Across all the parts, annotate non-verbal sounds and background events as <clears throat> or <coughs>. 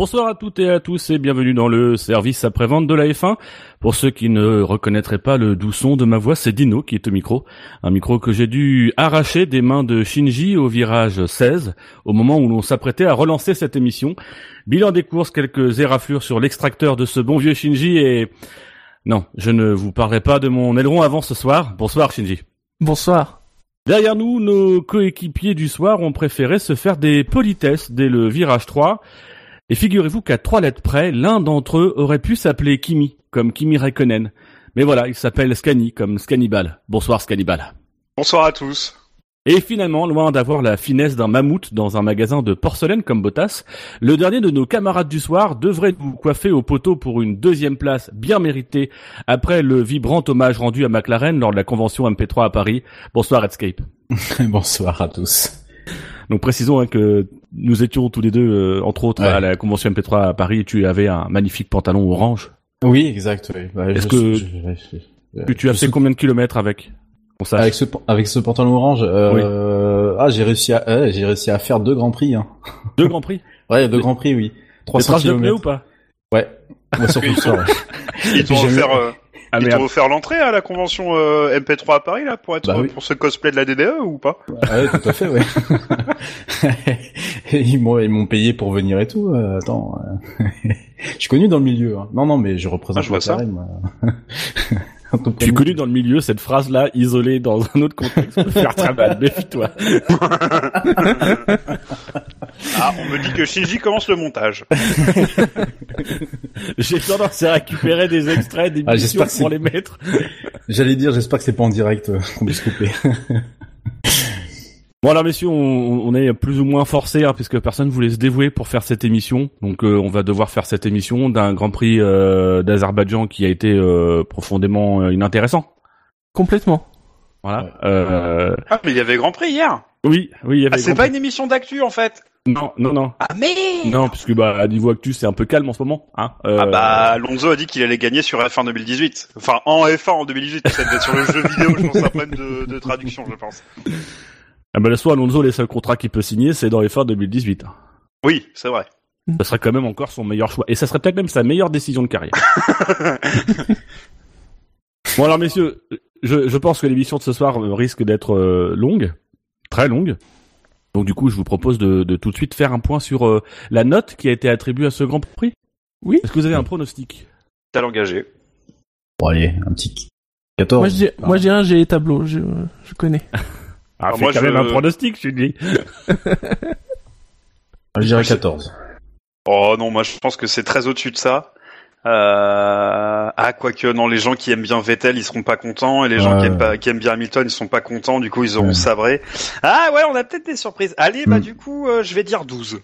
Bonsoir à toutes et à tous et bienvenue dans le service après-vente de la F1. Pour ceux qui ne reconnaîtraient pas le doux son de ma voix, c'est Dino qui est au micro. Un micro que j'ai dû arracher des mains de Shinji au virage 16, au moment où l'on s'apprêtait à relancer cette émission. Bilan des courses, quelques éraflures sur l'extracteur de ce bon vieux Shinji et... Non, je ne vous parlerai pas de mon aileron avant ce soir. Bonsoir Shinji. Bonsoir. Derrière nous, nos coéquipiers du soir ont préféré se faire des politesses dès le virage 3. Et figurez-vous qu'à trois lettres près, l'un d'entre eux aurait pu s'appeler Kimi, comme Kimi Räikkönen. Mais voilà, il s'appelle Scani, comme Scannibal. Bonsoir Scannibal. Bonsoir à tous. Et finalement, loin d'avoir la finesse d'un mammouth dans un magasin de porcelaine comme Bottas, le dernier de nos camarades du soir devrait nous coiffer au poteau pour une deuxième place bien méritée après le vibrant hommage rendu à McLaren lors de la convention MP3 à Paris. Bonsoir Redscape. <laughs> Bonsoir à tous. Donc précisons hein, que nous étions tous les deux, euh, entre autres, Ouais. à la convention MP3 à Paris. Tu avais un magnifique pantalon orange. Oui, exact. Oui. Bah, Est-ce je- que- je- je- je- Que tu as fait combien de kilomètres avec avec ce avec ce pantalon orange euh, Ah, j'ai réussi à ouais, j'ai réussi à faire deux grands prix. Hein. <laughs> Deux grands prix. <laughs> Ouais, deux grands prix, oui. Des 300 traces de ou pas? Ouais. Ouais, surtout ça. ouais. Ils t'ont J'ai offert, euh, Ah ils t'ont offert l'entrée à la convention euh, MP3 à Paris là pour être Bah oui. pour ce cosplay de la DDE ou pas? Ah ouais, tout à fait, ouais. <laughs> Ils m'ont ils m'ont payé pour venir et tout. euh, attends, euh, <laughs> je suis connu dans le milieu. hein. Non, non, mais je représente Ah, je vois ça. Moi. <laughs> Je suis pour connu dans le milieu, cette phrase-là, isolée dans un autre contexte, peut faire très mal. <laughs> Méfie-toi. <laughs> Ah, on me dit que Shinji commence le montage. <laughs> J'ai tendance à récupérer des extraits des Ah, que pour les mettre. J'allais dire, j'espère que c'est pas en direct euh, qu'on puisse couper. Bon alors messieurs, on, on est plus ou moins forcés hein, puisque personne voulait se dévouer pour faire cette émission. Donc euh, on va devoir faire cette émission d'un Grand Prix euh, d'Azerbaïdjan qui a été euh, profondément euh, inintéressant. Complètement. Voilà. Euh, Ah, mais il y avait Grand Prix hier. oui, oui, il y avait Ah, c'est pas Prix. une émission d'actu en fait. Non, non, non. Ah mais Non, puisque bah à niveau actu c'est un peu calme en ce moment. Hein euh, Ah bah Alonso a dit qu'il allait gagner sur F1 2018. Enfin en F1 en 2018. Ça devait être sur le jeu vidéo. Je pense un problème de, de traduction, je pense. Ah bah, la soit Alonso les seuls contrats qu'il peut signer c'est dans les fins 2018. Oui, c'est vrai. Ça serait quand même encore son meilleur choix et ça serait peut-être même sa meilleure décision de carrière. <laughs> bon alors messieurs, je, je pense que l'émission de ce soir risque d'être euh, longue, très longue. Donc du coup, je vous propose de, de tout de suite faire un point sur euh, la note qui a été attribuée à ce Grand Prix. Oui. Est-ce que vous avez un pronostic? T'as l'engagé. Bon, allez, un petit 14. Moi dis, moi je dirais j'ai les tableaux, je, je connais. <laughs> Ah, Alors, fais moi, quand je- même un pronostic, je dis. <laughs> Je dirais 14. Oh non, moi je pense que c'est très au-dessus de ça. Euh... Ah, quoique, non, les gens qui aiment bien Vettel, ils seront pas contents, et les gens qui aiment pas, qui aiment bien Hamilton, ils sont pas contents, du coup, ils auront Ouais. sabré. Ah ouais, on a peut-être des surprises. Allez, bah Mm. du coup, euh, je vais dire 12.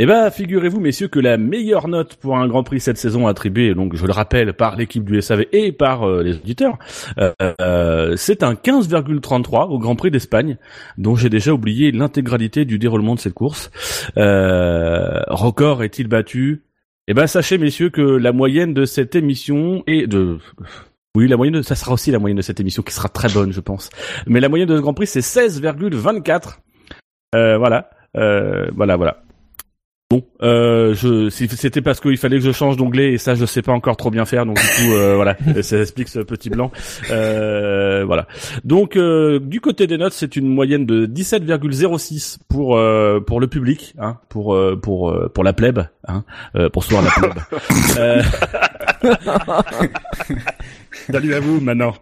Eh ben, figurez-vous, messieurs, que la meilleure note pour un Grand Prix cette saison attribuée, donc je le rappelle, par l'équipe du SAV et par euh, les auditeurs, euh, euh, c'est un 15,33 au Grand Prix d'Espagne, dont j'ai déjà oublié l'intégralité du déroulement de cette course. Euh, record est-il battu? Eh ben, sachez, messieurs, que la moyenne de cette émission est de... Oui, la moyenne, de... ça sera aussi la moyenne de cette émission qui sera très bonne, je pense. Mais la moyenne de ce Grand Prix, c'est 16,24. Euh, voilà, voilà, voilà. Bon, euh, je, c'était parce qu'il fallait que je change d'onglet et ça je sais pas encore trop bien faire, donc du coup euh, voilà, <laughs> ça explique ce petit blanc. Euh, voilà. Donc euh, du côté des notes, c'est une moyenne de 17,06 pour euh, pour le public, hein, pour euh, pour euh, pour la plèbe, hein, euh, pour soir la plèbe. <laughs> Euh, Salut à vous maintenant.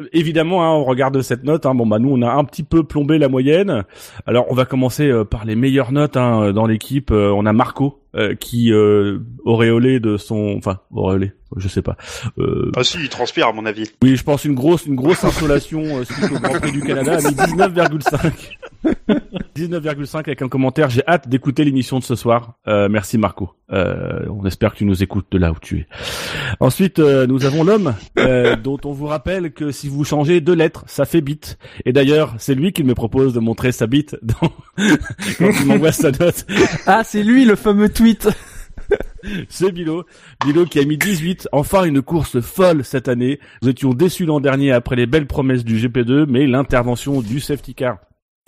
Euh, évidemment, hein, on regarde cette note. Hein, bon bah nous on a un petit peu plombé la moyenne. Alors on va commencer euh, par les meilleures notes hein, dans l'équipe. Euh, on a Marco euh, qui euh, auréolé de son, enfin auréolé, je sais pas. Euh, Ah si, il transpire à mon avis. oui, je pense une grosse une grosse insolation euh, suite au Grand Prix du Canada a mis 19,5. 19,5 avec un commentaire. J'ai hâte d'écouter l'émission de ce soir. Euh, merci Marco. Euh, on espère que tu nous écoutes de là où tu es. Ensuite, euh, nous avons l'homme euh, <laughs> dont on vous rappelle que si vous changez deux lettres, ça fait bit. Et d'ailleurs, c'est lui qui me propose de montrer sa bite dans... <laughs> quand il m'envoie sa note. Ah, c'est lui le fameux tweet. <laughs> C'est Bilo. Bilo qui a mis 18. Enfin une course folle cette année. Nous étions déçus l'an dernier après les belles promesses du GP2, mais l'intervention du safety car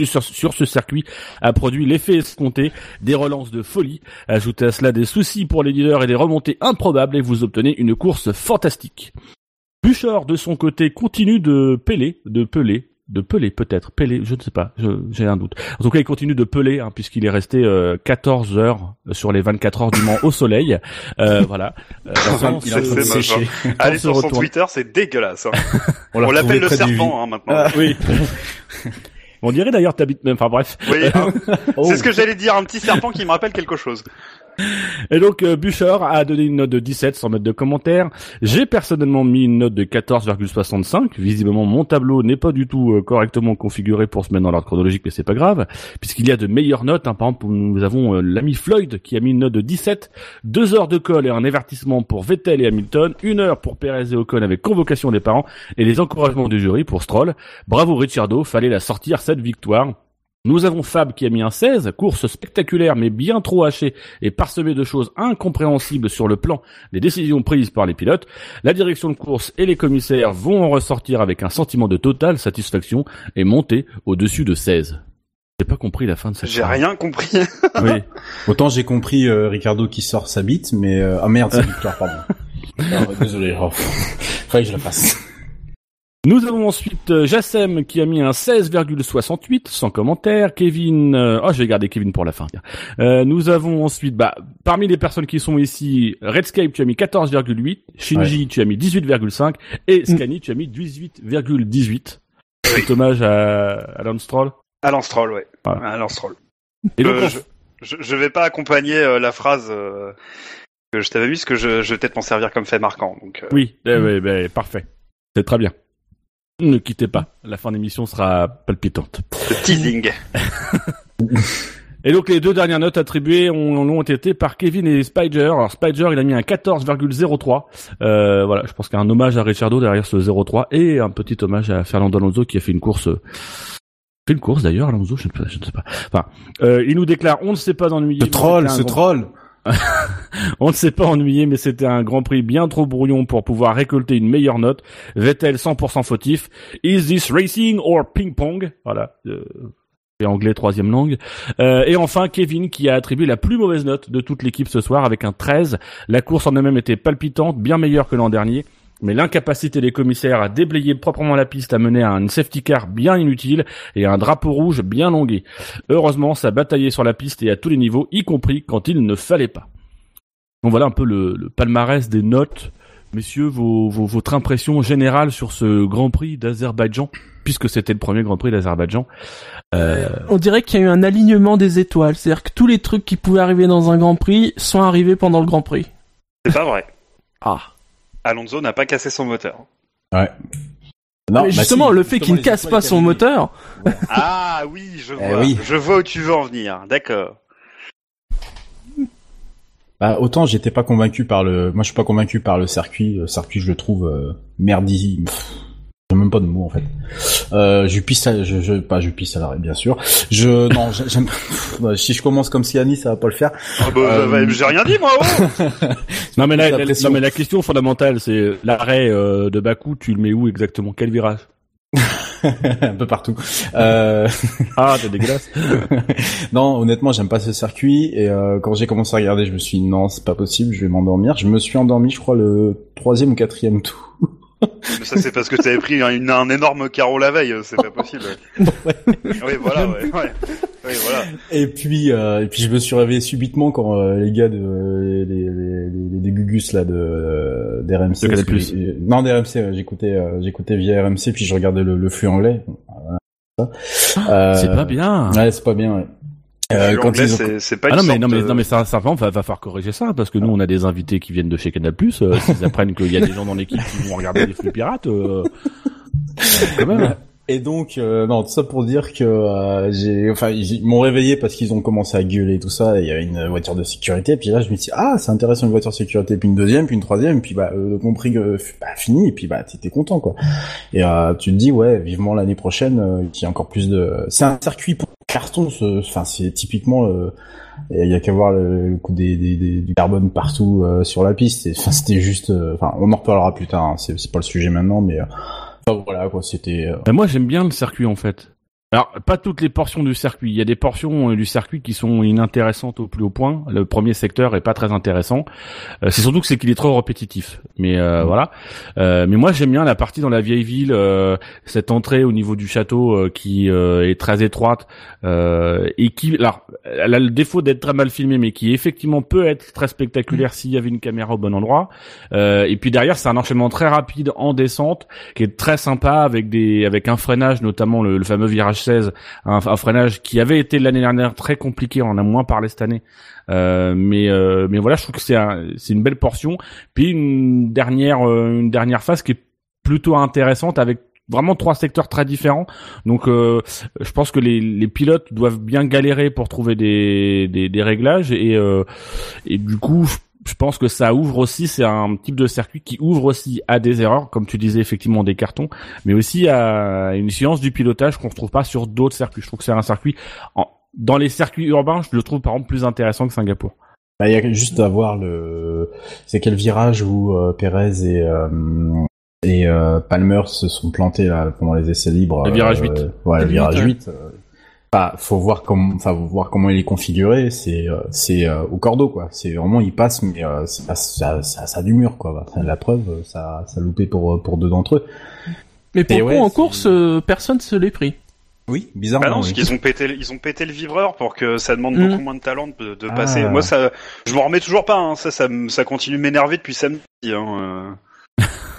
sur, sur ce circuit a produit l'effet escompté, des relances de folie. Ajoutez à cela des soucis pour les leaders et des remontées improbables et vous obtenez une course fantastique. Buchor, de son côté, continue de peler, de peler, de peler peut-être, peler, je ne sais pas, j'ai un doute. En tout cas, il continue de peler, hein, puisqu'il est resté euh, 14 heures sur les 24 heures du Mans au soleil. Euh, <laughs> voilà. Euh, il sécher. moche, Allez sur son retourne. Twitter, c'est dégueulasse. hein. <laughs> On, l'a On l'appelle le serpent hein, maintenant. Ah. Oui. <laughs> On dirait d'ailleurs t'habites même. Enfin bref. Oui. Oh. <laughs> c'est ce que j'allais dire, un petit serpent qui me rappelle quelque chose. Et donc euh, a donné une note de 17 sans mettre de commentaire. J'ai personnellement mis une note de 14,65. Visiblement mon tableau n'est pas du tout euh, correctement configuré pour se mettre dans l'ordre chronologique, mais c'est pas grave, puisqu'il y a de meilleures notes. hein. Par exemple, nous avons euh, l'ami Floyd qui a mis une note de 17, deux heures de colle et un avertissement pour Vettel et Hamilton, une heure pour Perez et Ocon avec convocation des parents et les encouragements du jury pour Stroll. Bravo Ricciardo, fallait la sortir cette victoire. Nous avons Fab qui a mis un 16, course spectaculaire mais bien trop hachée et parsemée de choses incompréhensibles sur le plan des décisions prises par les pilotes. La direction de course et les commissaires vont en ressortir avec un sentiment de totale satisfaction et monter au-dessus de 16. J'ai pas compris la fin de cette J'ai rien compris. <laughs> Oui. Autant j'ai compris euh, Ricardo qui sort sa bite, mais euh, ah merde, c'est victoire, pardon. <laughs> Ah, désolé, oh, fallait que je la fasse. Nous avons ensuite euh, Jassem qui a mis un 16,68 sans commentaire. Kevin, euh, oh je vais garder Kevin pour la fin. tiens. Euh, nous avons ensuite, bah, parmi les personnes qui sont ici, Redscape tu as mis 14,8, Shinji tu as mis 18,5 et Scani tu as mis 18,18. Petit hommage à, à Lance Stroll. Alan Stroll, ouais. Voilà. Alan Stroll. Et donc, Euh, je, je, vais pas accompagner euh, la phrase euh, que je t'avais mis, parce que je, je vais peut-être m'en servir comme fait marquant. Donc, euh, oui, eh ouais, ben, parfait. C'est très bien. Ne quittez pas. La fin d'émission sera palpitante. le teasing. <laughs> Et donc les deux dernières notes attribuées ont, ont été par Kevin et Spider. Alors Spider il a mis un 14,03. Euh, voilà, je pense qu'il y a un hommage à Ricciardo derrière ce 0,3 et un petit hommage à Fernando Alonso qui a fait une course. euh, fait une course d'ailleurs Alonso, je ne sais pas. Je ne sais pas. Enfin, euh, il nous déclare on ne s'est pas ennuyé. Ce troll, ce grand- troll. <laughs> On ne s'est pas ennuyé, mais c'était un Grand Prix bien trop brouillon pour pouvoir récolter une meilleure note. Vettel 100% fautif. Is this racing or ping pong? Voilà. Euh, et anglais troisième langue. Euh, et enfin Kevin qui a attribué la plus mauvaise note de toute l'équipe ce soir avec un 13. La course en elle-même était palpitante, bien meilleure que l'an dernier. Mais l'incapacité des commissaires à déblayer proprement la piste a mené à un safety car bien inutile et à un drapeau rouge bien longué. Heureusement, ça bataillait sur la piste et à tous les niveaux, y compris quand il ne fallait pas. Donc voilà un peu le, le palmarès des notes. Messieurs, vos, vos- votre impression générale sur ce Grand Prix d'Azerbaïdjan, puisque c'était le premier Grand Prix d'Azerbaïdjan. Euh, On dirait qu'il y a eu un alignement des étoiles. C'est-à-dire que tous les trucs qui pouvaient arriver dans un Grand Prix sont arrivés pendant le Grand Prix. C'est pas vrai. Ah. Alonso n'a pas cassé son moteur. Ouais. Non, Mais bah justement, si, le fait qu'il ne casse pas son moteur, <laughs> Ah oui, je Eh vois. oui. Je vois où tu veux en venir. D'accord. Bah, autant j'étais pas convaincu par le, moi je suis pas convaincu par le circuit. Le circuit, je le trouve euh, merdi. Pff, J'ai même pas de mots en fait. Euh, je pisse, à- je, je, pas je pisse à l'arrêt bien sûr. Je, non, j'ai- j'aime. bah, si je commence comme Siani, ça va pas le faire. Ah bah, Euh, bah, J'ai rien dit moi. Oh <laughs> non mais la, La la- pression. non mais la question fondamentale, c'est l'arrêt euh, de Bakou. Tu le mets où exactement? Quel virage? <laughs> Un peu partout. Euh... <laughs> Ah, t'es dégueulasse. non, honnêtement, j'aime pas ce circuit et euh, quand j'ai commencé à regarder, je me suis dit non, c'est pas possible, je vais m'endormir. Je me suis endormi, je crois le troisième ou quatrième tour. <laughs> Mais ça c'est parce que t'avais pris un, un énorme carreau la veille. C'est pas possible. <laughs> oui voilà. Ouais, ouais. Oui voilà. Et puis, euh, et puis je me suis réveillé subitement quand euh, les gars de les, les, les, les- des Gugus là de euh, d'RMC, De Canal+. j'ai- non d'RMC, ouais, j'écoutais euh, j'écoutais via RMC puis je regardais le, le flux anglais. Voilà. Euh, C'est pas bien. Ouais, c'est pas bien. Ouais. Euh, Le quand anglais, ils ont- c'est pas Ah non mais non mais non mais ça simplement va va falloir corriger ça parce que nous on a des invités qui viennent de chez Canal+. Euh, S'ils apprennent qu'il y a des gens dans l'équipe qui vont regarder des flux pirates, euh, quand même. Et donc, euh, non, tout ça pour dire que euh, j'ai, enfin, ils m'ont réveillé parce qu'ils ont commencé à gueuler et tout ça. et Il y a une voiture de sécurité. Puis là, je me suis dit, ah, c'est intéressant une voiture de sécurité. Puis une deuxième, puis une troisième. Puis bah, euh, compris que bah, fini. Et puis bah, t'étais content quoi. Et euh, tu te dis, ouais, vivement l'année prochaine, euh, qu'il y a encore plus de. C'est un circuit pour carton. ce- Enfin, c'est typiquement. euh, Il y a qu'à voir le, coup des, des, du carbone partout euh, sur la piste. Et, Enfin, c'était juste. euh, Enfin, on en reparlera plus tard. hein. C'est pas le sujet maintenant, mais. Enfin, voilà quoi. C'était. euh, Ben, moi, j'aime bien le circuit en fait. Alors, pas toutes les portions du circuit. Il y a des portions euh, du circuit qui sont inintéressantes au plus haut point. Le premier secteur est pas très intéressant. Euh, c'est surtout que c'est qu'il est trop répétitif. Mais euh, voilà. Euh, mais moi, j'aime bien la partie dans la vieille ville, euh, cette entrée au niveau du château euh, qui euh, est très étroite euh, et qui, alors, elle a le défaut d'être très mal filmée, mais qui effectivement peut être très spectaculaire s'il y avait une caméra au bon endroit. Euh, et puis derrière, c'est un enchaînement très rapide en descente qui est très sympa avec des avec un freinage notamment le, le fameux virage 16 un, un freinage qui avait été l'année dernière très compliqué on en a moins parlé cette année. Euh, mais euh, mais voilà je trouve que c'est un- c'est une belle portion. Puis une dernière euh, une dernière phase qui est plutôt intéressante avec vraiment trois secteurs très différents. Donc euh, je pense que les, les pilotes doivent bien galérer pour trouver des des, des réglages. Et euh, et du coup je pense que ça ouvre aussi, c'est un type de circuit qui ouvre aussi à des erreurs, comme tu disais effectivement des cartons, mais aussi à une science du pilotage qu'on ne trouve pas sur d'autres circuits. Je trouve que c'est un circuit, en- dans les circuits urbains, je le trouve par exemple plus intéressant que Singapour. Bah, il y a juste à voir le, c'est quel virage où euh, Perez et euh, et euh, Palmer se sont plantés là pendant les essais libres. Le virage euh, 8. Ouais, le Le virage 8, 8. Bah, faut voir comment, enfin, voir comment il est configuré. C'est, euh, c'est euh, au cordeau quoi. C'est vraiment, il passe, mais euh, c'est pas, ça, ça, ça a du mur quoi. La preuve, ça, ça a loupé pour pour deux d'entre eux. Mais pour ouais, coup, en course, euh, personne se l'est pris. Oui, bizarre. Bah non, parce qu'ils ont pété, le- ils ont pété le vibreur pour que ça demande Mm. beaucoup moins de talent de, de Ah. passer. Moi, ça, je m'en remets toujours pas. Hein. Ça, ça, me- ça continue de m'énerver depuis samedi. Hein.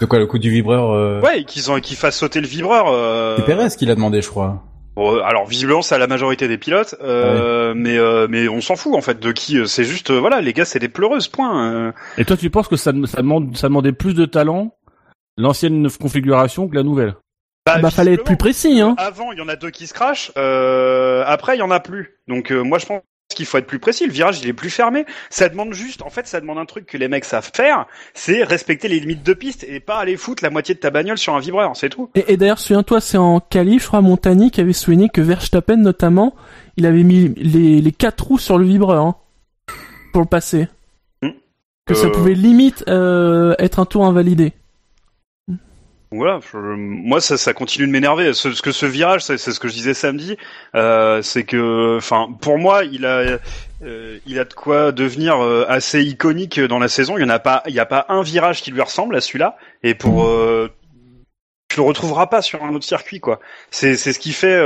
De quoi le coup du vibreur euh... Ouais, qu'ils ont, qu'ils fassent sauter le vibreur. Euh... C'est Perez qui l'a demandé, je crois. Bon, euh, alors visiblement, c'est à la majorité des pilotes, euh, mais euh, mais on s'en fout en fait de qui. euh, C'est juste, euh, voilà, les gars, c'est des pleureuses. Point. euh. Et toi, tu penses que ça, ça, demande, ça demandait plus de talent l'ancienne configuration que la nouvelle? Bah, fallait être plus précis, hein. Avant, il y en a deux qui se crachent. Euh, après, il y en a plus. Donc, euh, moi, je pense qu'il faut être plus précis. Le virage, il est plus fermé. Ça demande juste, en fait, ça demande un truc que les mecs savent faire, c'est respecter les limites de piste et pas aller foutre la moitié de ta bagnole sur un vibreur. C'est tout. Et, et d'ailleurs, souviens-toi, c'est en qualif, je crois, Montagny qui avait souligné que Verstappen, notamment, il avait mis les, les quatre roues sur le vibreur, hein, pour le passer. Hmm. Que ça Euh. pouvait limite euh, être un tour invalidé. Voilà, moi ça, ça continue de m'énerver. Ce, ce que ce virage, c'est ce que je disais samedi, euh, c'est que, enfin, pour moi, il a, euh, il a de quoi devenir euh, assez iconique dans la saison. Il y en a pas, il y a pas un virage qui lui ressemble à celui-là. Et pour, euh, tu le retrouveras pas sur un autre circuit, quoi. C'est, c'est ce qui fait.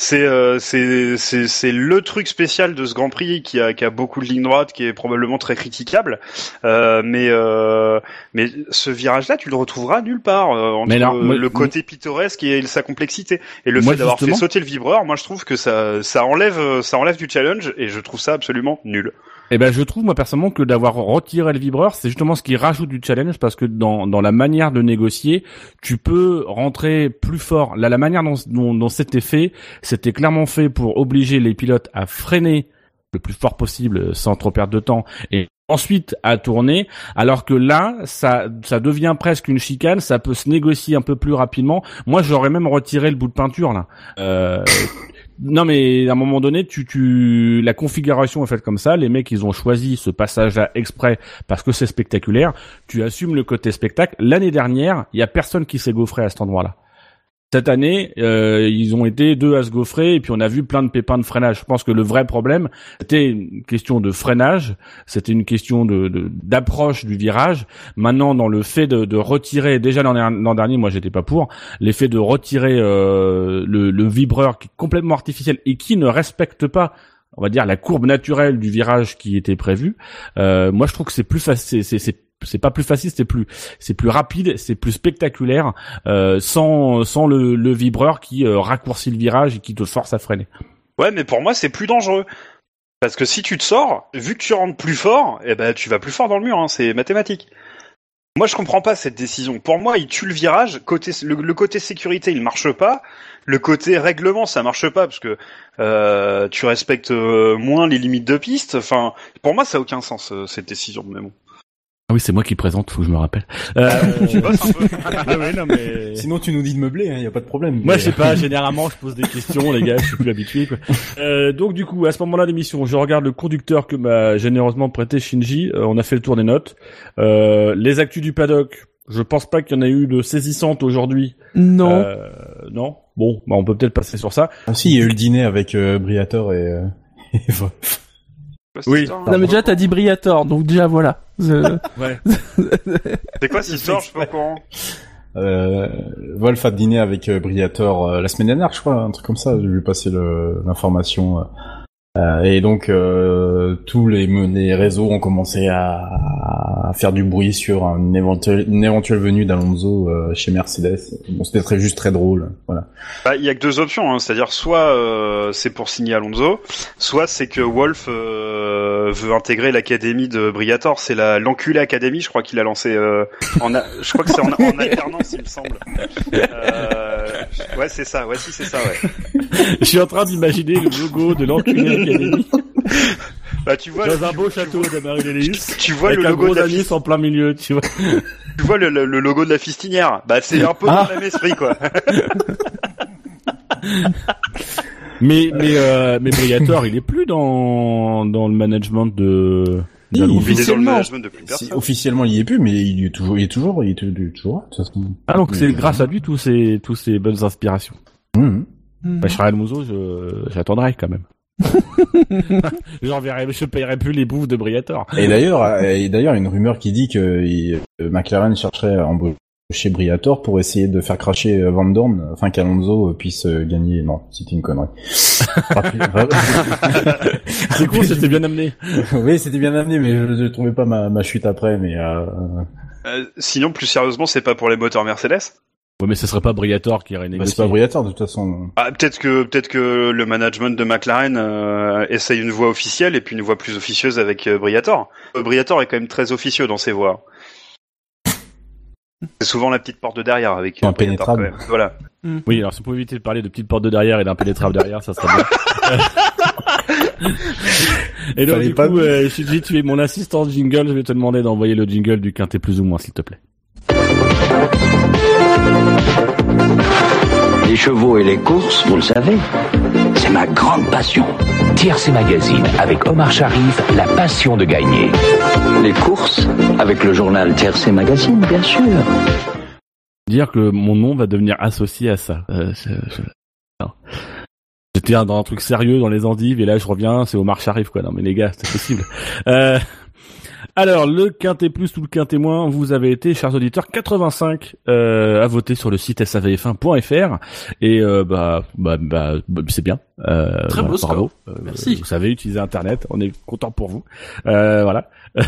C'est, euh, c'est, c'est, c'est le truc spécial de ce Grand Prix qui a, qui a beaucoup de lignes droites, qui est probablement très critiquable. Euh, mais, euh, mais ce virage-là, tu le retrouveras nulle part euh, entre Mais moi- le côté pittoresque et sa complexité. Et le Moi, fait d'avoir fait sauter le vibreur, moi je trouve que ça, ça enlève, euh, ça enlève du challenge et je trouve ça absolument nul. Eh ben, je trouve moi personnellement que d'avoir retiré le vibreur, c'est justement ce qui rajoute du challenge parce que dans dans la manière de négocier, tu peux rentrer plus fort. Là, la manière dont dont, dont c'était fait, c'était clairement fait pour obliger les pilotes à freiner le plus fort possible sans trop perdre de temps et ensuite à tourner alors que là ça ça devient presque une chicane ça peut se négocier un peu plus rapidement moi j'aurais même retiré le bout de peinture là euh, non mais à un moment donné, tu, tu, la configuration est faite comme ça. Les mecs, ils ont choisi ce passage-là exprès parce que c'est spectaculaire. Tu assumes le côté spectacle. L'année dernière, il y a personne qui s'est gaufré à cet endroit-là. Cette année, euh, ils ont été deux à se gaufrer et puis on a vu plein de pépins de freinage. Je pense que le vrai problème, c'était une question de freinage, c'était une question de d'approche du virage. Maintenant, dans le fait de, de retirer, déjà l'an der- l'an dernier, moi j'étais pas pour, l'effet de retirer euh, le, le vibreur qui est complètement artificiel et qui ne respecte pas on va dire la courbe naturelle du virage qui était prévu. Euh, moi, je trouve que c'est plus facile. C'est c'est pas plus facile, c'est plus c'est plus rapide, c'est plus spectaculaire euh, sans sans le, vibreur qui euh, raccourcit le virage et qui te force à freiner. Ouais, mais pour moi c'est plus dangereux. Parce que si tu te sors, vu que tu rentres plus fort, eh ben tu vas plus fort dans le mur, hein, c'est mathématique. Moi, je comprends pas cette décision. Pour moi, il tue le virage. Côté, le, côté sécurité, il marche pas. Le côté règlement, ça marche pas parce que euh, tu respectes moins les limites de piste. Enfin, pour moi, ça a aucun sens cette décision. Mais bon. Ah oui, c'est moi qui présente, faut que je me rappelle. Euh... <laughs> Sinon, tu nous dis de meubler, il hein, y a pas de problème. Moi, je sais pas. <laughs> Généralement, je pose des questions, les gars. Je suis plus habitué. Quoi. Euh, donc, du coup, à ce moment-là d'émission, je regarde le conducteur que m'a généreusement prêté Shinji. Euh, on a fait le tour des notes. Euh, les actus du paddock. Je pense pas qu'il y en ait eu de saisissantes aujourd'hui. Non. Euh, non? Bon, bah, on peut peut-être passer sur ça. Ah si, il y a eu le dîner avec Briator et, <laughs> et oui. Non mais déjà t'as dit Briator, donc déjà voilà. ouais. <laughs> C'est quoi cette histoire Je suis pas au courant. Euh, Wolf a dîné avec euh, Briator euh, la semaine dernière, je crois, un truc comme ça. J'ai vu passer l'information. Euh, et donc euh, tous les, les réseaux ont commencé à, à faire du bruit sur une éventuelle, une éventuelle venue d'Alonso euh, chez Mercedes. Bon, c'était très juste très drôle. Voilà. Bah, il y a que deux options, hein. c'est-à-dire soit euh, c'est pour signer Alonso, soit c'est que Wolf euh, veut intégrer l'académie de Briator. C'est la l'enculé académie, je crois qu'il a lancé. en je crois que c'est en, en, <laughs> alternance, il me semble. ouais, c'est ça. Ouais, si c'est ça. Ouais. je suis en train d'imaginer le logo de l'enculé <laughs> bah, tu vois, dans un beau château de Tu vois le logo de la en plein milieu, tu vois. <laughs> Tu vois le, logo de la fistinière. Bah, c'est un peu ah. dans le même esprit, quoi. <laughs> mais mais euh, mais Briator, il est plus dans dans le management de. Il, officiellement, officiellement, il y est plus, mais il est toujours, il est toujours, il est toujours. Ah donc c'est grâce à lui tous ces tous ces bonnes inspirations. Mmh. Bah, Charles Mouzo, j'attendrai quand même. <laughs> J'enverrai, je payerai plus les bouffes de Briator. Et d'ailleurs, euh, et d'ailleurs, une rumeur qui dit que euh, McLaren chercherait à embaucher Briator pour essayer de faire cracher euh, Van Dorn, afin qu'Alonso puisse gagner. Non, c'était une connerie. <laughs> <laughs> C'est cool, c'était bien amené. oui, c'était bien amené, mais je ne trouvais pas ma, ma chute après. Mais sinon, plus sérieusement, c'est pas pour les moteurs Mercedes? Ouais, mais ce serait pas Briator qui aurait négocié. Bah, c'est pas Briator de toute façon. Ah, peut-être que peut-être que le management de McLaren euh, essaye une voix officielle et puis une voix plus officieuse avec euh, Briator. Euh, Briator est quand même très officieux dans ses voix. C'est souvent la petite porte de derrière avec euh, impénétrable. Voilà. Mm. Oui, alors si on pouvait éviter de parler de petite porte de derrière et d'impénétrable derrière, ça serait bien. <laughs> et donc du coup, euh, dit tu es mon assistant jingle, je vais te demander d'envoyer le jingle du quintet plus ou moins, s'il te plaît. Les chevaux et les courses, vous le savez, c'est ma grande passion. Tiercé Magazine, avec Omar Sharif, la passion de gagner. Les courses, avec le journal Tiercé Magazine, bien sûr. Dire que mon nom va devenir associé à ça. Euh, J'étais dans un truc sérieux dans les endives et là je reviens, c'est Omar Sharif quoi. Non mais les gars, c'est possible. Euh, alors, le quintet plus ou le quintet moins, vous avez été, chers auditeurs, 85 euh, à voter sur le site savf1.fr et euh, bah, bah, bah, bah, c'est bien. Euh, Très beau bravo. Euh, Merci. Vous savez utiliser Internet, on est content pour vous. Euh, voilà. <laughs>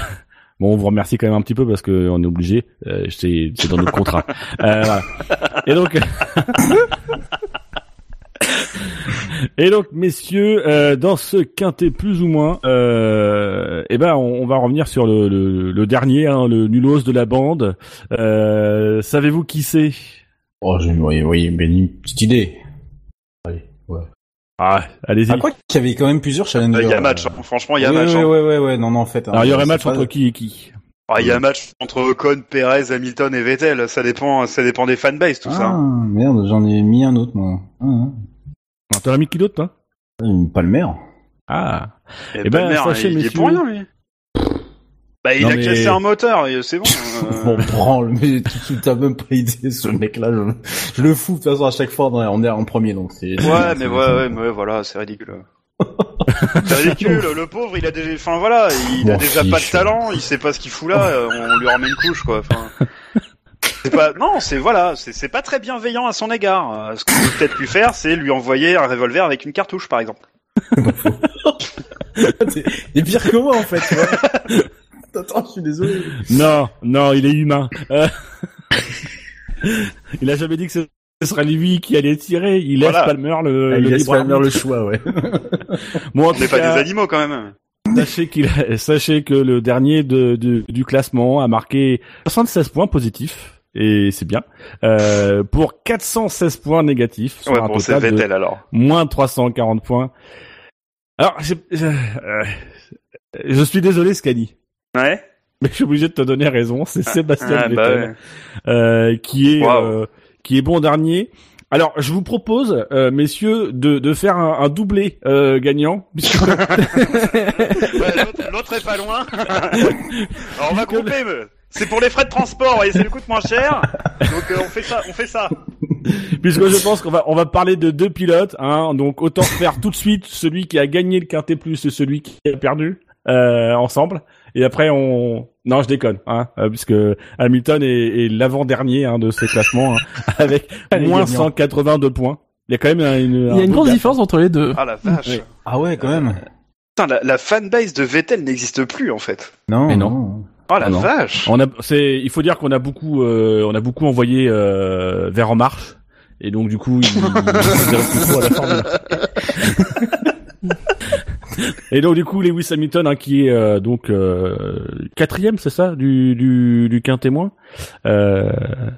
Bon, on vous remercie quand même un petit peu parce que on est obligé. Euh, c'est dans notre contrat. <laughs> Euh, voilà. Et donc, <laughs> Et donc, messieurs, euh, dans ce quintet plus ou moins, euh, eh ben, on, va revenir sur le, le, dernier, hein, le nulos de la bande. Euh, Savez-vous qui c'est? Oh, j'ai oui, oui, une petite idée. Allez, ouais. Ah, allez-y. Ah, quoi qu'il y avait quand même plusieurs challengers. Il y a match, hein. franchement, il y a match. Ouais, hein. ouais, ouais, ouais, non, non, en fait. Alors, il y aurait match entre qui et qui? Ah, il y a un match entre Ocon, Perez, Hamilton et Vettel. Ça dépend, ça dépend des fanbases, tout ah, ça. Merde, j'en ai mis un autre, moi. Ah, hein. T'en as mis qui d'autre, toi Palmer. Ah. Et, eh ben, sachez, il est pour rien, lui. Bah, il a cassé un moteur, c'est bon. Euh... <laughs> bon, branle, mais tu t'as même pas idée, ce mec-là. Je, le fous, de toute façon, à chaque fois, on est en premier, donc c'est... Ouais, mais ouais, ouais, mais voilà, c'est ridicule. <laughs> c'est ridicule, le pauvre, il a déjà, enfin voilà, il a déjà pas de talent, il sait pas ce qu'il fout là, <laughs> on lui remet une couche, quoi. Enfin, c'est pas, non, c'est voilà, c'est pas très bienveillant à son égard. Euh, ce qu'on peut peut-être lui faire, c'est lui envoyer un revolver avec une cartouche, par exemple. <laughs> Et pire que moi, en fait. <laughs> Attends, je suis désolé. Non, non, il est humain. Euh, <laughs> il a jamais dit que ce serait lui qui allait tirer. Il laisse Palmer le, ah, il le laisse Palmer le choix, ouais. bon, on n'est pas des animaux quand même. Sachez qu'il, a- <laughs> sachez que le dernier de, de- du classement a marqué 76 points positifs et c'est bien euh, pour 416 points négatifs sur Ouais, un bon, c'est total de Vettel alors. moins 340 points. Alors, je, euh, je suis désolé, Scani, Ouais. mais je suis obligé de te donner raison. C'est Sébastien Ah, bah Vettel ouais. euh, qui est euh, qui est bon dernier. Alors, je vous propose, euh, messieurs, de, de faire un, un doublé euh, gagnant, puisque <laughs> Ouais, <laughs> l'autre- est pas loin. <laughs> Alors on va couper. mais C'est pour les frais de transport, voyez, ça nous coûte moins cher. Donc euh, on fait ça, on fait ça. puisque je pense qu'on va on va parler de deux pilotes, hein, donc autant faire tout de suite celui qui a gagné le quintet plus et celui qui a perdu euh, ensemble, et après on non je déconne, hein, euh, puisque Hamilton est, est l'avant dernier hein, de ce classement hein, <laughs> avec Allez, moins gagnant. 182 points. Il y a quand même un- une, Il y un a une grosse différence entre les deux. Ah la vache. Oui. Ah ouais, quand même. Putain, la, la fanbase de Vettel n'existe plus en fait. Non, Mais non. Oh la Ah non. vache. On a, c'est, il faut dire qu'on a beaucoup, euh, on a beaucoup envoyé euh, vers En Marche, et donc du coup, il, il plus trop à la Formule 1. <laughs> <laughs> Et donc du coup, Lewis Hamilton, hein, qui est euh, donc euh, quatrième, c'est ça, du du du moins. Euh,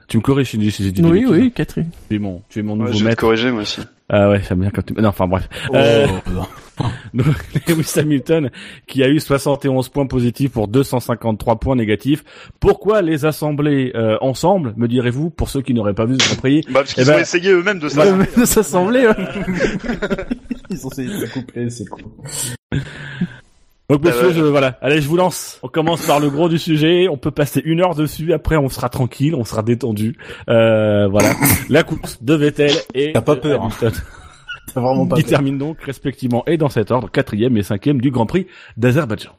tu me corriges si j'ai dit Oui, oui, Catherine. Tu es mon, tu es mon Ouais, nouveau je vais te corriger moi aussi. Ah ouais, j'aime bien quand tu. Non, enfin bref. Oh, Euh, non. <laughs> donc, Lewis Hamilton, qui a eu 71 points positifs pour 253 points négatifs. Pourquoi les assembler euh, ensemble, me direz-vous, pour ceux qui n'auraient pas vu ce Grand Prix Bah parce qu'ils Eh ben- ont essayé eux-mêmes de s'assembler. <laughs> <laughs> Ils ont essayé de se coupler, c'est cool. Donc monsieur, Ah ouais. je, voilà, allez, je vous lance. On commence par le gros du sujet. On peut passer une heure dessus. Après, on sera tranquille, on sera détendu. Euh, voilà, la course de Vettel et T'as pas peur, hein. Hamilton, T'as vraiment pas qui peur. terminent donc respectivement et dans cet ordre quatrième et cinquième du Grand Prix d'Azerbaïdjan.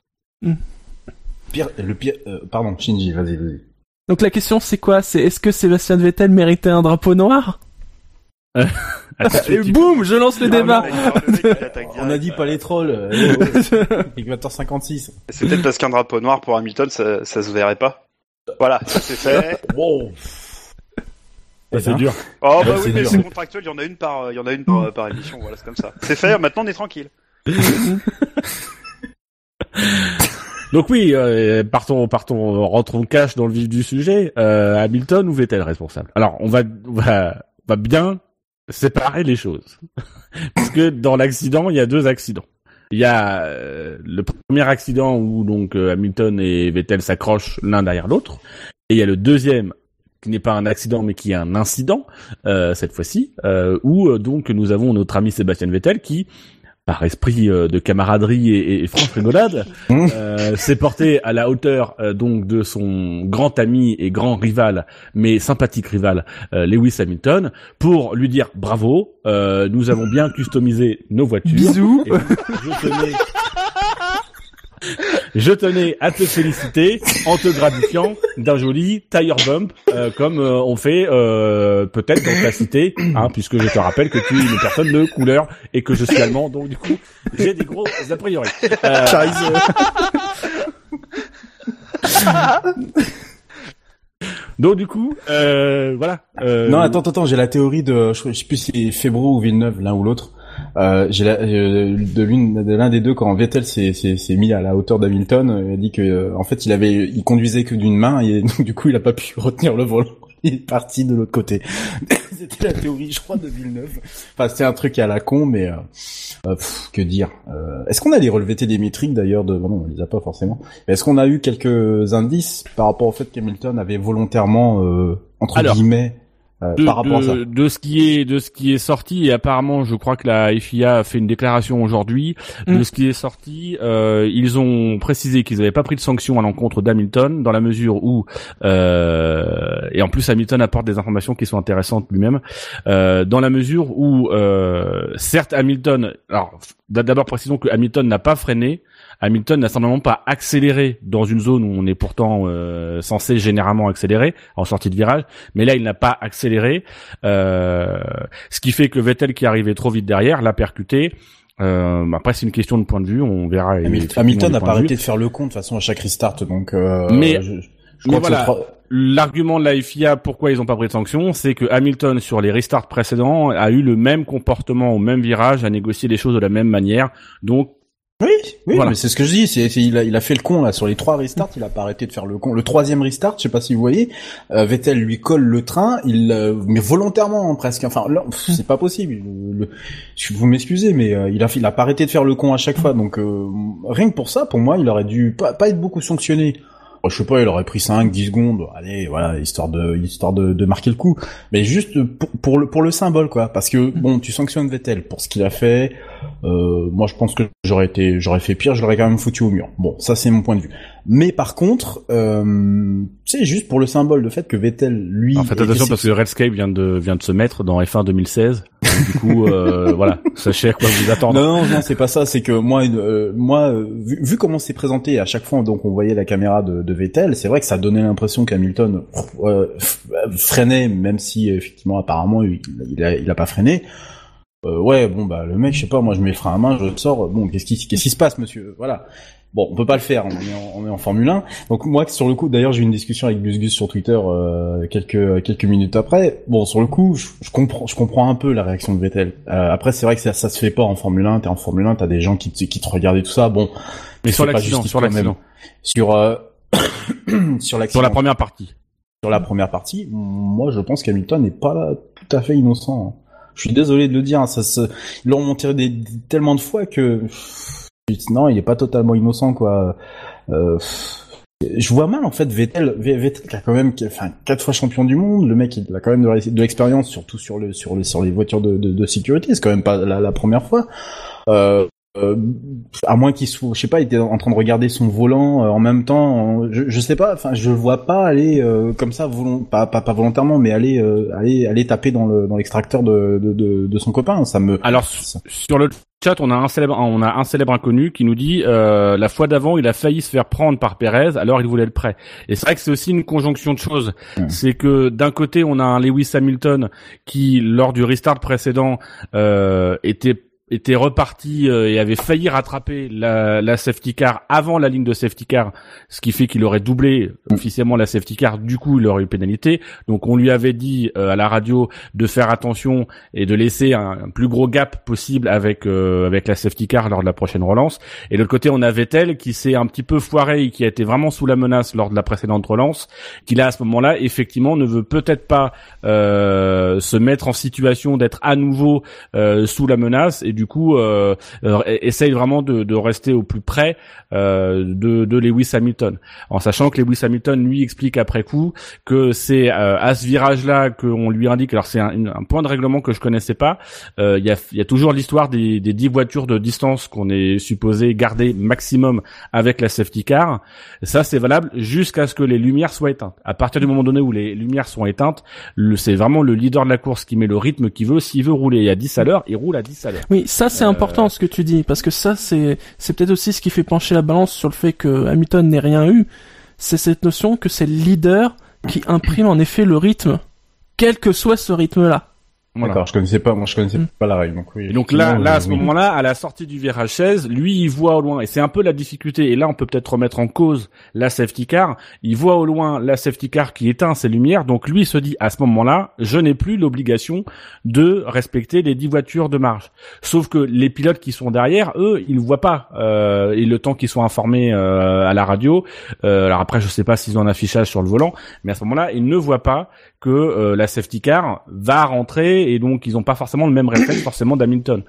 Pire, le pire, euh, pardon, Shinji, vas-y, vas-y. Donc la question c'est quoi? C'est est-ce que Sébastien Vettel méritait un drapeau noir? <laughs> <laughs> Et boum, je lance le débat. Ah, le mec, il attaque On a dit pas les trolls. Euh, <laughs> Équateur 56. C'est peut-être parce qu'un drapeau noir pour Hamilton, ça, ça se verrait pas. Voilà, ça c'est fait. Wow. Ça, c'est dur. Oh bah c'est oui, mais c'est contractuel, il y en a une par, il y en a une par, par émission, voilà, c'est comme ça. C'est fait, maintenant on est tranquille. <laughs> Donc oui, euh, partons, partons, rentrons cash dans le vif du sujet. Euh, Hamilton ou Vettel responsable? Alors, on va, on va, on va bien séparer les choses, <laughs> parce que dans l'accident, il y a deux accidents. Il y a euh, le premier accident où donc euh, Hamilton et Vettel s'accrochent l'un derrière l'autre, et il y a le deuxième qui n'est pas un accident mais qui est un incident euh, cette fois-ci, euh, où euh, donc nous avons notre ami Sébastien Vettel qui par esprit euh, de camaraderie et, et franche rigolade, <laughs> Mmh. euh, s'est porté à la hauteur euh, donc de son grand ami et grand rival, mais sympathique rival, euh, Lewis Hamilton, pour lui dire bravo, euh, nous avons bien customisé nos voitures. Bisous. Et je tenais, je tenais à te féliciter en te gratifiant d'un joli tire bump, euh, comme euh, on fait euh, peut-être dans ta cité, hein, puisque je te rappelle que tu es une personne de couleur et que je suis allemand, donc du coup j'ai des gros a priori. Euh, donc du coup, euh, voilà. Euh, Non, attends, attends, j'ai la théorie de, je, sais plus si c'est Febro ou Villeneuve, l'un ou l'autre. Euh, j'ai la, euh, de l'une, de l'un des deux quand Vettel s'est, s'est, s'est mis à la hauteur d'Hamilton, euh, il a dit que, euh, en fait, il avait, il conduisait que d'une main et <laughs> donc du coup, il a pas pu <laughs> retenir le volant. Il est parti de l'autre côté. <laughs> C'était la théorie, je crois, de Villeneuve. Enfin, c'était un truc à la con, mais pff, que dire. Euh, est-ce qu'on a les relevés télémétriques d'ailleurs de, bon, on les a pas forcément. Est-ce qu'on a eu quelques indices par rapport au fait qu'Hamilton avait volontairement, euh, entre Alors, guillemets, euh, de, par rapport de- à ça de ce qui est de ce qui est sorti et apparemment je crois que la FIA a fait une déclaration aujourd'hui Mm. de ce qui est sorti euh, ils ont précisé qu'ils n'avaient pas pris de sanction à l'encontre d'Hamilton dans la mesure où euh, et en plus Hamilton apporte des informations qui sont intéressantes lui-même euh, dans la mesure où euh, certes Hamilton alors d'abord précisons que Hamilton n'a pas freiné Hamilton n'a simplement pas accéléré dans une zone où on est pourtant euh, censé généralement accélérer en sortie de virage mais là il n'a pas accéléré, euh, ce qui fait que Vettel qui arrivait trop vite derrière l'a percuté. Euh, après c'est une question de point de vue, on verra. Hamilton n'a pas arrêté de faire le con de toute façon à chaque restart, donc. Euh, Mais- je, je mais voilà. L'argument de la FIA, pourquoi ils n'ont pas pris de sanction, c'est que Hamilton sur les restarts précédents a eu le même comportement au même virage, a négocié les choses de la même manière, donc Oui, oui, mais c'est ce que je dis. C'est, il, a, il a fait le con là sur les trois restarts. Il a pas arrêté de faire le con. Le troisième restart, je sais pas si vous voyez, euh, Vettel lui colle le train, il, euh, mais volontairement hein, presque. Enfin, là, c'est pas possible. Le, vous m'excusez, mais euh, il a, il a pas arrêté de faire le con à chaque fois. Donc rien que pour ça, pour moi, il aurait dû pas, pas être beaucoup sanctionné je sais pas, il aurait pris 5, 10 secondes, allez, voilà, histoire de, histoire de, de marquer le coup. Mais juste pour, pour, le, pour le symbole, quoi. Parce que, bon, tu sanctionnes Vettel pour ce qu'il a fait. Euh, moi, je pense que j'aurais été, j'aurais fait pire, je l'aurais quand même foutu au mur. Bon, ça, c'est mon point de vue. Mais par contre, euh, c'est juste pour le symbole, de fait que Vettel, lui... En fait, attention, parce que Redscape vient de, vient de se mettre dans F1 2016 du coup, euh, voilà, sachez à quoi vous attendre. Non, non, c'est pas ça. C'est que moi, euh, moi, euh, vu, comment c'est présenté à chaque fois, donc on voyait la caméra de, de Vettel, c'est vrai que ça donnait l'impression qu'Hamilton euh, freinait, même si effectivement, apparemment, il, il, a, pas freiné. ouais, bon bah le mec, je sais pas, moi je mets le frein à main, je sors. Bon, qu'est-ce qui, qu'est-ce qui se passe, monsieur? Voilà. Bon, on peut pas le faire, on est en, on est en Formule 1. Donc moi, sur le coup, d'ailleurs, j'ai eu une discussion avec Gus Gus sur Twitter euh, quelques quelques minutes après. Bon, sur le coup, je, comprends, je comprends un peu la réaction de Vettel. Euh, après, c'est vrai que ça, ça se fait pas en Formule 1. T'es en Formule 1, t'as des gens qui te, qui te regardent et tout ça. Bon, mais sur l'accident, sur l'accident, sur euh, <coughs> sur l'accident, sur la première partie. Sur la première partie, moi, je pense qu'Hamilton n'est pas tout à fait innocent. Je suis désolé de le dire, hein, ça se, ils l'ont montré des, tellement de fois que non, il est pas totalement innocent, quoi. Euh, je vois mal en fait Vettel, Vettel qui a quand même, enfin quatre fois champion du monde, le mec il a quand même de l'expérience, surtout sur le sur les sur les voitures de, de, de sécurité, c'est quand même pas la, la première fois. Euh, euh, à moins qu'il soit, je sais pas, il était en train de regarder son volant euh, en même temps. je, je sais pas, enfin, je le vois pas aller euh, comme ça, pas, pas, pas volontairement, mais aller aller aller taper dans le dans l'extracteur de, de, de, son copain. Ça me. Alors sur le chat, on a un célèbre, on a un célèbre inconnu qui nous dit la fois d'avant, il a failli se faire prendre par Perez, alors il voulait le prêt. Et c'est vrai que c'est aussi une conjonction de choses. C'est que d'un côté, on a un Lewis Hamilton qui, lors du restart précédent, était était reparti euh, et avait failli rattraper la, la, safety car avant la ligne de safety car, ce qui fait qu'il aurait doublé officiellement la safety car. Du coup, il aurait eu pénalité. Donc, on lui avait dit euh, à la radio de faire attention et de laisser un, plus gros gap possible avec euh, avec la safety car lors de la prochaine relance. Et de l'autre côté, on a Vettel qui s'est un petit peu foiré et qui a été vraiment sous la menace lors de la précédente relance, qui là à ce moment-là, effectivement, ne veut peut-être pas se mettre en situation d'être à nouveau sous la menace et du du coup euh, euh, essaye vraiment de, de, rester au plus près euh, de, de, Lewis Hamilton, en sachant que Lewis Hamilton lui explique après coup que c'est euh, à ce virage-là qu'on lui indique. Alors c'est un, un, point de règlement que je connaissais pas. Il y a, y, a, toujours l'histoire des, des 10 voitures de distance qu'on est supposé garder maximum avec la safety car. Ça c'est valable jusqu'à ce que les lumières soient éteintes. À partir du moment donné où les lumières sont éteintes, c'est vraiment le leader de la course qui met le rythme qu'il veut. S'il veut rouler à 10 à l'heure, il roule à 10 à l'heure. Ça c'est important ce que tu dis parce que ça c'est c'est peut-être aussi ce qui fait pencher la balance sur le fait que Hamilton n'ait rien eu. C'est cette notion que c'est le leader qui imprime en effet le rythme, quel que soit ce rythme-là. D'accord, je connaissais pas, moi je connaissais mm. pas la règle. Donc, oui, donc là, là à ce moment-là, à la sortie du virage 16, lui il voit au loin, et c'est un peu la difficulté. Et là, on peut peut-être remettre en cause la safety car. Il voit au loin la safety car qui éteint ses lumières, donc lui il se dit à ce moment-là, je n'ai plus l'obligation de respecter les 10 voitures de marge. Sauf que les pilotes qui sont derrière, eux, ils ne voient pas. Euh, et le temps qu'ils sont informés euh, à la radio, euh, alors après je sais pas s'ils ont un affichage sur le volant, mais à ce moment-là, ils ne voient pas que euh, la safety car va rentrer et donc ils n'ont pas forcément le même réflexe <coughs> forcément d'Hamilton.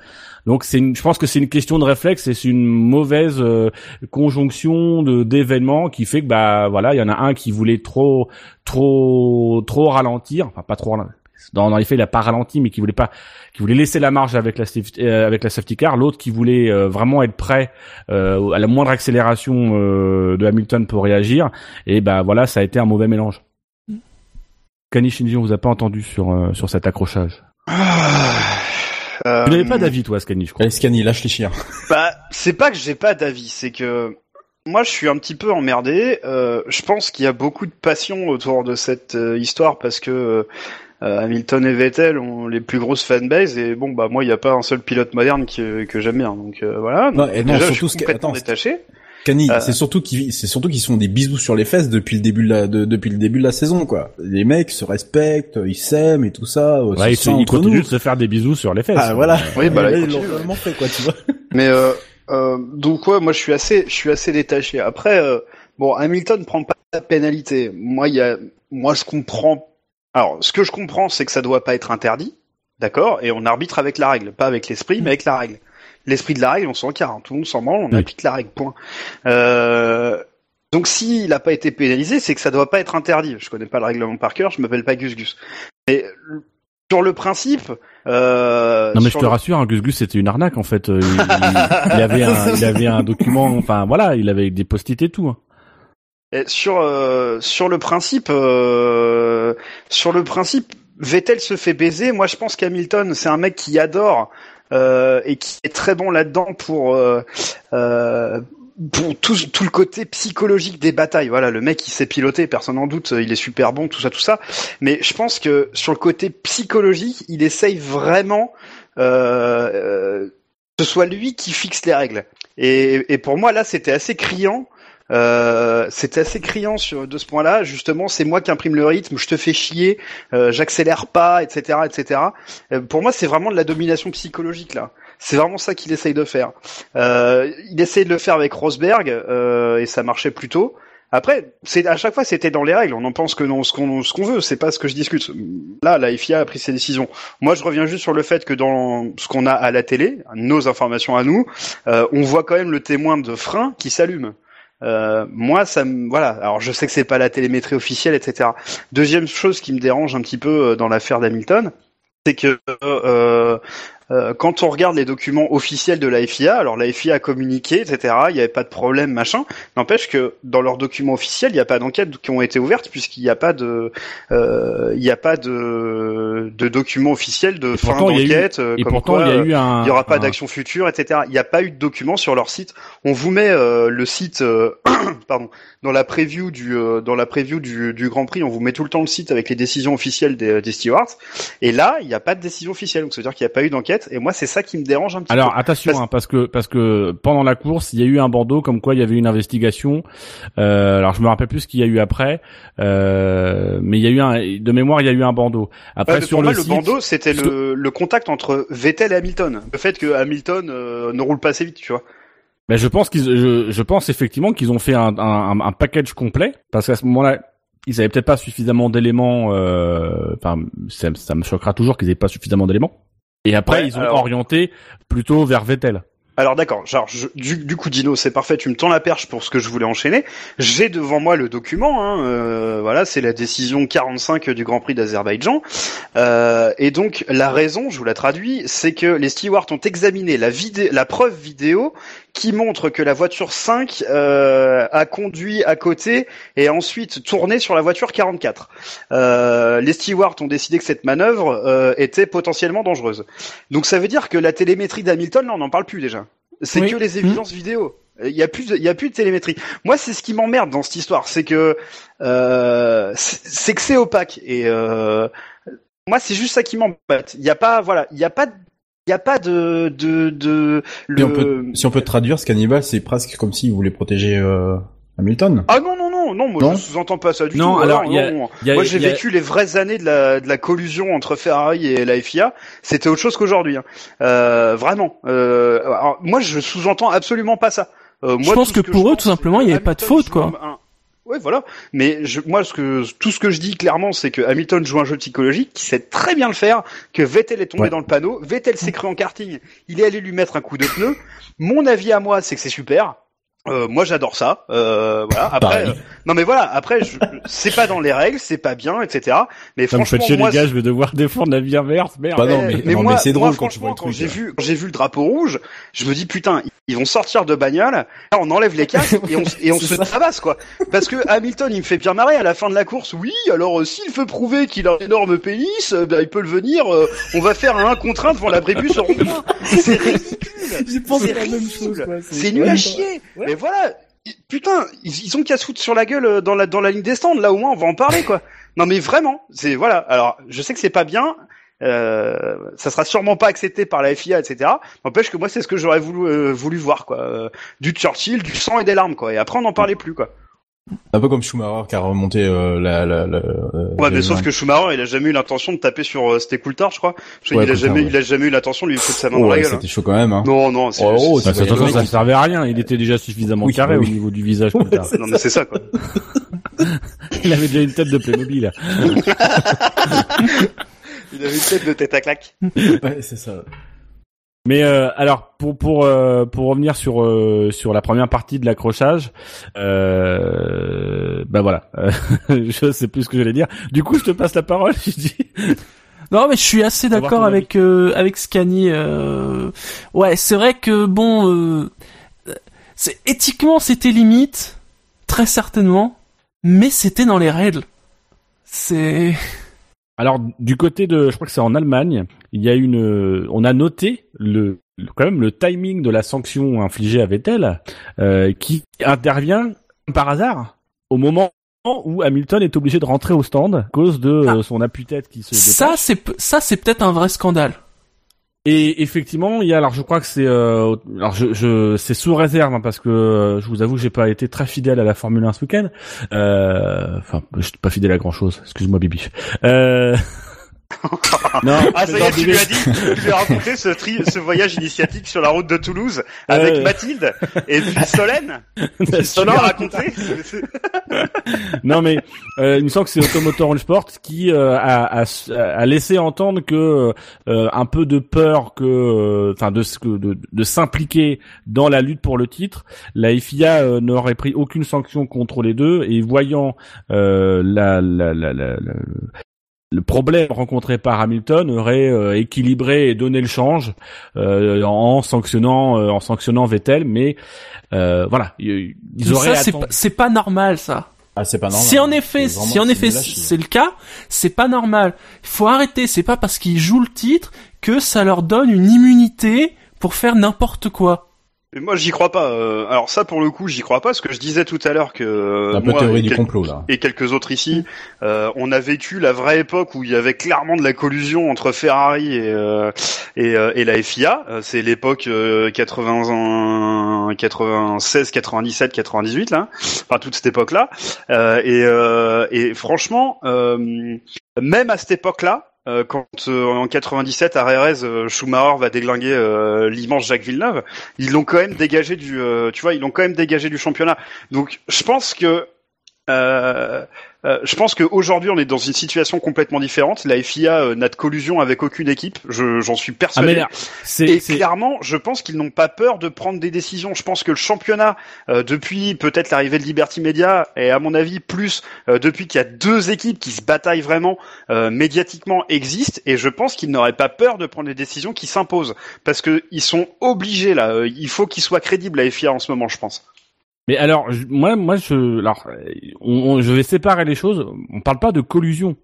Donc c'est je pense que c'est une question de réflexe et c'est une mauvaise euh, conjonction de d'événements qui fait que bah voilà il y en a un qui voulait trop trop trop ralentir. Enfin pas trop dans, dans les faits il a pas ralenti mais qui voulait pas qui voulait laisser la marge avec la safety, euh, avec la safety car. L'autre qui voulait vraiment être prêt à la moindre accélération de Hamilton pour réagir. Et bah voilà ça a été un mauvais mélange Kani Shinji, on vous a pas entendu sur euh, sur cet accrochage. Euh, tu n'avais pas d'avis, toi, Scani, je crois. Allez, Scani, lâche les chiens. Bah, c'est pas que j'ai pas d'avis, c'est que moi, je suis un petit peu emmerdé. Euh, je pense qu'il y a beaucoup de passion autour de cette histoire parce que Hamilton et Vettel ont les plus grosses fanbases et bon, bah moi, il n'y a pas un seul pilote moderne que, que j'aime bien. Donc voilà. Non, et non, surtout je suis complètement détaché. Cani, euh. c'est surtout qu'ils, c'est surtout qu'ils se font des bisous sur les fesses depuis le début de la, depuis le début de la saison, quoi. Les mecs se respectent, ils s'aiment et tout ça. Ouais, ils, continuent de se faire des bisous sur les fesses. Ah voilà. Oui, bah là, ils l'ont vraiment fait, quoi, tu vois. <laughs> Mais euh, Euh, donc ouais, moi je suis assez, je suis assez détaché. Après, euh, bon, Hamilton prend pas la pénalité. Moi, il y a, moi je comprends. Alors, ce que je comprends, c'est que ça doit pas être interdit, d'accord, et on arbitre avec la règle, pas avec l'esprit, mais avec la règle. L'esprit de la règle, on s'en carre, hein. tout le monde s'en branle, on Oui. applique la règle, point. Euh, donc s'il n'a pas été pénalisé, c'est que ça doit pas être interdit. Je connais pas le règlement par cœur, je m'appelle pas Gus Gus. Mais euh, sur le principe, euh, Non mais je te le- rassure, un Gus Gus c'était une arnaque en fait. Euh, Il, avait un, il avait un document, enfin voilà, il avait des post-it et tout. hein. Et sur euh, sur le principe, euh, sur le principe, Vettel se fait baiser. Moi, je pense qu'Hamilton, c'est un mec qui adore et qui est très bon là-dedans pour euh, euh, pour tout, tout le côté psychologique des batailles. Voilà, le mec, il sait piloter, personne n'en doute. Il est super bon, tout ça, tout ça. Mais je pense que sur le côté psychologique, il essaye vraiment euh, euh, que ce soit lui qui fixe les règles. Et, et pour moi, là, c'était assez criant. Euh, c'était assez criant sur de ce point-là. Justement, c'est moi qui imprime le rythme. Je te fais chier. euh, J'accélère pas, etc., etc. Euh, pour moi, c'est vraiment de la domination psychologique là. C'est vraiment ça qu'il essaye de faire. Euh, il essaye de le faire avec Rosberg euh, et ça marchait plutôt. Après, c'est à chaque fois c'était dans les règles. On en pense que non, ce qu'on ce qu'on veut, c'est pas ce que je discute. Là, la FIA a pris ses décisions. Moi, je reviens juste sur le fait que dans ce qu'on a à la télé, nos informations à nous, euh, on voit quand même le témoin de frein qui s'allume. Euh, moi, ça me voilà. Alors, je sais que c'est pas la télémétrie officielle, etc. Deuxième chose qui me dérange un petit peu euh, dans l'affaire d'Hamilton, c'est que euh, euh, quand on regarde les documents officiels de la FIA, alors la FIA a communiqué, etc. Il n'y avait pas de problème, machin. N'empêche que dans leurs documents officiels, il n'y a pas d'enquêtes qui ont été ouvertes puisqu'il n'y a pas de, euh, il n'y a pas de, de documents officiels de Et fin eu- d'enquête. euh, Et comme pourtant, quoi, il y a euh, eu un. il n'y aura pas un- d'action future, etc. Il n'y a pas eu de documents sur leur site. On vous met euh, le site, euh, <clears throat> pardon, dans la preview du euh, dans la preview du, du Grand Prix. On vous met tout le temps le site avec les décisions officielles des, des stewards. Et là, il n'y a pas de décision officielle, donc ça veut dire qu'il n'y a pas eu d'enquête. Et moi, c'est ça qui me dérange un petit Alors peu. attention, Parce- hein, parce que parce que pendant la course, il y a eu un bandeau comme quoi il y avait une investigation. Euh, alors je me rappelle plus ce qu'il y a eu après, euh, mais il y a eu un de mémoire, il y a eu un bandeau. Après Ouais, sur le moi, le site, bandeau, c'était le, le contact entre Vettel et Hamilton. Le fait que Hamilton euh, ne roule pas assez vite, tu vois. Ben, je pense qu'ils, je, je pense effectivement qu'ils ont fait un, un, un package complet parce qu'à ce moment-là, ils avaient peut-être pas suffisamment d'éléments. euh, Enfin, ça, ça me choquera toujours qu'ils aient pas suffisamment d'éléments. Et après, Ouais, ils ont alors- orienté plutôt vers Vettel. Alors d'accord, genre je- du, du coup Dino, c'est parfait, tu me tends la perche pour ce que je voulais enchaîner. J'ai devant moi le document, hein, euh, voilà, c'est la décision 45 du Grand Prix d'Azerbaïdjan. Euh, et donc la raison, je vous la traduis, c'est que les stewards ont examiné la, la preuve vidéo qui montre que la voiture 5 euh, a conduit à côté et a ensuite tourné sur la voiture 44. Euh, les stewards ont décidé que cette manœuvre euh, était potentiellement dangereuse. Donc ça veut dire que la télémétrie d'Hamilton, là, on n'en parle plus déjà. C'est Oui. que les évidences vidéo. Il y a plus, de, il y a plus de télémétrie. Moi, c'est ce qui m'emmerde dans cette histoire, c'est que euh, c'est que c'est opaque. Et euh, moi, c'est juste ça qui m'embête. Il n'y a pas, voilà, il n'y a pas, de- il y a pas de de de Si on le- peut, si on peut traduire, ce cannibale, c'est presque comme s'il voulait protéger euh, Hamilton. Ah non non non non, moi Non je sous-entends pas ça du Non, tout. alors, non, il y a- non. Il y a- Moi, j'ai il y a- vécu les vraies années de la, de la collusion entre Ferrari et la FIA. C'était autre chose qu'aujourd'hui. hein. Euh, vraiment. Euh, alors, moi, je sous-entends absolument pas ça. Euh, Je pense que pour eux, pense, tout simplement, il y que avait pas de faute, quoi. un- Ouais, voilà. Mais je, moi, ce que, tout ce que je dis clairement, c'est que Hamilton joue un jeu psychologique, qui sait très bien le faire, que Vettel est tombé Ouais. dans le panneau. Vettel s'est cru en karting. Il est allé lui mettre un coup de pneu. Mon avis à moi, c'est que c'est super. Euh, moi, j'adore ça. Euh, voilà. Après, euh, non, mais voilà. Après, je, c'est pas dans les règles, c'est pas bien, etc. Mais Ça me fait franchement, chier moi, les gars, je vais devoir <laughs> défendre la vie inverse, merde. Bah non, eh, mais- non, mais c'est drôle moi, quand tu vois le franchement, truc, Quand j'ai là. vu, quand j'ai vu le drapeau rouge, je me dis putain, ils vont sortir de bagnole, là, on enlève les casques et on, <laughs> et on se tabasse quoi. Parce que Hamilton, il me fait bien marrer à la fin de la course. Oui, alors euh, s'il veut prouver qu'il a un énorme pénis, euh, ben, il peut le venir. euh, on va faire un 1 contre 1 devant au rond-point. C'est ridicule. C'est la ridicule. nul à chier. Mais voilà. Putain, ils, ils ont qu'à se foutre sur la gueule dans la dans la ligne des stands. Là au moins, on va en parler quoi. Non mais vraiment, c'est voilà. Alors, je sais que c'est pas bien. Euh, ça sera sûrement pas accepté par la FIA, etc. N'empêche que moi, c'est ce que j'aurais voulu euh, voulu voir quoi. Euh, du Churchill, du sang et des larmes quoi. Et après, on n'en parlait plus quoi. Un peu comme Schumacher qui a remonté euh, la, la, la euh, Ouais, mais la- sauf que Schumacher, il a jamais eu l'intention de taper sur euh, c'était Coulthard, je crois. Je Ouais, il a Coulthard, jamais, ouais. il a jamais eu l'intention de lui foutre sa main Oh, dans la ouais, gueule. c'était chaud quand même. Hein. Non, non, c'est Oh, oh, Bah, ouais, ça servait à rien. Il était déjà suffisamment Oui, carré au niveau du visage. plus tard. <laughs> non, mais c'est ça, quoi. <laughs> Il avait déjà une tête de Playmobil. <laughs> Il avait une tête de tête à claque. <laughs> Ouais, c'est ça. Mais euh, alors pour pour euh, pour revenir sur euh, sur la première partie de l'accrochage, euh, bah voilà, euh, <laughs> je sais plus ce que j'allais dire. Du coup, je te passe la parole. Je dis. Non, mais je suis assez d'accord avec euh, avec Scani. Euh... Ouais, c'est vrai que bon, euh... c'est éthiquement c'était limite, très certainement, mais c'était dans les règles. C'est Alors du côté de, je crois que c'est en Allemagne, il y a une, on a noté le quand même le timing de la sanction infligée à Vettel, euh, qui intervient par hasard au moment où Hamilton est obligé de rentrer au stand à cause de euh, son appui-tête qui se ça, c'est ça, c'est peut-être un vrai scandale. Et effectivement, il y a alors je crois que c'est euh, alors je, je c'est sous réserve hein, parce que euh, je vous avoue que j'ai pas été très fidèle à la Formule 1 ce week-end. Euh, Enfin, je suis pas fidèle à grand chose. Excuse-moi, Bibi. <laughs> Euh... non, Ah, ça y est, tu lui as dit, tu lui as raconté ce tri, ce voyage initiatique sur la route de Toulouse avec Ouais. Mathilde et puis <laughs> Solène. Tu lui as raconté. <laughs> non mais euh, il me semble que c'est Automotor All Sport qui euh, a, a, a laissé entendre que euh, un peu de peur que euh, enfin de, de de s'impliquer dans la lutte pour le titre, la FIA euh, n'aurait pris aucune sanction contre les deux et voyant euh, la, la, la- la- le problème rencontré par Hamilton aurait euh, équilibré et donné le change euh, en sanctionnant euh, en sanctionnant Vettel mais euh, voilà ils ils auraient c'est attendu- pas, c'est pas normal, ça. Ah, c'est pas normal. Si en effet, si en effet c'est le cas, c'est pas normal. Il faut arrêter. C'est pas parce qu'ils jouent le titre que ça leur donne une immunité pour faire n'importe quoi. Mais moi, j'y crois pas. euh, alors ça, pour le coup, j'y crois pas, ce que je disais tout à l'heure que euh, un peu moi théorie et du quel- complot là. et quelques autres ici, euh, on a vécu la vraie époque où il y avait clairement de la collusion entre Ferrari et euh, et, euh, et la FIA. Euh, C'est l'époque euh, 80, 96, 97, 98 là, enfin toute cette époque-là. Euh, et, euh, et franchement, euh, même à cette époque-là. Euh, quand euh, en 97 à Rérez, Schumacher va déglinguer euh, l'immense Jacques Villeneuve, ils l'ont quand même dégagé du, euh, tu vois, ils l'ont quand même dégagé du championnat. Donc je pense que euh, euh, je pense qu'aujourd'hui on est dans une situation complètement différente. La FIA euh, n'a de collusion avec aucune équipe, je- j'en suis ah persuadé. là, Et clairement, je pense qu'ils n'ont pas peur de prendre des décisions. Je pense que le championnat, euh, depuis peut-être l'arrivée de Liberty Media, et à mon avis plus euh, depuis qu'il y a deux équipes qui se bataillent vraiment euh, médiatiquement, existe. Et je pense qu'ils n'auraient pas peur de prendre des décisions qui s'imposent, parce que ils sont obligés là. Il faut qu'ils soient crédibles la FIA en ce moment, je pense. Mais alors, je- moi, moi, je, alors, je vais séparer les choses. On parle pas de collusion.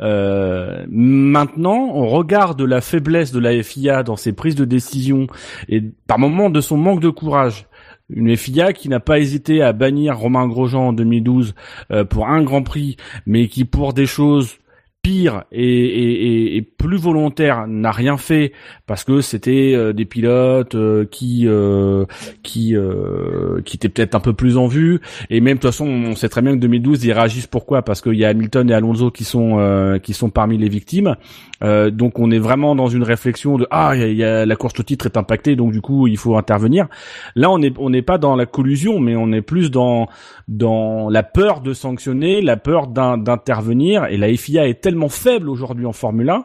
Euh, maintenant, on regarde la faiblesse de la FIA dans ses prises de décision et par moments de son manque de courage. Une FIA qui n'a pas hésité à bannir Romain Grosjean en 2012 euh, pour un Grand Prix, mais qui pour des choses pires et, et- et- plus volontaires n'a rien fait parce que c'était euh, des pilotes euh, qui euh, qui euh, qui étaient peut-être un peu plus en vue. Et même de toute façon on sait très bien que 2012 ils réagissent pourquoi? Parce qu'il y a Hamilton et Alonso qui sont euh, qui sont parmi les victimes. Euh, donc on est vraiment dans une réflexion de ah y a, y a- la course au titre est impactée donc du coup il faut intervenir. Là on est on n'est pas dans la collusion mais on est plus dans dans la peur de sanctionner la peur d'in- d'intervenir. Et la FIA est tellement faible aujourd'hui en Formule 1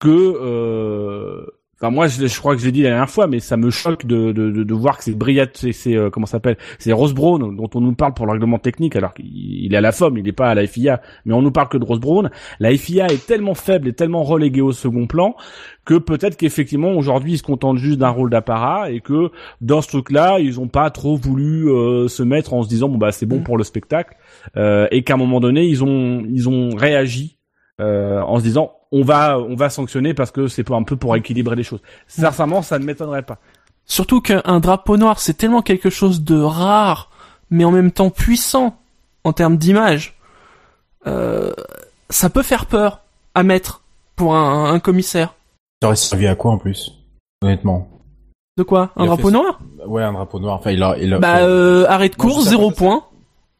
que euh, Enfin moi je, je crois que je l'ai dit la dernière fois mais ça me choque de, de, de, de voir que c'est Briat c'est euh, comment s'appelle c'est Ross Brown dont on nous parle pour le règlement technique alors qu'il il est à la FOM il n'est pas à la FIA mais on nous parle que de Ross Brown la FIA est tellement faible et tellement reléguée au second plan que peut-être qu'effectivement aujourd'hui ils se contentent juste d'un rôle d'apparat et que dans ce truc-là ils ont pas trop voulu euh, se mettre en se disant bon bah c'est bon Mm. pour le spectacle euh, et qu'à un moment donné ils ont ils ont réagi euh, en se disant on va on va sanctionner parce que c'est un peu pour équilibrer les choses. Sincèrement, ça ne m'étonnerait pas. Surtout qu'un drapeau noir, c'est tellement quelque chose de rare, mais en même temps puissant en termes d'image. Euh, ça peut faire peur à mettre pour un, un commissaire. Ça aurait servi à quoi en plus Honnêtement? De quoi? Un drapeau fait- noir? Ouais, un drapeau noir. Enfin, il a, il a Bah, fait- euh, arrêt de course, zéro pas. point.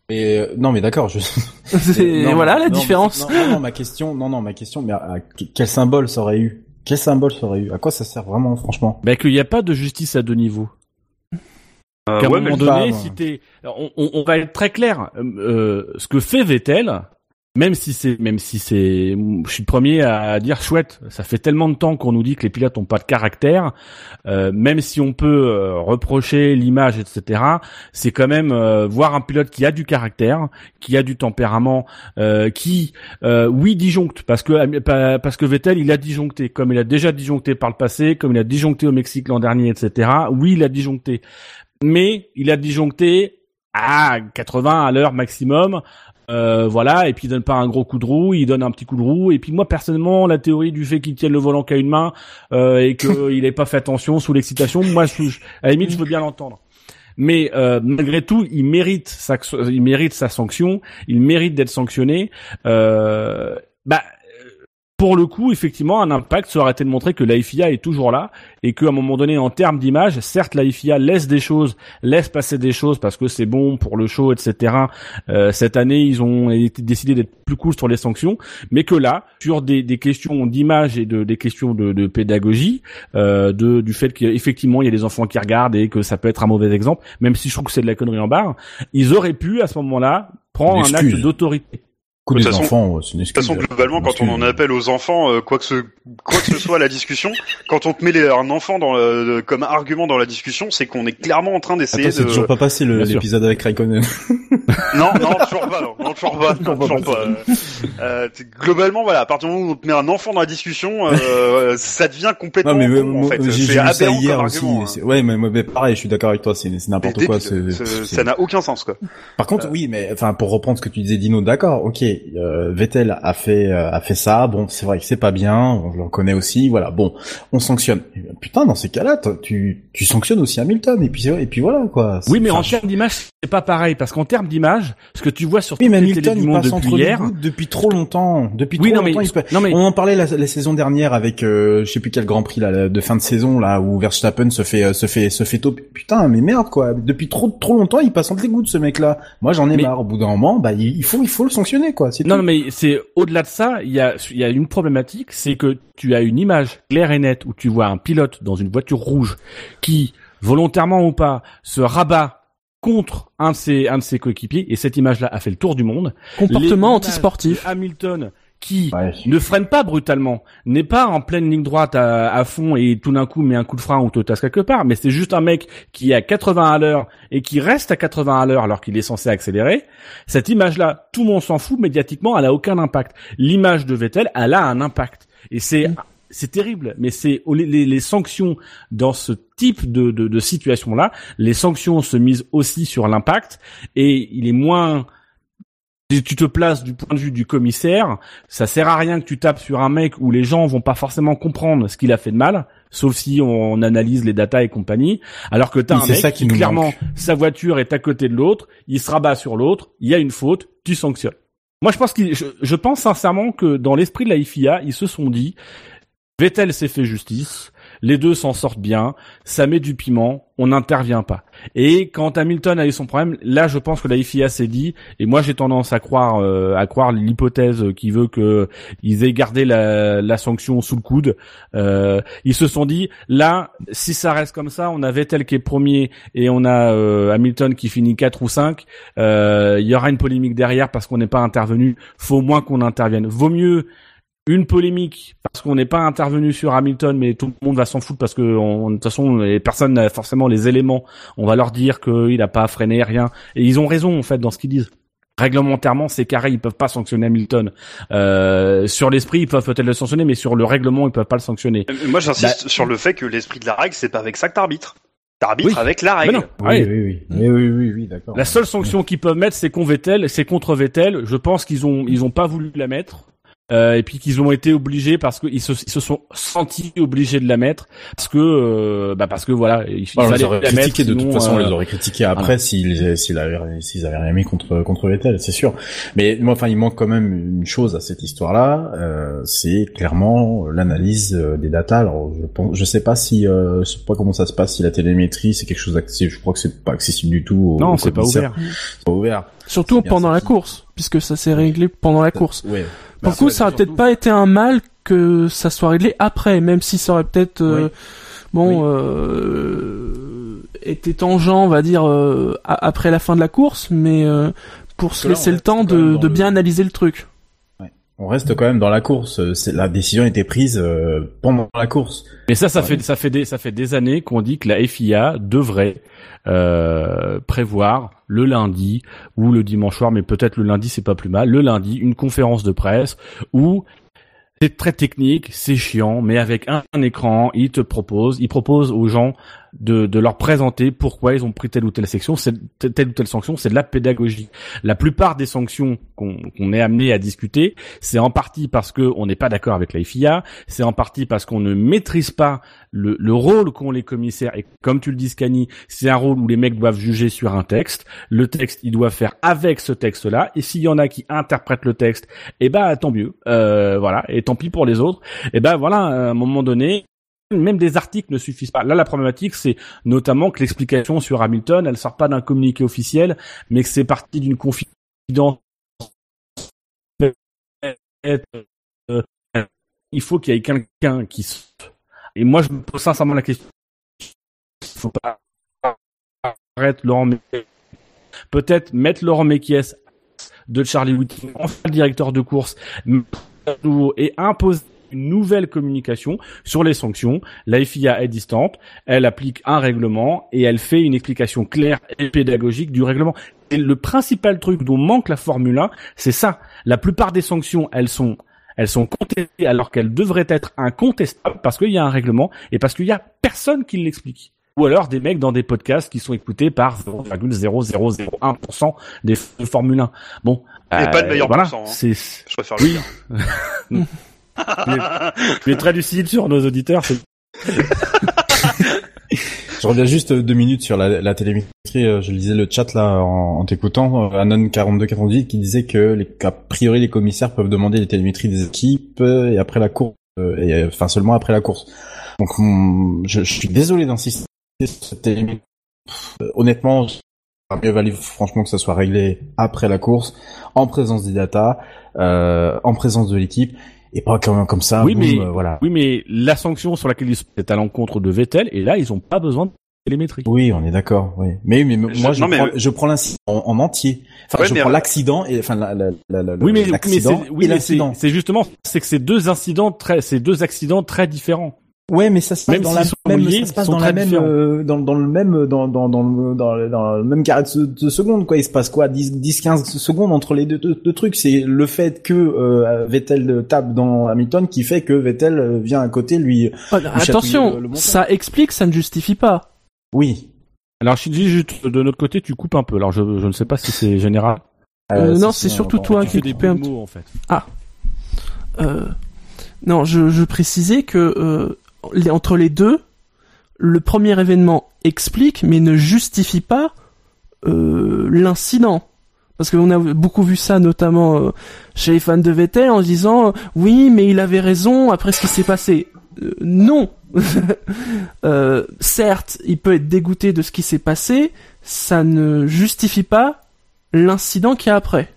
Et euh, non, mais d'accord. Je... <laughs> Non, voilà la non, différence. Non, non, non, ma question, non, non, ma question, mais à- à- quel symbole ça aurait eu? Quel symbole ça aurait eu? À quoi ça sert vraiment, franchement? Bah qu'il n'y a pas de justice à deux niveaux. Euh, Qu'à ouais, un mais moment donné, pas, si t'es, on, on, on va être très clair. euh, ce que fait Vettel, même si c'est, même si c'est, je suis le premier à dire chouette. Ça fait tellement de temps qu'on nous dit que les pilotes ont pas de caractère. euh, même si on peut euh, reprocher l'image, etc. C'est quand même euh, voir un pilote qui a du caractère, qui a du tempérament, euh, qui, euh, oui, disjoncte parce que pa- parce que Vettel, il a disjoncté, comme il a déjà disjoncté par le passé, comme il a disjoncté au Mexique l'an dernier, etc. Oui, il a disjoncté mais il a disjoncté à 80 à l'heure maximum. Euh, voilà, et puis il donne pas un gros coup de roue, il donne un petit coup de roue. Et puis moi personnellement, la théorie du fait qu'il tienne le volant qu'à une main euh, et qu'il <laughs> ait pas fait attention sous l'excitation, moi, je, à la limite, je veux bien l'entendre. Mais euh, malgré tout, il mérite sa, il mérite sa sanction, il mérite d'être sanctionné. Euh, bah, pour le coup, effectivement, un impact, ça aurait été de montrer que la FIA est toujours là et qu'à un moment donné, en termes d'image, certes, la FIA laisse des choses, laisse passer des choses parce que c'est bon pour le show, etc. Euh, cette année, ils ont décidé d'être plus cool sur les sanctions, mais que là, sur des, des questions d'image et de, des questions de, de pédagogie, euh, de, du fait qu'effectivement, il y a des enfants qui regardent et que ça peut être un mauvais exemple, même si je trouve que c'est de la connerie en barre, ils auraient pu, à ce moment-là, prendre un acte d'autorité. Coup De des façon- enfants, c'est une De excuse. toute façon, globalement, quand on en appelle aux enfants, euh, quoi que ce, quoi que ce soit à la discussion, <laughs> quand on te met les- un enfant dans le- comme argument dans la discussion, c'est qu'on est clairement en train d'essayer Attends, c'est de. toujours pas passé l'épisode avec Raikkonen. <laughs> <laughs> Non, non, toujours pas, non, non, toujours pas, non, toujours pas. Euh, euh, globalement, voilà, à partir du moment où on te met un enfant dans la discussion, euh, ça devient complètement Non mais con, moi, en fait. j'ai vu ça hier aussi. argument, hein. Ouais, mais, mais pareil, je suis d'accord avec toi, c'est n'importe quoi. ça n'a aucun sens, quoi. Par contre, oui, mais enfin pour reprendre ce que tu disais, Dino, d'accord, ok, euh, Vettel a fait euh, a fait ça, bon, c'est vrai que c'est pas bien, on le reconnaît aussi, voilà, bon, on sanctionne. Putain, dans ces cas-là, tu tu sanctionnes aussi Hamilton et puis et puis voilà quoi. Oui, mais Enfin, en termes d'image, c'est pas pareil, parce qu'en termes d'image, ce que tu vois sur oui, mais les Hamilton il passe depuis entre les hier. gouttes depuis trop longtemps, depuis Oui, trop non, mais, longtemps. il se non, mais, On en parlait la, la saison dernière avec euh, je sais plus quel Grand Prix là de fin de saison là où Verstappen se fait euh, se fait se fait top. Putain, mais merde quoi. Depuis trop trop longtemps, il passe entre les gouttes ce mec là. Moi, j'en ai Mais- marre. Au bout d'un moment, bah il faut il faut le sanctionner quoi. Non, tout. non, mais c'est au-delà de ça, il y a, il y a une problématique, c'est que tu as une image claire et nette où tu vois un pilote dans une voiture rouge qui, volontairement ou pas, se rabat contre un de ses, un de ses coéquipiers, et cette image-là a fait le tour du monde. Comportement antisportif. Hamilton, qui Ouais. ne freine pas brutalement, n'est pas en pleine ligne droite à, à fond et tout d'un coup met un coup de frein ou te tasse quelque part, mais c'est juste un mec qui est à 80 à l'heure et qui reste à 80 à l'heure alors qu'il est censé accélérer. Cette image-là, tout le monde s'en fout, médiatiquement, elle a aucun impact. L'image de Vettel, elle a un impact. Et c'est, c'est terrible, mais c'est les, les- les sanctions dans ce type de, de, de situation-là, les sanctions se misent aussi sur l'impact et il est moins si tu te places du point de vue du commissaire, ça sert à rien que tu tapes sur un mec où les gens vont pas forcément comprendre ce qu'il a fait de mal, sauf si on analyse les datas et compagnie, alors que t'as un mec ça qui clairement manque. sa voiture est à côté de l'autre, il se rabat sur l'autre, il y a une faute, tu sanctionnes. Moi je pense qu'il, je, je pense sincèrement que dans l'esprit de la FIA, ils se sont dit, Vettel s'est fait justice, les deux s'en sortent bien, ça met du piment, on n'intervient pas. Et quand Hamilton a eu son problème, là je pense que la FIA s'est dit, et moi j'ai tendance à croire euh, à croire l'hypothèse qui veut que ils aient gardé la, la sanction sous le coude. Euh, ils se sont dit, là si ça reste comme ça, on a Vettel qui est premier et on a euh, Hamilton qui finit 4 ou 5, euh, il y aura une polémique derrière parce qu'on n'est pas intervenu, faut au moins qu'on intervienne. Vaut mieux une polémique parce qu'on n'est pas intervenu sur Hamilton, mais tout le monde va s'en foutre parce que on- de toute façon, les personnes n'a forcément les éléments. On va leur dire qu'il n'a pas freiné rien, et ils ont raison en fait dans ce qu'ils disent. Réglementairement, c'est carré, ils peuvent pas sanctionner Hamilton. Euh, sur l'esprit, ils peuvent peut-être le sanctionner, mais sur le règlement, ils peuvent pas le sanctionner. Euh, Moi, j'insiste sur le fait que l'esprit de la règle, c'est pas avec ça que t'arbitres. T'arbitres Oui. avec la Mais règle. non, Oui, oui, oui, oui, oui, oui, oui, d'accord. La seule sanction qu'ils peuvent mettre, c'est contre Vettel, c'est contre Vettel. Je pense qu'ils ont ils ont pas voulu la mettre. Euh, et puis qu'ils ont été obligés parce qu'ils se, ils se sont sentis obligés de la mettre parce que euh, bah parce que voilà il, Alors, ils auraient la critiqué mettre, de toute façon, on euh, les aurait critiqués après s'ils s'ils avaient s'ils avaient rien mis contre contre Vettel, c'est sûr. Mais moi, enfin, il manque quand même une chose à cette histoire-là, euh, c'est clairement l'analyse des datas. Alors, je pense, je sais pas si, euh, je sais pas comment ça se passe, si la télémétrie c'est quelque chose d'accessible. Je crois que c'est pas accessible du tout. au- non c'est pas ouvert C'est pas ouvert. Surtout pendant la qui- course, puisque ça s'est réglé pendant la course. Ouais. Pour Bah, coup, ça aurait peut-être pas été un mal que ça soit réglé après, même si ça aurait peut-être, euh, Oui. bon, euh, été tangent, on va dire, euh, après la fin de la course, mais euh, pour se laisser le temps de, dans de le- bien analyser le truc. On reste quand même dans la course. La décision a été prise euh, pendant la course. mais ça ça Ouais. fait ça fait des ça fait des années qu'on dit que la FIA devrait euh, prévoir le lundi ou le dimanche soir mais peut-être le lundi c'est pas plus mal le lundi une conférence de presse où c'est très technique, c'est chiant, mais avec un, un écran, ils te proposent, ils proposent aux gens de, de leur présenter pourquoi ils ont pris telle ou telle section, telle ou telle sanction, c'est de la pédagogie. La plupart des sanctions qu'on est amené à discuter, c'est en partie parce que on n'est pas d'accord avec la FIA, c'est en partie parce qu'on ne maîtrise pas le, le rôle qu'ont les commissaires. Et comme tu le dis, Scani, c'est un rôle où les mecs doivent juger sur un texte. Le texte, ils doivent faire avec ce texte-là. Et s'il y en a qui interprètent le texte, eh ben tant mieux. Euh, voilà. Et tant pis pour les autres. Et ben voilà, à un moment donné. Même des articles ne suffisent pas. Là, la problématique, c'est notamment que l'explication sur Hamilton, elle sort pas d'un communiqué officiel, mais que c'est parti d'une confidence. Il faut qu'il y ait quelqu'un qui. Et moi, je me pose sincèrement la question. Il faut pas arrêter Laurent. Peut-être mettre Laurent Mekies de Charlie Whiting en fait le directeur de course et imposer une nouvelle communication sur les sanctions. La FIA est distante, elle applique un règlement et elle fait une explication claire et pédagogique du règlement. Et le principal truc dont manque la Formule 1, c'est ça. La plupart des sanctions, elles sont elles sont contestées alors qu'elles devraient être incontestables parce qu'il y a un règlement et parce qu'il y a personne qui l'explique. Ou alors des mecs dans des podcasts qui sont écoutés par 0,0001% des Formule 1. Bon. Et pas de meilleur voilà, pourcent, hein. Je préfère le dire. <laughs> <laughs> tu es très lucide sur nos auditeurs. <laughs> Je reviens juste deux minutes sur la, télémétrie. euh, Je lisais le chat là en, en t'écoutant. euh, Anon 4298 qui disait que qu'a priori les commissaires peuvent demander les télémétries des équipes et après la course, euh, enfin seulement après la course. Donc je, suis désolé d'insister sur cette télémétrie. Honnêtement, mieux valait franchement que ça soit réglé après la course, en présence des data, euh, en présence de l'équipe. Et pas comme, comme ça, Oui, boum, mais- euh, voilà. Oui, mais la sanction sur laquelle ils sont à l'encontre de Vettel, et là, ils ont pas besoin de télémétrie. Oui, on est d'accord. Oui. Mais, mais moi, Je- je, non, mais- prends, je prends l'incident en, en entier. Enfin, Ouais, je prends l'accident et enfin la, la, la, la- Oui, mais, oui, mais l'accident c'est, oui, et mais c'est, l'incident. c'est justement, c'est que c'est deux incidents très, c'est deux accidents très différents. Ouais, mais ça se passe Même dans la même, liés, ça se passe dans la même, euh, dans, dans le même, dans, dans, dans le, dans, le- dans le même carré de, de secondes, quoi. Il se passe quoi, 10, 10, 15 secondes entre les deux, deux, deux trucs. C'est le fait que, euh, Vettel tape dans Hamilton qui fait que Vettel euh, vient à côté lui. Oh, chatouiller attention, le- le montant. ça explique, ça ne justifie pas. Oui. Alors, Shinji, juste de notre côté, tu coupes un peu. Alors, je, je ne sais pas si c'est général. Euh, non, c'est on surtout toi tu qui coupais un mots, en fait. Euh, non, je, je précisais que euh, entre les deux, le premier événement explique mais ne justifie pas euh, l'incident. Parce qu'on a beaucoup vu ça notamment euh, chez les fans de Vettel en se disant euh, oui mais il avait raison après ce qui s'est passé. Non. <laughs> Certes, il peut être dégoûté de ce qui s'est passé, ça ne justifie pas l'incident qu'il y a après.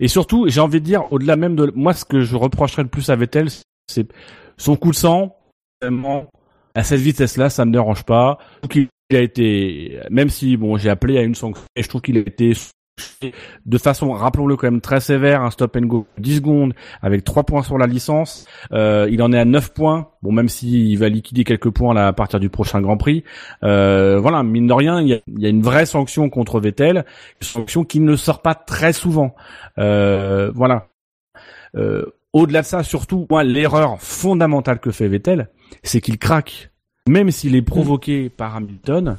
Et surtout, j'ai envie de dire, au-delà même de, moi, ce que je reprocherais le plus à Vettel, c'est son coup de sang, vraiment, à cette vitesse-là, ça me dérange pas. Qu'il a été, même si, bon, j'ai appelé à une sanction, et je trouve qu'il a été de façon, rappelons-le quand même très sévère, un stop and go 10 secondes avec 3 points sur la licence. Euh, il en est à 9 points. Bon, même s'il va liquider quelques points là à partir du prochain Grand Prix. Euh, voilà, mine de rien, il y a, y a une vraie sanction contre Vettel, une sanction qui ne sort pas très souvent. Euh, voilà. Euh, au-delà de ça, surtout, moi, l'erreur fondamentale que fait Vettel, c'est qu'il craque. Même s'il est provoqué par Hamilton,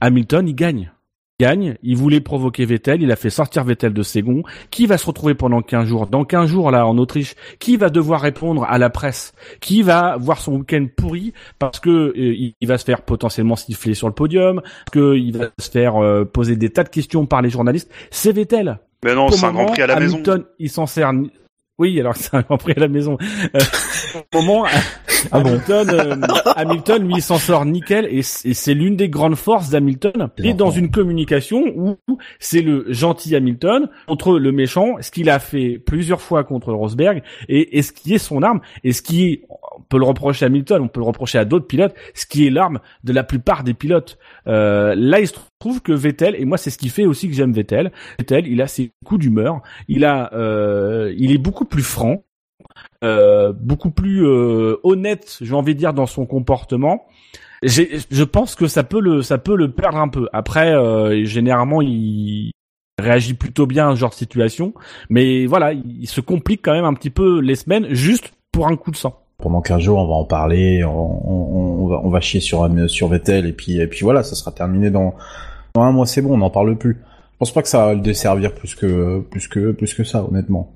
Hamilton, il gagne. gagne, il voulait provoquer Vettel, il a fait sortir Vettel de Ségon, qui va se retrouver pendant 15 jours, dans 15 jours là en Autriche, qui va devoir répondre à la presse, qui va voir son week-end pourri parce que euh, il va se faire potentiellement siffler sur le podium, qu'il va se faire euh, poser des tas de questions par les journalistes, c'est Vettel. Mais non, c'est un Grand Prix à la Hamilton, maison. il s'en sert oui, alors <laughs> c'est un Grand Prix à la maison. Euh, au moment, ah <laughs> Hamilton, euh, Hamilton, lui, il s'en sort nickel et c'est l'une des grandes forces d'Hamilton. Et dans une communication où c'est le gentil Hamilton contre le méchant, ce qu'il a fait plusieurs fois contre Rosberg et, et ce qui est son arme et ce qui est, on peut le reprocher à Hamilton, on peut le reprocher à d'autres pilotes, ce qui est l'arme de la plupart des pilotes. Euh, là, il se trouve que Vettel, et moi c'est ce qui fait aussi que j'aime Vettel, Vettel, il a ses coups d'humeur, il a, euh, il est beaucoup plus franc, euh, beaucoup plus euh, honnête, j'ai envie de dire, dans son comportement. Je pense que ça peut le, ça peut le perdre un peu. Après, euh, généralement, il réagit plutôt bien à ce genre de situation, mais voilà, il se complique quand même un petit peu les semaines juste pour un coup de sang pendant 15 jours, on va en parler, on, on, va, on va chier sur, sur Vettel, et puis, et puis voilà, ça sera terminé dans, dans un mois, c'est bon, on n'en parle plus. Je pense pas que ça va le desservir plus que, plus que, plus que ça, honnêtement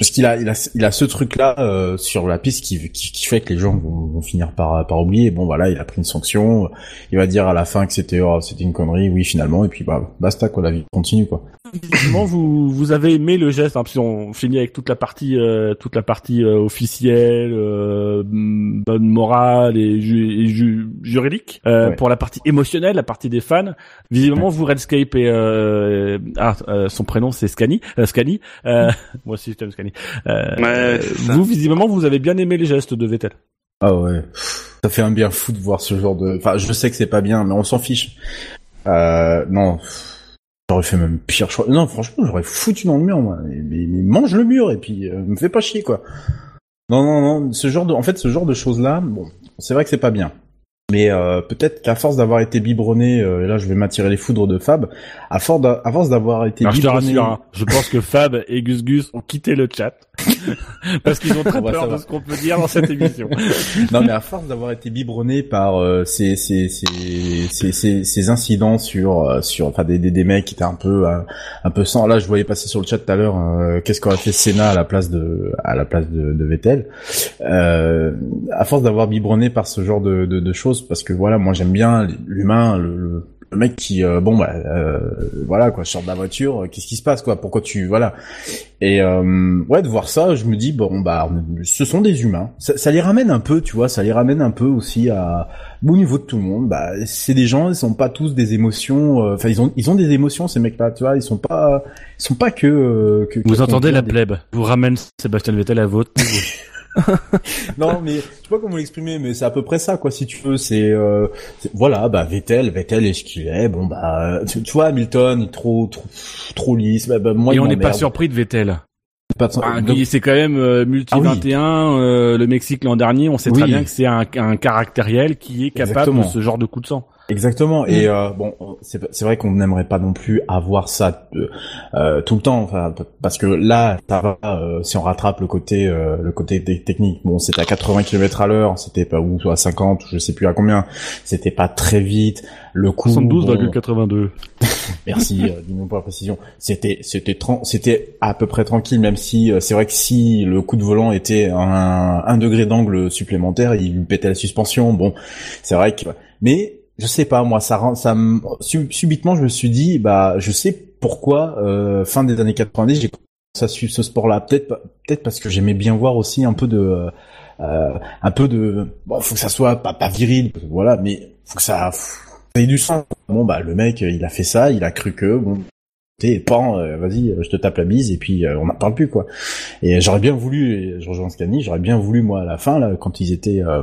parce qu'il a, il a, il a ce truc-là euh, sur la piste qui, qui, qui, fait que les gens vont, vont, finir par, par oublier. Bon, voilà, il a pris une sanction. Il va dire à la fin que c'était, oh, c'était une connerie. Oui, finalement, et puis bah, basta quoi, la vie continue quoi. Visiblement, vous, vous avez aimé le geste. Hein, puis on finit avec toute la partie, euh, toute la partie euh, officielle, euh, bonne morale et, ju, et ju, juridique. Ouais. Pour la partie émotionnelle, la partie des fans. Visiblement, vous Redscape et ah, son prénom c'est Scani, Scani. <laughs> moi aussi, je t'aime Scani. Euh, vous, visiblement, vous avez bien aimé les gestes de Vettel. Ah ouais. Ça fait un bien fou de voir ce genre de... Enfin, je sais que c'est pas bien, mais on s'en fiche. Euh, non. J'aurais fait même pire choix. Non, franchement, j'aurais foutu dans le mur, moi. Mais, mais, mange le mur et puis euh, me fais pas chier, quoi. Non, non, non. Ce genre de... En fait, ce genre de choses-là, bon, c'est vrai que c'est pas bien. Mais euh, peut-être qu'à force d'avoir été biberonné, euh, et là je vais m'attirer les foudres de Fab, à force d'avoir été Alors, biberonné... Je te rassure, hein, je pense que Fab et Gus Gus ont quitté le chat. <laughs> Parce qu'ils ont très peur de ce qu'on peut dire dans cette émission. <laughs> non mais à force d'avoir été biberonné par euh, ces, ces, ces, ces, incidents sur, euh, sur enfin des, des, des mecs qui étaient un peu euh, un peu sans... Là je voyais passer sur le chat tout à l'heure euh, qu'est-ce qu'aurait fait Senna à la place de à la place de, de Vettel. à force d'avoir biberonné par ce genre de, de, de choses, parce que voilà, moi j'aime bien l'humain, le, le le mec qui euh, bon bah euh, voilà quoi sort de la voiture qu'est-ce qui se passe quoi pourquoi tu voilà. Et euh, ouais de voir ça je me dis bon bah ce sont des humains. Ça, ça, les ramène un peu tu vois ça les ramène un peu aussi à au niveau de tout le monde. Bah c'est des gens ils sont pas tous des émotions euh, enfin ils ont ils ont des émotions ces mecs là tu vois ils sont pas ils sont pas que, euh, que vous entendez la plèbe. Vous ramène Sébastien Vettel à votre <laughs> <laughs> non, mais je sais pas comment l'exprimer, mais c'est à peu près ça, quoi. Si tu veux, c'est euh, voilà, bah Vettel, Vettel est ce qu'il est. Bon, bah tu, tu vois, Hamilton, il trop, trop, trop lisse. Bah, bah, moi, Et on n'est pas surpris de Vettel. Pas ah, c'est quand même euh, multi 21, ah, oui. euh, le Mexique l'an dernier. On sait très bien que c'est un, un caractériel qui est capable Exactement. de ce genre de coup de sang. Exactement. Et euh, bon, c'est vrai qu'on n'aimerait pas non plus avoir ça euh, tout le temps, enfin, parce que là, euh, si on rattrape le côté euh, le côté technique, bon, c'était à 80 km à l'heure, c'était pas ou à 50, je sais plus à combien, c'était pas très vite. Le coup 72,82. Bon... Merci, euh, dis-nous pour la précision. C'était c'était c'était à peu près tranquille, même si c'est vrai que si le coup de volant était un, un degré d'angle supplémentaire, il lui pétait la suspension. Bon, c'est vrai que mais je sais pas moi ça rend ça subitement je me suis dit bah je sais pourquoi euh, fin des années 90 j'ai commencé à suivre ce sport là peut-être peut-être parce que j'aimais bien voir aussi un peu de euh, un peu de bon faut que ça soit pas pas viril voilà mais faut que ça ait du sang bon bah le mec il a fait ça il a cru que bon t'es pan euh, vas-y je te tape la bise et puis euh, on n'en parle plus quoi. Et j'aurais bien voulu je rejoins Scani j'aurais bien voulu moi à la fin là quand ils étaient euh,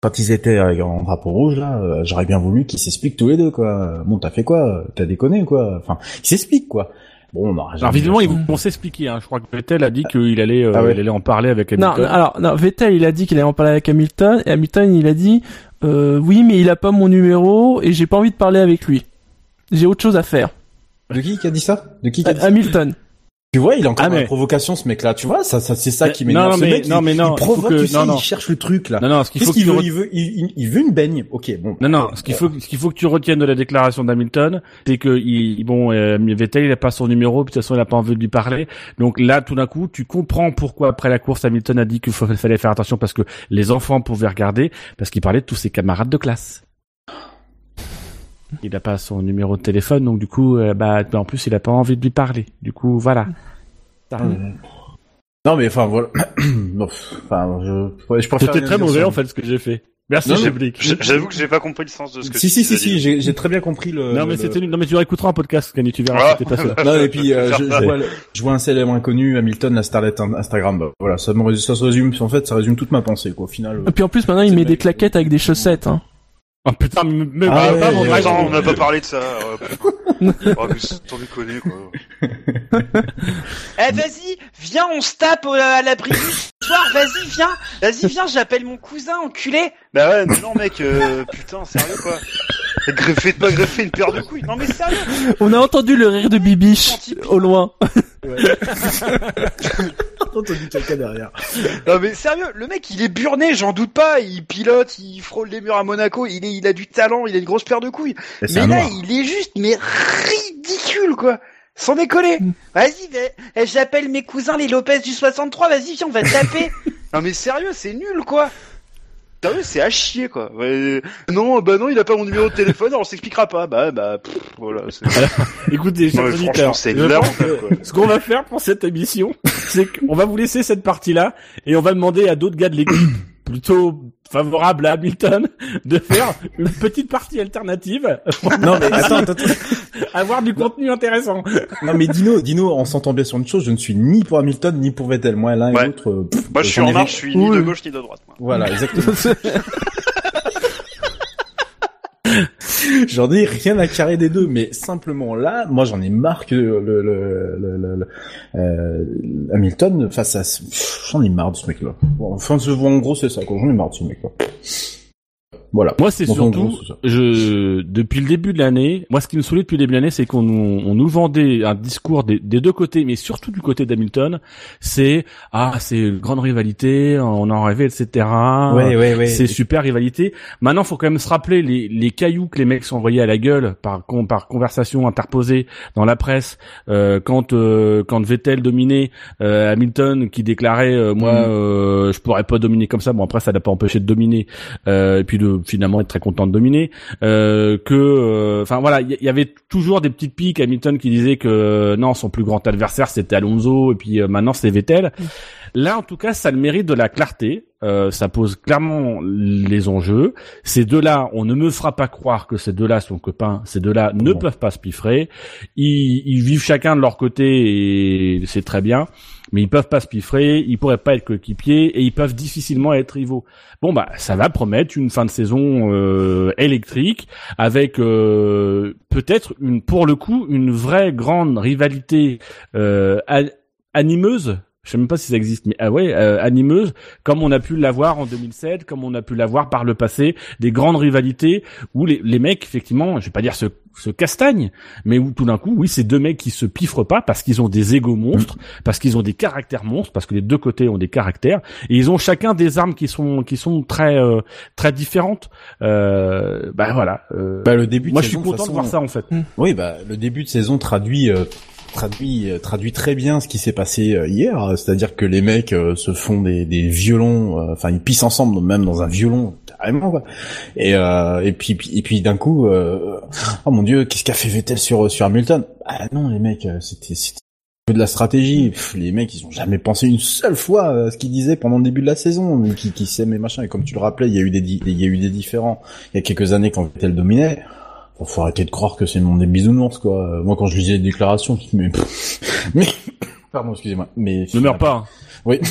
quand ils étaient en drapeau rouge là, euh, j'aurais bien voulu qu'ils s'expliquent tous les deux quoi. Bon, t'as fait quoi? T'as déconné quoi? Enfin, ils s'expliquent quoi. Bon, on alors évidemment, ils vont s'expliquer. Hein. Je crois que Vettel a dit qu'il allait, euh, ah ouais. il allait en parler avec Hamilton. Non, alors non, Vettel, il a dit qu'il allait en parler avec Hamilton, et Hamilton, il a dit euh, oui, mais il a pas mon numéro et j'ai pas envie de parler avec lui. J'ai autre chose à faire. De qui qui a dit ça? De qui, qui a dit Hamilton. Tu vois, il a encore Ah, dans la mais- provocation ce mec-là. Tu vois, ça, ça c'est ça qui m'énerve. non, Ce mais- mec, non, il, mais non, il provoque, faut que- tu sais, non, non. il cherche le truc là. Non, non, ce qu'il faut qu'il veut Il veut, il, veut une baigne. Ok, bon. Non, non, ce qu'il faut, ce qu'il faut que tu retiennes de la déclaration d'Hamilton, c'est que il, bon, euh, Vettel, il a pas son numéro, puis de toute façon, il a pas envie de lui parler. Donc là, tout d'un coup, tu comprends pourquoi après la course, Hamilton a dit qu'il fallait faire attention parce que les enfants pouvaient regarder, parce qu'il parlait de tous ses camarades de classe. Il a pas son numéro de téléphone, donc du coup, euh, bah, en plus, il a pas envie de lui parler. Du coup, voilà. Non, mais enfin voilà. <clears throat> Enfin, je, ouais, je préfère. C'était très mauvais, en fait, ce que j'ai fait. Merci, Non, non. Chéblic. J'- J'avoue que j'ai pas compris le sens de ce que Si, tu si, si, si, j'ai très bien compris le. Non, mais le- c'était. Non, mais tu réécouteras un podcast, Kenny, tu verras, Ah. pas ça. Non, et puis euh, <laughs> je, je vois, le- je vois un célèbre inconnu, Hamilton, la starlet in- Instagram. Bah, voilà, ça, me, rés- ça se résume. En fait, ça résume toute ma pensée, quoi. Au final. Et puis en plus, maintenant, il met des claquettes avec des chaussettes. Hein. Oh putain, mais, mais Ah bah, ouais, pas mon ouais, drive. Attends, on n'a pas parlé de ça. euh. <laughs> Oh, mais sans déconner, quoi. Eh vas-y, viens, on se tape euh, à l'abri du soir, vas-y, viens, vas-y, viens, j'appelle mon cousin, enculé. Bah ouais, mais non, mec, euh, putain, sérieux, quoi. Greffer, pas greffer une paire de couilles. Non, mais sérieux. On a entendu le rire de Bibiche au loin. Entendu <laughs> quelqu'un derrière. Non mais sérieux, le mec il est burné, j'en doute pas, il pilote, il frôle les murs à Monaco, il est, il a du talent, il a une grosse paire de couilles. Mais là, noir. il est juste, mais ridicule quoi. Sans déconner. Vas-y, va- eh, j'appelle mes cousins les Lopez du 63, vas-y, viens, on va taper. <laughs> non mais sérieux, c'est nul quoi. Sérieux, c'est à chier quoi. Ouais, non, bah non, il a pas mon numéro de téléphone, alors on s'expliquera pas. Bah, bah, pff, voilà. c'est- <laughs> Écoutez, chers auditeurs, c'est ce qu'on va faire pour cette émission, c'est qu'on va vous laisser cette partie-là et on va demander à d'autres gars de l'équipe plutôt favorables à Hamilton <laughs> de faire une petite partie alternative, <laughs> Non, mais attends, attends, attends. <laughs> avoir du contenu intéressant. Non, mais Dino, Dino, on s'entend bien sur une chose. Je ne suis ni pour Hamilton ni pour Vettel. Moi, l'un Ouais. et l'autre. euh, Moi, je suis en marche, je suis ni de gauche ni de droite. Moi. Voilà, exactement. <laughs> j'en ai rien à carrer des deux, mais simplement là, moi j'en ai marre que le, le, le, le- euh, Hamilton face à, j'en ai marre de ce mec-là. Enfin, en gros c'est ça. J'en ai marre de ce mec-là. Voilà. Moi, c'est surtout, je, depuis le début de l'année, moi, ce qui me saoulait depuis le début de l'année, c'est qu'on nous, on nous vendait un discours des, des deux côtés, mais surtout du côté d'Hamilton, c'est, ah, c'est une grande rivalité, on en rêvait, etc. Ouais, ouais, ouais. C'est super rivalité. Maintenant, faut quand même se rappeler les, les cailloux que les mecs sont envoyés à la gueule par par conversation interposée dans la presse euh, quand euh, quand Vettel dominait euh, Hamilton qui déclarait euh, moi Mhm. euh, je pourrais pas dominer comme ça. Bon après ça l'a pas empêché de dominer euh, et puis de finalement être très content de dominer. Euh, que euh, enfin voilà il y, y avait toujours des petites piques Hamilton qui disait que euh, non son plus grand adversaire c'était Alonso et puis euh, maintenant c'est Vettel. Là, en tout cas, ça le mérite de la clarté. Euh, ça pose clairement les enjeux. Ces deux-là, on ne me fera pas croire que ces deux-là sont copains. Ces deux-là ne peuvent pas se piffrer. Ils, ils vivent chacun de leur côté et c'est très bien. Mais ils peuvent pas se piffrer. Ils pourraient pas être coéquipiers et ils peuvent difficilement être rivaux. Bon bah, ça va promettre une fin de saison euh, électrique avec euh, peut-être une, pour le coup, une vraie grande rivalité euh, animeuse je sais même pas si ça existe, mais ah ouais, euh, animeuse, comme on a pu l'avoir en 2007, comme on a pu l'avoir par le passé, des grandes rivalités où les, les mecs, effectivement, je vais pas dire se, se castagnent, mais où tout d'un coup, oui, c'est deux mecs qui se piffrent pas parce qu'ils ont des égos monstres, parce qu'ils ont des caractères monstres, parce que les deux côtés ont des caractères, et ils ont chacun des armes qui sont qui sont très euh, très différentes. Euh, bah voilà. euh, Bah, le début de moi, je suis content de voir ça en fait. Oui, bah le début de saison traduit euh, traduit euh, traduit très bien ce qui s'est passé euh, hier, c'est-à-dire que les mecs euh, se font des, des violons, enfin ils pissent ensemble même dans un violon carrément quoi. Et euh, et puis et puis d'un coup euh, oh mon dieu, qu'est-ce qu'a fait Vettel sur sur Hamilton? Ah non les mecs, c'était de la stratégie. Les mecs, ils ont jamais pensé une seule fois à ce qu'ils disaient pendant le début de la saison, qui, qui s'aiment et machin. Et comme tu le rappelais, il y a eu des, il y a eu des différents. Il y a quelques années quand Vettel dominait. Bon, faut arrêter de croire que c'est le monde des bisounours, quoi. Euh, Moi, quand je lisais les déclarations, je me mais, mais, <coughs> pardon, excusez-moi, mais Ne meurs pas. Oui. <laughs>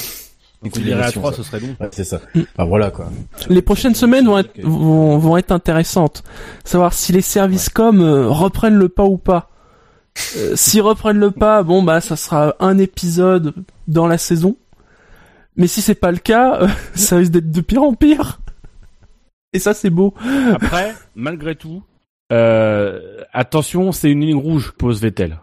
Tu irais à Écoute, 3, ça. ce serait bon. Ouais, c'est ça. Bah voilà, quoi. Les prochaines semaines vont être, vont, vont être intéressantes. Savoir si les services com euh, reprennent le pas ou pas. Euh, <laughs> S'ils reprennent le pas, bon bah ça sera un épisode dans la saison. Mais si c'est pas le cas, euh, <laughs> ça risque d'être de pire en pire. Et ça c'est beau. Après, malgré tout, attention, c'est une ligne rouge pose Vettel.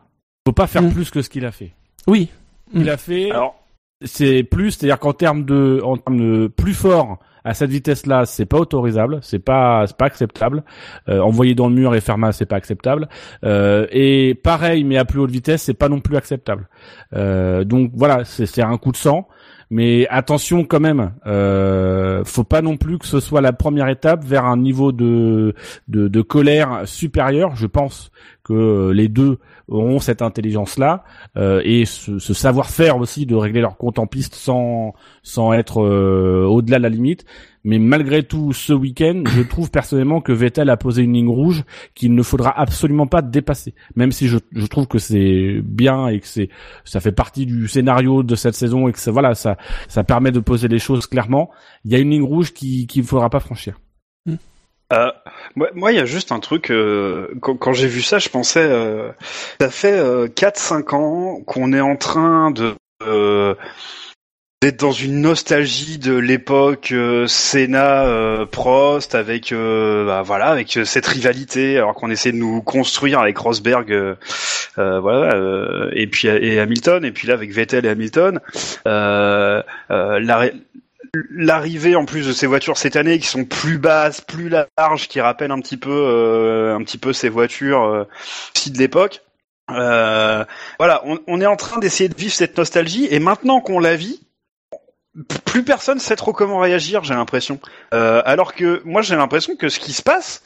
Faut pas faire Mm. plus que ce qu'il a fait. Oui. Il a fait. Alors, c'est plus, c'est-à-dire qu'en termes de, en termes de plus fort à cette vitesse-là, c'est pas autorisable, c'est pas, c'est pas acceptable. Euh, envoyer dans le mur et faire mal, c'est pas acceptable. Euh, et pareil, mais à plus haute vitesse, c'est pas non plus acceptable. Euh, donc voilà, c'est, c'est un coup de sang. Mais attention quand même, euh, faut pas non plus que ce soit la première étape vers un niveau de, de, colère supérieur. Je pense que les deux auront cette intelligence-là euh, et ce, ce savoir-faire aussi de régler leur compte en piste sans sans être euh, au-delà de la limite. Mais malgré tout, ce week-end, je trouve personnellement que Vettel a posé une ligne rouge qu'il ne faudra absolument pas dépasser. Même si je, je trouve que c'est bien et que c'est ça fait partie du scénario de cette saison et que ça voilà ça ça permet de poser les choses clairement. Il y a une ligne rouge qui qu'il ne faudra pas franchir. Euh, moi, il y a juste un truc. euh, quand quand j'ai vu ça, je pensais, euh, ça fait euh, 4-5 ans qu'on est en train de euh, dans une nostalgie de l'époque euh, Senna euh, Prost avec euh, bah, voilà avec euh, cette rivalité alors qu'on essaie de nous construire avec Rosberg voilà et puis et Hamilton et puis là avec Vettel et Hamilton la l'arrivée en plus de ces voitures cette année qui sont plus basses, plus larges, qui rappellent un petit peu, euh, un petit peu ces voitures euh, aussi de l'époque. Euh, voilà, on, est en train d'essayer de vivre cette nostalgie et maintenant qu'on la vit, plus personne sait trop comment réagir. J'ai l'impression. Euh, alors que moi, j'ai l'impression que ce qui se passe,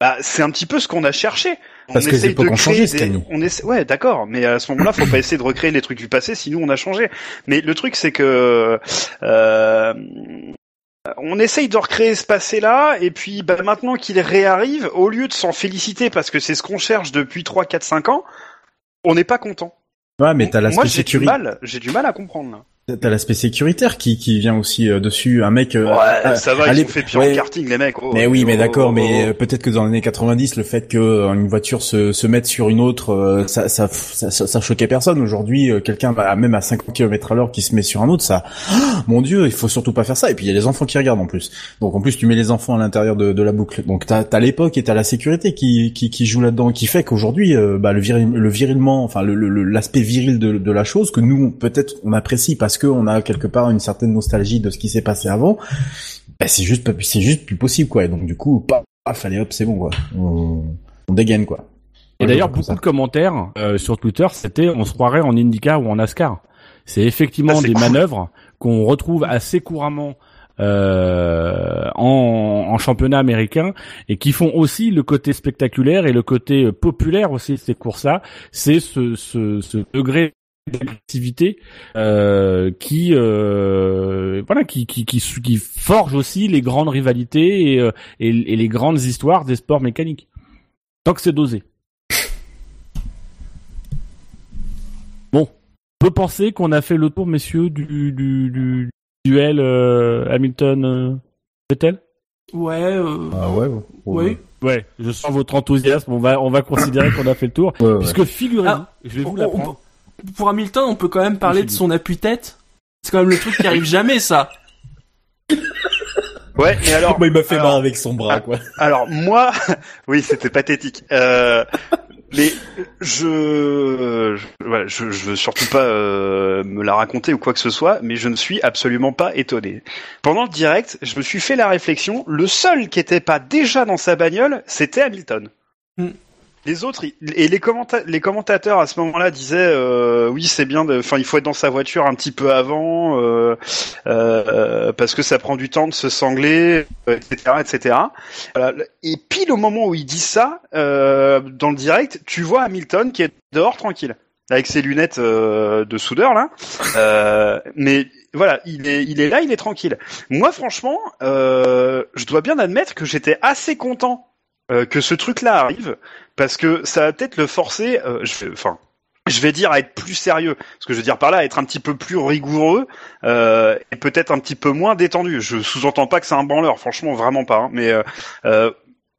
bah, c'est un petit peu ce qu'on a cherché. Parce que les essaye de créer des- on essaie, ouais, d'accord, mais à ce moment-là, faut pas essayer de recréer les trucs du passé, sinon on a changé. Mais le truc, c'est que euh, on essaye de recréer ce passé-là, et puis bah, maintenant qu'il réarrive, au lieu de s'en féliciter parce que c'est ce qu'on cherche depuis 3, 4, 5 ans, on n'est pas content. Ouais, mais t'as Moi, l'aspect j'ai du mal, j'ai du mal à comprendre. Là. T'as l'aspect sécuritaire qui, qui vient aussi euh, dessus. Un mec. euh, Ouais, euh, ça va, allez, ils fait pire ouais. en karting, les mecs. oh, mais oui, mais oh, d'accord, oh, mais oh. euh, peut-être que dans les années 90, le fait que euh, une voiture se, se mette sur une autre, euh, ça, ça, ça, choquait personne. Aujourd'hui, quelqu'un, même à 50 km à l'heure, qui se met sur un autre, ça, Ah, mon Dieu, il faut surtout pas faire ça. Et puis il y a les enfants qui regardent en plus. Donc en plus, tu mets les enfants à l'intérieur de, de la boucle. Donc t'as as, l'époque et t'as la sécurité qui, qui, qui joue là-dedans, qui fait qu'aujourd'hui, euh, bah, le, viril, le virilement, enfin le- le- l'aspect viril de, de la chose que nous peut-être on apprécie parce que on a quelque part une certaine nostalgie de ce qui s'est passé avant. Bah, c'est juste, c'est juste plus possible quoi. Et donc du coup, paf, paf, allez hop, c'est bon quoi. On, on dégaine quoi. Et d'ailleurs, beaucoup ça. de commentaires euh, sur Twitter, c'était on se croirait en IndyCar ou en NASCAR. C'est effectivement Ah, des cool. manœuvres qu'on retrouve assez couramment euh, en, en championnat américain et qui font aussi le côté spectaculaire et le côté populaire aussi de ces courses-là. C'est ce, ce, ce degré d'agressivité euh, qui euh, voilà qui, qui qui qui forge aussi les grandes rivalités et, euh, et, et les grandes histoires des sports mécaniques tant que c'est dosé bon on peut penser qu'on a fait le tour messieurs du du, du duel euh, Hamilton Vettel? Ouais, euh, Ah ouais. ouais. oui. ouais je sens votre enthousiasme on va on va considérer qu'on a fait le tour Ouais, ouais. puisque figurez-vous Ah, je vais vous on- l'apprendre Pour Hamilton, on peut quand même parler de son appui-tête. C'est quand même le truc qui arrive jamais, ça. <laughs> Ouais, mais alors. Bah, il m'a fait alors- mal avec son bras quoi. Alors moi, <laughs> oui, c'était pathétique. Euh, mais je, je, voilà, je, je veux surtout pas euh, me la raconter ou quoi que ce soit, mais je ne suis absolument pas étonné. Pendant le direct, je me suis fait la réflexion. Le seul qui était pas déjà dans sa bagnole, c'était Hamilton. Hmm. Les autres, et les, commenta- les commentateurs à ce moment-là disaient, euh, oui, c'est bien, enfin, il faut être dans sa voiture un petit peu avant, euh, euh, parce que ça prend du temps de se sangler, euh, etc., etc. Voilà. Et pile au moment où ils disent ça, euh, dans le direct, tu vois Hamilton qui est dehors tranquille, avec ses lunettes euh, de soudeur là. Mais voilà, il est, il est là, il est tranquille. Moi, franchement, je dois bien admettre que j'étais assez content euh, que ce truc-là arrive, parce que ça va peut-être le forcer. euh, je enfin. Je vais dire à être plus sérieux, ce que je veux dire par là, à être un petit peu plus rigoureux euh, et peut-être un petit peu moins détendu. Je sous-entends pas que c'est un branleur, franchement, vraiment pas. hein, mais euh, euh,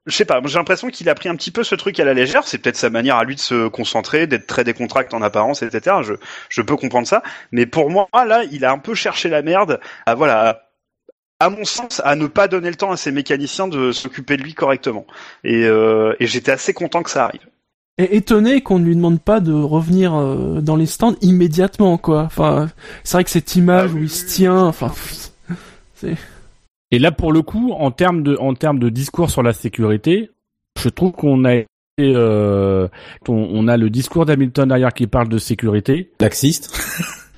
je sais pas, j'ai l'impression qu'il a pris un petit peu ce truc à la légère. C'est peut-être sa manière à lui de se concentrer, d'être très décontracté en apparence, etc. Je, je peux comprendre ça. Mais pour moi, là, il a un peu cherché la merde. À, voilà, à, mon sens, à ne pas donner le temps à ses mécaniciens de s'occuper de lui correctement. Et, euh, et j'étais assez content que ça arrive. est étonné qu'on ne lui demande pas de revenir euh, dans les stands immédiatement, quoi. Enfin, c'est vrai que cette image Ah où il se tient, enfin, c'est... Et là, pour le coup, en termes de, en termes de discours sur la sécurité, je trouve qu'on a euh, on, on a le discours d'Hamilton derrière qui parle de sécurité. Laxiste.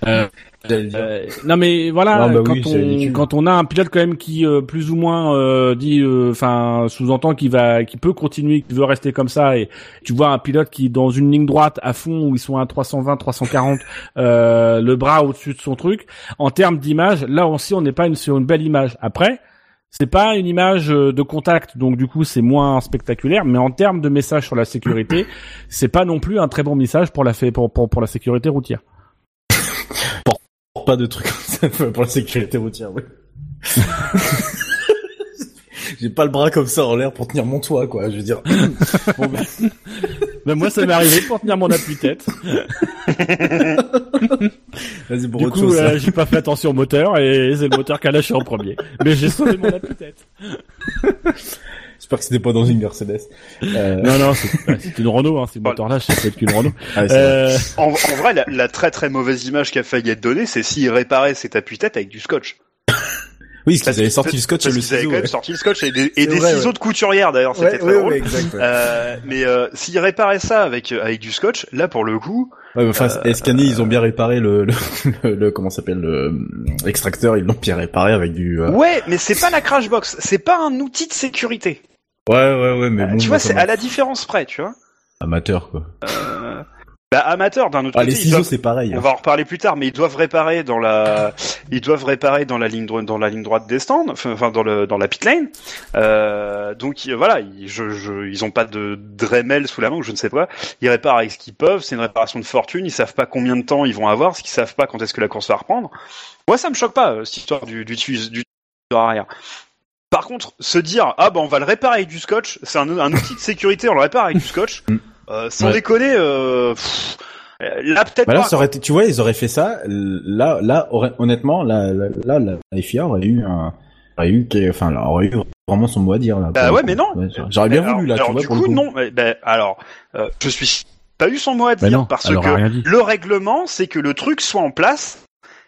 Euh. Euh, non mais voilà, Non, bah quand, oui, on, ridicule. quand on a un pilote quand même qui euh, plus ou moins euh, dit, euh, enfin sous-entend qu'il va, qui peut continuer, qui veut rester comme ça, et tu vois un pilote qui est dans une ligne droite à fond où ils sont à 320, 340, euh, le bras au-dessus de son truc. En termes d'image, là aussi on n'est pas une, sur une belle image. Après, c'est pas une image euh, de contact, donc du coup c'est moins spectaculaire, mais en termes de message sur la sécurité, c'est pas non plus un très bon message pour la pour, pour la sécurité routière. Pas de trucs comme ça <laughs> pour la sécurité routière, oui. <laughs> J'ai pas le bras comme ça en l'air pour tenir mon toit, quoi. Je veux dire. <laughs> Bon, ben, Ben, moi, ça m'est arrivé pour tenir mon appui-tête. Vas-y pour Du autre coup, chose. euh, j'ai pas fait attention au moteur et c'est le moteur qui a lâché en premier. Mais j'ai sauvé mon appui-tête. J'espère que c'était pas dans une Mercedes. Euh, <laughs> Non, non, c'est c'est une Renault, hein. Si le moteur lâche, c'est peut-être qu'une Renault. ah, c'est vrai. Euh, En, en vrai, la, la très très mauvaise image qui a failli être donnée, c'est s'il réparait cet appui-tête avec du scotch. Oui, parce qu'ils avaient sorti le scotch et le avaient ciseau. quand même ouais. sorti le scotch et des, et C'est des vrai, ciseaux ouais. de couturière d'ailleurs, c'était Ouais, très ouais, drôle. ouais, exact. ouais. Euh, mais euh, s'ils réparaient ça avec euh, avec du scotch, là pour le coup, Ouais, mais enfin, Euh, Escani, ils ont bien réparé le, le, le, le- comment ça s'appelle, le extracteur, ils l'ont bien réparé avec du, euh, ouais, mais c'est pas la crash box, c'est pas un outil de sécurité. Ouais, ouais, ouais, mais Euh, bon, tu vois, bah, c'est à la différence près, tu vois. amateur, quoi. Bah amateur d'un autre Ah, côté. les ciseaux, doivent- c'est pareil. On hein. va en reparler plus tard, mais ils doivent réparer dans la, ils doivent réparer dans la ligne droite, dans la ligne droite des stands, enfin dans le dans la pit lane. Euh, donc euh, voilà, ils, je, je, ils ont pas de Dremel sous la main ou je ne sais pas. Ils réparent avec ce qu'ils peuvent. C'est une réparation de fortune. Ils savent pas combien de temps ils vont avoir, parce qu'ils savent pas quand est-ce que la course va reprendre. Moi, ça me choque pas euh, cette histoire du du du, du arrière. Par contre, se dire ah bah on va le réparer avec du scotch, c'est un, un outil de sécurité, on le répare avec du scotch. Mm. Euh, sans Ouais. déconner, euh, pff, là peut-être Bah là, pas. ça aurait été, tu vois, ils auraient fait ça. Là, là, honnêtement, là, là, là, la, FIA aurait eu un, aurait eu, enfin, là, aurait eu vraiment son mot à dire là. Bah ouais, mais non. J'aurais bien voulu là, alors, tu vois. du coup, non. mais, ben, alors, euh, je suis pas eu son mot à bah dire non, parce que le règlement, c'est que le truc soit en place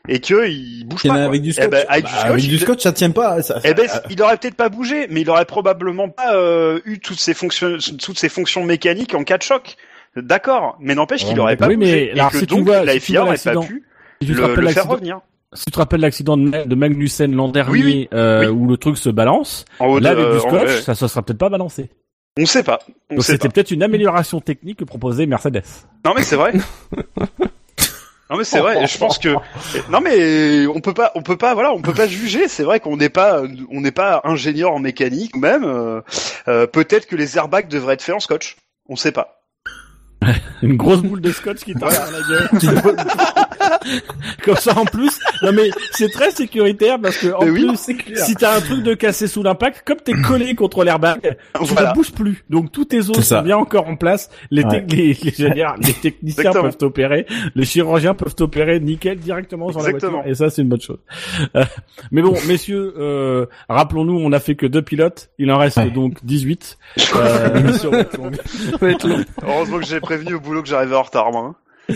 et que il bouge Il y en pas. avec du Eh scotch. ben, avec Bah, du scotch, avec du il- scotch, ça tient pas. Ça, Eh ben, ça- il aurait peut-être pas bougé, mais il aurait probablement pas euh, eu toutes ses fonctions, toutes ses fonctions mécaniques en cas de choc. D'accord, mais n'empêche qu'il aurait pas oui, bougé mais et alors, que si tu donc vois- la si tu FIA vois aurait pas pu Si le, faire l'accident, revenir. si tu te rappelles l'accident de, Magnussen l'an dernier, Oui, oui. euh, Oui. où le truc se balance, En haut là de- avec du euh, scotch, ouais. ça se sera peut-être pas balancé. on sait pas. On Donc c'était peut-être une amélioration technique que proposait Mercedes. Non mais c'est vrai. <laughs> Non mais c'est vrai, je pense que <laughs> non mais on peut pas on peut pas voilà, on peut pas juger, c'est vrai qu'on n'est pas on n'est pas ingénieur en mécanique même euh, euh, peut-être que les airbags devraient être faits en scotch. On sait pas. <laughs> Une grosse boule de scotch qui dans la gueule. <laughs> <laughs> Comme ça en plus. Non mais c'est très sécuritaire parce que en oui, plus, si t'as un truc de cassé sous l'impact, comme t'es collé <clears throat> contre l'airbag, tu Voilà. ne bouges plus. Donc tous tes os sont bien encore en place. Les, Ouais. les, les, j'allais dire, les techniciens Exactement. peuvent opérer, les chirurgiens peuvent opérer nickel directement sur la Exactement. voiture. Et ça c'est une bonne chose. Euh, mais bon, messieurs, euh, rappelons-nous, on n'a fait que deux pilotes. Il en reste Ouais. donc 18. Euh, longue. Heureusement que j'ai prévenu au boulot que j'arrivais en retard moi. hein. <laughs>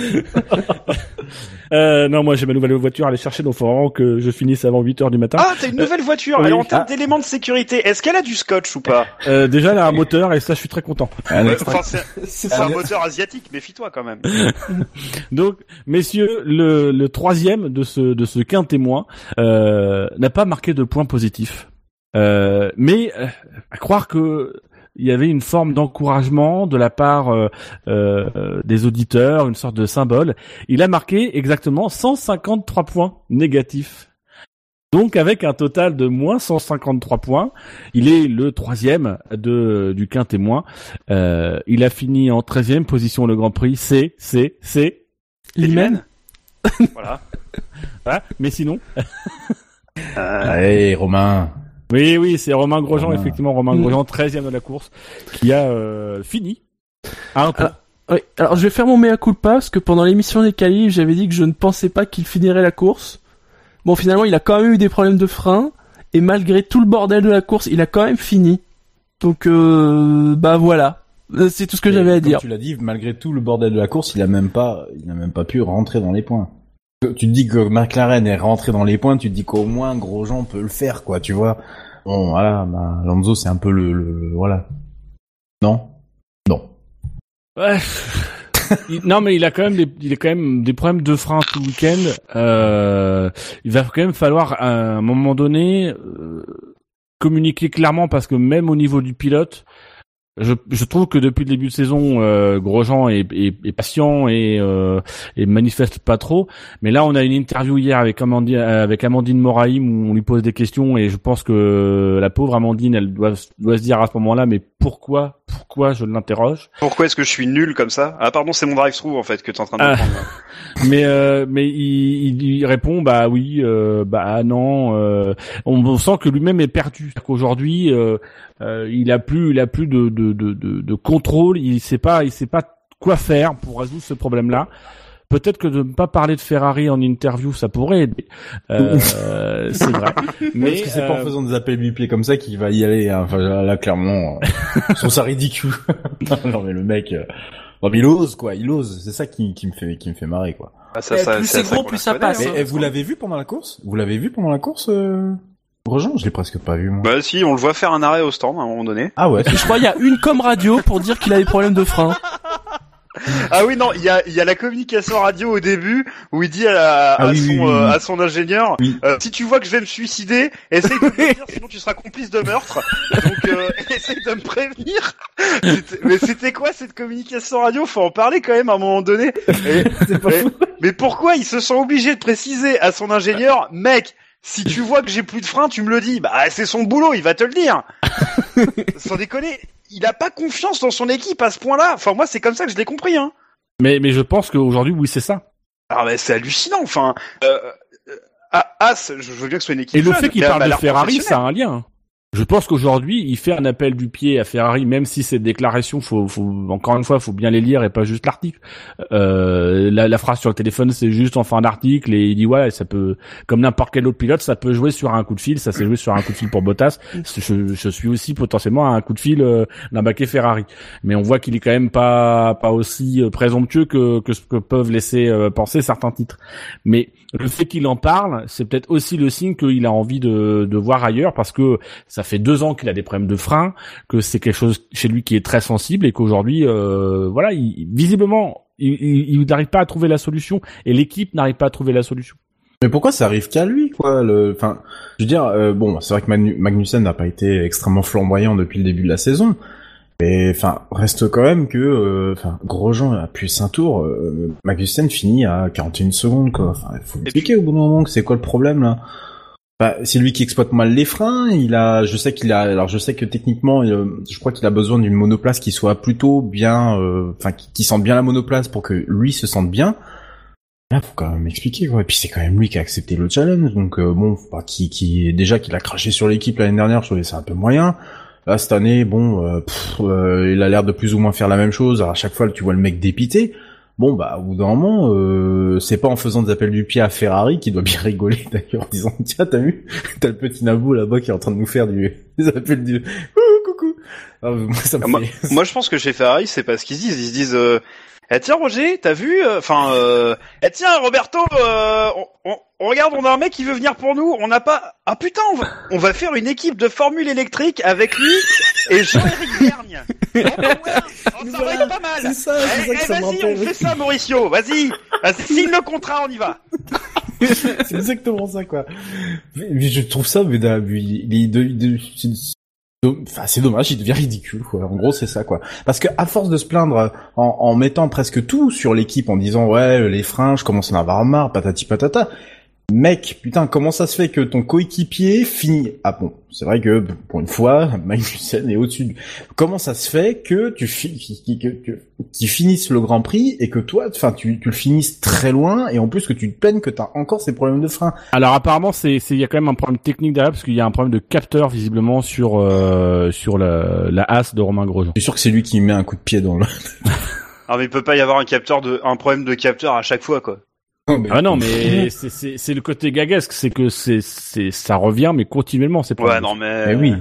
Euh, non, moi j'ai ma nouvelle voiture à aller chercher, donc faut vraiment que je finisse avant 8 heures du matin. Ah, t'as une nouvelle voiture. oui. Alors en termes Ah. d'éléments de sécurité, est-ce qu'elle a du scotch ou pas? Euh, déjà, elle a un moteur et ça, je suis très content. Un Ouais, extra- Enfin, c'est <laughs> un moteur asiatique, méfie-toi quand même. <laughs> Donc, messieurs, le, le troisième de ce de ce témoin euh, n'a pas marqué de points positifs, euh, mais euh, à croire que il y avait une forme d'encouragement de la part euh, euh, des auditeurs, une sorte de symbole. Il a marqué exactement 153 points négatifs. Donc avec un total de moins 153 points, il est le troisième de du quin témoin. Euh, il a fini en 13e position le Grand Prix. C'est c'est c'est Limen <laughs> Voilà. voilà. Mais sinon, <laughs> Allez, Romain. Oui oui, c'est Romain Grosjean Romain. effectivement Romain Mm. Grosjean 13e de la course qui a euh, fini à un tour. Ah. Oui, alors je vais faire mon mea culpa parce que pendant l'émission des qualifs, j'avais dit que je ne pensais pas qu'il finirait la course. Bon, finalement, il a quand même eu des problèmes de frein et malgré tout le bordel de la course, il a quand même fini. Donc, euh, bah voilà. Euh, C'est tout ce que j'avais à dire. Tu l'as dit, malgré tout le bordel de la course, il a même pas, il a même pas pu rentrer dans les points. Tu te dis que McLaren est rentré dans les points, tu te dis qu'au moins Grosjean peut le faire, quoi, tu vois. Bon, voilà, bah, Alonso c'est un peu le, le- voilà. Non, non. Ouais. Non mais il a quand même des, il a quand même des problèmes de frein tout le week-end. Euh, il va quand même falloir à un moment donné euh, communiquer clairement parce que même au niveau du pilote, je, je trouve que depuis le début de saison, euh, Grosjean est, est, est patient et, euh, et manifeste pas trop. Mais là, on a une interview hier avec Amandine, avec Amandine Moraïm où on lui pose des questions et je pense que la pauvre Amandine, elle doit, doit se dire à ce moment-là, mais pourquoi, pourquoi je l'interroge Pourquoi est-ce que je suis nul comme ça? Ah pardon, c'est mon drive-through en fait que t'es en train de Ah. prendre. <laughs> mais euh, mais il, il, il répond bah oui euh, bah non euh, on, on sent que lui-même est perdu C'est-à-dire qu'aujourd'hui euh, euh, il a plus il a plus de de, de, de, de contrôle il sait pas il sait pas quoi faire pour résoudre ce problème là Peut-être que de ne pas parler de Ferrari en interview, ça pourrait aider. Euh, <laughs> c'est vrai. Mais est-ce que c'est pas en euh, faisant des appels du pied comme ça qu'il va y aller hein Enfin là, clairement, euh, trouve ça ridicule. <laughs> non mais le mec, euh, non, mais il ose quoi, il ose. C'est ça qui, qui me fait qui me fait marrer quoi. Ah, ça, Eh, ça, plus c'est gros, plus ça passe. hein. Mais eh, vous l'avez vu pendant la course? Vous l'avez vu pendant la course euh... Grosjean? Je l'ai presque pas vu moi. Bah si, on le voit faire un arrêt au stand à un moment donné. Ah ouais. Je crois qu'il y a une com radio pour dire qu'il a des problèmes de frein. <laughs> Ah oui non, il y a, y a la communication radio au début où il dit à, la- Ah à oui, son, oui, oui, euh, à son ingénieur euh, si tu vois que je vais me suicider, essaye de me <laughs> prévenir sinon tu seras complice de meurtre. Donc euh, <laughs> essaye de me prévenir. Mais c'était quoi cette communication radio? Faut en parler quand même à un moment donné. Et- <laughs> mais, mais pourquoi il se sent obligé de préciser à son ingénieur, mec si tu vois que j'ai plus de frein, tu me le dis. Bah, c'est son boulot, il va te le dire. Sans déconner, il a pas confiance dans son équipe à ce point-là. Enfin, moi, c'est comme ça que je l'ai compris, hein. mais mais je pense qu'aujourd'hui oui c'est ça. Ah mais c'est hallucinant. Enfin, euh, euh, As, je veux bien que ce soit une équipe. Et le jeune, fait qu'il parle de Ferrari, ça a un lien. Je pense qu'aujourd'hui, il fait un appel du pied à Ferrari, même si ces déclarations, faut, faut encore une fois, faut bien les lire et pas juste l'article. Euh, la, la phrase sur le téléphone, c'est juste en fin d'article et il dit ouais, ça peut, comme n'importe quel autre pilote, ça peut jouer sur un coup de fil. Ça s'est joué sur un coup de fil pour Bottas. Je, je suis aussi potentiellement à un coup de fil euh, d'un baquet Ferrari, mais on voit qu'il est quand même pas pas aussi euh, présomptueux que que ce que peuvent laisser euh, penser certains titres. Mais le fait qu'il en parle, c'est peut-être aussi le signe qu'il a envie de, de voir ailleurs parce que ça fait deux ans qu'il a des problèmes de frein, que c'est quelque chose chez lui qui est très sensible et qu'aujourd'hui, euh, voilà, il, visiblement, il- il il n'arrive pas à trouver la solution et l'équipe n'arrive pas à trouver la solution. Mais pourquoi ça arrive qu'à lui, quoi le... Enfin, je veux dire, euh, bon, c'est vrai que Magnu- Magnussen n'a pas été extrêmement flamboyant depuis le début de la saison, mais enfin, reste quand même que, euh, Grosjean a pu un tour, euh, Magnussen finit à 41 secondes, quoi. Enfin, il faut expliquer au bout d'un moment que c'est quoi le problème là. Bah, c'est lui qui exploite mal les freins. Il a, je sais qu'il a, alors je sais que techniquement, euh, je crois qu'il a besoin d'une monoplace qui soit plutôt bien, euh, enfin, qui, qui sente bien la monoplace pour que lui se sente bien. Là, faut quand même expliquer quoi. Et puis c'est quand même lui qui a accepté le challenge, donc euh, bon, bah, qui, qui déjà qu'il a craché sur l'équipe l'année dernière, je trouvais ça un peu moyen. Là cette année, bon, euh, pff, euh, il a l'air de plus ou moins faire la même chose. Alors à chaque fois, tu vois le mec dépité. Bon bah au bout d'un moment, euh, c'est pas en faisant des appels du pied à Ferrari qui doit bien <laughs> rigoler d'ailleurs en disant tiens t'as vu t'as le petit Nabou là-bas qui est en train de nous faire du <laughs> des appels du Ouh, coucou. Ah, moi ça me Ah, moi, fait moi, je pense que chez Ferrari, c'est pas ce qu'ils se disent. Ils se disent, euh, eh, tiens Roger, t'as vu Enfin, euh, eh, tiens Roberto, euh, on, on- on regarde, on a un mec qui veut venir pour nous. On n'a pas. Ah putain, on va, on va faire une équipe de Formule électrique avec lui et Jean-Éric Vergne. Eh <laughs> ben ouais, oh, ça va être pas mal. C'est ça, c'est Eh, ça eh, vas-y, on fait ça, Mauricio. Vas-y, vas-y, signe le contrat, on y va. <laughs> c'est exactement ça quoi. Mais, mais je trouve ça mais d'un- il, Enfin, c'est dommage, il devient ridicule, quoi. En gros, c'est ça, quoi. Parce que à force de se plaindre en, en mettant presque tout sur l'équipe, en disant ouais, les freins, je commence à en avoir marre, patati patata. Mec, putain, comment ça se fait que ton coéquipier finit Ah bon, c'est vrai que pour une fois, <laughs> Magnussen est au-dessus. de- Comment ça se fait que tu fi... qui- que, que, qu'ils finissent le Grand Prix et que toi, enfin, tu, tu le finisses très loin et en plus que tu te peines que t'as encore ces problèmes de frein? Alors apparemment, c'est c'est- il y a quand même un problème technique derrière parce qu'il y a un problème de capteur visiblement sur euh, sur la, la as de Romain Grosjean. Je suis sûr que c'est lui qui met un coup de pied dans le. <laughs> Ah mais il peut pas y avoir un capteur de, un problème de capteur à chaque fois, quoi. Ah non, mais c'est c'est c'est le côté gaguesque, c'est que c'est c'est ça revient mais continuellement, c'est pas. Ouais, non mais. Mais oui.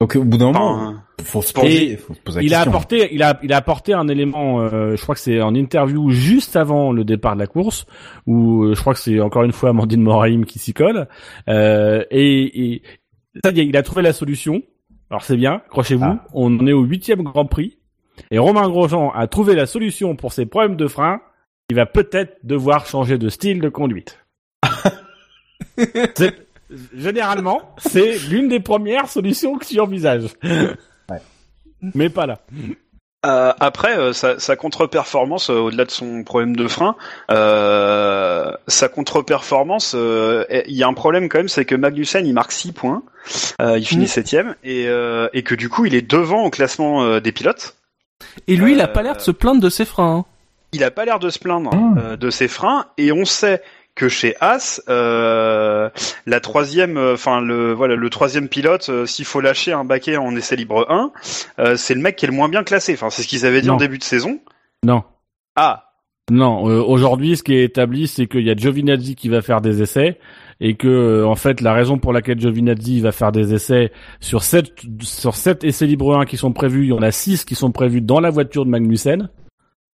Donc au bout d'un moment, Enfin, faut se poser, faut se poser la Il a apporté, il a, il a apporté un élément. euh, je crois que c'est en interview juste avant le départ de la course, où euh, je crois que c'est encore une fois Amandine Moraim qui s'y colle. Euh, et, et ça y est, il a trouvé la solution. Alors c'est bien, accrochez-vous. Ah. On en est au huitième Grand Prix. Et Romain Grosjean a trouvé la solution pour ses problèmes de frein. Il va peut-être devoir changer de style de conduite. <laughs> Généralement, c'est l'une des premières solutions que tu envisages. Mais pas là. Euh, après, euh, sa, sa contre-performance, euh, au-delà de son problème de frein, euh, sa contre-performance, euh, il y a un problème quand même, c'est que Magnussen, il marque 6 points, euh, il finit Mm. septième, et, euh, et que du coup, il est devant au classement euh, des pilotes. Et lui, il a pas l'air de se plaindre de ses freins. hein. Il a pas l'air de se plaindre Ah. euh, de ses freins, et on sait que chez As, euh, la troisième, euh, le voilà le troisième pilote, euh, s'il faut lâcher un baquet en essai libre 1, euh, c'est le mec qui est le moins bien classé. Enfin, c'est ce qu'ils avaient dit Non. en début de saison. Non. Ah, Non, aujourd'hui, ce qui est établi, c'est qu'il y a Giovinazzi qui va faire des essais et que, en fait, la raison pour laquelle Giovinazzi va faire des essais sur sept sur sept essais libres 1 qui sont prévus, il y en a six qui sont prévus dans la voiture de Magnussen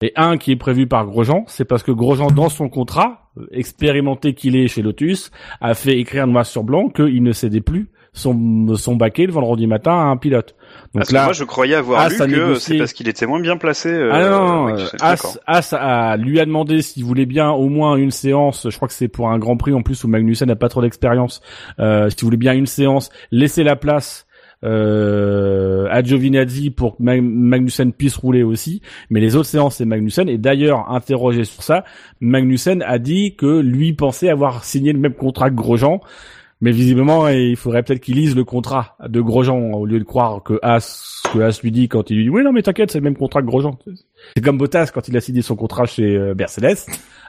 et un qui est prévu par Grosjean. C'est parce que Grosjean, dans son contrat, euh, expérimenté qu'il est chez Lotus, a fait écrire noir sur blanc qu'il ne cédait plus son son baquet le vendredi matin à un pilote. Donc parce que là, moi je croyais avoir As lu que négocié. c'est parce qu'il était moins bien placé. euh, ah non, non, c'est- As. As a, lui a demandé s'il voulait bien au moins une séance, je crois que c'est pour un Grand Prix en plus où Magnussen n'a pas trop d'expérience, euh, s'il voulait bien une séance, laisser la place euh, à Giovinazzi pour que Mag- Magnussen puisse rouler aussi, mais les autres séances c'est Magnussen, et d'ailleurs, interrogé sur ça, Magnussen a dit que lui pensait avoir signé le même contrat que Grosjean, mais visiblement, il faudrait peut-être qu'il lise le contrat de Grosjean au lieu de croire que As, que As lui dit quand il lui dit oui non mais t'inquiète c'est le même contrat que Grosjean. C'est comme Bottas quand il a signé son contrat chez euh, Mercedes.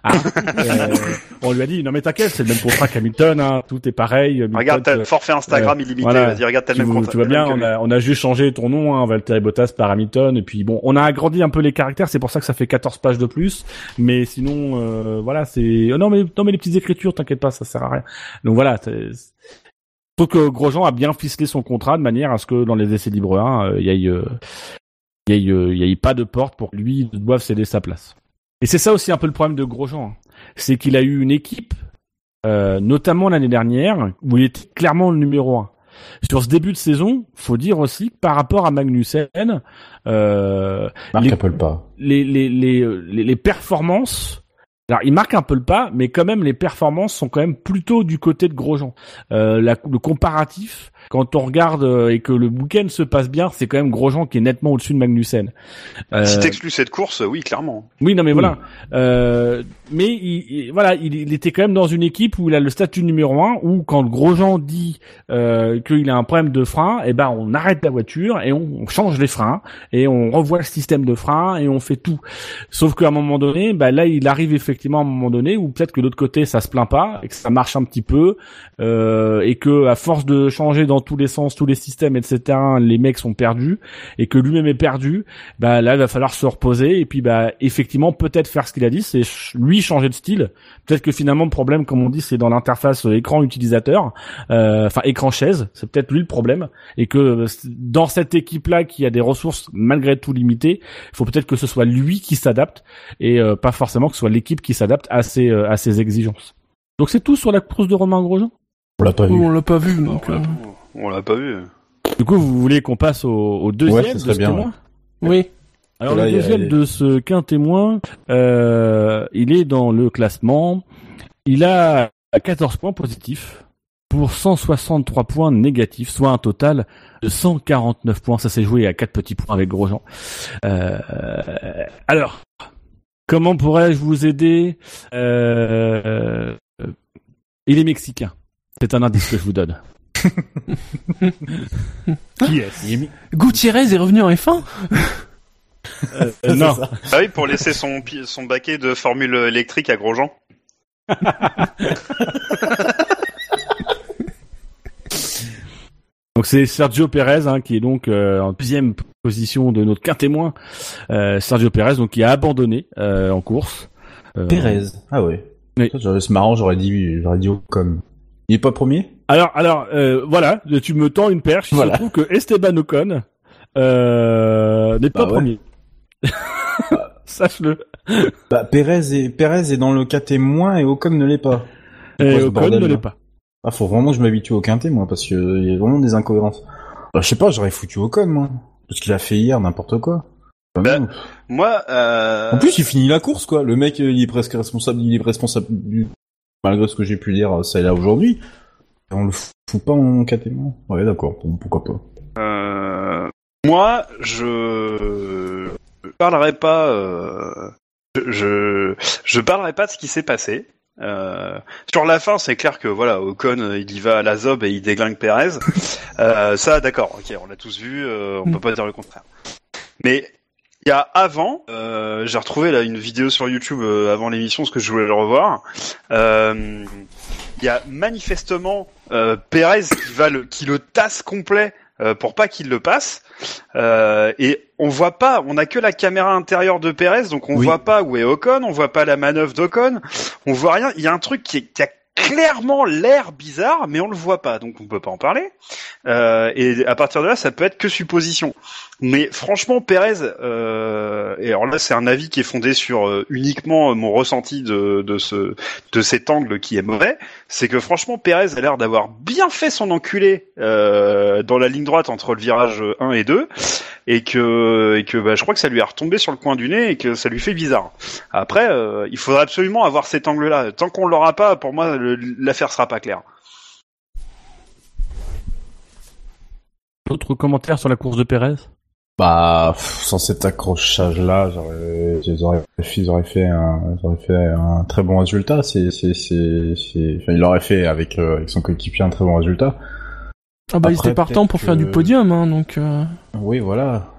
Ah, <laughs> euh, on lui a dit non mais t'inquiète c'est le même contrat qu'Hamilton, hein, tout est pareil. Hamilton, Regarde, t'as euh, le forfait Instagram euh, illimité. voilà. Vas-y, regarde, t'as le même contrat. tu vois bien, on a, on a juste changé ton nom, hein, Valtteri Bottas par Hamilton, et puis bon, on a agrandi un peu les caractères, c'est pour ça que ça fait 14 pages de plus, mais sinon, euh, voilà, c'est... oh non, mais, non, mais les petites écritures, t'inquiète pas, ça sert à rien. Donc voilà, trouve que Grosjean a bien ficelé son contrat de manière à ce que dans les essais libres 1, il y euh, ait, euh, il y ait pas de porte pour que lui doive céder sa place. Et c'est ça aussi un peu le problème de Grosjean, hein. c'est qu'il a eu une équipe, euh, notamment l'année dernière, où il était clairement le numéro un. Sur ce début de saison, faut dire aussi que par rapport à Magnussen, euh, Marque les- un peu le pas. les, les, les, les, les performances, alors il marque un peu le pas, mais quand même les performances sont quand même plutôt du côté de Grosjean. Euh, la, le comparatif, quand on regarde euh, et que le week-end se passe bien, c'est quand même Grosjean qui est nettement au-dessus de Magnussen. Euh, Si t'exclus cette course, oui, clairement. oui, non, mais Oui. voilà. Euh, mais il, il- voilà, il, il était quand même dans une équipe où il a le statut numéro un, où quand Grosjean dit euh, qu'il a un problème de frein, eh ben on arrête la voiture et on, on change les freins et on revoit le système de frein et on fait tout. Sauf qu'à un moment donné, bah là, il arrive effectivement à un moment donné où peut-être que de l'autre côté ça se plaint pas et que ça marche un petit peu euh, et que à force de changer dans tous les sens, tous les systèmes, etc., les mecs sont perdus et que lui-même est perdu bah là il va falloir se reposer et puis bah effectivement peut-être faire ce qu'il a dit c'est lui changer de style peut-être que finalement le problème comme on dit c'est dans l'interface euh, écran utilisateur euh, enfin écran chaise c'est peut-être lui le problème et que euh, dans cette équipe là qui a des ressources malgré tout limitées il faut peut-être que ce soit lui qui s'adapte et euh, pas forcément que ce soit l'équipe qui s'adapte à ses euh, à ses exigences donc c'est tout sur la course de Romain Grosjean? On l'a pas vu. On l'a pas vu, donc. On euh, l'a- On l'a pas vu. du coup vous voulez qu'on passe au, au deuxième Ouais, ça de ce bien, témoin Oui. Alors Là, le deuxième a- de ce qu'un témoin, euh, il est dans le classement. Il a 14 points positifs pour 163 points négatifs, soit un total de 149 points. Ça s'est joué à quatre petits points avec Grosjean. Euh, alors, comment pourrais-je vous aider Euh, Il est mexicain. C'est un indice que je vous donne. <laughs> Qui est-ce Gutiérrez est revenu en F1 Euh, Non. Ah oui, pour laisser son, son baquet de formule électrique à Grosjean. <laughs> Donc c'est Sergio Pérez hein, qui est donc euh, en deuxième position de notre quintémoin. Euh, Sergio Pérez donc qui a abandonné euh, en course. Euh, Pérez. Ah ouais. Oui. C'est marrant, j'aurais dit, j'aurais dit Ocon. Il est pas premier? Alors, alors, euh, voilà, tu me tends une perche. Il Voilà. se trouve que Esteban Ocon euh, n'est Bah pas ouais. premier. <laughs> Sache-le. Bah, Perez est, Perez est dans le moins et Ocon ne l'est pas. Et Ocon bordel, ne l'est pas. Ah, faut vraiment que je m'habitue au quintet, moi, parce que il y a vraiment des incohérences. Bah, je sais pas, j'aurais foutu Ocon, moi. Parce qu'il a fait hier, n'importe quoi. Bah, Bah, non. Moi, euh... En plus, il finit la course, quoi. Le mec, euh, il est presque responsable, il est responsable du... Malgré ce que j'ai pu dire, ça est là aujourd'hui. On le fout pas en moins. Ouais, d'accord, bon, pourquoi pas. Euh, moi, je je parlerai pas. euh, Je, je parlerai pas de ce qui s'est passé. Euh, sur la fin, c'est clair que voilà, Ocon, euh, il y va à la zob et il déglingue Perez. <laughs> Euh, ça, d'accord, ok, on l'a tous vu, euh, on peut pas dire le contraire. Mais il y a avant, euh, j'ai retrouvé là une vidéo sur YouTube euh, avant l'émission, parce que je voulais le revoir. Euh, Il y a manifestement euh, Perez qui va le, qui le tasse complet euh, pour pas qu'il le passe. Euh, et on voit pas, on a que la caméra intérieure de Perez, donc on Oui. voit pas où est Ocon, on voit pas la manœuvre d'Ocon, on voit rien. Il y a un truc qui, est- qui a clairement l'air bizarre, mais on le voit pas, donc on peut pas en parler. Euh, et à partir de là, ça peut être que supposition. Mais franchement, Perez, euh, et alors là, c'est un avis qui est fondé sur euh, uniquement mon ressenti de, de ce de cet angle qui est mauvais, c'est que franchement, Perez a l'air d'avoir bien fait son enculé euh, dans la ligne droite entre le virage 1 et 2, et que et que bah, je crois que ça lui a retombé sur le coin du nez et que ça lui fait bizarre. Après, euh, il faudra absolument avoir cet angle-là. Tant qu'on l'aura pas, pour moi, l'affaire sera pas claire. D'autres commentaires sur la course de Perez Bah, pff, sans cet accrochage-là, j'aurais, ils auraient, fait- ils auraient fait un, ils auraient fait un très bon résultat. C'est, c'est, c'est, c'est, enfin, il aurait fait avec, euh, avec son coéquipier un très bon résultat. Ah bah ils étaient partants pour faire du podium, hein, donc. euh, Oui, voilà.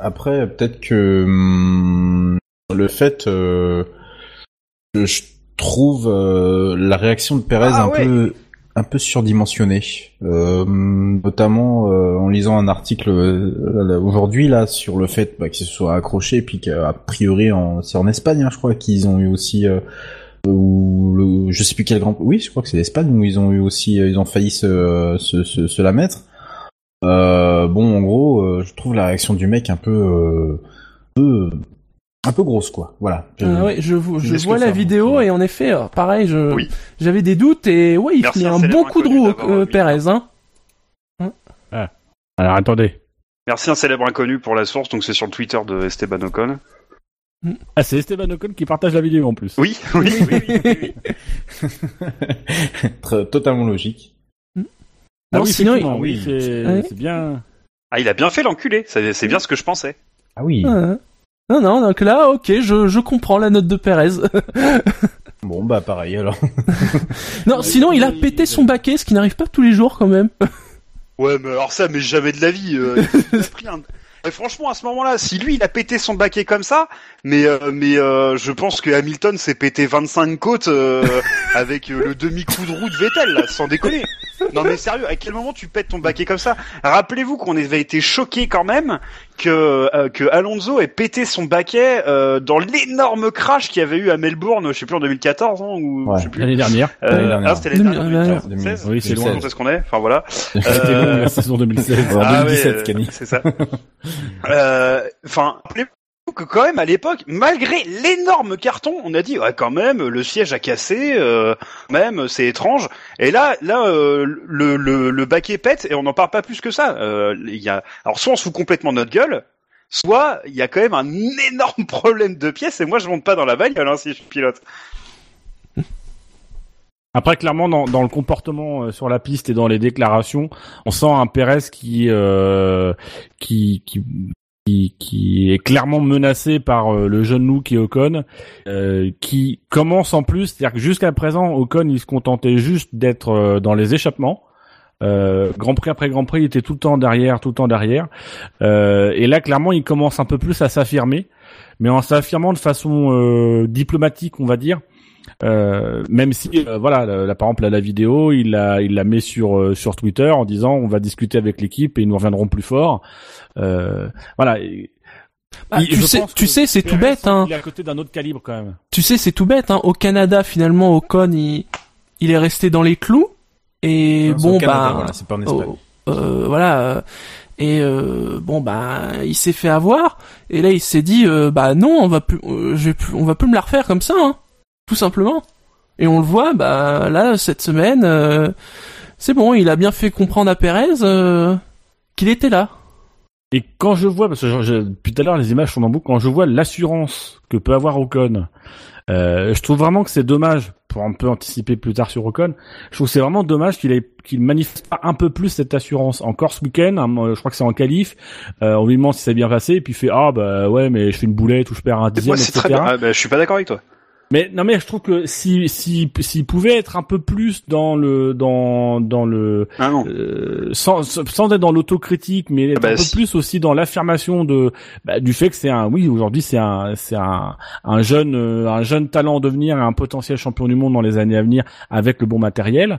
Après, peut-être que hum, le fait, euh, que je trouve euh, la réaction de Perez Ah un ouais. peu, un peu surdimensionnée, Euh, notamment euh, en lisant un article euh, là, aujourd'hui là sur le fait bah, qu'il se soit accroché, puis qu'a priori en, c'est en Espagne, hein, je crois qu'ils ont eu aussi. Euh, ou le, je sais plus quel grand oui je crois que c'est l'Espagne où ils ont eu aussi euh, ils ont failli se, se, se, se la mettre euh, bon, en gros, euh, je trouve la réaction du mec un peu, euh, un peu, un peu grosse, quoi. Voilà. Je- ah ouais, je, vo- je laisse vois la vidéo et en effet, euh, pareil, je Oui. j'avais des doutes et ouais, il Merci un Célèbre bon coup de Inconnu roue, euh. Perez, hein. Alors attendez. Merci un célèbre inconnu pour la source, donc c'est sur le Twitter de Esteban Ocon. Ah, c'est Esteban Ocon qui partage la vidéo en plus. Oui, oui, oui, oui, oui, <laughs> totalement logique. Ah Non, oui, sinon, il- oui, c'est Ouais. bien. Ah, il a bien fait l'enculé, c'est bien ce que je pensais. Ah oui. Ouais. Non, non, donc là, ok, je, je comprends la note de Perez. <laughs> Bon, bah pareil alors. <laughs> non, sinon, il a pété son baquet, ce qui n'arrive pas tous les jours quand même. Ouais, mais alors ça, mais jamais de la vie. euh, il a pris un- Mais franchement, à ce moment-là, si lui, il a pété son baquet comme ça, mais euh, mais euh, je pense que Hamilton s'est pété 25 côtes euh, avec euh, le demi-coup de roue de Vettel, là, sans déconner. Non mais sérieux, à quel moment tu pètes ton baquet comme ça? Rappelez-vous qu'on avait été choqués quand même que euh, que Alonso ait pété son baquet euh, dans l'énorme crash qu'il y avait eu à Melbourne, je sais plus en 2014 hein, ou Ouais. je sais plus. L'année dernière. Euh, L'année dernière. ah, c'était l'année dernière, euh, 2016 Oui, c'est loin. Quand est-ce qu'on est Enfin voilà. <laughs> C'était Euh, la saison 2016. En Ah 2017, ouais, Camille. C'est ça. <laughs> Euh, Enfin, que quand même à l'époque, malgré l'énorme carton, on a dit ouais, quand même le siège a cassé, euh, même c'est étrange. Et là, là, euh, le, le le baquet pète et on n'en parle pas plus que ça. Euh, Il y a, alors soit on se fout complètement notre gueule, soit il y a quand même un énorme <laughs> problème de pièces et moi je monte pas dans la bagnole hein, si je pilote. Après, clairement, dans, dans le comportement euh, sur la piste et dans les déclarations, on sent un Pérez qui, euh, qui, qui, qui, est clairement menacé par euh, le jeune qui est Ocon, euh, qui commence en plus, c'est-à-dire que jusqu'à présent, Ocon, il se contentait juste d'être euh, dans les échappements. Euh, Grand Prix après Grand Prix, il était tout le temps derrière, tout le temps derrière. Et là, clairement, il commence un peu plus à s'affirmer, mais en s'affirmant de façon diplomatique, on va dire. Euh, même si euh, voilà la, la- par exemple là, la vidéo il la il la met sur euh, sur Twitter en disant on va discuter avec l'équipe et ils nous reviendront plus fort euh, voilà Et- Bah, et tu sais, tu que sais, c'est tout bête, hein. il est à côté d'un autre calibre quand même Tu sais, c'est tout bête, hein. Au Canada, finalement, Ocon, il, il est resté dans les clous. Et Non, bon Canada, bah voilà, c'est pas en Espagne. oh, euh, voilà euh, et euh, bon bah il s'est fait avoir et là il s'est dit euh, bah non on va plus euh, je vais plus- on va plus me la refaire comme ça hein, tout simplement. Et on le voit bah là cette semaine euh, c'est bon, il a bien fait comprendre à Perez euh, qu'il était là. Et quand je vois, parce que je- je- depuis tout à l'heure les images sont dans beaucoup, quand je vois l'assurance que peut avoir Ocon, euh, je trouve vraiment que c'est dommage, pour un peu anticiper plus tard sur Ocon, je trouve que c'est vraiment dommage qu'il ait qu'il manifeste pas un peu plus cette assurance. Encore ce week-end, hein, je crois que c'est en qualif, euh, on lui demande si ça s'est bien passé, et puis il fait ah bah ouais mais je fais une boulette ou je perds un dixième, Moi, c'est etc. très bien. Ah, bah, je suis pas d'accord avec toi. Mais non mais je trouve que si si s'il pouvait être un peu plus dans le dans dans le Ah euh, sans sans être dans l'autocritique mais être Ah bah, un peu si. plus aussi dans l'affirmation de bah, du fait que c'est un oui aujourd'hui c'est un c'est un un jeune euh, un jeune talent en devenir et un potentiel champion du monde dans les années à venir avec le bon matériel.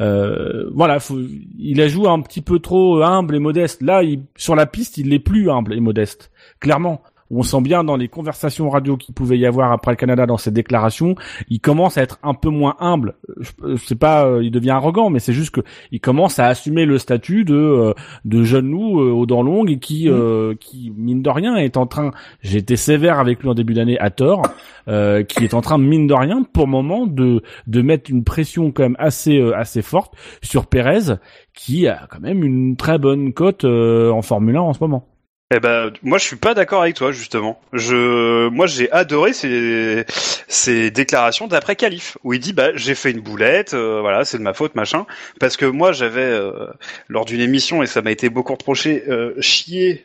Euh, voilà faut, il a joué un petit peu trop humble et modeste. Là il, sur la piste il est plus humble et modeste. Clairement on sent bien dans les conversations radio qu'il pouvait y avoir après le Canada dans ses déclarations, il commence à être un peu moins humble. Je, je sais pas, euh, il devient arrogant, mais c'est juste que il commence à assumer le statut de euh, de jeune loup euh, aux dents longues et qui euh, qui mine de rien est en train. J'ai été sévère avec lui en début d'année à tort, euh, qui est en train mine de rien pour le moment de de mettre une pression quand même assez euh, assez forte sur Pérez, qui a quand même une très bonne cote euh, en Formule 1 en ce moment. Eh ben, moi, je suis pas d'accord avec toi, justement. Je, moi, j'ai adoré ces, ces déclarations d'après Calife, où il dit, bah, j'ai fait une boulette, euh, voilà, c'est de ma faute, machin. Parce que moi, j'avais, euh, lors d'une émission, et ça m'a été beaucoup reproché, euh,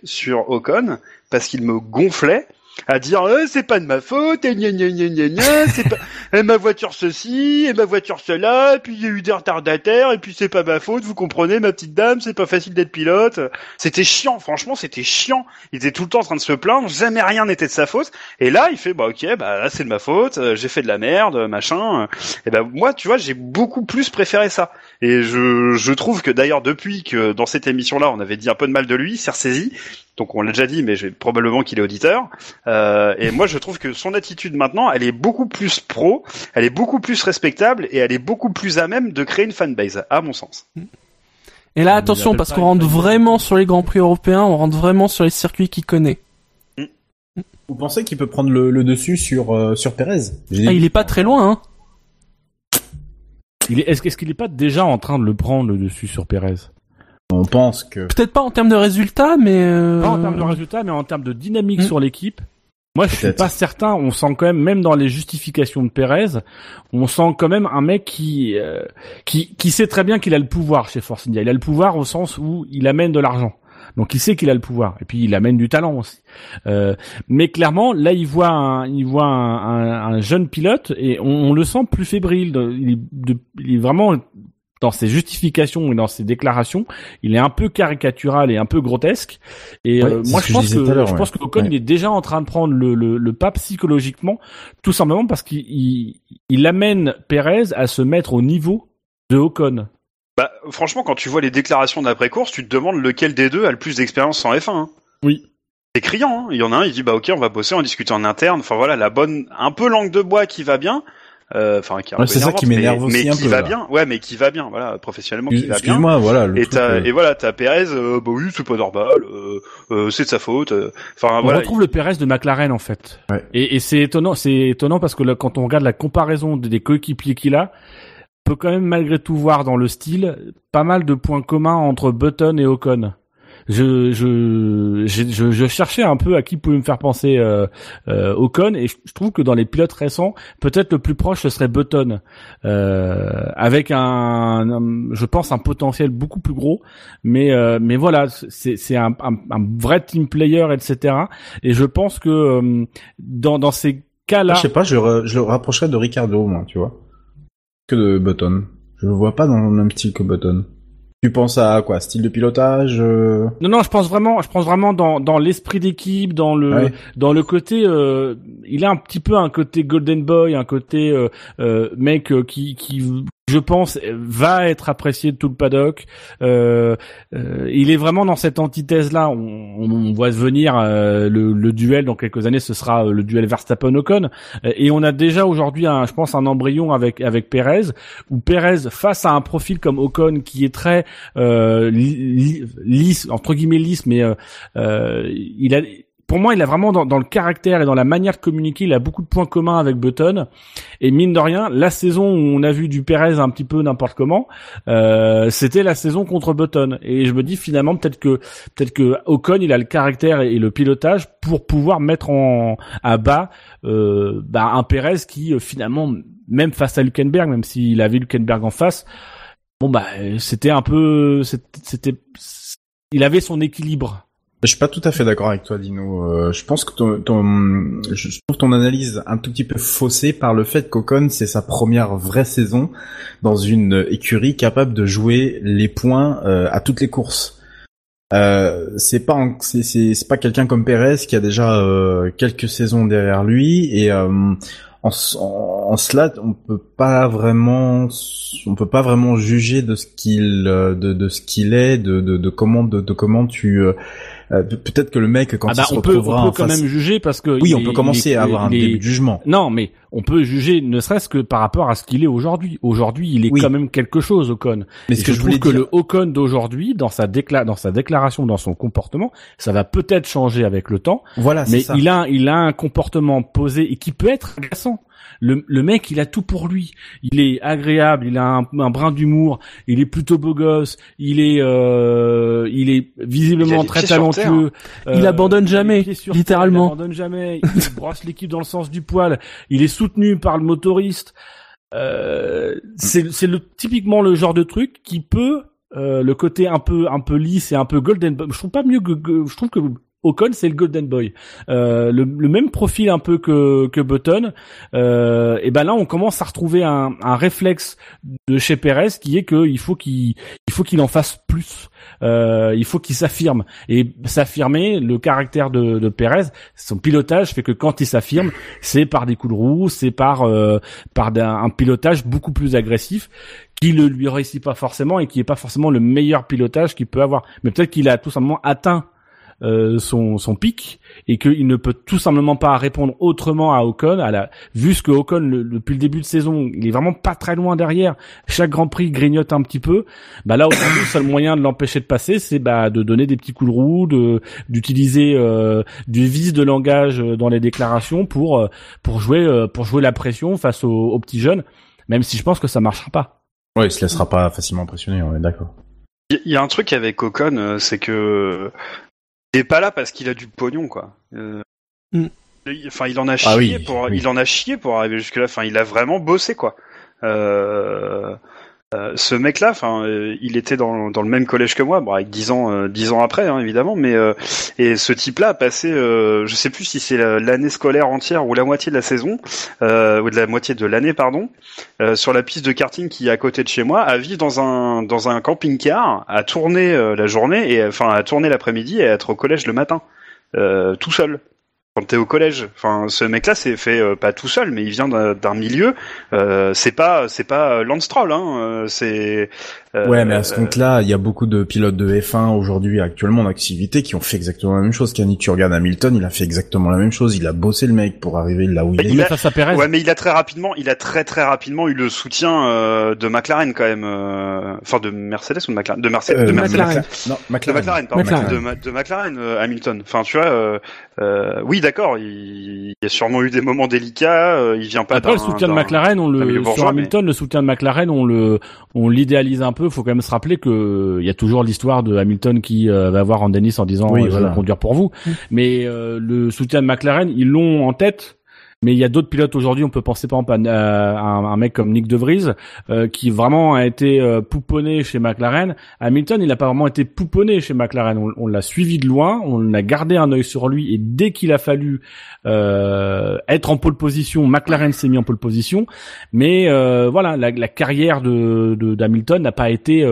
sur Ocon, parce qu'il me gonflait, à dire, euh, c'est pas de ma faute, et gna gna gna gna gna, c'est pas, <laughs> et ma voiture ceci, et ma voiture cela, et puis il y a eu des retardataires, et puis c'est pas ma faute, vous comprenez, ma petite dame, c'est pas facile d'être pilote. C'était chiant, franchement, c'était chiant. Il était tout le temps en train de se plaindre, jamais rien n'était de sa faute. Et là, il fait, bah ok, bah là c'est de ma faute, euh, j'ai fait de la merde, machin. Et ben moi, tu vois, j'ai beaucoup plus préféré ça. Et je, je trouve que d'ailleurs depuis que dans cette émission-là, on avait dit un peu de mal de lui, s'est ressaisi. Donc on l'a déjà dit, mais j'ai probablement qu'il est auditeur. Euh, et moi, je trouve que son attitude maintenant, elle est beaucoup plus pro, elle est beaucoup plus respectable et elle est beaucoup plus à même de créer une fanbase, à mon sens. Et là On attention parce qu'on rentre vraiment sur les grands prix européens, on rentre vraiment sur les circuits qu'il connaît. Vous pensez qu'il peut prendre le, le dessus sur euh, sur Perez? Ah, il est pas très loin hein. Est, est-ce, qu'il est pas déjà en train de le prendre le dessus sur Pérez On pense que Peut-être pas en termes de résultats mais euh... Pas en termes de résultats, mais en termes de dynamique Hmm. sur l'équipe. Moi, je suis pas certain. On sent quand même, même dans les justifications de Pérez, on sent quand même un mec qui euh, qui qui sait très bien qu'il a le pouvoir chez Force India. Il a le pouvoir au sens où il amène de l'argent. Donc il sait qu'il a le pouvoir et puis il amène du talent aussi. Euh, mais clairement, là il voit un, il voit un, un- un jeune pilote et on, on le sent plus fébrile. De- Il est, de- il est vraiment dans ses justifications et dans ses déclarations, il est un peu caricatural et un peu grotesque. Et Ouais, euh, moi je pense que je ouais. pense que Ocon Ouais. il est déjà en train de prendre le, le, le pas psychologiquement, tout simplement parce qu'il il, il amène Perez à se mettre au niveau de Ocon. Bah, franchement, quand tu vois les déclarations d'après-course, tu te demandes lequel des deux a le plus d'expérience en F1. hein. Oui. C'est criant, hein. il y en a un, il dit bah ok, on va bosser, on discute en interne. Enfin voilà, la bonne, un peu langue de bois qui va bien. Euh, Enfin, qui est un Ouais, peu c'est ça qui m'énerve mais, aussi mais un qui peu, va là. bien. Ouais, mais qui va bien, voilà, professionnellement qui va bien. Excuse-moi, voilà. Le Et, truc, euh, et voilà, t'as Pérez, euh, bah oui, c'est pas normal, euh, euh, c'est de sa faute. euh. Enfin On voilà, retrouve le Perez de McLaren en fait. Ouais. Et, et c'est étonnant, c'est étonnant parce que là, quand on regarde la comparaison des, des coéquipiers qu'il a, on peut quand même malgré tout voir dans le style pas mal de points communs entre Button et Ocon. Je, je, je, je cherchais un peu à qui pouvait me faire penser euh, euh, Ocon et je, trouve que dans les pilotes récents, peut-être le plus proche ce serait Button, euh, avec un, je pense un potentiel beaucoup plus gros, mais euh, mais voilà, c'est c'est un, un, un vrai team player, etc. Et je pense que euh, dans dans ces cas-là, Je sais pas, je, je le rapprocherais de Ricardo, moi, tu vois. Que de Button. Je le vois pas dans le même style que Button. Tu penses à quoi Style de pilotage euh, Non, non, je pense vraiment, je pense vraiment dans dans l'esprit d'équipe, dans le Ouais. dans le côté, euh, il a un petit peu un côté golden boy, un côté euh, euh, mec qui qui je pense, va être apprécié de tout le paddock. Euh, euh, il est vraiment dans cette antithèse-là. On, on, voit venir euh, le, le, duel dans quelques années, ce sera le duel Verstappen-Ocon. Et on a déjà aujourd'hui, un, je pense, un embryon avec avec Perez, où Perez face à un profil comme Ocon qui est très lisse entre guillemets lisse, mais il a pour moi, il a vraiment dans, le caractère et dans la manière de communiquer, il a beaucoup de points communs avec Button. Et mine de rien, la saison où on a vu du Perez un petit peu n'importe comment, euh, c'était la saison contre Button. Et je me dis finalement peut-être que peut-être que Ocon, il a le caractère et le pilotage pour pouvoir mettre en à bas euh, bah, un Perez qui euh, finalement, même face à Luckenberg, même s'il avait Luckenberg en face, bon bah c'était un peu, c'était, il avait son équilibre je suis pas tout à fait d'accord avec toi, Dino. Euh, je pense que ton, ton, je trouve ton analyse un tout petit peu faussée par le fait qu'Ocon c'est sa première vraie saison dans une écurie capable de jouer les points euh, à toutes les courses. Euh, c'est pas c'est pas quelqu'un comme Perez qui a déjà euh, quelques saisons derrière lui et en, en, cela on peut pas vraiment on peut pas vraiment juger de ce qu'il de, de ce qu'il est de, de, de comment de, de comment tu euh, peut-être que le mec quand ah bah, il se on peut, on peut quand même juger parce que oui, on peut commencer à avoir un début de jugement. Non, mais on peut juger ne serait-ce que par rapport à ce qu'il est aujourd'hui. Aujourd'hui, il est quand même quelque chose Ocon. Mais ce que je, trouve que le Ocon d'aujourd'hui, dans sa décla dans sa déclaration, dans son comportement, ça va peut-être changer avec le temps. Voilà, mais ça. il a il a un comportement posé et qui peut être agaçant. Le, le, mec, il a tout pour lui. Il est agréable, il a un, un brin d'humour, il est plutôt beau gosse, il est, euh, il est visiblement très talentueux. Euh, il abandonne jamais, littéralement. il abandonne jamais. il brosse l'équipe dans le sens du poil. Il est soutenu par le motoriste. Euh, c'est le typiquement le genre de truc qui peut euh, le côté un peu un peu lisse et un peu golden je trouve pas mieux que, je trouve que Ocon, c'est le Golden Boy. Euh, le, même profil un peu que, que Button. Euh, et ben là, on commence à retrouver un, un réflexe de chez Perez qui est qu'il faut qu'il il faut qu'il en fasse plus. Euh, il faut qu'il s'affirme. Et s'affirmer, le caractère de, de Perez, son pilotage fait que quand il s'affirme, c'est par des coups de roue, c'est par euh, par un, un pilotage beaucoup plus agressif qui ne lui réussit pas forcément et qui est pas forcément le meilleur pilotage qu'il peut avoir. Mais peut-être qu'il a tout simplement atteint euh, son, son pic et qu'il ne peut tout simplement pas répondre autrement à Ocon. À la, vu ce que Ocon depuis le début de saison, il est vraiment pas très loin derrière. Chaque Grand Prix grignote un petit peu. Bah là aujourd'hui, le seul moyen de l'empêcher de passer, c'est bah de donner des petits coups de roue, de d'utiliser euh, du vice de langage dans les déclarations pour euh, pour jouer pour jouer la pression face aux, aux petits jeunes. Même si je pense que ça marchera pas. Ouais, il se laissera pas facilement impressionner, on est d'accord. Il y a un truc avec Ocon, c'est que il est pas là parce qu'il a du pognon, quoi. Euh, mm. Enfin, il en a ah chié pour, il en a chié pour arriver jusque là. Enfin, il a vraiment bossé, quoi. Euh, euh, ce mec-là, enfin, euh, il était dans, le même collège que moi, bon, avec dix ans, euh, dix ans après, hein, évidemment, mais et ce type-là a passé, je sais plus si c'est l'année scolaire entière ou la moitié de la saison, ou de la moitié de l'année, pardon, sur la piste de karting qui est à côté de chez moi, à vivre dans un dans un camping-car, à tourner la journée et enfin à tourner l'après-midi et à être au collège le matin, tout seul quand t'es au collège. Enfin, ce mec-là, c'est fait euh, pas tout seul, mais il vient d'un milieu. Euh, c'est pas, c'est pas Lance Stroll, hein. Euh, c'est euh, ouais, mais à ce compte-là, il y a beaucoup de pilotes de F1 aujourd'hui actuellement en activité qui ont fait exactement la même chose. Kenny, tu regardes Hamilton, il a fait exactement la même chose. Il a bossé le mec pour arriver là où il, est. Il a... Ouais, mais il a très rapidement, il a très très rapidement eu le soutien euh, de McLaren quand même. Euh... Enfin, de Mercedes ou de McLaren? De Mercedes. de Mercedes. McLaren. Non, McLaren. De McLaren, pardon. McLaren. De, de, McLaren, Hamilton. Enfin, tu vois. oui, d'accord. Il... il, y a sûrement eu des moments délicats. il vient pas. Après, le soutien de McLaren, on le sur Hamilton, le soutien de McLaren, on le, on l'idéalise un peu. Faut quand même se rappeler que il y a toujours l'histoire de Hamilton qui euh, va voir en Dennis en disant oui, euh, je vais conduire pour vous. Mm. Mais euh, le soutien de McLaren, ils l'ont en tête mais il y a d'autres pilotes aujourd'hui. On peut penser par exemple à, un, mec comme Nick De Vries, euh, qui vraiment a été euh, pouponné chez McLaren. Hamilton, il n'a pas vraiment été pouponné chez McLaren. On, l'a suivi de loin, on a gardé un œil sur lui, et dès qu'il a fallu euh, être en pole position, McLaren s'est mis en pole position. Mais euh, voilà, la, la, carrière de d'Hamilton n'a pas été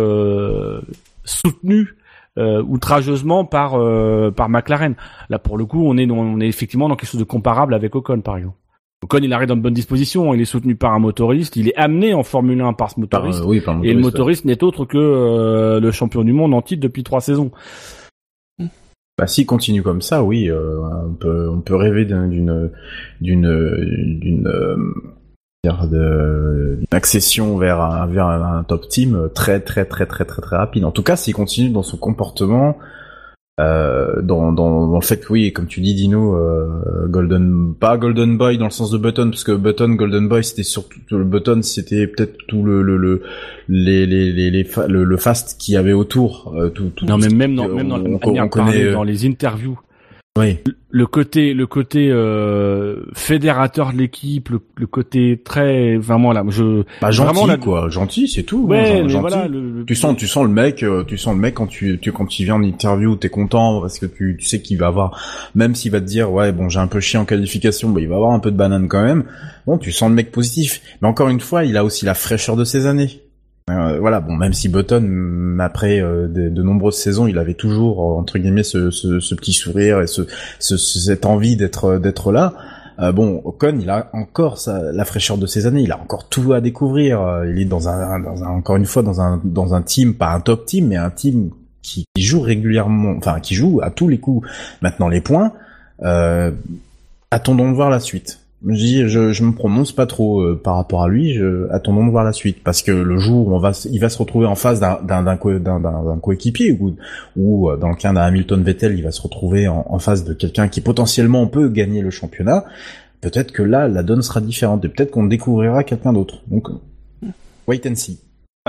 soutenue euh, outrageusement par euh, par McLaren. Là pour le coup, on est on est effectivement dans quelque chose de comparable avec Ocon par exemple. Ocon, il arrive dans de bonnes dispositions, il est soutenu par un motoriste, il est amené en Formule 1 par ce motoriste. euh, oui, par et le motoriste n'est autre que euh, le champion du monde en titre depuis trois saisons. Bah, s'il continue comme ça, oui, on peut on peut rêver d'un- d'une d'une d'une euh, dire de- d'une accession vers un vers un, top team très très très très très très rapide. En tout cas, s'il continue dans son comportement, euh, dans, dans dans le fait que oui, comme tu dis, Dino, euh, Golden pas Golden Boy dans le sens de Button, parce que Button Golden Boy c'était surtout le Button, c'était peut-être tout le le le les les les, les fa- le, le fast qu'il y avait autour, euh, tout, tout Non, mais même dans, on- même dans on- connaît, euh, dans les interviews, oui. le côté, le côté euh, fédérateur de l'équipe, le, le côté très vraiment là, je Bah gentil Vraiment, quoi, gentil c'est tout. ouais, hein, gentil. voilà, le, Tu sens, tu sens le mec, euh, tu sens le mec quand tu, tu quand il vient en interview, t'es content parce que tu, tu sais qu'il va avoir, même s'il va te dire ouais bon j'ai un peu chié en qualification, bah il va avoir un peu de banane quand même. Bon tu sens le mec positif, mais encore une fois il a aussi la fraîcheur de ses années. Euh, voilà bon même si Button après euh, de, de nombreuses saisons il avait toujours euh, entre guillemets ce, ce, ce petit sourire et ce, ce- ce- cette envie d'être d'être là. Euh, bon, Ocon, il a encore sa, la fraîcheur de ses années, il a encore tout à découvrir. euh, Il est dans un, dans un, encore une fois, dans un, dans un team, pas un top team, mais un team qui, qui joue régulièrement, enfin qui joue à tous les coups. Maintenant, les points. Euh, attendons de voir la suite. Je, je, me prononce pas trop euh, par rapport à lui. Je, attendons de voir la suite, parce que le jour où on va, il va se retrouver en face d'un d'un d'un co- d'un- d'un- d'un coéquipier ou, ou euh, dans le cas d'un Hamilton Vettel, il va se retrouver en, en face de quelqu'un qui potentiellement peut gagner le championnat. Peut-être que là, la donne sera différente et peut-être qu'on découvrira quelqu'un d'autre. Donc, wait and see.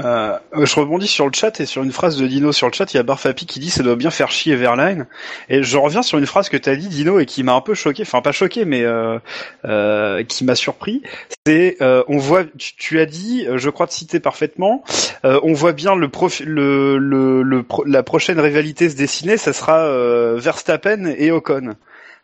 Euh, je rebondis sur le chat et sur une phrase de Dino sur le chat. Il y a Barfapi qui dit ça doit bien faire chier Verline. Et je reviens sur une phrase que t'as dit Dino et qui m'a un peu choqué, enfin pas choqué, mais euh, euh, qui m'a surpris. C'est euh, on voit, tu, tu as dit, euh, je crois te citer parfaitement, euh, on voit bien le, profi- le, le, le pro- la prochaine rivalité se dessiner, ça sera Verstappen et Ocon.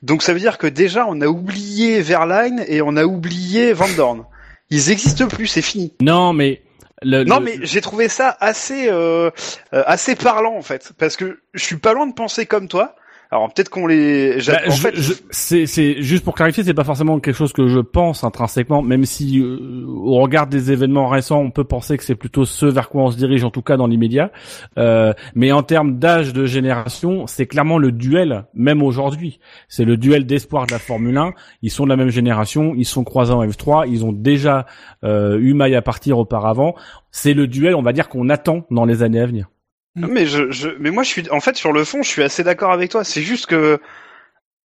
Donc ça veut dire que déjà on a oublié Verline et on a oublié Van Dorn. Ils existent plus, c'est fini. non mais le, Non, le- mais j'ai trouvé ça assez, euh, euh, assez parlant en fait, parce que je suis pas loin de penser comme toi. Alors peut-être qu'on les. Bah, en je- fait, je- c'est, c'est juste pour clarifier, c'est pas forcément quelque chose que je pense intrinsèquement, même si euh, au regard des événements récents, on peut penser que c'est plutôt ce vers quoi on se dirige, en tout cas dans l'immédiat. Euh, mais en termes d'âge de génération, c'est clairement le duel, même aujourd'hui. C'est le duel d'espoir de la Formule 1. Ils sont de la même génération, ils sont croisés en F3, ils ont déjà euh, eu maille à partir auparavant. C'est le duel, on va dire, qu'on attend dans les années à venir. Mais je, je, mais moi je suis, en fait, sur le fond, je suis assez d'accord avec toi. C'est juste que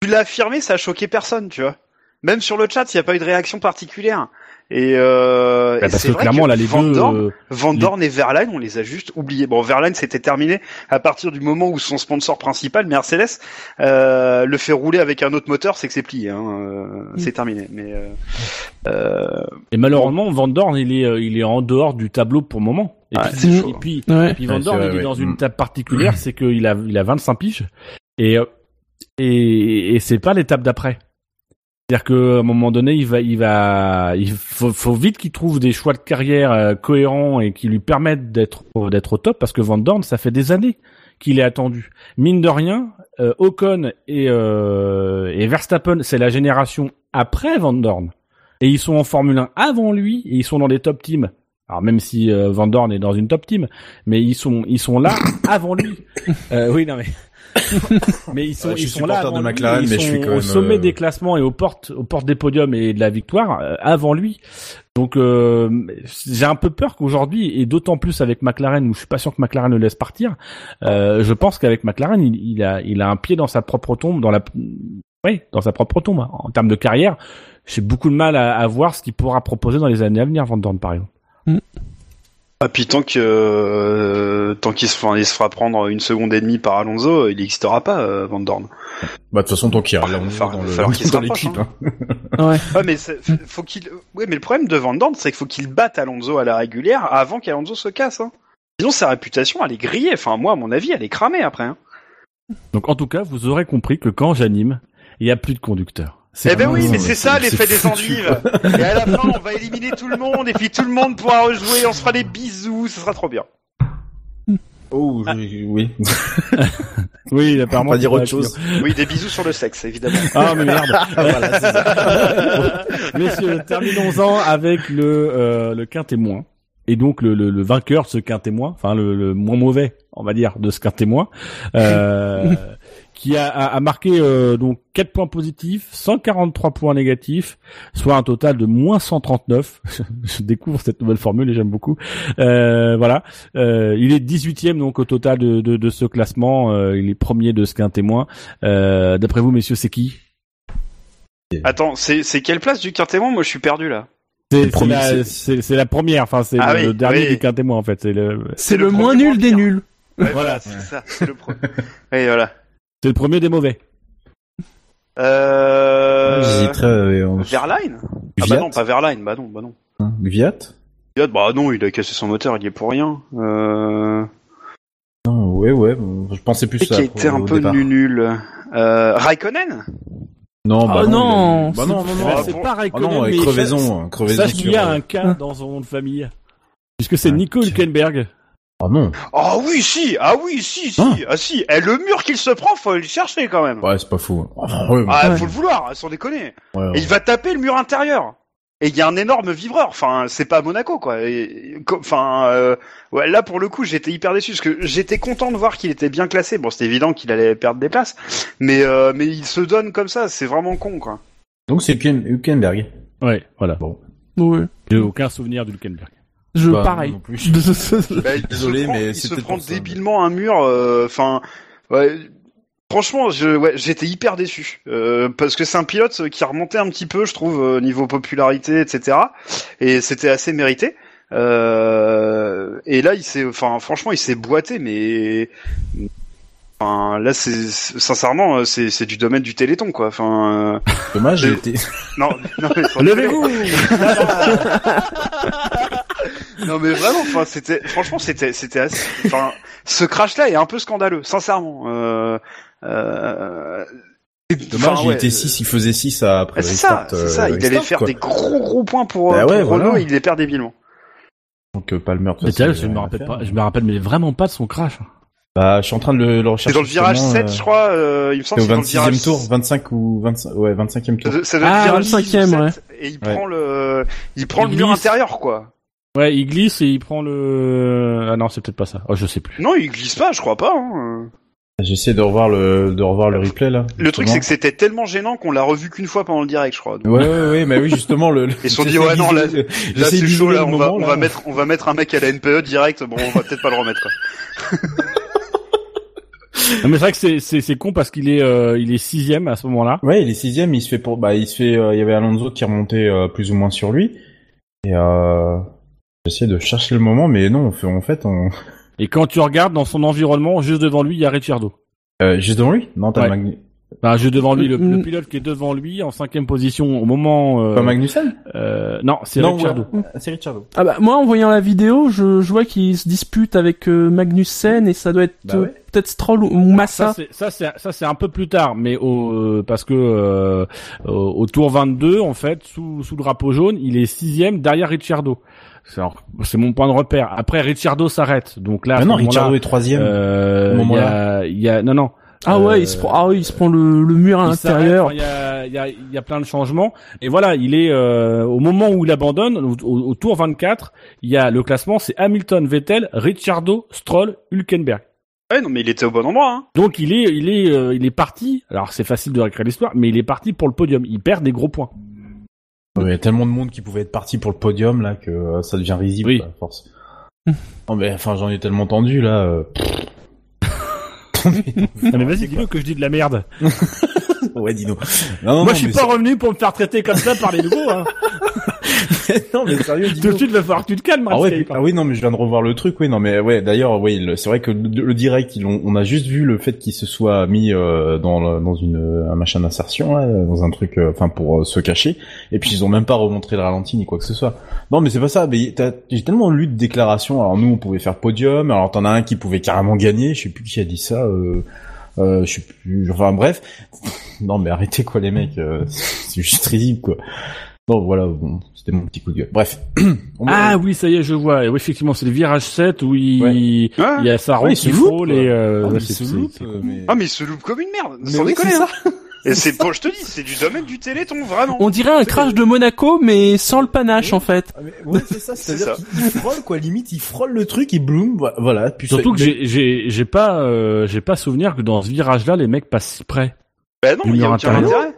tu l'as affirmé, ça a choqué personne, tu vois. Même sur le chat, il n'y a pas eu de réaction particulière. Et, euh, Bah, et parce c'est que vrai clairement, là, les Van deux. Dorn, euh, Van les- Dorn et Verline, on les a juste oubliés. Bon, Verline, c'était terminé à partir du moment où son sponsor principal, Mercedes, euh, le fait rouler avec un autre moteur, c'est que c'est plié. Hein, euh, C'est terminé. Mais euh, euh, Et malheureusement, Van Dorn, il est, euh, il est en dehors du tableau pour le moment. Et Ouais, puis, et puis, Ouais. et puis Van Ouais, Dorn, c'est vrai, il est ouais. dans une Mm. étape particulière, c'est qu'il a, il a 25 piges. Et, et, et c'est pas l'étape d'après. C'est-à-dire qu'à un moment donné, il va, il va, il faut, faut vite qu'il trouve des choix de carrière euh, cohérents et qui lui permettent d'être, d'être au top, parce que Van Dorn, ça fait des années qu'il est attendu. Mine de rien, euh, Ocon et, euh, et Verstappen, c'est la génération après Van Dorn. Et ils sont en Formule 1 avant lui, et ils sont dans des top teams. Alors même si euh, Van Dorn est dans une top team, mais ils sont ils sont là <coughs> avant lui. Euh, oui non mais <laughs> mais ils sont Ouais, je ils suis sont là avant de lui, McLaren, ils mais je sont suis quand au même, sommet euh, des classements et aux portes aux portes des podiums et de la victoire euh, avant lui. Donc euh, j'ai un peu peur qu'aujourd'hui et d'autant plus avec McLaren où je suis pas sûr que McLaren le laisse partir. euh, je pense qu'avec McLaren il, il a il a un pied dans sa propre tombe dans la oui dans sa propre tombe en termes de carrière. J'ai beaucoup de mal à, à voir ce qu'il pourra proposer dans les années à venir, Van Dorn par exemple. Ah, puis tant que euh, tant qu'il se, enfin, il se fera prendre une seconde et demie par Alonso, il n'existera pas euh, Van Dorn. Bah de toute façon tant qu'il y a Ah, dans le- falloir qu'il <laughs> dans l'équipe. hein. hein. Ouais. Ouais, mais faut qu'il. Ouais, mais le problème de Van Dorn, c'est qu'il faut qu'il batte Alonso à la régulière avant qu'Alonso se casse. Hein. Sinon, sa réputation, elle est grillée. Enfin, moi, à mon avis, elle est cramée après. Hein. Donc en tout cas, vous aurez compris que quand j'anime, il y a plus de conducteurs. C'est Eh ben oui, mais c'est ça l'effet des endives. <laughs> Et à la fin, on va éliminer tout le monde, et puis tout le monde pourra rejouer, on se fera des bisous, ce sera trop bien. Oh, oui. oui. <laughs> Oui, apparemment. On va dire autre chose. Oui, des bisous sur le sexe, évidemment. Ah mais merde. <laughs> voilà, c'est ça. Messieurs, terminons-en avec le euh, le quintet moins. Et donc le, le, le vainqueur de ce quintet moins, enfin le, le moins mauvais, on va dire, de ce quintet moins, euh, qui a, a, a marqué euh, donc 4 points positifs, 143 points négatifs, soit un total de moins 139. <laughs> Je découvre cette nouvelle formule et j'aime beaucoup. Euh, voilà, Euh, il est 18e donc au total de, de, de ce classement. Euh, il est premier de ce quintet moins. Euh, D'après vous, messieurs, c'est qui Attends, c'est c'est quelle place du quintémoin Moi, je suis perdu là. C'est la, la première, enfin c'est Ah le, oui, le dernier oui. du quintet moins en fait. C'est le, C'est le le moins nul des nuls. Ouais, voilà, c'est ça, c'est le premier. Et voilà. C'est le premier des mauvais. Euh... J'hésiterais euh, Verline Ah bah non, pas Verline, bah non, bah non. Hein, Gviat Gviat, Bah non, il a cassé son moteur, il y est pour rien. Euh... Non, ouais, ouais. Je pensais plus Qui à a été un peu départ. nul nul. Euh... Raikkonen Non, bah Ah non, a- bah non, non, non. Ah, c'est pas Ah Raikkonen, non, mais crevaison, crevaison Sache qu'il y a euh, un K dans son nom de famille. Puisque c'est Nico. Hülkenberg. Ah non. Ah oui, si, ah oui, si, si, Ah. ah si. Eh, le mur qu'il se prend, faut le chercher quand même. Ouais, c'est pas fou. Ouais, Ah, Ouais. faut le vouloir, sans déconner. ouais, ouais. Et il va taper le mur intérieur. Et il y a un énorme vivreur. Enfin, c'est pas à Monaco, quoi. Et- Enfin, euh, ouais, là pour le coup, j'étais hyper déçu parce que j'étais content de voir qu'il était bien classé. Bon, c'était évident qu'il allait perdre des places, mais euh, mais il se donne comme ça. C'est vraiment con, quoi. Donc c'est Hülken- Hülkenberg. Ouais, voilà. Ouais. J'ai aucun souvenir d'Hülkenberg. Je, Bah, pareil. non plus. <laughs> Bah, il Désolé, prend, mais il se prend débilement un mur. euh, Enfin, ouais. Franchement, je, ouais, j'étais hyper déçu euh, parce que c'est un pilote qui remontait un petit peu, je trouve, euh, niveau popularité, etc. Et c'était assez mérité. Euh, et là, il s'est, enfin, franchement, il s'est boité, mais, enfin, là, c'est sincèrement, euh, c'est, c'est du domaine du Téléthon, quoi. Enfin, euh, Dommage, j'ai Euh, été. non, non, <laughs> Levez-vous <laughs> Non mais vraiment, enfin c'était, franchement c'était, c'était assez, enfin ce crash là est un peu scandaleux, sincèrement. Euh, euh, Dommage, enfin, il ouais, était 6, il faisait 6 après C'est ça, c'est ça. euh, Il allait faire quoi. des gros gros points pour, Bah pour ouais, Renault, voilà. et il les perd débilement. Donc euh, Palmer. C'est elle, il je me rappelle pas, je me rappelle mais vraiment pas de son crash. Bah, je suis en train de le, le C'est rechercher. dans le virage justement, 7, euh, je crois. Euh, il me semble C'est que au c'est dans le 26e virage tour, 25 ou 25, ouais, 25e tour. C'est dans le Ah, virage 25e, 6 ou 7, ouais. Et il Ouais. prend le, il prend Il le mur intérieur, quoi. Ouais, il glisse et il prend le... Ah non, c'est peut-être pas ça. Oh, je sais plus. Non, il glisse pas, je crois pas. Hein. J'essaie de revoir le, de revoir le replay, là. Le truc, c'est que c'était tellement gênant qu'on l'a revu qu'une fois pendant le direct, je crois. Donc, Ouais, ouais, ouais, mais oui, justement, le, le- <laughs> Ils se sont dit, ouais, non, là, Là, c'est chaud, là, le on va, on là. va mettre, on va mettre un mec à la NPE direct. Bon, on va peut-être pas le remettre, quoi. Non, mais c'est vrai que c'est, c'est, c'est con parce qu'il est, euh, il est sixième à ce moment-là. Ouais, il est sixième, il se fait pour, bah, il se fait, euh, il y avait Alonso qui remontait euh, plus ou moins sur lui. Et euh, j'essaie de chercher le moment, mais non, on fait, en fait, on, <laughs> Et quand tu regardes dans son environnement, juste devant lui, il y a Ricciardo. euh, juste devant lui? Non, t'as Ouais. Enfin, juste devant lui, le, Mm. le pilote qui est devant lui, en cinquième position au moment. Euh, pas Magnussen? euh, non, c'est Ricciardo. ouais, c'est Ricciardo. Ah bah moi en voyant la vidéo, je, je vois qu'il se dispute avec euh, Magnussen et ça doit être Bah euh, ouais. peut-être Stroll ou, Massa. ça c'est ça c'est un peu plus tard mais au euh, parce que euh, au, au tour 22 en fait sous sous le drapeau jaune il est sixième derrière Ricciardo c'est alors, c'est mon point de repère après Ricciardo s'arrête donc là Ah non, Ricciardo est troisième. euh, au il y a il y a non non ah ouais, euh, il se prend ah oui, il se prend le, le mur à l'intérieur. Il y a, il y, a, il y a plein de changements. Et voilà, il est euh, au moment où il abandonne, au, tour 24, il y a le classement, c'est Hamilton, Vettel, Ricciardo, Stroll, Hülkenberg. Ouais, non, mais il était au bon endroit, hein. Donc il est, il est, euh, il est parti. Alors c'est facile de réécrire l'histoire, mais il est parti pour le podium. Il perd des gros points. Il y a tellement de monde qui pouvait être parti pour le podium là que euh, ça devient risible Oui. à force. non mais enfin j'en ai tellement entendu là. euh, Non <laughs> mais vas-y, <laughs> dis-le que je dis de la merde. ouais dis-nous. Moi non, je suis pas revenu pour me faire traiter comme ça par les nouveaux. Hein. <laughs> <laughs> non mais sérieux Tout de suite, il va falloir que tu te calmes. Ah ouais, ah oui non mais je viens de revoir le truc oui non mais ouais d'ailleurs oui c'est vrai que le, le direct ils ont, on a juste vu le fait qu'il se soit mis euh, dans dans une un machin d'insertion dans un truc euh, enfin pour euh, se cacher. Et puis ils ont même pas remontré le ralenti ni quoi que ce soit. Non mais c'est pas ça mais t'as- j'ai tellement lu de déclarations alors nous on pouvait faire podium alors t'en as un qui pouvait carrément gagner je sais plus qui a dit ça euh, euh, je sais plus enfin bref. <laughs> Non mais arrêtez quoi les mecs euh, <laughs> c'est juste risible quoi Bon, voilà, bon, c'était mon petit coup de gueule. Bref. <clears throat> Ah oui, ça y est, je vois. Et oui, effectivement, c'est le virage 7 où il, Ouais. il y a sa roue il qui frôle et euh, Ah, mais ouais, il c'est- se c'est- loupe, euh, mais- Ah mais il se loupe comme une merde, Mais sans oui, déconner. c'est hein. <laughs> Et c'est pour, je te dis, c'est du domaine du Téléthon, vraiment. On dirait un crash de Monaco, mais sans le panache en fait. Ah, mais ouais, c'est ça, <laughs> C'est c'est-à-dire ça. qu'il frôle, quoi, limite, il frôle le truc, et bloom, voilà, puis Surtout ça- que j'ai, j'ai, j'ai pas, euh, j'ai pas souvenir que dans ce virage-là, les mecs passent si près. Bah non, il y a aucun intérêt.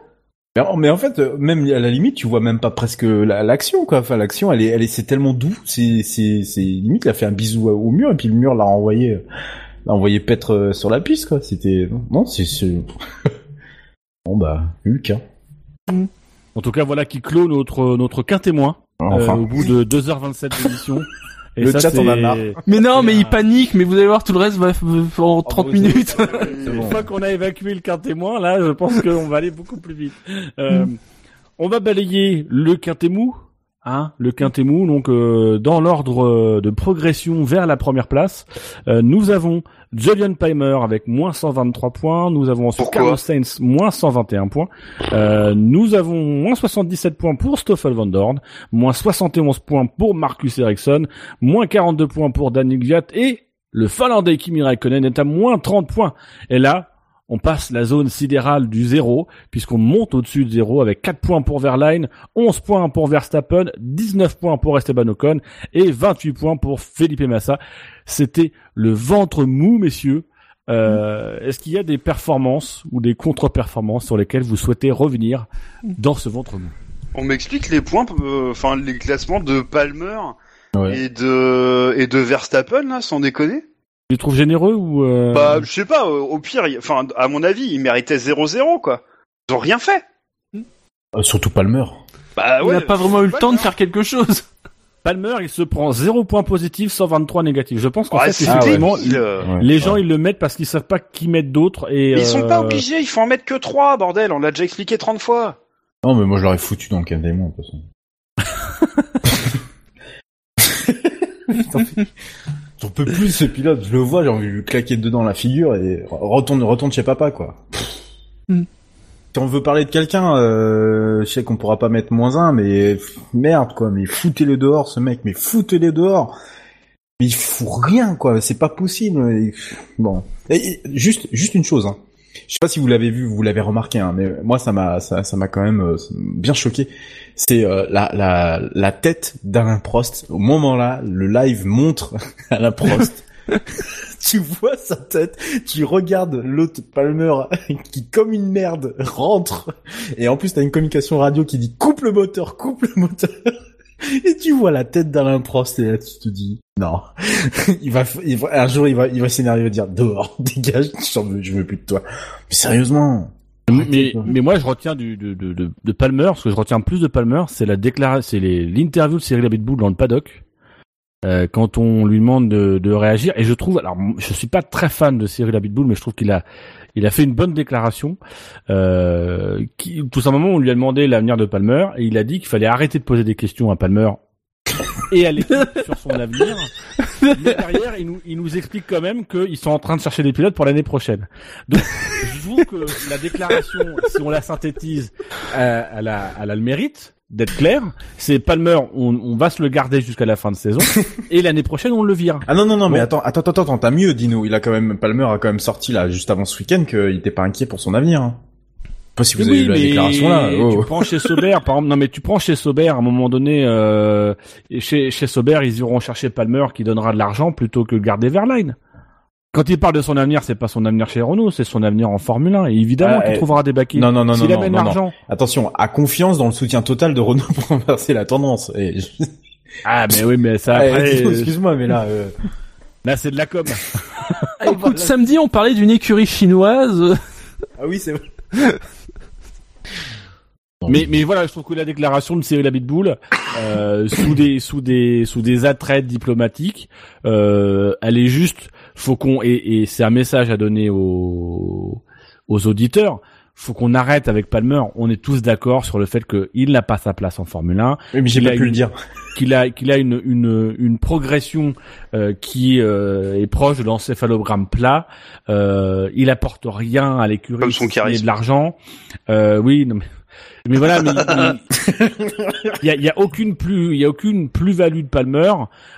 Mais en- fait, euh, même à la limite, tu vois même pas presque la- l'action, quoi. Enfin, l'action, elle est, elle est, c'est tellement doux, c'est, c'est, c'est limite, il a fait un bisou au mur et puis le mur l'a envoyé, l'a envoyé paître euh, sur la piste, quoi. C'était, non, c'est, <laughs> bon bah, Hulk, hein. En tout cas, voilà qui clôt notre notre quintémoin Enfin, euh, au bout de 2h27 d'émission. <laughs> Et Le ça, chat en a marre. Mais non, mais Ah. il panique, mais vous allez voir, tout le reste va en 30 vous- minutes. c'est Une bon. fois qu'on a évacué le quintémoin, là, je pense qu'on va aller beaucoup plus vite. Euh, On va balayer le quintémou, hein, le quintémou. Donc, euh, dans l'ordre euh, de progression vers la première place, euh, nous avons Julian Pimer avec moins 123 points. Nous avons ensuite Pourquoi Carlos Sainz moins 121 points. Euh, nous avons moins 77 points pour Stoffel Van Dorn, moins 71 points pour Marcus Ericsson, moins 42 points pour Daniel Gviat et le Finlandais Kimi Raikkonen est à moins 30 points. Et là, on passe la zone sidérale du zéro, puisqu'on monte au-dessus de zéro avec 4 points pour Verline, 11 points pour Verstappen, 19 points pour Esteban Ocon et 28 points pour Felipe Massa. C'était le ventre mou, messieurs. Euh, Est-ce qu'il y a des performances ou des contre-performances sur lesquelles vous souhaitez revenir dans ce ventre mou? On m'explique les points, euh, enfin les classements de Palmer Ouais. et de et de Verstappen là, sans déconner? Tu les trouves généreux ou euh... Bah, je sais pas. euh, Au pire, il- enfin, à mon avis, ils méritaient 0-0 quoi. Ils ont rien fait. Euh, surtout Palmer. Bah Il ouais. n'a pas vraiment eu le temps de Palmer. faire quelque chose. <laughs> Palmer, il se prend 0 points positifs, 123 négatifs. Je pense qu'en Ouais, fait, c'est effectivement, les gens, ils le mettent parce qu'ils savent pas qui mettre d'autres et Mais Ils sont euh, pas obligés, il faut en mettre que 3, bordel, on l'a déjà expliqué 30 fois. Non, mais moi, je l'aurais foutu dans le quintémoin, de toute façon. <laughs> <laughs> J'en peux plus ce pilote, je le vois, j'ai envie de lui claquer dedans la figure et retourne, retourne chez papa, quoi. Hmm. Si on veut parler de quelqu'un, euh, je sais qu'on pourra pas mettre moins un, mais merde, quoi, mais foutez-le dehors, ce mec, mais foutez-le dehors. Mais il fout rien, quoi, c'est pas possible. Bon. Et- et juste, juste une chose, hein. Je sais pas si vous l'avez vu, vous l'avez remarqué, hein, mais moi ça m'a, ça, m'a quand même euh, bien choqué. C'est euh, la, la, la tête d'Alain Prost. Au moment là, le live montre <laughs> Alain Prost. <laughs> tu vois sa tête, tu regardes l'autre Palmer <laughs> qui comme une merde rentre et en plus t'as une communication radio qui dit coupe le moteur, coupe le moteur et tu vois la tête d'Alain Prost et là tu te dis non. <laughs> Il va, il va un jour il va il va s'énerver dire dehors <laughs> dégage veux je veux plus de toi. Mais sérieusement. Mais, mais moi, je retiens du, de, de, de, de Palmer, ce que je retiens plus de Palmer, c'est la déclaration, c'est l'interview de Cyril Abitboul dans le paddock, euh, quand on lui demande de, de réagir. Et je trouve, alors, je suis pas très fan de Cyril Abitboul, mais je trouve qu'il a, il a fait une bonne déclaration. Euh, qui, tout simplement, on lui a demandé l'avenir de Palmer, et il a dit qu'il fallait arrêter de poser des questions à Palmer et à l'équipe <laughs> sur son avenir. Mais derrière, il nous, il nous explique quand même qu'ils sont en train de chercher des pilotes pour l'année prochaine. Donc, je trouve que la déclaration, si on la synthétise, euh, elle, a, elle a le mérite d'être claire. C'est Palmer, on, on va se le garder jusqu'à la fin de saison, <laughs> et l'année prochaine, on le vire. Ah non non non mais Bon. attends attends attends attends t'as mieux Dino il a quand même Palmer a quand même sorti là juste avant ce week-end qu'il était pas inquiet pour son avenir. Hein. Pas si vous avez oui, eu la mais déclaration là. tu Oh. prends chez Sauber, par exemple, non mais tu prends chez Sauber, à un moment donné, euh, et chez, chez Sauber, ils iront chercher Palmer qui donnera de l'argent plutôt que garder Verline. Quand il parle de son avenir, c'est pas son avenir chez Renault, c'est son avenir en Formule 1. Et évidemment Ah, qu'il eh, trouvera des baquets. Non non non non S'il non, amène non, non. l'argent. Attention, à confiance dans le soutien total de Renault <laughs> pour renverser la tendance. Et Ah mais oui, mais ça Ah, <laughs> après, euh, excuse-moi mais là euh, là c'est de la com. <laughs> Ah, écoute, samedi, on parlait d'une écurie chinoise. Ah oui, c'est vrai. Mais, mais voilà, je trouve que la déclaration de Cyril Abitboul, euh, sous des sous des sous des attraits diplomatiques, euh, elle est juste. Faut qu'on et, et c'est un message à donner aux aux auditeurs. Faut qu'on arrête avec Palmer. On est tous d'accord sur le fait qu'il n'a pas sa place en Formule 1, Oui, mais j'ai pas pu une- le dire. qu'il a qu'il a une une une progression euh, qui euh, est proche de l'encéphalogramme plat. Euh, il apporte rien à l'écurie, Comme son charisme. de l'argent. Euh, oui, non, mais Mais voilà, mais <laughs> il y a, y a aucune plus, il y a aucune plus-value de Palmer.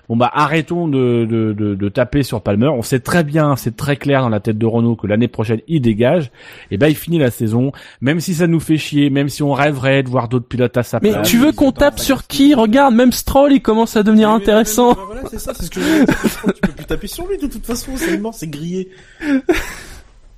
Bon bah arrêtons de, de, de, de, taper sur Palmer. On sait très bien, c'est très clair dans la tête de Renault que l'année prochaine il dégage. Et ben il finit la saison, même si ça nous fait chier, même si on rêverait de voir d'autres pilotes à sa place. Mais tu veux qu'on tape sur qui? Regarde, même Stroll il commence à devenir intéressant. voilà, c'est ça, c'est ce que je veux Tu peux plus taper sur lui de toute façon, c'est mort, c'est grillé.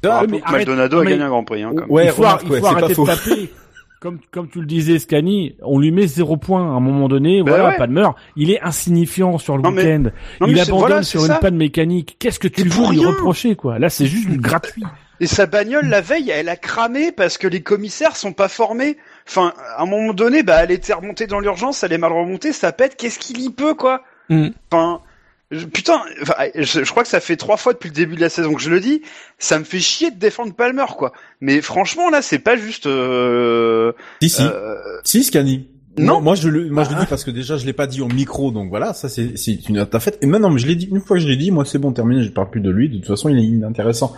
Ah, mais Maldonado a gagné un Grand Prix. Hein, ouais, il faut, il faut arrêter de taper. <laughs> Comme, comme tu le disais, Scani, on lui met zéro point à un moment donné. Ben voilà, Palmer, il est insignifiant sur le week-end. Il abandonne sur une panne mécanique. Qu'est-ce que tu veux lui reprocher, quoi? Là, c'est juste gratuit. Et sa bagnole la veille, elle a cramé parce que les commissaires sont pas formés. Enfin, à un moment donné, bah, elle était remontée dans l'urgence, elle est mal remontée, ça pète. Qu'est-ce qu'il y peut, quoi? Mm. Enfin, Putain, je, crois que ça fait trois fois depuis le début de la saison que je le dis. Ça me fait chier de défendre Palmer, quoi. Mais franchement, là, c'est pas juste. Euh, si si, euh... si Scani. Non, moi je le, moi je le dis parce que déjà je l'ai pas dit au micro, donc voilà, ça c'est c'est une note fait. Et maintenant, mais je l'ai dit une fois que je l'ai dit, moi c'est bon, terminé, je parle plus de lui. De toute façon, il est inintéressant.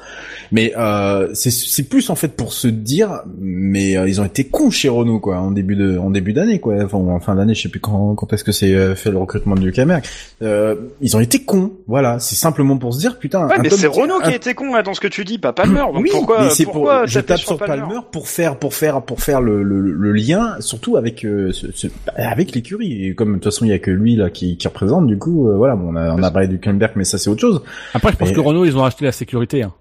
Mais euh, c'est c'est plus en fait pour se dire, mais euh, ils ont été cons chez Renault quoi, en début de en début d'année quoi, enfin en fin d'année, je sais plus quand quand est-ce que c'est euh, fait le recrutement de Hülkenberg. Euh, ils ont été cons, voilà. C'est simplement pour se dire putain. Ouais, mais c'est Renault qui a été con là, dans ce que tu dis, pas Palmer. Donc oui, pourquoi, mais pourquoi pour, je tape sur Palmer, pour faire pour faire pour faire le le, le lien, surtout avec ce, ce, avec l'écurie. Et comme de toute façon il y a que lui là qui, qui représente, du coup, euh, voilà, bon, on a, on a parlé du Kemberg, mais ça c'est autre chose. Après, je pense que Renault ils ont acheté la sécurité. Hein.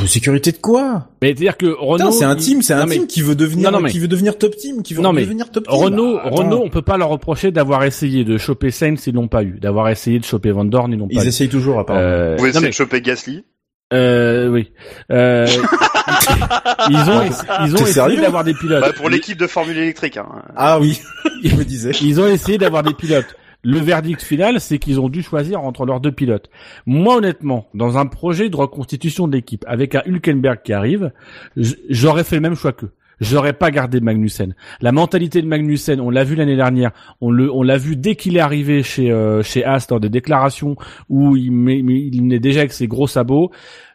La sécurité de quoi? Mais c'est-à-dire que Renault, c'est un team, c'est un team qui veut devenir, non, mais... qui veut devenir top team, qui veut non, mais devenir top team. Renault, bah, Renault, on peut pas leur reprocher d'avoir essayé de choper Sainz, ils l'ont pas eu, d'avoir essayé de choper Van Dorn, ils n'ont pas. Ils essayent toujours, apparemment. Euh... Vous essayez de choper Gasly euh, oui. Euh, <laughs> ils ont, ils ont essayé d'avoir des pilotes. Bah, pour l'équipe de Formule électrique. Hein. Ah oui, <laughs> je me disais. Ils ont essayé d'avoir des pilotes. Le verdict final, c'est qu'ils ont dû choisir entre leurs deux pilotes. Moi, honnêtement, dans un projet de reconstitution de l'équipe, avec un Hülkenberg qui arrive, j'aurais fait le même choix qu'eux. J'aurais pas gardé Magnussen. La mentalité de Magnussen, on l'a vu l'année dernière, on l'a vu dès qu'il est arrivé chez euh, chez As dans des déclarations où il met, il déjà avec ses gros sabots.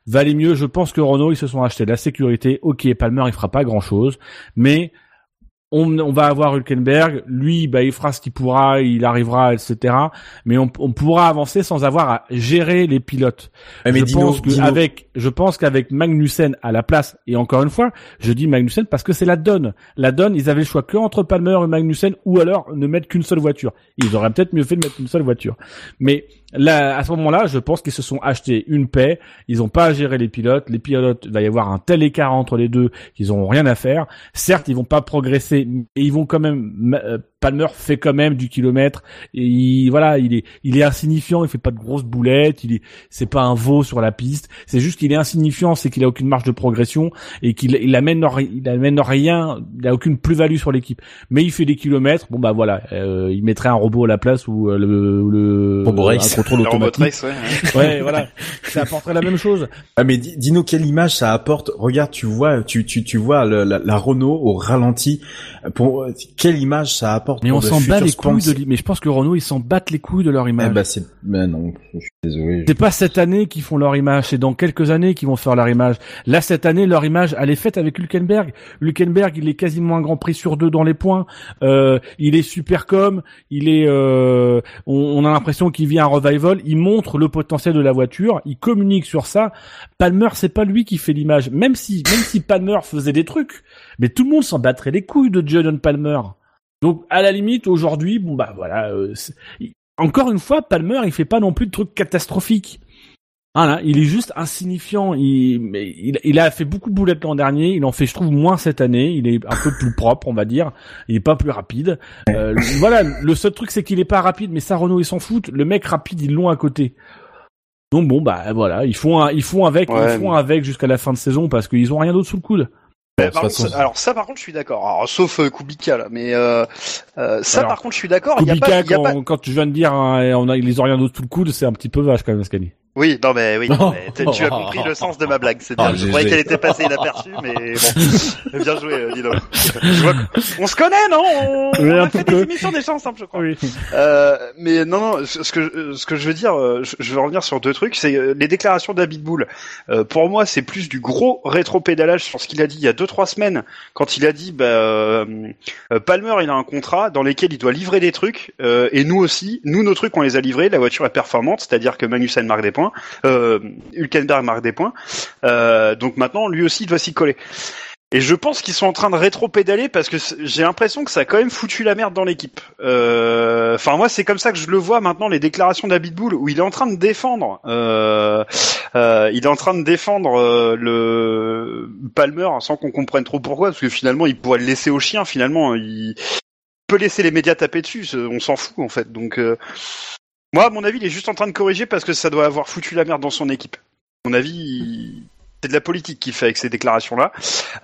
Valait mieux, je pense que Renault ils se sont achetés la sécurité. Ok, Palmer il fera pas grand chose, mais on, va avoir Hülkenberg, lui, bah, il fera ce qu'il pourra, il arrivera, etc. Mais on, pourra avancer sans avoir à gérer les pilotes. mais je, pense que avec, je pense qu'avec Magnussen à la place, et encore une fois, je dis Magnussen parce que c'est la donne. La donne, ils avaient le choix que entre Palmer et Magnussen, ou alors ne mettre qu'une seule voiture. Ils auraient peut-être mieux fait de mettre une seule voiture. Mais là, à ce moment-là, je pense qu'ils se sont achetés une paix. Ils n'ont pas à gérer les pilotes. Les pilotes, il va y avoir un tel écart entre les deux qu'ils n'ont rien à faire. Certes, ils vont pas progresser, mais ils vont quand même euh, Palmer fait quand même du kilomètre et il, voilà, il est il est insignifiant, il fait pas de grosses boulettes, il est c'est pas un veau sur la piste, c'est juste qu'il est insignifiant, c'est qu'il a aucune marge de progression et qu'il il amène il amène rien, il a aucune plus-value sur l'équipe. Mais il fait des kilomètres, bon bah voilà, euh, il mettrait un robot à la place ou euh, le le un contrôle <laughs> automatique. ouais, ouais voilà, ça apporterait la même chose. Ah mais dis-nous quelle image ça apporte. Regarde, tu vois tu tu tu vois la, la Renault au ralenti pour quelle image ça apporte mais on s'en bat les couilles de mais je pense que Renault ils s'en battent les couilles de leur image. Eh bah c'est mais non, je suis désolé. C'est pas cette année qu'ils font leur image, c'est dans quelques années qu'ils vont faire leur image. Là cette année leur image elle est faite avec Hülkenberg. Hülkenberg, il est quasiment un Grand Prix sur deux dans les points. Euh, il est super comme, il est euh, on, a l'impression qu'il vit un revival, il montre le potentiel de la voiture, il communique sur ça. Palmer, c'est pas lui qui fait l'image, même si même si Palmer faisait des trucs, mais tout le monde s'en battrait les couilles de Jordan Palmer. Donc à la limite aujourd'hui, bon bah voilà. Euh, encore une fois, Palmer, il fait pas non plus de trucs catastrophiques. Voilà, il est juste insignifiant. Il, il, il, a fait beaucoup de boulettes l'an dernier. Il en fait, je trouve, moins cette année. Il est un peu plus propre, on va dire. Il est pas plus rapide. Euh, voilà, le seul truc, c'est qu'il est pas rapide. Mais ça, Renault, ils s'en foutent. Le mec rapide, ils l'ont à côté. Donc bon, bah voilà, ils font, ils font avec, ils font avec jusqu'à la fin de saison parce qu'ils ont rien d'autre sous le coude alors ça par contre je suis d'accord. sauf euh, Kubica là, mais euh, euh, ça par contre je suis d'accord. Kubica, y a pas, quand, quand tu viens de dire hein, on a les ont rien d'autre sous le coude, c'est un petit peu vache quand même Scani. Oui, non mais oui, non, mais tu- as compris le sens de ma blague. C'est bien. Ah, je croyais qu'elle était passée inaperçue, mais bon. <laughs> bien joué, euh, vois que- On se connaît, non? On, Oui, on un a fait peu. des émissions des ensemble, je crois. Oui. Euh, mais non, non. Ce que ce que je veux dire, euh, je, veux revenir sur deux trucs. C'est euh, les déclarations d'Abitbull. Euh, pour moi, c'est plus du gros rétro-pédalage sur ce qu'il a dit il y a deux trois semaines quand il a dit bah, euh, euh, Palmer il a un contrat dans lequel il doit livrer des trucs euh, et nous aussi nous nos trucs on les a livrés la voiture est performante c'est-à-dire que Magnussen marque des points euh, Hülkenberg marque des points euh, donc maintenant lui aussi il doit s'y coller et je pense qu'ils sont en train de rétro-pédaler parce que j'ai l'impression que ça a quand même foutu la merde dans l'équipe. Euh, Enfin moi c'est comme ça que je le vois maintenant les déclarations d'Abitbull où il est en train de défendre, euh, euh, il est en train de défendre euh, le Palmer sans qu'on comprenne trop pourquoi parce que finalement il pourrait le laisser au chien finalement il peut laisser les médias taper dessus, on s'en fout en fait. Donc euh, moi à mon avis il est juste en train de corriger parce que ça doit avoir foutu la merde dans son équipe. À mon avis il- c'est de la politique qu'il fait avec ces déclarations-là.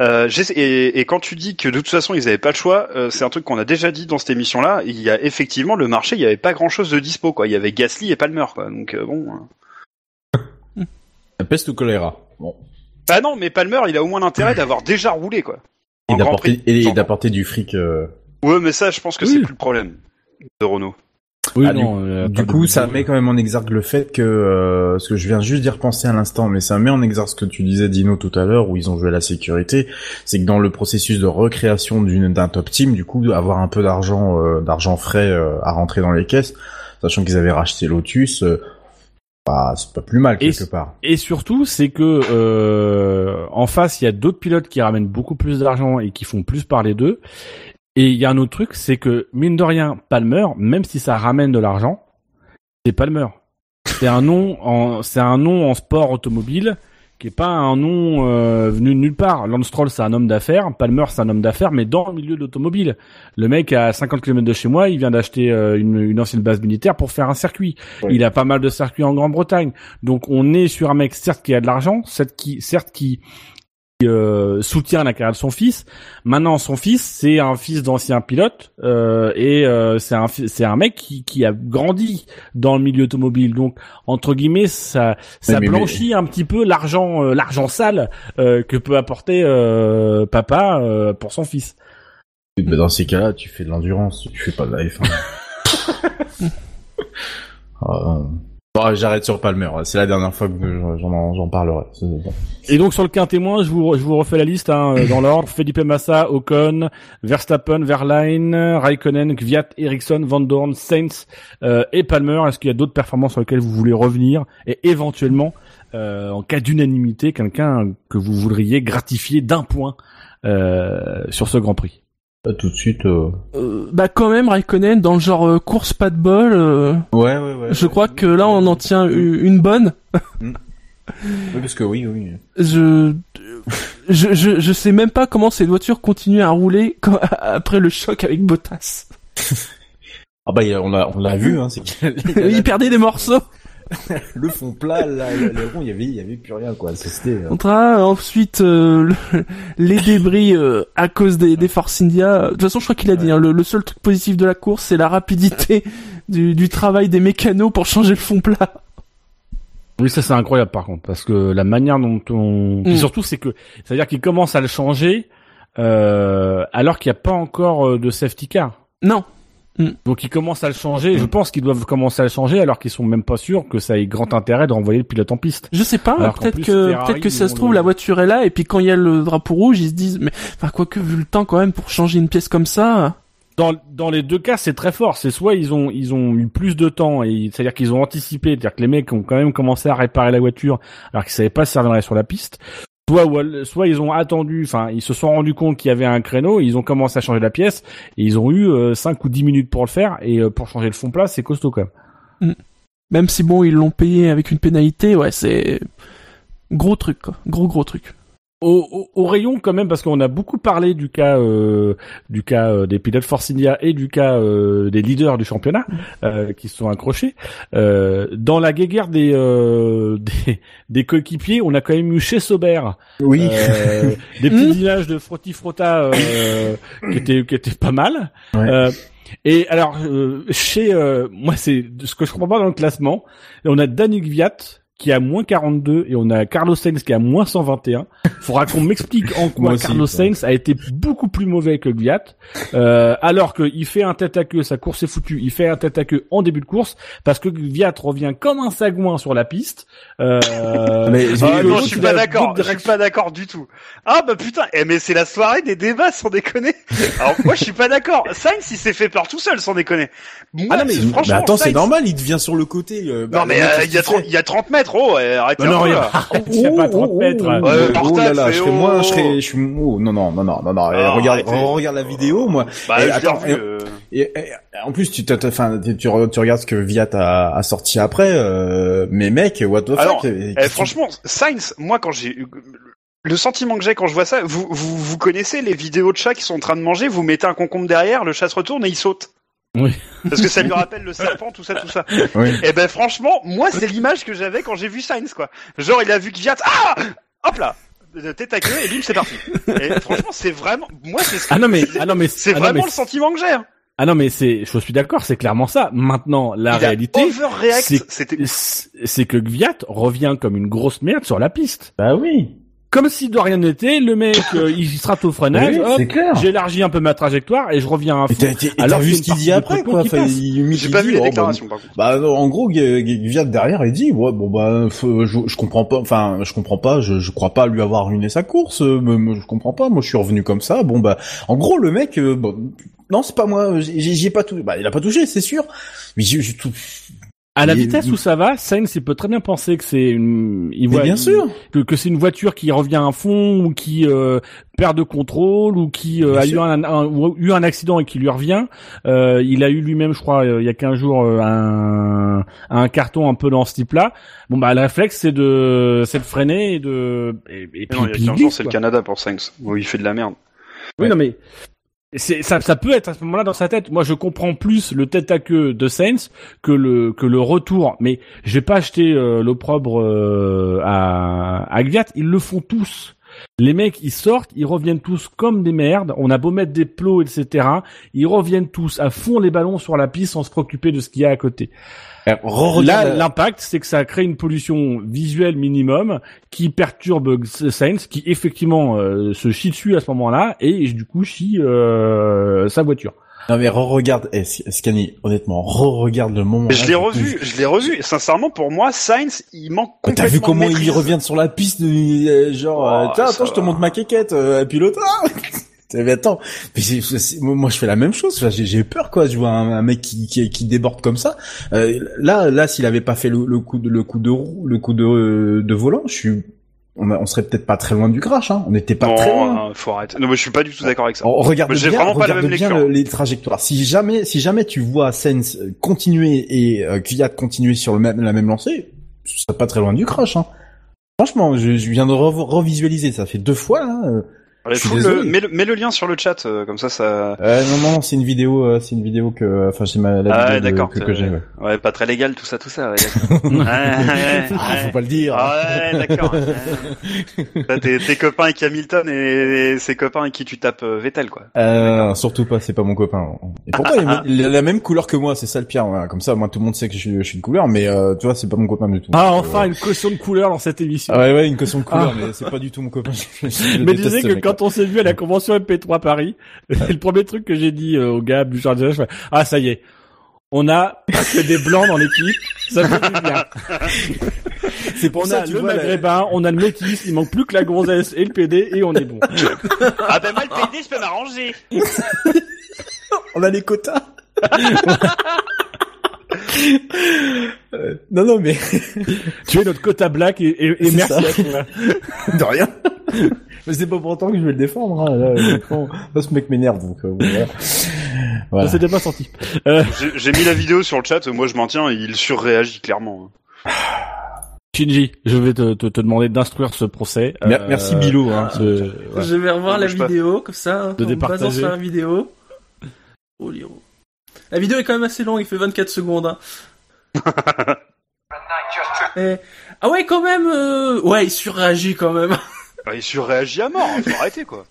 Euh, et, et quand tu dis que de toute façon ils n'avaient pas le choix, euh, c'est un truc qu'on a déjà dit dans cette émission-là. Il y a effectivement le marché, il n'y avait pas grand-chose de dispo. Quoi. Il y avait Gasly et Palmer. Quoi. Donc euh, bon. La peste ou choléra. Bon. Bah non, mais Palmer, il a au moins l'intérêt d'avoir déjà roulé quoi. Et En d'apporter, et du fric. euh, Ouais, mais ça, je pense que Oui. c'est plus le problème de Renault. Oui, Ah, non. euh, Du coup, ça met quand même en exergue le fait que, euh, ce que je viens juste d'y repenser à l'instant, mais ça met en exergue ce que tu disais Dino tout à l'heure, où ils ont joué la sécurité, c'est que dans le processus de recréation d'une d'un top team, du coup, avoir un peu d'argent, euh, d'argent frais euh, à rentrer dans les caisses, sachant qu'ils avaient racheté Lotus, euh, bah, c'est pas plus mal Et quelque part. Et surtout, c'est que euh, en face, il y a d'autres pilotes qui ramènent beaucoup plus d'argent et qui font plus parler d'eux. Et il y a un autre truc, c'est que mine de rien, Palmer, même si ça ramène de l'argent, c'est Palmer. C'est un nom en, c'est un nom en sport automobile qui est pas un nom euh, venu de nulle part. Lance Stroll, c'est un homme d'affaires. Palmer, c'est un homme d'affaires, mais dans le milieu de l'automobile. Le mec à 50 km de chez moi, il vient d'acheter euh, une, une ancienne base militaire pour faire un circuit. Il a pas mal de circuits en Grande-Bretagne. Donc on est sur un mec certes qui a de l'argent, certes qui, certes qui qui, euh, soutient la carrière de son fils. Maintenant, son fils, c'est un fils d'ancien pilote euh, et euh, c'est un c'est un mec qui, qui a grandi dans le milieu automobile. Donc entre guillemets, ça ça mais- blanchit un petit peu l'argent euh, l'argent sale euh, que peut apporter euh, papa euh, pour son fils. Mais dans ces cas-là, tu fais de l'endurance, tu fais pas de la F1. <laughs> Ah, non. Bon, j'arrête sur Palmer. C'est la dernière fois que j'en parlerai. Bon. Et donc sur le quin témoin, je vous, je vous refais la liste hein, euh, dans l'ordre. <clears throat> Felipe Massa, Ocon, Verstappen, Verlaine, Raikkonen, Kvyat, Ericsson, Van Dorn, Sainz euh, et Palmer. Est-ce qu'il y a d'autres performances sur lesquelles vous voulez revenir Et éventuellement, euh, en cas d'unanimité, quelqu'un que vous voudriez gratifier d'un point euh, sur ce Grand Prix? Tout de suite. euh, Euh, bah quand même Raikkonen dans le genre euh, course pas de bol. euh, Ouais, ouais, ouais. je crois que là on en tient u- une bonne. Oui, parce que oui, oui. Je, je je je sais même pas comment ces voitures continuent à rouler quand- <laughs> après le choc avec Bottas. Ah bah, on l'a, on l'a vu, hein. <laughs> Il perdait des morceaux. Le fond plat, là, le- les ronds, il y avait, il y avait plus rien, quoi. C'était. euh, On tra- ensuite euh, le- les débris euh, à cause des, des Force India. De toute façon, je crois qu'il a dit hein, le, le seul truc positif de la course, c'est la rapidité du, du travail des mécanos pour changer le fond plat. Oui, ça c'est incroyable par contre, parce que la manière dont on... Puis Mm. surtout, c'est que, c'est-à-dire qu'ils commencent à le changer euh, alors qu'il n'y a pas encore euh, de safety car. Non, Donc ils commencent à le changer. Je pense qu'ils doivent commencer à le changer alors qu'ils sont même pas sûrs que ça ait grand intérêt de renvoyer le pilote en piste. je sais pas. Peut-être que peut-être que ça se trouve le- la voiture est là et puis quand il y a le drapeau rouge, ils se disent mais enfin quoique vu le temps quand même pour changer une pièce comme ça. Dans, dans les deux cas, c'est très fort. C'est soit ils ont ils ont eu plus de temps et c'est-à-dire qu'ils ont anticipé, c'est-à-dire que les mecs ont quand même commencé à réparer la voiture alors qu'ils savaient pas si ça reviendrait sur la piste. Soit ils ont attendu, enfin ils se sont rendus compte qu'il y avait un créneau, ils ont commencé à changer la pièce et ils ont eu 5 ou 10 minutes pour le faire et euh, pour changer le fond plat, c'est costaud quand même. Même si bon ils l'ont payé avec une pénalité, ouais c'est gros truc quoi, gros gros truc. Au, au, au rayon quand même parce qu'on a beaucoup parlé du cas euh, du cas euh, des pilotes Force India et du cas euh, des leaders du championnat euh, qui se sont accrochés euh, dans la guéguerre des euh, <laughs> des, des coéquipiers on a quand même eu chez Sauber Oui. euh, des <laughs> petits images de frotti frotta euh, qui étaient qui étaient pas mal Ouais. Euh, et alors euh, chez euh, moi c'est ce que je comprends pas dans le classement on a Danny Gviat qui est à moins 42 et on a Carlos Sainz qui est à moins 121. Faudra qu'on m'explique en quoi aussi, Carlos ouais. Sainz a été beaucoup plus mauvais que Gviat, euh, alors qu'il fait un tête à queue, sa course est foutue, il fait un tête à queue en début de course parce que Gviat revient comme un sagouin sur la piste. Euh, <laughs> Mais Ah, non, je suis pas a d'accord. Je suis pas d'accord du tout. Ah bah putain, eh, mais c'est la soirée des débats sans déconner. Alors moi je suis pas d'accord. Sainz il s'est fait peur tout seul sans déconner. Moi, Ah non mais, franchement, mais attends, c'est normal, il devient sur le côté. euh, bah, Non mais le mec, euh, qu'est-ce il y a qu'il 30, fait il y a 30 mètres, oh, ouais, arrêtez Bah un non, peu, il y a, là. <laughs> il y a pas 30 mètres. Oh, oh, oh là là, je serais moi, oh. je serais, je suis, oh, non, non, non, non, non, non, Ah, regarde, arrêtez. regarde la vidéo, moi. Bah, Et et- euh. Et, et- en plus, tu, enfin, tu, tu, re- tu regardes ce que Viat a, a sorti après, euh, mais mec, what the Alors, fuck Eh, franchement, Sainz, moi quand j'ai le sentiment que j'ai quand je vois ça, vous, vous vous connaissez les vidéos de chats qui sont en train de manger, vous mettez un concombre derrière, le chat se retourne et il saute. Oui. Parce que ça lui <laughs> rappelle le serpent, tout ça, tout ça. Oui. Et ben franchement, moi c'est l'image que j'avais quand j'ai vu Sainz quoi. Genre il a vu Kvyat, ah, hop là, de tête à queue et bim c'est parti. Et franchement c'est vraiment, moi c'est ce que- Ah non mais ah non mais c'est ah vraiment mais- le sentiment que j'ai. hein. Ah non mais c'est je suis d'accord, c'est clairement ça. Maintenant la il réalité c'est que Gviat revient comme une grosse merde sur la piste. Bah oui. Comme si de rien n'était, le mec <laughs> euh, il se rate au freinage, Oui, hop, c'est clair. j'élargis un peu ma trajectoire et je reviens à Et fond. et t'as Alors vu qu'il ce qu'il dit après, de quoi. Enfin, il, J'ai il pas dit, vu les oh, bah, déclarations par contre. Bah non, en gros, G- G- Gviat derrière, il dit ouais bon bah je, je comprends pas, enfin je comprends pas, je, je crois pas lui avoir ruiné sa course, euh, je comprends pas, moi je suis revenu comme ça, bon bah en gros le mec, euh, bon, non c'est pas moi, j'ai pas touché, bah il a pas touché c'est sûr, mais j'ai j'ai tout, À la il- vitesse où ça va, Sainz il peut très bien penser que c'est une il voit bien sûr, que, que c'est une voiture qui revient à fond ou qui euh, perd de contrôle ou qui euh, a eu un, un- eu un accident et qui lui revient. Euh, il a eu lui-même, je crois, euh, il y a 15 jours, euh, un, un carton un peu dans ce type-là. Bon bah le réflexe c'est de c'est de freiner et de et, et puis, Non, il y a 15 glisse, jours c'est le. Canada pour Sainz, où il fait de la merde. Oui non mais c'est ça, ça peut être à ce moment-là dans sa tête. Moi, je comprends plus le tête à queue de Sainz que le que le retour. Mais je pas acheter euh, l'opprobre euh, à à. Ils le font tous. Les mecs, ils sortent, ils reviennent tous comme des merdes. On a beau mettre des plots, etc. Ils reviennent tous à fond les ballons sur la piste sans se préoccuper de ce qu'il y a à côté. Re-regarde Là, la- l'impact, c'est que ça crée une pollution visuelle minimum qui perturbe Sainz, qui effectivement euh, se chie dessus à ce moment-là et du coup chie euh, sa voiture. non mais re-regarde, eh, Scani, honnêtement, re-regarde le moment. Je l'ai revu, je l'ai revu. Et Sincèrement, pour moi, Sainz, il manque complètement T'as vu comment maîtrise. il revient sur la piste, euh, genre, Oh, euh, ça attends, je te montre ma quéquette, euh, pilote. Ah mais attends, mais moi je fais la même chose. J'ai peur quoi. Je vois un, un mec qui, qui, qui déborde comme ça. Euh, là, là, s'il avait pas fait le, le coup de le coup de roue, le coup de, de volant, je suis, on, a- on serait peut-être pas très loin du crash. Hein. On n'était pas très loin. non, faut arrêter. Non, mais je suis pas du tout d'accord avec ça. On regarde Mais j'ai bien, vraiment pas la regarde même bien le- les trajectoires. Si jamais, si jamais tu vois Sens euh, continuer et euh, Kvyat continuer sur le même, la même lancée, tu serais pas très loin du crash. Hein. Franchement, je, je viens de re- revisualiser. Ça fait deux fois. Là. Euh. Le- mets, le, mets le lien sur le chat, euh, comme ça, ça. Euh, non, non, c'est une vidéo. euh, c'est une vidéo que, enfin, c'est ma la Ah, vidéo de- que, que j'ai. Ouais. Ouais, pas très légal, tout ça, tout ça. Ouais, <laughs> ouais, ouais, Ah, faut pas le dire. Ah ouais, d'accord. Tes, tes copains avec Hamilton et, et ses copains avec qui tu tapes euh, Vettel, quoi. Euh, surtout pas, c'est pas mon copain. Et pourtant, il, a, il a la même couleur que moi, c'est ça le pire. Comme ça, moi, tout le monde sait que je suis, je suis une couleur, mais euh, tu vois, c'est pas mon copain du tout. Ah, enfin euh, une caution de couleur dans cette émission. Ah ouais, ouais, une caution de couleur, mais c'est pas du tout mon copain. <laughs> Mais disais que quand on s'est vu à la convention MP3 Paris, <laughs> le premier truc que j'ai dit euh, au gars Bouchard de je ah ça y est, on a que des blancs dans l'équipe, ça fait du bien. <laughs> C'est pour On ça, a tu le vois, la- maghrébin, on a le métis, il manque plus que la gonzesse et le PD et on est bon. <laughs> Ah ben moi, le PD, je peux m'arranger. on a les quotas. Euh, non, non, mais tu es notre quota black et, et, et C'est merci ça. à toi. de rien. Mais c'est pas pour autant que je vais le défendre. Hein. Là, <laughs> ce mec m'énerve, donc euh, voilà. Voilà. Ça s'était pas senti. Euh, J'ai- J'ai mis la vidéo sur le chat, moi je m'en tiens, il surréagit clairement. Shinji, je vais te, te, te demander d'instruire ce procès. Mer- Euh, Merci Bilo. Hein. ce-. Je vais revoir On la pas. vidéo, comme ça, hein, De basant départager. sur la vidéo. Oh, Liro. La vidéo est quand même assez longue, il fait 24 secondes. Hein. <laughs> Eh, Ah ouais, quand même euh, Ouais, il surréagit quand même. <laughs> Ah, il surréagit à mort, hein, faut arrêter quoi.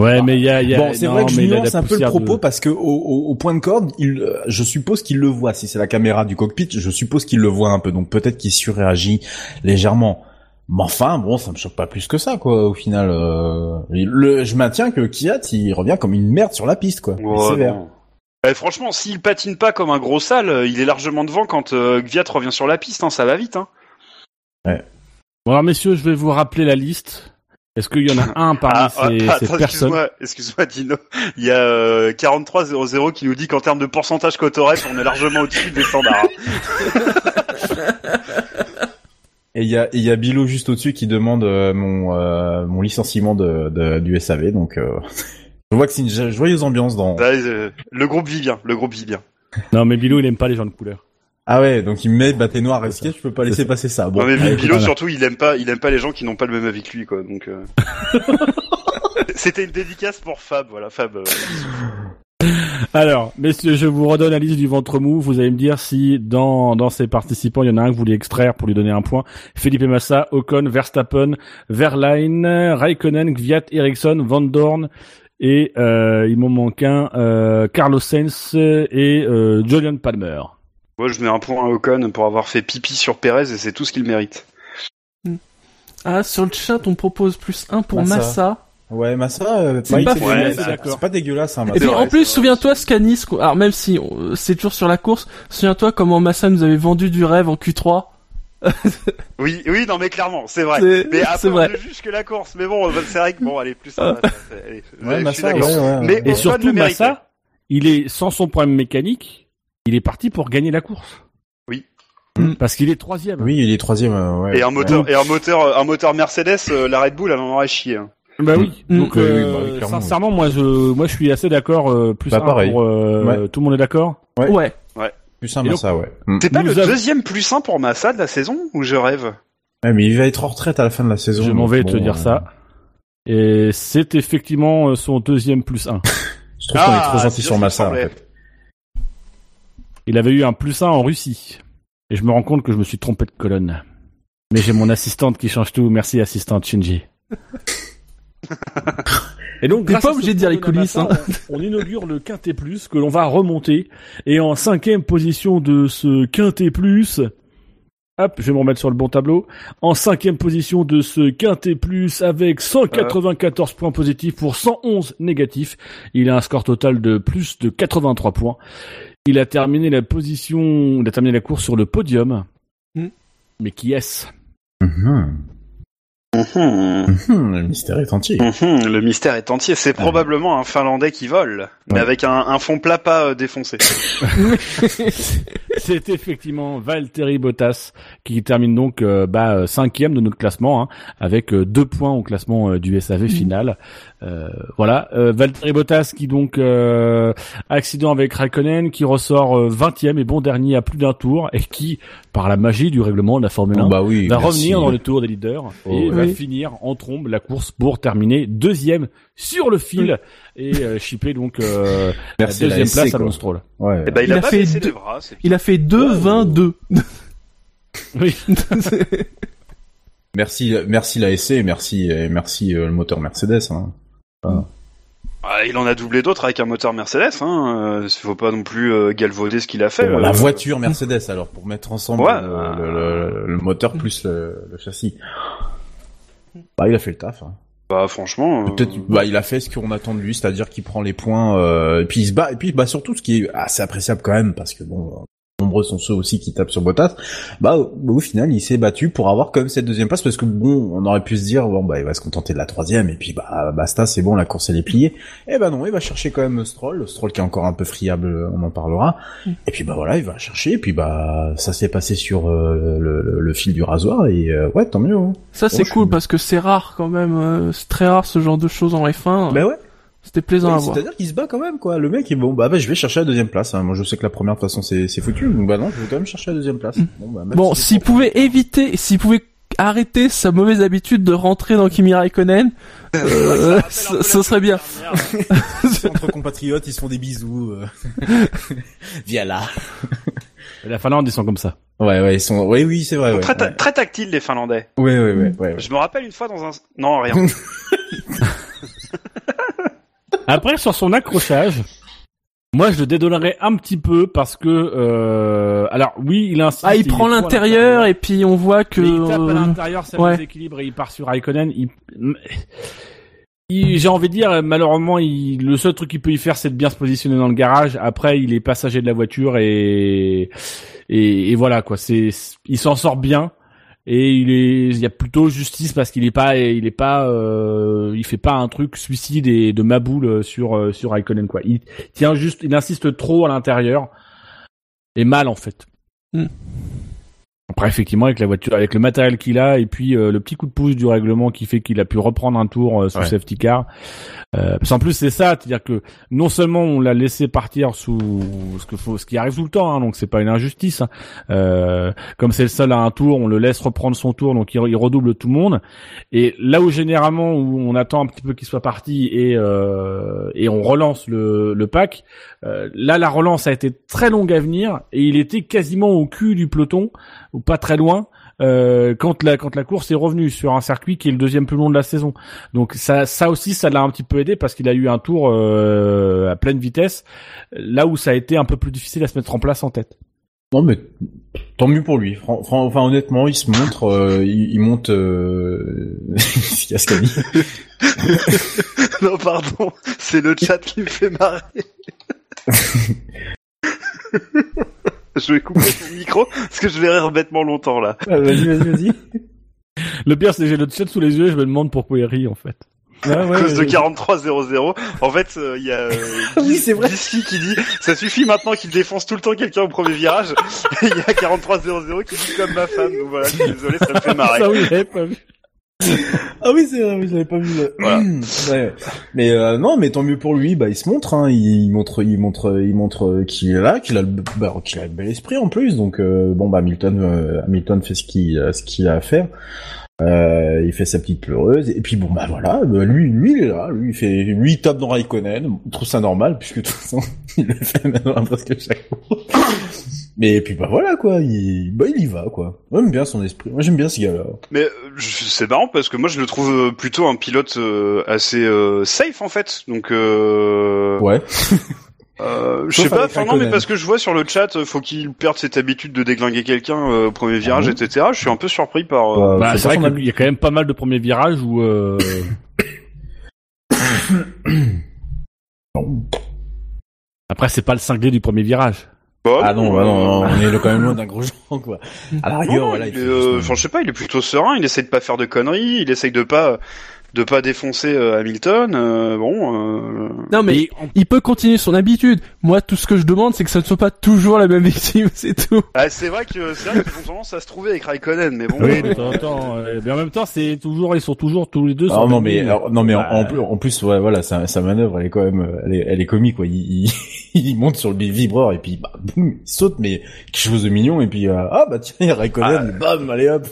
Ouais, mais il y a, il y a Bon, c'est vrai que je nuance un peu le propos de- parce que au, au- au point de corde, il, euh, je suppose qu'il le voit. Si c'est la caméra du cockpit, je suppose qu'il le voit un peu. Donc peut-être qu'il surréagit légèrement. Mais enfin, bon, ça me choque pas plus que ça, quoi. Au final, euh, le, je maintiens que Kiat, il revient comme une merde sur la piste, quoi. Ouais, sévère. Eh, franchement, s'il patine pas comme un gros sale, euh, il est largement devant quand euh, Gviat revient sur la piste. Hein, ça va vite. Hein. Bon alors messieurs, je vais vous rappeler la liste. Est-ce qu'il y en a un <laughs> parmi Ah, ces, ah, ces attends, personnes excuse-moi, excuse-moi, Dino. Il y a euh, 4300 qui nous dit qu'en termes de pourcentage Cotoref, on est largement au-dessus des standards. hein. <laughs> Et il y a, y a Bilo juste au-dessus qui demande euh, mon, euh, mon licenciement de, de- du SAV. Donc, euh, <laughs> je vois que c'est une jo- joyeuse ambiance dans. Euh, le groupe vit bien. Le groupe vit bien. Non mais Bilou il aime pas les gens de couleur. Ah ouais, donc il me met bah t'es noir risqué, je peux pas laisser passer ça. Bon, non, mais écoute, surtout, il aime pas, il aime pas les gens qui n'ont pas le même avis que lui, quoi. Donc, euh... <laughs> c'était une dédicace pour Fab. Voilà, Fab. euh, Alors, messieurs, je vous redonne la liste du ventre mou. Vous allez me dire si dans dans ces participants, il y en a un que vous voulez extraire pour lui donner un point. Felipe Massa, Ocon, Verstappen, Verlaine, Raikkonen, Gviat, Ericsson, Van Dorn et euh, il m'en manque un, euh, Carlos Sainz et euh, Julian Palmer. Moi, je mets un point à Ocon pour avoir fait pipi sur Perez et c'est tout ce qu'il mérite. Ah, sur le chat, on propose plus 1 pour Massa. Massa. Ouais, Massa, euh, C'est pas dégueulasse, Ouais, pas hein, Et Massa. puis vrai, en plus, souviens-toi Scanis, quoi. alors même si on- c'est toujours sur la course, souviens-toi comment Massa nous avait vendu du rêve en Q3. <laughs> Oui, oui, non, mais clairement, c'est vrai. C'est- Mais après, on vrai. ne juge que la course. Mais bon, c'est vrai que bon, allez, plus ça. va, ça, ça, allez, Ouais, je suis Massa, ouais, ouais. Mais Et surtout. Massa, il est sans son problème mécanique, il est parti pour gagner la course. Oui. Parce qu'il est troisième. Oui, il est troisième, euh, ouais. Et un moteur, Ouais. et un moteur, un moteur Mercedes, euh, la Red Bull, elle en aurait chié. hein. Bah oui. Mm. Donc oui, euh, bah clairement. sincèrement, moi je moi je suis assez d'accord. euh, plus Bah, un pareil. pour euh, tout le monde est d'accord. Ouais. Ouais. Plus un Et Massa, ouais. Mm. C'est pas Nous le avons- deuxième plus un pour Massa de la saison ou je rêve? Ouais, mais il va être en retraite à la fin de la saison. Je m'en donc vais bon, te dire euh, ça. Et c'est effectivement euh, son deuxième plus un. <laughs> Je trouve qu'on est Ah, trop c'est gentil bien sur Massa, en fait. Il avait eu un plus un en Russie. Et je me rends compte que je me suis trompé de colonne. Mais j'ai mon assistante qui change tout. Merci assistante Shinji. <laughs> Et donc, T'es grâce pas obligé de dire les coulisses, Massa, On, on inaugure le Quintet Plus que l'on va remonter. Et en cinquième position de ce Quintet Plus, hop, je vais me remettre sur le bon tableau. En cinquième position de ce Quintet Plus avec 194 points positifs pour 111 négatifs. Il a un score total de plus de 83 points. Il a terminé la position, il a terminé la course sur le podium. Hmm. Mais qui est-ce? Mhm. Mhm, Le mystère est entier. Le mystère est entier. C'est probablement un Finlandais qui vole, mais Ouais. avec un, un fond plat pas euh, défoncé. <laughs> <laughs> C'est effectivement Valtteri Bottas qui termine donc euh, bah, euh, cinquième de notre classement hein, avec euh, deux points au classement euh, du SAV final. Euh, voilà, euh, Valtteri Bottas qui donc euh, accident avec Raikkonen qui ressort euh, vingtième et bon dernier à plus d'un tour et qui par la magie du règlement de la Formule 1 Oh, bah oui. va merci. revenir dans le tour des leaders Oh, et va finir en trombe la course pour terminer deuxième sur le fil et euh, chipper donc euh, <laughs> Merci la la deuxième SC, place à quoi. Lance Stroll. Ouais. Eh ben, il, Il a, a pas fait deux- les bras. Il a fait 2-20-2. <laughs> Oui. <laughs> Merci, merci la SC et merci, et merci euh, le moteur Mercedes. Hein. Ah, il en a doublé d'autres avec un moteur Mercedes. Hein. Euh, faut pas non plus euh, galvauder ce qu'il a fait. Bon, euh. la voiture Mercedes alors pour mettre ensemble Ouais. le, le- le- le moteur plus le, le châssis. Bah il a fait le taf. hein. Bah franchement. euh, Peut-être, bah il a fait ce qu'on attend de lui, c'est-à-dire qu'il prend les points euh, et puis il se bat et puis bah surtout ce qui est assez appréciable quand même parce que bon nombreux sont ceux aussi qui tapent sur Bottas. Bah au, au final il s'est battu pour avoir même cette deuxième place parce que bon on aurait pu se dire bon bah il va se contenter de la troisième et puis bah basta c'est bon la course elle est pliée. Et bah non il va chercher quand même Stroll, Stroll qui est encore un peu friable on en parlera. Et puis bah voilà il va chercher et puis bah ça s'est passé sur euh, le, le- le fil du rasoir et euh, ouais tant mieux. hein. Ça c'est cool suis- parce que c'est rare quand même, euh, c'est très rare ce genre de choses en F1. Bah ouais. C'était plaisant Oui, à voir. C'est-à-dire qu'il se bat quand même, quoi. Le mec, il bon, bah, bah, je vais chercher la deuxième place. hein. Moi, je sais que la première, de toute façon, c'est, c'est foutu. Donc, bah non, je vais quand même chercher la deuxième place. Bon, bah, même Bon, si s'il pouvait éviter, s'il pouvait arrêter sa mauvaise habitude de rentrer dans Kimi Raikkonen, euh, ce ce serait bien. C'est <laughs> entre compatriotes, ils se font des bisous. euh. <laughs> Viens là. La Finlande, ils sont comme ça. Ouais, ouais, ils sont, oui, oui, c'est vrai, ouais. très, ta- ouais. très tactiles les Finlandais. Ouais, ouais, ouais, ouais, ouais. Je me rappelle une fois dans un. Non rien. <laughs> Après, sur son accrochage, moi, je le dédonnerais un petit peu parce que, euh, alors oui, il insiste. Ah, il, prend l'intérieur et puis on voit que. Mais il tape à euh, l'intérieur, ça ouais. déséquilibre et il part sur Raikkonen. Il... il- J'ai envie de dire, malheureusement, il... le seul truc qu'il peut y faire, c'est de bien se positionner dans le garage. Après, il est passager de la voiture et et, et voilà quoi. C'est, il s'en sort bien et il est, il y a plutôt justice parce qu'il est pas, il est pas, euh, il fait pas un truc suicide et de maboule sur euh, sur Raikkonen quoi. Il tient juste, il insiste trop à l'intérieur et mal en fait. Hmm. Après, effectivement, avec la voiture, avec le matériel qu'il a, et puis euh, le petit coup de pouce du règlement qui fait qu'il a pu reprendre un tour euh, sous Ouais. safety car. Euh, parce qu'en plus, c'est ça, c'est-à-dire que non seulement on l'a laissé partir sous ce que faut, ce qui arrive tout le temps, hein, donc c'est pas une injustice. hein. Euh, comme c'est le seul à un tour, on le laisse reprendre son tour, donc il, il redouble tout le monde. Et là où généralement où on attend un petit peu qu'il soit parti et euh, et on relance le, le pack, euh, là la relance a été très longue à venir et il était quasiment au cul du peloton ou pas très loin euh, quand la quand la course est revenue sur un circuit qui est le deuxième plus long de la saison. Donc ça ça aussi ça l'a un petit peu aidé parce qu'il a eu un tour euh, à pleine vitesse là où ça a été un peu plus difficile à se mettre en place en tête. Non mais tant mieux pour lui. Fran- fran- enfin honnêtement, il se montre, euh, il, il monte. Euh... <laughs> <laughs> non, pardon, c'est le chat qui me fait marrer. <laughs> je vais couper mon micro parce que je vais rire bêtement longtemps là. vas-y, vas-y, vas-y. <laughs> Le pire c'est que j'ai le chat sous les yeux et je me demande pourquoi il rit en fait. Ouais, <laughs> À cause de ouais. 43-0-0. En fait, euh, il y a euh, Oui, c'est vrai. Disky qui dit ça suffit maintenant qu'il défonce tout le temps quelqu'un au premier virage. Il y a 43-0-0 qui dit comme ma femme. Donc voilà, je suis désolé, ça me fait marrer. Ça oui, pas vu. <laughs> Ah oui, c'est vrai, je l'avais pas vu. <clears throat> Voilà. Ouais. Mais euh, non, mais tant mieux pour lui. Bah, il se montre, hein, il montre, il montre, il montre qu'il est là, qu'il a, le, bah, qu'il a le bel esprit en plus. Donc euh, bon, bah Hamilton, euh, Hamilton fait ce qu'il, euh, ce qu'il a à faire. Euh, il fait sa petite pleureuse et puis bon bah voilà, bah, lui, lui il est là, lui il fait, lui il tape dans Raikkonen, il trouve ça normal puisque de toute façon <laughs> il le fait maintenant presque chaque fois. Mais puis bah voilà quoi, il, bah il y va quoi. Moi j'aime bien son esprit, moi j'aime bien ce gars-là. Mais euh, c'est marrant parce que moi je le trouve euh, plutôt un pilote euh, assez euh, safe en fait. Donc euh, Ouais. <laughs> euh, je sais pas, enfin non mais parce que je vois sur le chat, faut qu'il perde cette habitude de déglinguer quelqu'un euh, au premier virage, bon etc. Je suis un peu surpris par. euh, Bah, Bah, c'est vrai qu'il y a quand même pas mal de premiers virages où euh, Non. <coughs> après c'est pas le cinglé du premier virage. Bah, Ah non, bah non, non, on est quand même loin d'un gros <laughs> genre, quoi. À la Non, rigueur, non, voilà, il il est, fait euh, je sais pas, il est plutôt serein. Il essaie de pas faire de conneries. Il essaye de pas de pas défoncer euh, Hamilton. euh, bon. euh, Non mais il peut continuer son habitude. Moi, tout ce que je demande, c'est que ça ne soit pas toujours la même victime, <laughs> c'est tout. Ah, c'est vrai que c'est vrai qu'ils ont tendance à se trouver avec Raikkonen, mais bon. Oui, en euh, mais en même temps, c'est toujours, ils sont toujours tous les deux. Ah sur non le mais alors, non mais en- Bah, en, plus en plus ouais, voilà sa, sa manœuvre elle est quand même elle est, elle est comique quoi il, il, <laughs> il monte sur le vibreur et puis bah, boum, il saute mais quelque chose de mignon et puis euh, ah bah tiens il y a Raikkonen bam allez hop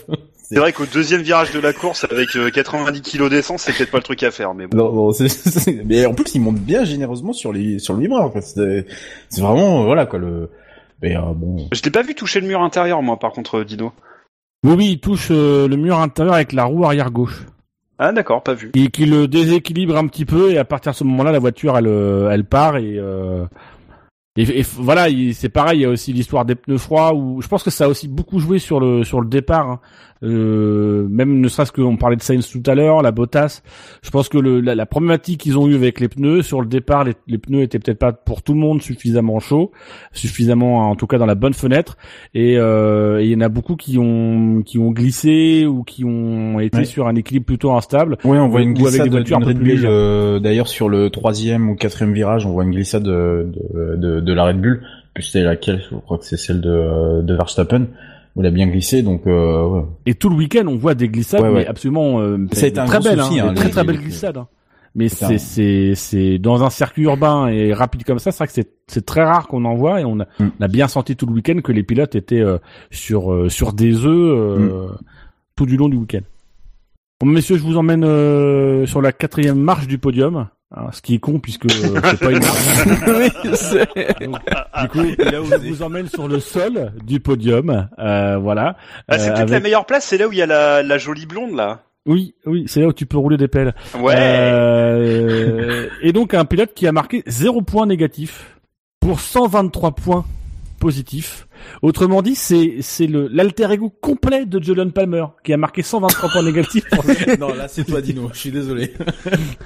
C'est vrai qu'au deuxième virage de la course, avec euh, 90 kilos d'essence, c'est peut-être pas le truc à faire, mais bon. non, non, c'est- <laughs> c'est- mais en plus il monte bien généreusement sur les sur le vibreur quoi. c'est c'est vraiment euh, voilà quoi le mais euh, bon Je l'ai pas vu toucher le mur intérieur, moi, par contre, euh, Dino. Oui, oui, il touche euh, le mur intérieur avec la roue arrière gauche. Ah, d'accord, pas vu. Et qui le déséquilibre un petit peu et à partir de ce moment-là, la voiture, elle, euh, elle part et, euh, et, et voilà, il- c'est pareil. Il y a aussi l'histoire des pneus froids où je pense que ça a aussi beaucoup joué sur le sur le départ. hein. Euh, même ne serait-ce qu'on parlait de Sainz tout à l'heure, la Bottas. Je pense que le, la, la problématique qu'ils ont eu avec les pneus sur le départ, les, les pneus étaient peut-être pas pour tout le monde suffisamment chauds, suffisamment en tout cas dans la bonne fenêtre. Et euh, il y en a beaucoup qui ont qui ont glissé ou qui ont été Ouais. sur un équilibre plutôt instable. Ouais, on voit une glissade des voitures un d'une peu Red plus Bull. légères. euh, D'ailleurs, sur le troisième ou quatrième virage, on voit une glissade de, de, de, de la Red Bull. Puis c'était laquelle? Je crois que c'est celle de, de Verstappen. Où il a bien glissé, donc euh, ouais. Et tout le week-end, on voit des glissades, Ouais, ouais. mais absolument euh, Ça a été un très souci, hein, hein, très très belles les- glissades. hein. Mais C'est c'est c'est dans un circuit urbain et rapide comme ça, c'est vrai que c'est c'est très rare qu'on en voit et on a, Mm. on a bien senti tout le week-end que les pilotes étaient euh, sur euh, sur des œufs euh, tout du long du week-end. Bon, messieurs, je vous emmène euh, sur la quatrième marche du podium. Ce qui est con puisque euh, c'est pas une <laughs> oui, c'est- Donc, du coup, là où je vous emmène sur le sol du podium, euh, voilà. Ah, c'est Euh, peut-être la meilleure place, c'est là où il y a la, la jolie blonde, là. Oui, oui, c'est là où tu peux rouler des pelles. Ouais. Euh, et donc un pilote qui a marqué 0 points négatifs pour 123 points positifs. Autrement dit, c'est c'est le l'alter ego complet de Julian Palmer qui a marqué 123 points négatifs. <laughs> non, là c'est toi Dino, je suis désolé.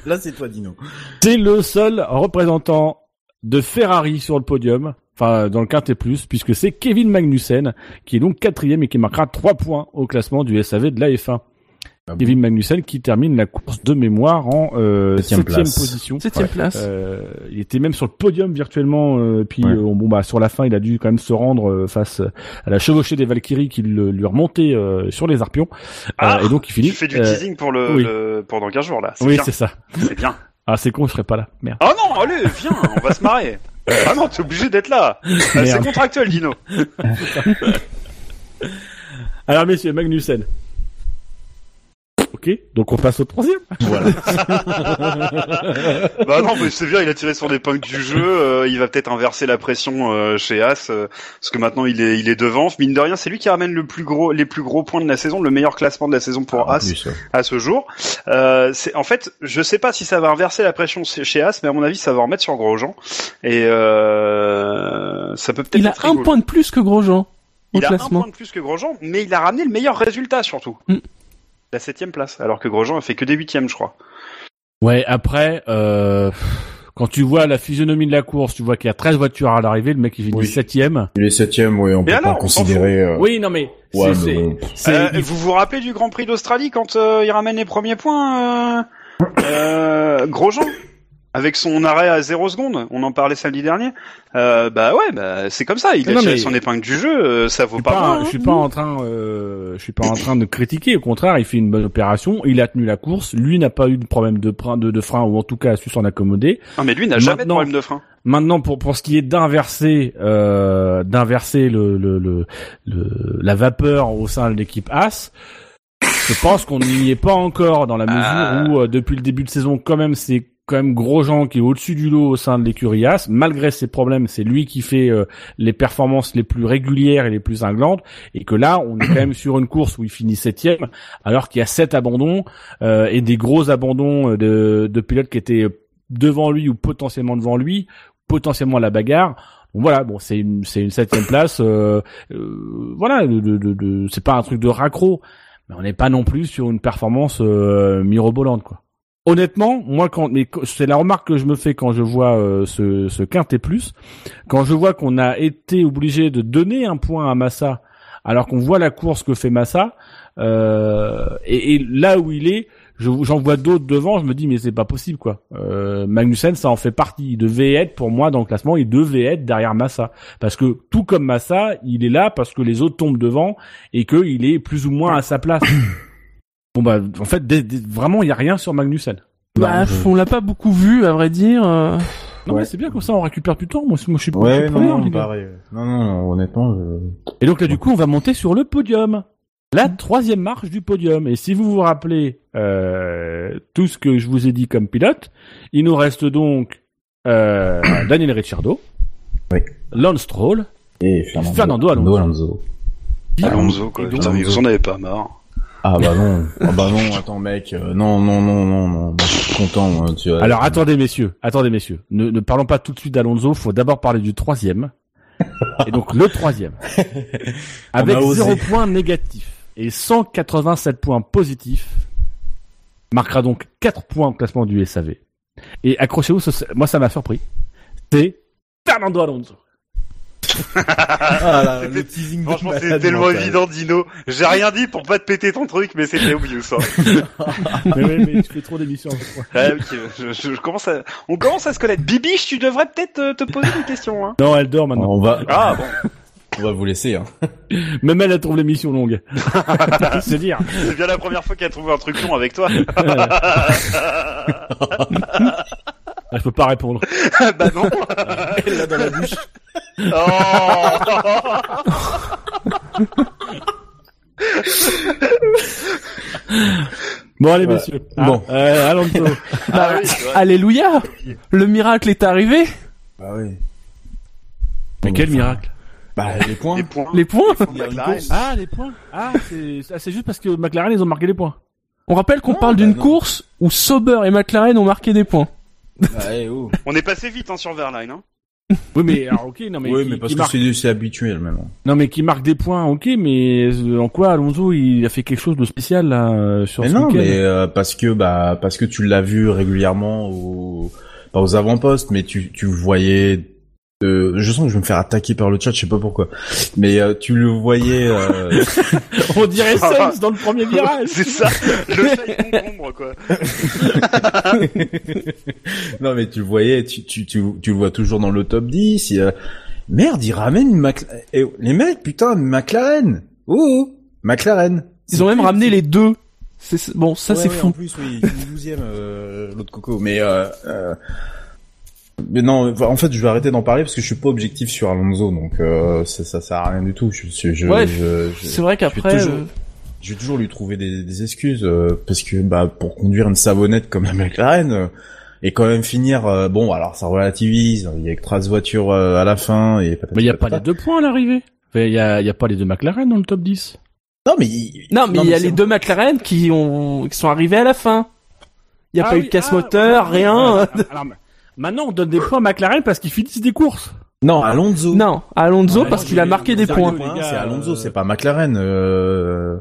là c'est toi Dino. C'est le seul représentant de Ferrari sur le podium, enfin dans le quintet plus, puisque c'est Kevin Magnussen qui est donc quatrième et qui marquera 3 points au classement du SAV de la F1. Ah bon. Kevin Magnussen qui termine la course de mémoire en euh, Septième position. Septième place. Euh, il était même sur le podium virtuellement. euh, puis Ouais. euh, bon bah sur la fin, il a dû quand même se rendre euh, face à la chevauchée des Valkyries qui le- lui remontait euh, sur les arpions. Ah, Euh, et donc il finit. Tu fais du euh, teasing pour le, oui. le- pour dans 15 jours là. Oui, c'est ça. C'est bien. <laughs> Ah c'est con, je serais pas là. Merde. Oh non, allez, viens, on va se marrer. Ah non, t'es obligé d'être là. <laughs> C'est contractuel, Dino. <laughs> Alors messieurs, Magnussen. Ok, donc on passe au troisième. Voilà. <laughs> bah non, mais c'est bien, il a tiré son épingle du jeu. euh, il va peut-être inverser la pression euh, chez As, euh, parce que maintenant il est, il est devant. Mine de rien, c'est lui qui ramène le plus gros, les plus gros points de la saison, le meilleur classement de la saison pour En As plus, ouais. à ce jour. Euh, c'est en fait, je sais pas si ça va inverser la pression chez As, mais à mon avis, ça va remettre sur Grosjean. Et euh, ça peut peut-être. Il a un point de plus que Grosjean au Il a un point de plus que Grosjean, mais il a ramené le meilleur résultat surtout. Mm. La septième place, alors que Grosjean a fait que des huitièmes, je crois. Ouais, après, euh, quand tu vois la physionomie de la course, tu vois qu'il y a 13 voitures à l'arrivée, le mec il finit Oui. septième. Il est septième, oui, on peut alors, pas considérer. euh, Oui, non mais Ouais, mais bon. Euh, il- Vous vous rappelez du Grand Prix d'Australie quand euh, il ramène les premiers points, euh, euh, Grosjean? Avec son arrêt à 0 secondes, on en parlait samedi dernier. Euh, bah ouais, bah c'est comme ça. Il a Non, tiré mais- son épingle du jeu, euh, ça vaut pas, pas, moins, je suis pas en train, euh, je suis pas en train de critiquer. Au contraire, il fait une bonne opération. Il a tenu la course. Lui n'a pas eu de problème de, frein- de, de frein ou en tout cas a su s'en accommoder. Non mais lui n'a jamais de problème de frein. Maintenant, pour pour ce qui est d'inverser, euh, d'inverser le, le, le, le- la vapeur au sein de l'équipe As, je pense qu'on n'y est pas encore dans la mesure Ah. où euh, depuis le début de saison, quand même, c'est quand même Grosjean qui est au-dessus du lot au sein de l'écurie. Malgré ses problèmes, c'est lui qui fait euh, les performances les plus régulières et les plus cinglantes. Et que là, on est quand même sur une course où il finit septième, alors qu'il y a sept abandons euh, et des gros abandons euh, de, pilotes qui étaient devant lui ou potentiellement devant lui potentiellement à la bagarre. Voilà, bon, c'est une septième place. Euh, voilà, c'est pas un truc de raccro, mais on n'est pas non plus sur une performance euh, mirobolante, quoi. Honnêtement, moi, quand c'est la remarque que je me fais quand je vois euh, ce ce quintet plus, quand je vois qu'on a été obligé de donner un point à Massa, alors qu'on voit la course que fait Massa, euh, et, là où il est, je- j'en vois d'autres devant, je me dis mais c'est pas possible quoi. Euh, Magnussen ça en fait partie. Il devait être pour moi dans le classement, il devait être derrière Massa parce que tout comme Massa, il est là parce que les autres tombent devant et que il est plus ou moins à sa place. Bon bah en fait vraiment il y a rien sur Magnussen. Bah, on l'a pas beaucoup vu, à vrai dire. euh. Non Ouais. mais c'est bien comme ça on récupère du temps. Moi, moi je suis pas je Ouais, non, non, pareil. Non, non, honnêtement, je... Et donc là, du coup, on va monter sur le podium. La troisième marche du podium. Et si vous vous rappelez euh, tout ce que je vous ai dit comme pilote, il nous reste donc euh, <coughs> Daniel Ricciardo, Oui. Lance Stroll, Et Fernando, Fernando Alonso. Alonso. Alonso, quoi. Putain, mais vous en avez pas marre. Ah bah non, <laughs> ah bah non, attends mec, euh, non, non, non, non, non, je suis content, tu vois. Alors attendez messieurs, attendez messieurs, ne, ne parlons pas tout de suite d'Alonso, faut d'abord parler du troisième. et donc le troisième, <laughs> avec a osé. 0 points négatifs et 187 points positifs, marquera donc 4 points au classement du SAV. Et accrochez-vous, moi ça m'a surpris, c'est Fernando Alonso. Ah, là, C'était- le teasing Franchement, c'est tellement mental. évident, Dino. J'ai rien dit pour pas te péter ton truc, mais c'était obvious, ça. <laughs> mais oui, mais tu fais trop d'émissions. je crois. Ouais, ok, je, je- je commence à, on commence à se connaître. Bibiche, tu devrais peut-être euh, te poser des questions, hein. Non, elle dort maintenant. On va, Ah, bon. on va vous laisser, hein. <laughs> Même elle, elle trouve l'émission longue. <laughs> c'est dire. C'est bien la première fois qu'elle trouve un truc long avec toi. Ah, je peux pas répondre. <laughs> bah non. <laughs> Elle l'a dans la bouche. <laughs> Bon allez Ouais. messieurs. Bon. Ah, euh, Alonso. Ah oui, c'est vrai. Alléluia Le miracle est arrivé Bah oui. Mais quel miracle. Bah, les points. Les points. Les points McLaren. course. Ah, les points. Ah, c'est ah, c'est juste parce que McLaren ils ont marqué les points. On rappelle qu'on parle bah d'une non. course où Sauber et McLaren ont marqué des points. Ouais, oh. On est passé vite hein, sur Verline. Hein. Oui, mais alors, ok, non mais, oui, qui, mais parce qui que marque, c'est habituel maintenant. non mais qui marque des points, ok, mais euh, en quoi Alonso il a fait quelque chose de spécial là euh, sur Mais ce non, week-end mais euh, parce que bah parce que tu l'as vu régulièrement au pas aux avant-postes, mais tu tu voyais. Euh, je sens que je vais me faire attaquer par le chat, je sais pas pourquoi. Mais euh, tu le voyais. euh, <laughs> On dirait Sainz dans le premier <laughs> virage. C'est ça, le chat est concombre quoi. <laughs> non mais tu le voyais, tu, tu, tu, tu le vois toujours dans le top 10. il y a- Merde, il ramène une McLaren. les mecs, putain, McLaren. Oh, oh, McLaren. Ils ont même ramené les deux. C'est bon, ça Ouais, c'est ouais, fou. En plus, oui, il finit 12 euh, l'autre coco. Mais euh, euh, mais non, en fait, je vais arrêter d'en parler parce que je suis pas objectif sur Alonso, donc euh, ça, ça sert à rien du tout. Je, je, je, Ouais, je- je- C'est vrai je vais qu'après, toujours- euh, je vais toujours lui trouver des, des excuses euh, parce que bah pour conduire une savonnette comme la McLaren euh, et quand même finir euh, bon alors ça relativise il y a que 13 voitures euh, à la fin et Mais il y a pas les deux points à l'arrivée. Enfin, Il y a, y a pas les deux McLaren dans le top 10. non mais il- non, mais il y a les deux McLaren qui ont, qui sont arrivés à la fin. Il y a Ah pas eu oui, de casse ah, moteur, ouais, rien. ouais, ouais. Alors, maintenant on donne des points à McLaren parce qu'ils finissent des courses. non Alonso Non, Alonso Ouais, parce qu'il a marqué des points. c'est Alonso euh, c'est pas McLaren euh,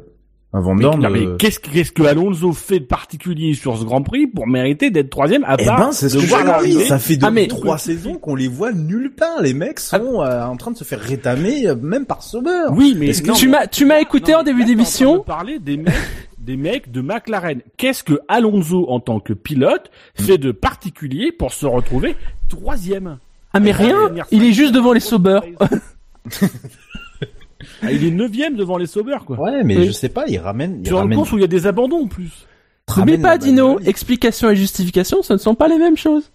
Dorn non, mais euh, qu'est-ce que, qu'est-ce que Alonso fait de particulier sur ce Grand Prix pour mériter d'être troisième à Eh part ben, c'est ce de que voir l'arrivée Ça fait Ah, mais- depuis trois saisons qu'on les voit nulle part. Les mecs sont euh, en train de se faire rétamer, euh, même par Sauber. Oui, mais Est-ce que non, tu m'as, tu m'as écouté Non, en début d'émission. de parler des mecs, des mecs de McLaren. Qu'est-ce que Alonso en tant que pilote fait de particulier pour se retrouver troisième Ah mais rien, il est juste devant les Sauber. <laughs> Ah, il est neuvième devant les Sauber, quoi. Ouais, mais Oui. je sais pas, il ramène. Il Sur ramène, course où il y a des abandons en plus. Ramène pas, Dino, bagnole. explication et justification, ce ne sont pas les mêmes choses.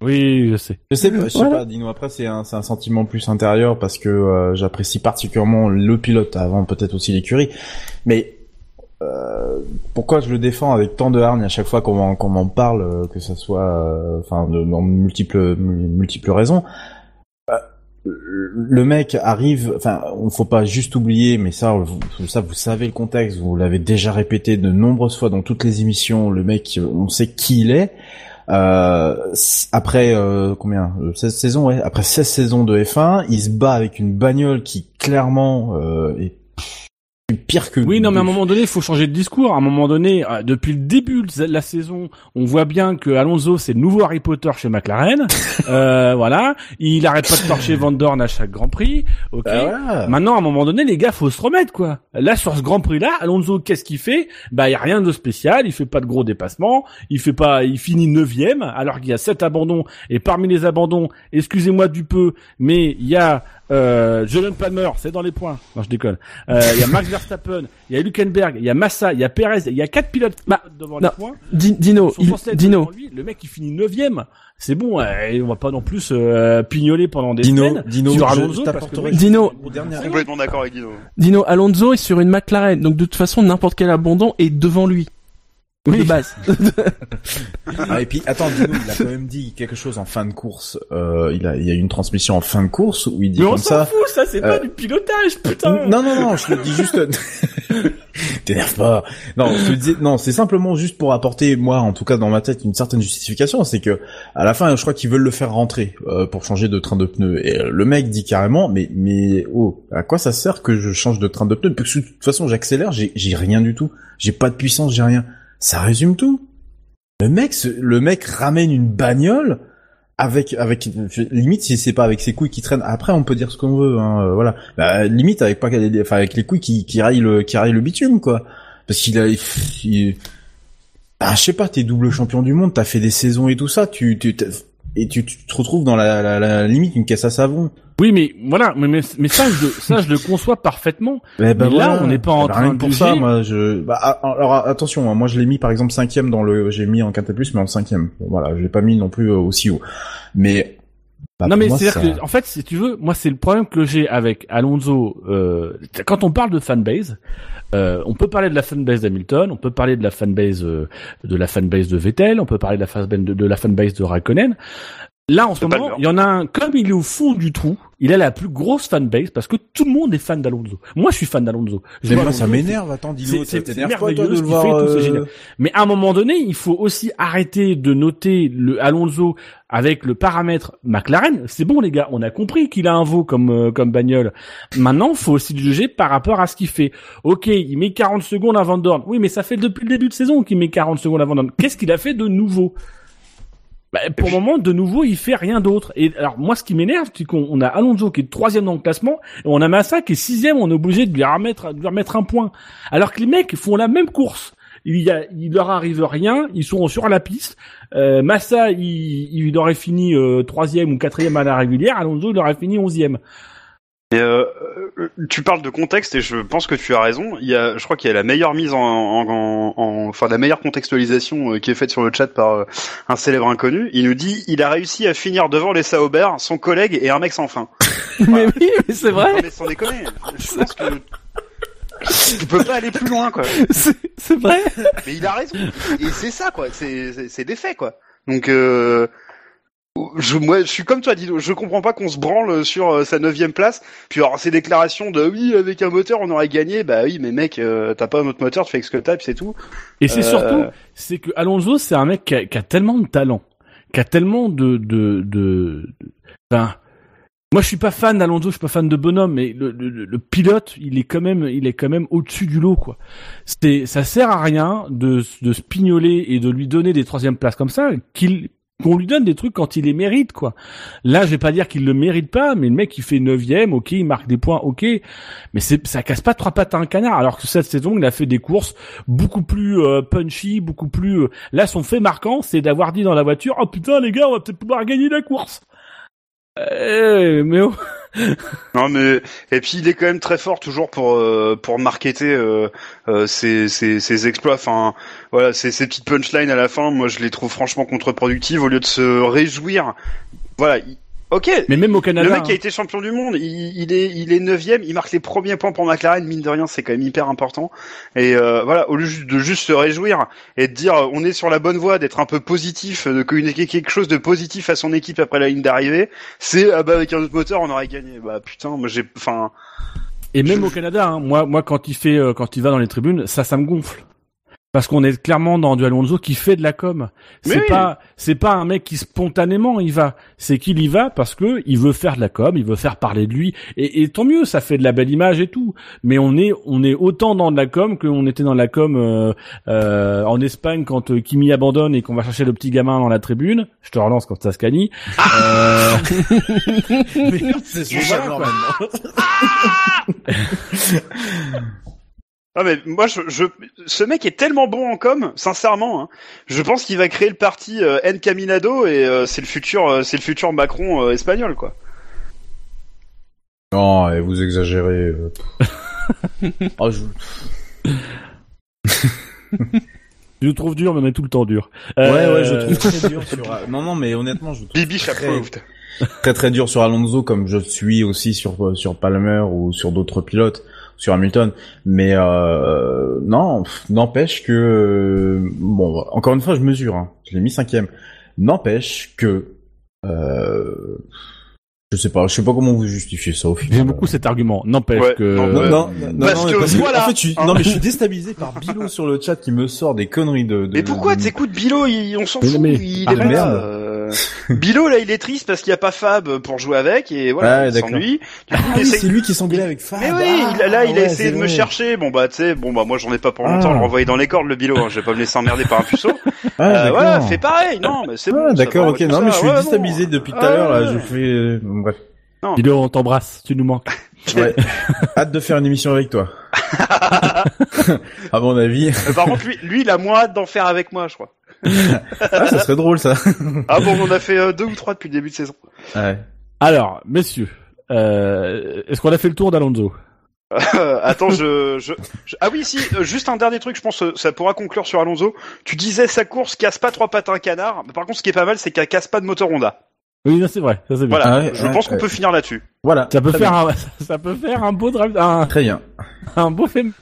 Oui, je sais. Je sais pas, je sais Voilà. pas, Dino. Après, c'est un, c'est un sentiment plus intérieur parce que euh, j'apprécie particulièrement le pilote avant peut-être aussi l'écurie. Mais euh, pourquoi je le défends avec tant de hargne à chaque fois qu'on m'en- qu'on m'en parle, euh, que ça soit, euh, enfin, de, dans multiples multiples raisons? Euh, le mec arrive, enfin, on faut pas juste oublier, mais ça, vous, ça, vous savez le contexte, vous l'avez déjà répété de nombreuses fois dans toutes les émissions. Le mec, on sait qui il est. Euh, après euh, combien? Euh, 16 saisons ouais après 16 saisons de F1 il se bat avec une bagnole qui clairement euh, est pire que Oui, non, mais à un moment donné, il faut changer de discours. À un moment donné, euh, depuis le début de la saison, on voit bien que Alonso, c'est le nouveau Harry Potter chez McLaren. <laughs> euh, voilà. Il arrête pas de torcher Van Dorn à chaque Grand Prix. Ok. Bah, voilà. Maintenant, à un moment donné, les gars, faut se remettre, quoi. Là, sur ce Grand Prix-là, Alonso, qu'est-ce qu'il fait? Bah, il y a rien de spécial. Il fait pas de gros dépassements. Il fait pas, il finit neuvième, alors qu'il y a sept abandons. Et parmi les abandons, excusez-moi du peu, mais il y a euh, Jordan Palmer, c'est dans les points. Non, je déconne. Euh, Il y a Max Verstappen, il y a Hülkenberg, il y a Massa, il y a Perez, il y a quatre pilotes Bah, devant non. les points. Di- Dino, il- Dino, lui. Le mec, il finit neuvième. C'est bon, euh, on va pas non plus euh, pignoler pendant des Dino, semaines Dino, sur Alonso parce que Dino, Au dernier- Complètement d'accord avec Dino. Dino, Alonso est sur une McLaren, donc de toute façon, n'importe quel abandon est devant lui. Oui. De base. <laughs> Ah, et puis attends, Dino, il a quand même dit quelque chose en fin de course. Euh, il a, il y a eu une transmission en fin de course où il dit Mais on comme s'en ça. fout, ça, c'est pas euh, du pilotage, putain. Non, non, non, je te dis juste. <laughs> T'énerve pas. Non, je te disais, non, c'est simplement juste pour apporter, moi, en tout cas dans ma tête, une certaine justification. C'est que à la fin, je crois qu'ils veulent le faire rentrer euh, pour changer de train de pneus. Et euh, le mec dit carrément, mais, mais, oh, à quoi ça sert que je change de train de pneus Parce que de toute façon, j'accélère, j'ai, j'ai rien du tout. J'ai pas de puissance, j'ai rien. Ça résume tout. Le mec, le mec ramène une bagnole avec avec limite si c'est pas avec ses couilles qui traînent. Après on peut dire ce qu'on veut hein, voilà. Bah, limite avec pas enfin avec les couilles qui qui raillent le qui raillent le bitume quoi. Parce qu'il a il, bah, je sais pas t'es double champion du monde t'as fait des saisons et tout ça tu tu et tu, tu te retrouves dans la, la, la limite une caisse à savon Oui, mais voilà, mais, mais, mais ça, je, ça, je le conçois parfaitement. Eh ben Mais là, voilà. on n'est pas en train de pour ça moi je bah ah, alors attention hein, moi je l'ai mis par exemple cinquième dans le j'ai mis en quintet plus mais en cinquième bon, voilà je l'ai pas mis non plus euh, aussi haut mais bah, non mais moi, c'est-à-dire ça- que, en fait, si tu veux, moi c'est le problème que j'ai avec Alonso. Euh, quand on parle de fanbase, euh, on peut parler de la fanbase d'Hamilton, on peut parler de la fanbase euh, de la fanbase de Vettel, on peut parler de la fanbase de, de la fanbase de Raikkonen. Là, en ce moment, il y en a un, comme il est au fond du trou, il a la plus grosse fanbase parce que tout le monde est fan d'Alonso. Moi, je suis fan d'Alonso. Moi, ça m'énerve. Attends, dis-le. c'est- merveilleux de ce le qu'il fait, tout, c'est euh, génial. Mais à un moment donné, il faut aussi arrêter de noter le Alonso avec le paramètre McLaren. C'est bon les gars, on a compris qu'il a un veau comme euh, comme bagnole. Maintenant, faut aussi le juger par rapport à ce qu'il fait. Ok, il met 40 secondes à Van Dorn. Oui, mais ça fait depuis le début de saison qu'il met 40 secondes à Van Dorn. Qu'est-ce qu'il a fait de nouveau? Bah, pour le moment, de nouveau, il fait rien d'autre. Et alors, moi, ce qui m'énerve, c'est qu'on on a Alonso qui est troisième dans le classement, et on a Massa qui est sixième, on est obligé de lui remettre, de lui remettre un point. Alors que les mecs font la même course. Il y a, il leur arrive rien, ils sont sur la piste. Euh, Massa, il, il aurait fini euh, troisième ou quatrième à la régulière. Alonso, il aurait fini onzième. Et euh, euh, tu parles de contexte et je pense que tu as raison. Il y a, je crois qu'il y a la meilleure mise en, en, en- en- enfin la meilleure contextualisation euh, qui est faite sur le chat par euh, un célèbre inconnu. Il nous dit, il a réussi à finir devant les Sauber, son collègue et un mec sans fin. <laughs> mais oui, mais c'est Non vrai. mais sans déconner, je pense que tu peux pas aller plus loin quoi. <laughs> C'est vrai. Mais il a raison. Et c'est ça quoi. C'est des faits quoi. Donc euh, je, moi, je suis comme toi, Dino. Je comprends pas qu'on se branle sur euh, sa neuvième place. Puis alors ces déclarations de oui, avec un moteur, on aurait gagné. Bah oui, mais mec, euh, t'as pas un autre moteur, tu fais avec ce que t'as, c'est tout. Et c'est Euh, surtout, c'est que Alonso, c'est un mec qui a, qui a tellement de talent, qui a tellement de, de, de, enfin, moi je suis pas fan d'Alonso, je suis pas fan de Bonhomme, mais le, le, le pilote, il est quand même, il est quand même au-dessus du lot, quoi. C'est, ça sert à rien de, de se pignoler et de lui donner des troisièmes places comme ça, qu'il, qu'on lui donne des trucs quand il les mérite, quoi. Là, je vais pas dire qu'il le mérite pas, mais le mec, il fait neuvième, ok, il marque des points, ok, mais c'est, ça casse pas trois pattes à un canard, alors que cette saison, il a fait des courses beaucoup plus euh, punchy, beaucoup plus. euh, Là, son fait marquant, c'est d'avoir dit dans la voiture, oh putain les gars, on va peut-être pouvoir gagner la course. Euh, mais oh. Non mais et puis il est quand même très fort toujours pour euh, pour marketer euh, euh, ses, ses, ses exploits. Enfin voilà, ces ces petites punchlines à la fin, moi je les trouve franchement contre-productives au lieu de se réjouir. Voilà, il- ok. mais même au Canada. Le mec qui a hein. été champion du monde, il, il est il est neuvième, il marque les premiers points pour McLaren, mine de rien, c'est quand même hyper important. Et euh, voilà, au lieu de juste se réjouir et de dire euh, on est sur la bonne voie, d'être un peu positif, de communiquer quelque chose de positif à son équipe après la ligne d'arrivée, c'est ah bah avec un autre moteur on aurait gagné. Bah putain, moi j'ai, enfin Et même au Canada, hein, moi, moi, quand il fait, euh, quand il va dans les tribunes, ça, ça me gonfle. Parce qu'on est clairement dans du Alonso qui fait de la com. C'est oui. pas, c'est pas un mec qui spontanément y va. C'est qu'il y va parce que il veut faire de la com, il veut faire parler de lui. Et, et tant mieux, ça fait de la belle image et tout. Mais on est, on est autant dans de la com qu'on était dans la com euh, euh, en Espagne quand euh, Kimi abandonne et qu'on va chercher le petit gamin dans la tribune. Je te relance quand ça se. Euh, <laughs> C'est <laughs> <laughs> Ah mais moi je, je ce mec est tellement bon en com, sincèrement. Hein, je pense qu'il va créer le parti euh, Encaminado et euh, c'est le futur euh, c'est le futur Macron euh, espagnol quoi. Non, et vous exagérez. euh. <laughs> Ah, je- <laughs> je trouve dur, mais on est tout le temps dur. Ouais, Euh, ouais, je trouve très dur sur. <laughs> Non, non, mais honnêtement, je trouve Bibi très, très très dur sur Alonso, comme je suis aussi sur sur Palmer ou sur d'autres pilotes, sur Hamilton. Mais euh, non, n'empêche que euh, bon, encore une fois, je mesure. Hein, je l'ai mis cinquième. N'empêche que euh, je sais pas, je sais pas comment vous justifiez ça au final. J'aime beaucoup cet argument. N'empêche Ouais, que. non, Non, non, non, Parce non, que mais voilà. en fait, je suis, Hein. non, mais je suis déstabilisé par Bilo <laughs> sur le chat qui me sort des conneries de. de Mais pourquoi de- t'écoutes Bilo il, On s'en fout. mais- il ah, est pas merde. là, euh. Bilo là il est triste parce qu'il n'y a pas Fab pour jouer avec et voilà il s'ennuie. Ah il oui, essaie- c'est lui qui s'engueulait avec Fab. Mais oui, Ah, il là il a ouais, essayé de me chercher. Bon bah tu sais, bon bah moi j'en ai pas pour longtemps. Ah. Le renvoyer dans les cordes le Bilo. Hein. Je vais pas me laisser emmerder par un puceau. Ah, Euh, d'accord. voilà, fais pareil. Non, mais c'est Ah, bon. d'accord, ok. Non, mais je suis déstabilisé depuis tout à l'heure. Je fais, euh, bref. Dis-le, on t'embrasse, tu nous manques. <laughs> Ouais. <laughs> Hâte de faire une émission avec toi. <laughs> à mon avis. Mais par contre, lui, lui, il a moins hâte d'en faire avec moi, je crois. Ah, ça serait drôle, ça. Ah bon, on a fait euh, deux ou trois depuis le début de saison. Ouais. Alors, messieurs, euh, est-ce qu'on a fait le tour d'Alonso? Euh, attends, je, je, je- Ah oui, si, euh, juste un dernier truc, je pense que ça pourra conclure sur Alonso. Tu disais sa course casse pas trois pattes à un canard. Mais par contre, ce qui est pas mal, c'est qu'elle casse pas de moteur Honda. Oui, non, c'est vrai, ça c'est bien. Voilà, Ah ouais, je ouais, pense qu'on ouais. peut finir là-dessus. Voilà. Ça peut faire bien. un, ça peut faire un beau drive, un, Très bien. <laughs> un beau film.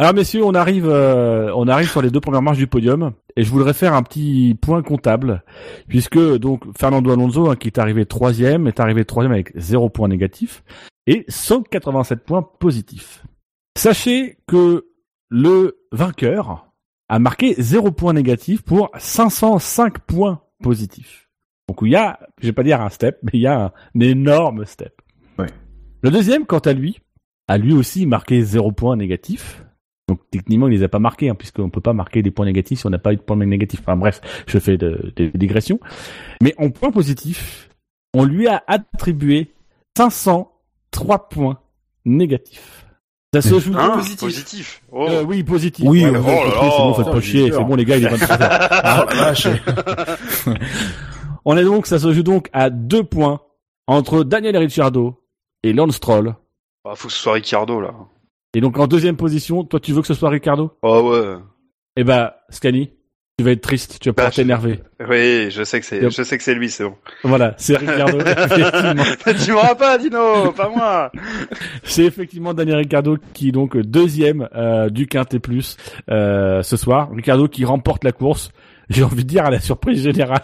Alors messieurs, on arrive, euh, on arrive sur les deux premières marches du podium et je voudrais faire un petit point comptable puisque donc Fernando Alonso hein, qui est arrivé troisième est arrivé troisième avec zéro point négatif et 187 points positifs. Sachez que le vainqueur a marqué zéro point négatif pour 505 points positifs. Donc il y a, je vais pas dire un step, mais il y a un, énorme step. Ouais. Le deuxième, quant à lui, a lui aussi marqué zéro point négatif donc techniquement, il les a pas marqués, hein, puisqu'on peut pas marquer des points négatifs si on n'a pas eu de points négatifs. Enfin bref, je fais des digressions. Mais en point positif, on lui a attribué 503 points négatifs. Ça se joue hein, positif. positif. Oh. Euh, oui, positif. Oui, ouais, oh c'est bon, faites pas chier. C'est bon, les gars, il est 23 on est donc, ça se joue donc à deux points entre Daniel Ricciardo et Lance Stroll. Ah, faut que ce soit Ricciardo, là. Et donc en deuxième position, toi tu veux que ce soit Ricardo Oh ouais. Eh bah, Scani, tu vas être triste, tu vas pas t'énerver. Oui, je sais que c'est, je sais que c'est lui, c'est bon. Voilà, c'est Ricardo. <laughs> effectivement. tu m'auras pas, Dino, pas moi. c'est effectivement Daniel Ricardo qui est donc deuxième euh, du Quintet Plus euh, ce soir. Ricardo qui remporte la course j'ai envie de dire à la surprise générale.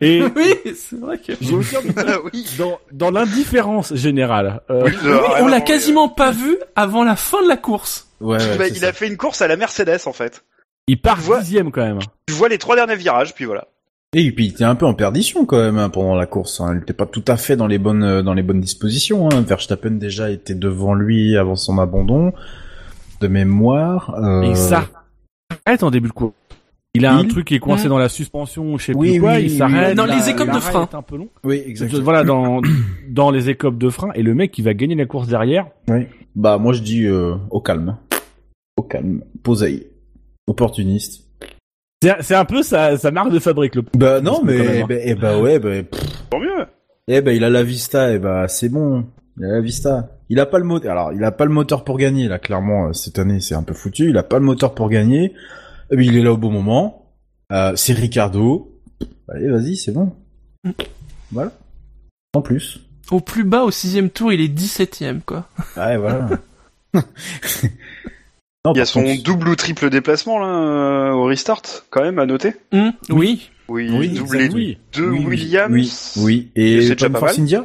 Et <laughs> oui, c'est vrai que j'ai aussi envie de dire, dans, dans l'indifférence générale. Euh... on l'a quasiment pas vu avant la fin de la course. Ouais, bah, il a fait une course à la Mercedes en fait. Il part dixième quand même. Tu vois les trois derniers virages, puis voilà. Et puis il était un peu en perdition quand même hein, pendant la course. Hein. Il n'était pas tout à fait dans les bonnes euh, dans les bonnes dispositions. Hein. Verstappen déjà était devant lui avant son abandon de mémoire. Euh... Et ça arrête en début de course. Il a un truc qui est coincé dans la suspension, je sais plus quoi, il s'arrête. Dans les écopes de frein. Un peu long. Oui, exactement. Voilà, dans, <coughs> dans les écopes de frein, et le mec, il va gagner la course derrière. Oui. Bah, moi, je dis, euh, au calme. Au calme. Poseille. Opportuniste. C'est un peu sa, sa marque de fabrique, le Bah, non, mais, hein. bah, eh bah, ouais, bah, Tant mieux. Eh bah, il a la vista, et eh bah, c'est bon. Il a la vista. Il a pas le moteur. Alors, il a pas le moteur pour gagner, là, clairement, euh, cette année, c'est un peu foutu. Il a pas le moteur pour gagner. Eh ben, il est là au bon moment. Euh, c'est Ricardo. Allez, vas-y, c'est bon. Mm. Voilà. En plus. Au plus bas, au sixième tour, il est 17ème, quoi. Ouais, voilà. <laughs> il y a son double ou triple déplacement, là, euh, au restart, quand même, à noter. Mm. oui. Oui, oui doublé oui. deux Williams. Oui, oui. Et, c'est déjà pas Force India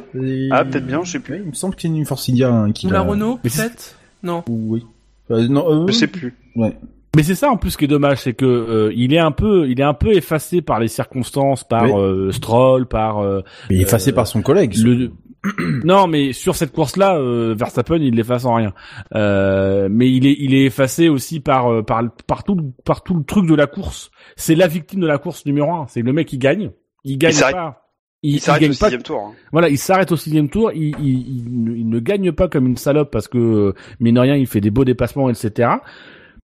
Ah, peut-être bien, je sais plus. il me semble qu'il y a une Force India hein, qui Ou la Renault, peut-être? Non. Oui. Euh, non, je sais plus. Ouais. Mais c'est ça en plus qui est dommage, c'est que euh, il est un peu, il est un peu effacé par les circonstances, par euh, Stroll, par. Euh, mais effacé par son collègue. Le... <clears throat> non, mais sur cette course-là, Verstappen, il l'efface en rien. mais il est, il est effacé aussi par, par, par tout, par tout le truc de la course. C'est la victime de la course numéro un. C'est le mec qui gagne. Il gagne pas. Il, il s'arrête au sixième tour. Hein. Voilà, il s'arrête au sixième tour. Il, il, il, ne gagne pas comme une salope parce que mine de rien, il fait des beaux dépassements, etc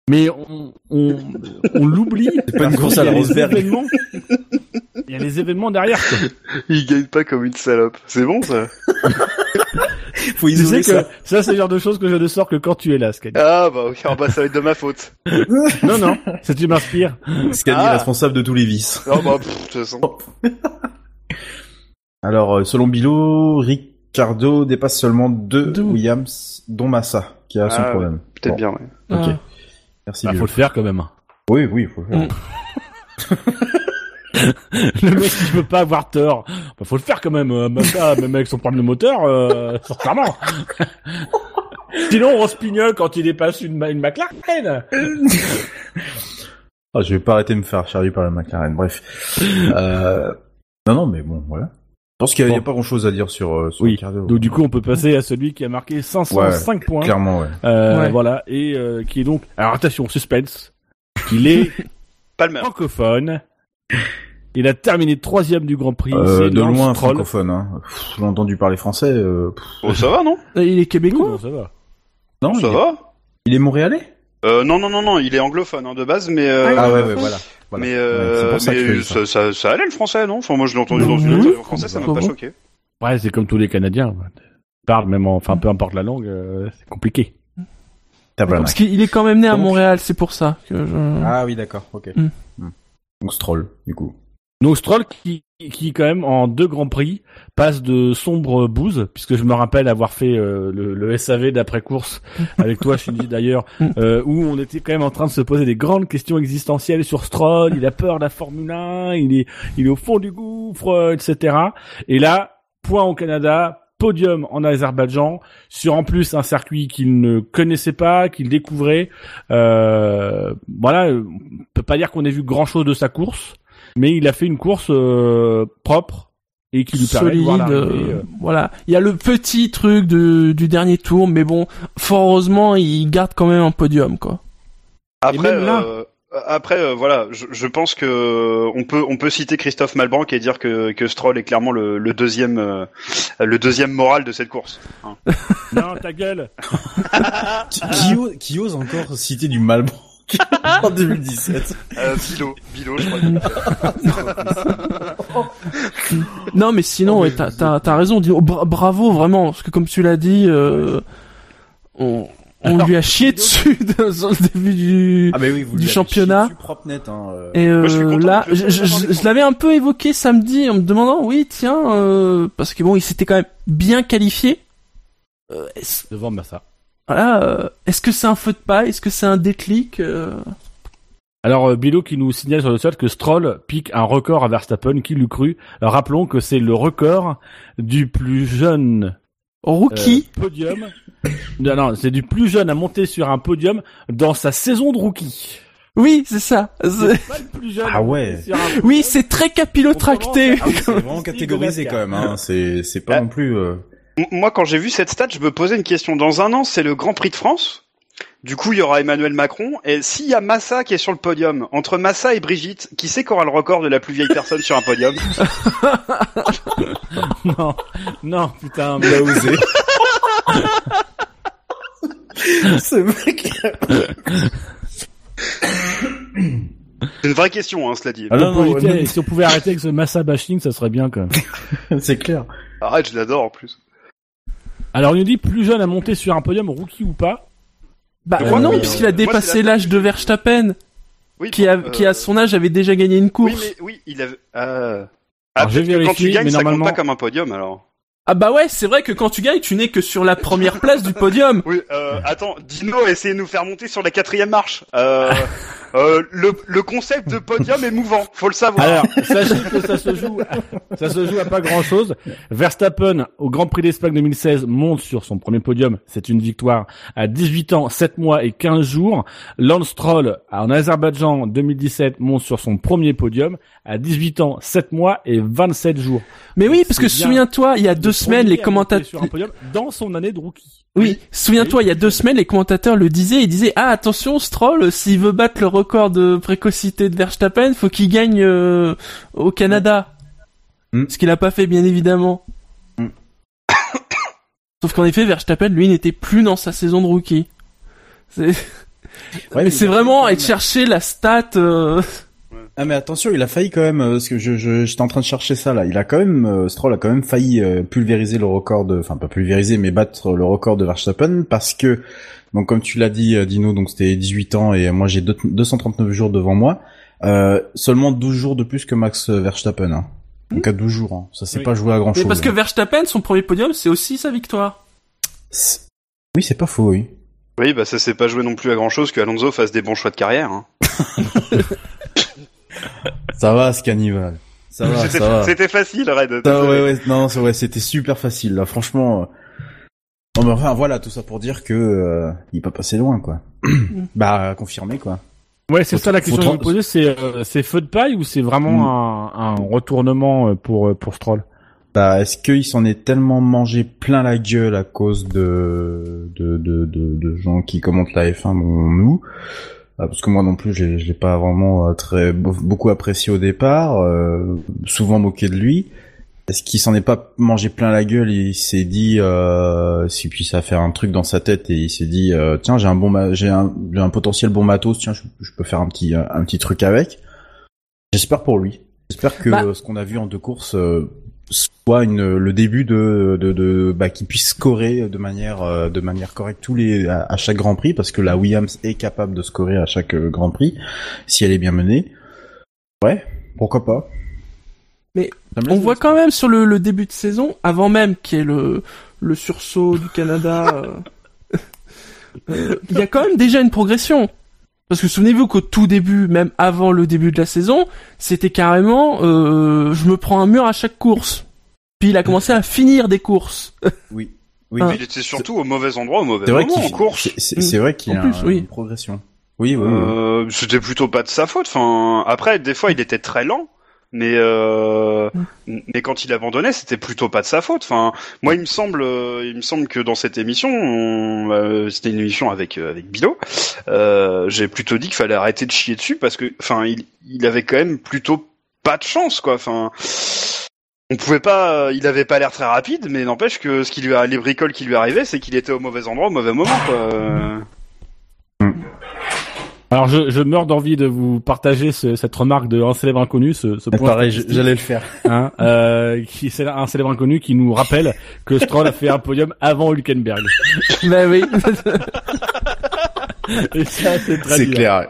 mais on, on, on l'oublie. C'est pas une course à la Rosberg. Il y a les événements derrière. Quoi. Il gagne pas comme une salope. C'est bon ça. <laughs> Faut isoler ça. Que ça c'est le genre de choses que je ne sors que quand tu es là, Scani. Ah bah ok, ah, bah ça va être de ma faute. non non, ça tu m'inspires. Scani ah. est responsable de tous les vices. Non bah de toute façon. <laughs> Alors euh, selon Bilo, Ricardo dépasse seulement deux, Williams, dont Massa, qui a son ah, problème. Peut-être bien. Ouais. Ok. Merci. Bah, faut le faire quand même. Oui, oui, faut le faire. <laughs> le mec qui veut pas avoir tort. Bah, faut le faire quand même. Euh, même avec son problème de moteur, euh, <laughs> sincèrement. <laughs> Sinon, Rospignol, quand il dépasse une, une McLaren. oh, je vais pas arrêter de me faire charger par la McLaren. Bref. Euh... Non, non, mais bon, voilà. Je pense qu'il n'y a, pas grand chose à dire sur, euh, sur oui. Donc du coup, on peut passer à celui qui a marqué 505 points. Clairement, ouais. Euh, Voilà, et euh, qui est donc. Alors attention, suspense. Il est <laughs> francophone. Il a terminé troisième du Grand Prix. Euh, de loin francophone. Hein. J'ai entendu parler français. Euh, oh, ça va, non Il est québécois. Non, ça va. Non, ça va. Il est montréalais euh, non, non, non, non, il est anglophone hein, de base, mais. Euh, ah ouais, ouais, voilà. Mais, euh, ça, mais ça, ça, ça, allait le français, non? Enfin, moi, je l'ai entendu dans une interview française, ça m'a pas choqué. Ouais, c'est comme tous les Canadiens. Parle même, enfin, peu importe la langue, euh, c'est compliqué. Parce qu'il est quand même né à Montréal, c'est pour ça que je... Ah oui, d'accord, ok. Mm. Mm. Donc Stroll, du coup. Donc Stroll qui, qui quand même en deux grands prix passe de sombre bouse, puisque je me rappelle avoir fait euh, le, le, SAV d'après course <laughs> avec toi, Shinji d'ailleurs, euh, où on était quand même en train de se poser des grandes questions existentielles sur Stroll. Il a peur de la Formule 1, il est il est au fond du gouffre, etc. Et là, point au Canada, podium en Azerbaïdjan sur en plus un circuit qu'il ne connaissait pas, qu'il découvrait. Euh, voilà, on peut pas dire qu'on ait vu grand chose de sa course, mais il a fait une course euh, propre et qui lui permet de voir euh, euh. voilà, il y a le petit truc de, du dernier tour, mais bon, fort heureusement, il garde quand même un podium quoi. Après, euh, après, euh, voilà, je, je, pense que on peut on peut citer Christophe Malbranck et dire que, que Stroll est clairement le, le deuxième euh, le deuxième moral de cette course. Hein. non, ta gueule. <laughs> qui, qui, ose, qui, ose, encore citer du Malbranck <laughs> en 2017 euh, Bilo, Bilo, je crois. <laughs> non, mais sinon, oh, t'as as, raison. Oh, bravo, vraiment, parce que comme tu l'as dit, euh, on on lui a chié dessus <laughs> dans le début du, ah oui, du championnat. Propre net, hein, euh... Et euh, là, je, je, je, l'avais un peu évoqué samedi en me demandant, oui, tiens, euh, parce que bon, il s'était quand même bien qualifié. Euh, Devant Massa. Voilà, euh, est-ce que c'est un feu de paille? Est-ce que c'est un déclic euh? Alors Bilo qui nous signale sur le chat que Stroll pique un record à Verstappen, qui l'eût cru. rappelons que c'est le record du plus jeune rookie podium non, non, c'est du plus jeune à monter sur un podium dans sa saison de rookie. Oui, c'est ça. C'est pas le plus jeune. Ah ouais. Oui, c'est très capillotracté. Ah c'est vraiment catégorisé quand même. Hein. C'est c'est pas ah. non plus. Euh... Moi, quand j'ai vu cette stat, je me posais une question. Dans un an, c'est le Grand Prix de France. Du coup, il y aura Emmanuel Macron. Et s'il y a Massa qui est sur le podium, entre Massa et Brigitte, qui sait qu'aura le record de la plus vieille personne sur un podium? <laughs> Non, non, putain, m'a osé. <laughs> C'est vrai <coughs> C'est une vraie question, hein, cela dit. Ah si on pouvait arrêter avec ce massa bashing, ça serait bien quand <laughs> même. C'est clair. Arrête, je l'adore en plus. Alors il nous dit plus jeune à monter sur un podium, rookie ou pas Bah non, puisqu'il a dépassé l'âge de Verstappen. Oui, qui, a, qui à son âge avait déjà gagné une course. Oui, mais oui, il avait. Euh... Ah, quand tu gagnes, mais ça compte pas comme un podium alors. Ah bah ouais, c'est vrai que quand tu gagnes, tu n'es que sur la première place du podium. <laughs> Oui, euh, attends, Dino a essayé de nous faire monter sur la quatrième marche. Euh, <laughs> Euh, le, le, concept de podium est mouvant, faut le savoir. Alors, sachez que ça se joue, ça se joue à pas grand chose. Verstappen, au Grand Prix d'Espagne 2016, monte sur son premier podium. C'est une victoire à 18 ans, 7 mois et 15 jours. Lance Stroll, en Azerbaïdjan 2017, monte sur son premier podium à 18 ans, 7 mois et 27 jours. Mais oui, parce que souviens-toi, il y a deux semaines, les commentateurs... dans son année de rookie. Oui, souviens-toi, il y a deux semaines, les commentateurs le disaient, ils disaient ah attention, Stroll, s'il veut battre le record de précocité de Verstappen, faut qu'il gagne euh, au Canada, mm. ce qu'il a pas fait bien évidemment. Mm. <coughs> Sauf qu'en effet, Verstappen, lui, n'était plus dans sa saison de rookie. C'est, <laughs> vraiment aller chercher la stat. Euh, ah mais attention, il a failli quand même, euh, parce que je, j'étais en train de chercher ça là. Il a quand même, Stroll a quand même failli pulvériser le record de, enfin pas pulvériser, mais battre le record de Verstappen parce que, donc comme tu l'as dit, Dino, donc c'était 18 ans et moi j'ai 239 jours devant moi, euh, seulement 12 jours de plus que Max Verstappen. Hein. Donc à 12 jours, hein. ça s'est pas joué à grand chose. parce que Verstappen, son premier podium, c'est aussi sa victoire. Oui, c'est pas faux, oui. Oui, bah ça s'est pas joué non plus à grand chose que Alonso fasse des bons choix de carrière. Hein. <laughs> ça va, ce cannibale. Ça va. C'était facile, Red. Ça, ouais, ouais, non, ouais, c'était super facile, là, franchement. Euh. Non, mais enfin, voilà, tout ça pour dire que euh, il peut passer loin, quoi. <clears throat> bah, confirmé, quoi. Ouais, c'est ça la question que je me poser, c'est euh, c'est feu de paille ou c'est vraiment mm. un, un, retournement pour pour Stroll? Bah, est-ce qu'il s'en est tellement mangé plein la gueule à cause de de de de, de gens qui commentent la F1, dont nous? Ah, parce que moi non plus, je l'ai pas vraiment euh, très beaucoup apprécié au départ, euh, souvent moqué de lui. Est-ce qu'il s'en est pas mangé plein la gueule Il s'est dit, euh, si puis ça a fait un truc dans sa tête et il s'est dit, euh, tiens, j'ai un bon, j'ai un, un, potentiel bon matos, tiens, je, peux faire un petit, un petit truc avec. J'espère pour lui. J'espère que bah ce qu'on a vu en deux courses soit une, le début de, de, de bah, qui puisse scorer de manière euh, de manière correcte tous les à, chaque Grand Prix parce que la Williams est capable de scorer à chaque euh, Grand Prix si elle est bien menée. Ouais, pourquoi pas. Mais on voit quand même sur le, le début de saison, avant même qu'il y ait le, le sursaut du Canada, euh, <laughs> euh, il y a quand même déjà une progression. Parce que souvenez-vous qu'au tout début, même avant le début de la saison, c'était carrément euh, je me prends un mur à chaque course. Puis il a commencé à finir des courses. <laughs> Oui. Oui, Ah. Mais il était surtout au mauvais endroit, au mauvais c'est vrai moment qu'il en course. c'est- c'est vrai qu'il y a plus, un- oui. une progression. Oui, oui, oui. Euh, c'était plutôt pas de sa faute. Enfin, après, des fois, il était très lent, mais euh, mais quand il abandonnait, c'était plutôt pas de sa faute. Enfin, moi, il me semble, euh, il me semble que dans cette émission, on- euh, c'était une émission avec euh, avec Bilo. euh, J'ai plutôt dit qu'il fallait arrêter de chier dessus parce que, enfin, il il avait quand même plutôt pas de chance, quoi. Enfin. On pouvait pas, il avait pas l'air très rapide, mais n'empêche que ce qui lui a, les bricoles qui lui arrivaient, c'est qu'il était au mauvais endroit au mauvais moment, quoi. Euh, Alors je, je meurs d'envie de vous partager ce- cette remarque de un célèbre inconnu, ce, ce point pareil, j'allais le faire. hein, euh, qui c'est un célèbre inconnu qui nous rappelle que Stroll a fait un podium avant Hülkenberg. <laughs> bah oui. Et ça c'est très C'est clair.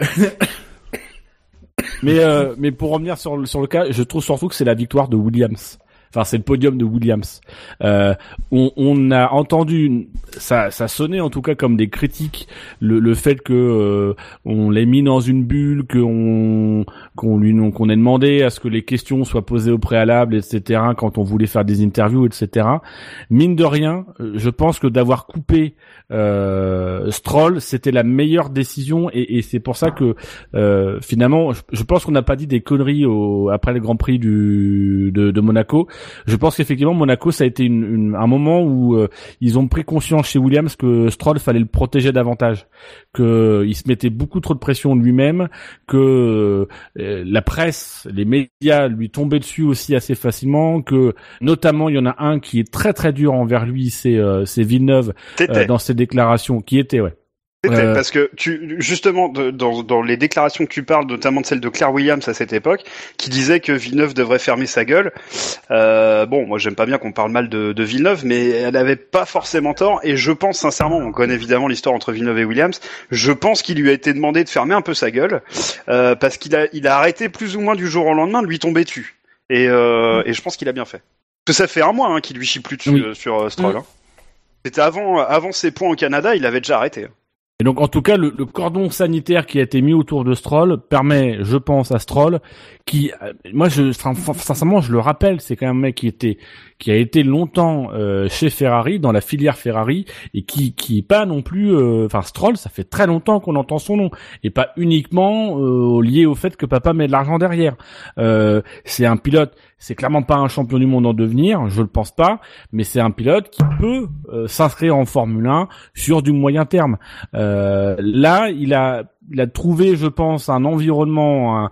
Mais euh, mais pour revenir sur le, sur le cas, je trouve surtout que c'est la victoire de Williams. Enfin, c'est le podium de Williams. Euh, on, on a entendu, ça, ça sonnait en tout cas comme des critiques, le, le fait que euh, on l'ait mis dans une bulle, qu'on qu'on lui qu'on ait demandé à ce que les questions soient posées au préalable, etc. Quand on voulait faire des interviews, etc. Mine de rien, je pense que d'avoir coupé euh, Stroll, c'était la meilleure décision, et, et c'est pour ça que euh, finalement, je, je pense qu'on n'a pas dit des conneries au, après le Grand Prix du, de, de Monaco. Je pense qu'effectivement Monaco, ça a été une, une- un moment où euh, ils ont pris conscience chez Williams que Stroll fallait le protéger davantage, que euh, il se mettait beaucoup trop de pression lui-même, que euh, la presse, les médias lui tombaient dessus aussi assez facilement, que notamment il y en a un qui est très très dur envers lui, c'est euh, c'est Villeneuve euh, dans ses déclarations, qui était ouais. Euh, parce que tu justement de- dans, dans les déclarations que tu parles, notamment de celle de Claire Williams à cette époque, qui disait que Villeneuve devrait fermer sa gueule. Euh, bon, moi j'aime pas bien qu'on parle mal de, de Villeneuve, mais elle avait pas forcément tort. Et je pense sincèrement, on connaît évidemment l'histoire entre Villeneuve et Williams. Je pense qu'il lui a été demandé de fermer un peu sa gueule euh, parce qu'il a il a arrêté plus ou moins du jour au lendemain de lui tomber dessus. Et, euh, et je pense qu'il a bien fait. Parce que ça fait un mois hein, qu'il lui chie plus dessus Oui. euh, sur euh, Stroll. Mm. hein. C'était avant avant ses points au Canada, il avait déjà arrêté. Et donc en tout cas, le, le cordon sanitaire qui a été mis autour de Stroll permet, je pense, à Stroll, qui, euh, moi, je, sin- sincèrement, je le rappelle, c'est quand même un mec qui était, qui a été longtemps euh, chez Ferrari, dans la filière Ferrari, et qui, qui est pas non plus, euh, enfin Stroll, ça fait très longtemps qu'on entend son nom, et pas uniquement euh, lié au fait que papa met de l'argent derrière. Euh, c'est un pilote, c'est clairement pas un champion du monde en devenir, je le pense pas, mais c'est un pilote qui peut euh, s'inscrire en Formule 1 sur du moyen terme. Là, il a, il a trouvé, je pense, un environnement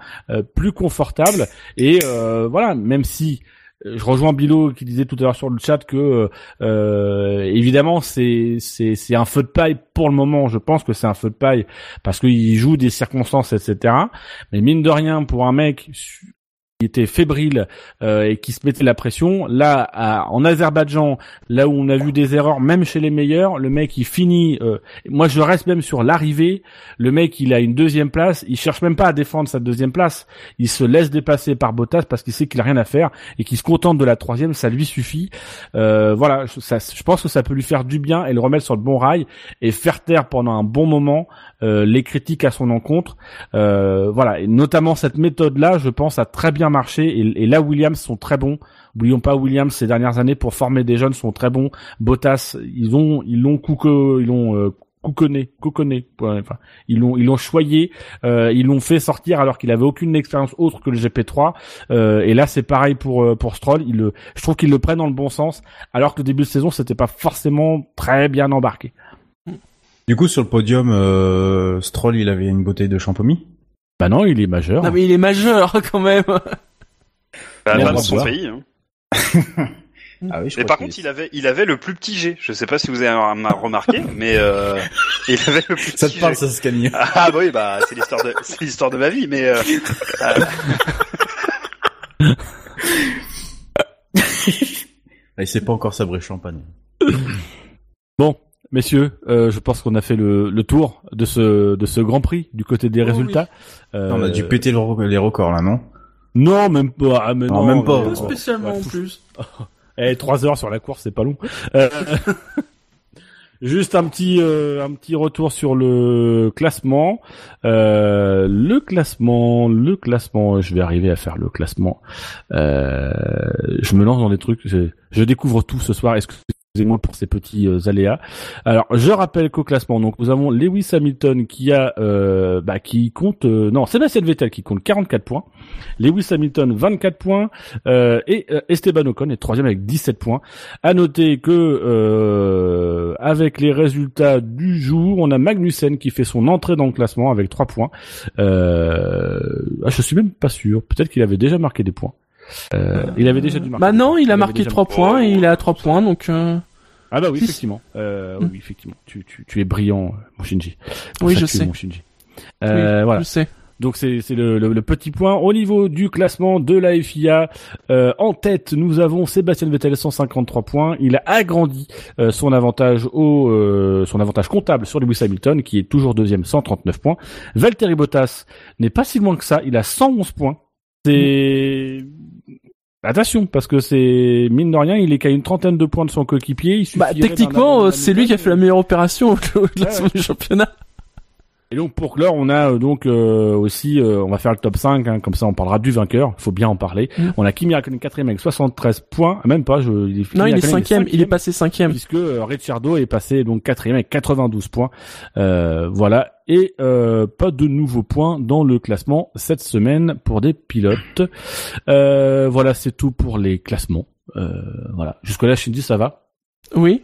plus confortable. Et voilà, même si je rejoins Bilo qui disait tout à l'heure sur le chat que euh, évidemment c'est c'est c'est un feu de paille pour le moment. Je pense que c'est un feu de paille parce qu'il joue des circonstances, etc. Mais mine de rien, pour un mec était fébrile euh, et qui se mettait la pression, là à- en Azerbaïdjan, là où on a vu des erreurs, même chez les meilleurs, le mec il finit. euh, moi je reste même sur l'arrivée. Le mec il a une deuxième place, il cherche même pas à défendre sa deuxième place. Il se laisse dépasser par Bottas parce qu'il sait qu'il a rien à faire et qu'il se contente de la troisième, ça lui suffit. Euh, voilà, ça, je pense que ça peut lui faire du bien et le remettre sur le bon rail et faire taire pendant un bon moment euh, les critiques à son encontre. Euh, voilà, et notamment cette méthode-là, je pense, a très bien marché. Et, là, Williams sont très bons. Oublions pas Williams ces dernières années pour former des jeunes sont très bons. Bottas, ils ont, ils l'ont ils l'ont euh, couconné, ils l'ont, ils l'ont choyé, euh, ils l'ont fait sortir alors qu'il avait aucune expérience autre que le GP3. Euh, et là, c'est pareil pour euh, pour Stroll. Je trouve qu'il le prend dans le bon sens, alors que le début de saison, c'était pas forcément très bien embarqué. Du coup, sur le podium, Stroll, il avait une bouteille de champomis. Bah non, il est majeur. Non mais il est majeur <laughs> quand même. Bah, pas on de son voir. pays. Hein. <laughs> Ah oui, je Mais crois par qu'il contre, est- il avait, il avait le plus petit G. Je sais pas si vous avez rem- remarqué, mais euh, il avait le plus Ça petit te parle, G. ça, Scania Ah bah oui, bah c'est l'histoire de, c'est l'histoire de ma vie, mais euh, euh, <laughs> Ah, Il sait pas encore sabrer champagne. Bon, messieurs, euh, je pense qu'on a fait le, le tour de ce de ce Grand Prix du côté des Oh résultats. Euh, On a dû péter le les records, là, non? Non, même pas. Ah, mais Non, non, même pas. mais- Pas spécialement Ouais, en plus. <laughs> Eh, 3 heures sur la course, c'est pas long. Euh, <laughs> Juste un petit euh, un petit retour sur le classement. Euh, le classement, le classement. Je vais arriver à faire le classement. Euh, je me lance dans des trucs. Je, je découvre tout ce soir. Excusez-moi pour ces petits euh, aléas. Alors, je rappelle qu'au classement, donc nous avons Lewis Hamilton qui a euh, bah, qui compte euh, non Sébastien Vettel qui compte 44 points. Lewis Hamilton 24 points euh, et euh, Esteban Ocon est troisième avec 17 points. À noter que avec les résultats du jour, on a Magnussen qui fait son entrée dans le classement avec 3 points. Euh, ah, je suis même pas sûr. Peut-être qu'il avait déjà marqué des points. Euh, il avait déjà dû marquer. Bah non, il a marqué déjà 3 points et il est à 3 points, donc euh, Ah bah oui, effectivement. Euh, Mm. Oui, effectivement. Tu, tu, tu es brillant, mon Shinji. Pour Oui, ça je sais. Mon Shinji. Euh, voilà. je sais. Donc c'est c'est le, le, le petit point au niveau du classement de la FIA. euh, en tête, nous avons Sébastien Vettel 153 points. Il a agrandi euh, son avantage au euh, son avantage comptable sur Lewis Hamilton qui est toujours deuxième 139 points. Valtteri Bottas n'est pas si loin que ça. Il a 111 points. C'est Attention, parce que c'est mine de rien, il est qu'à une trentaine de points de son coéquipier. Il Bah techniquement, euh, c'est lui qui a fait la meilleure opération <laughs> au classement ouais. du championnat. Et donc pour l'heure, on a euh, donc euh, aussi, euh, on va faire le top 5, hein, comme ça on parlera du vainqueur, il faut bien en parler. Mm. On a Kimi Raikkonen quatrième avec 73 points, Ah, même pas, je, il est, Non, Kimi il est cinquième, il est passé cinquième. puisque euh, Ricciardo est passé donc quatrième avec 92 points. Euh, voilà, et euh, pas de nouveaux points dans le classement cette semaine pour des pilotes. Euh, voilà, c'est tout pour les classements. Euh, voilà, jusque là, Shinji, ça va? Oui,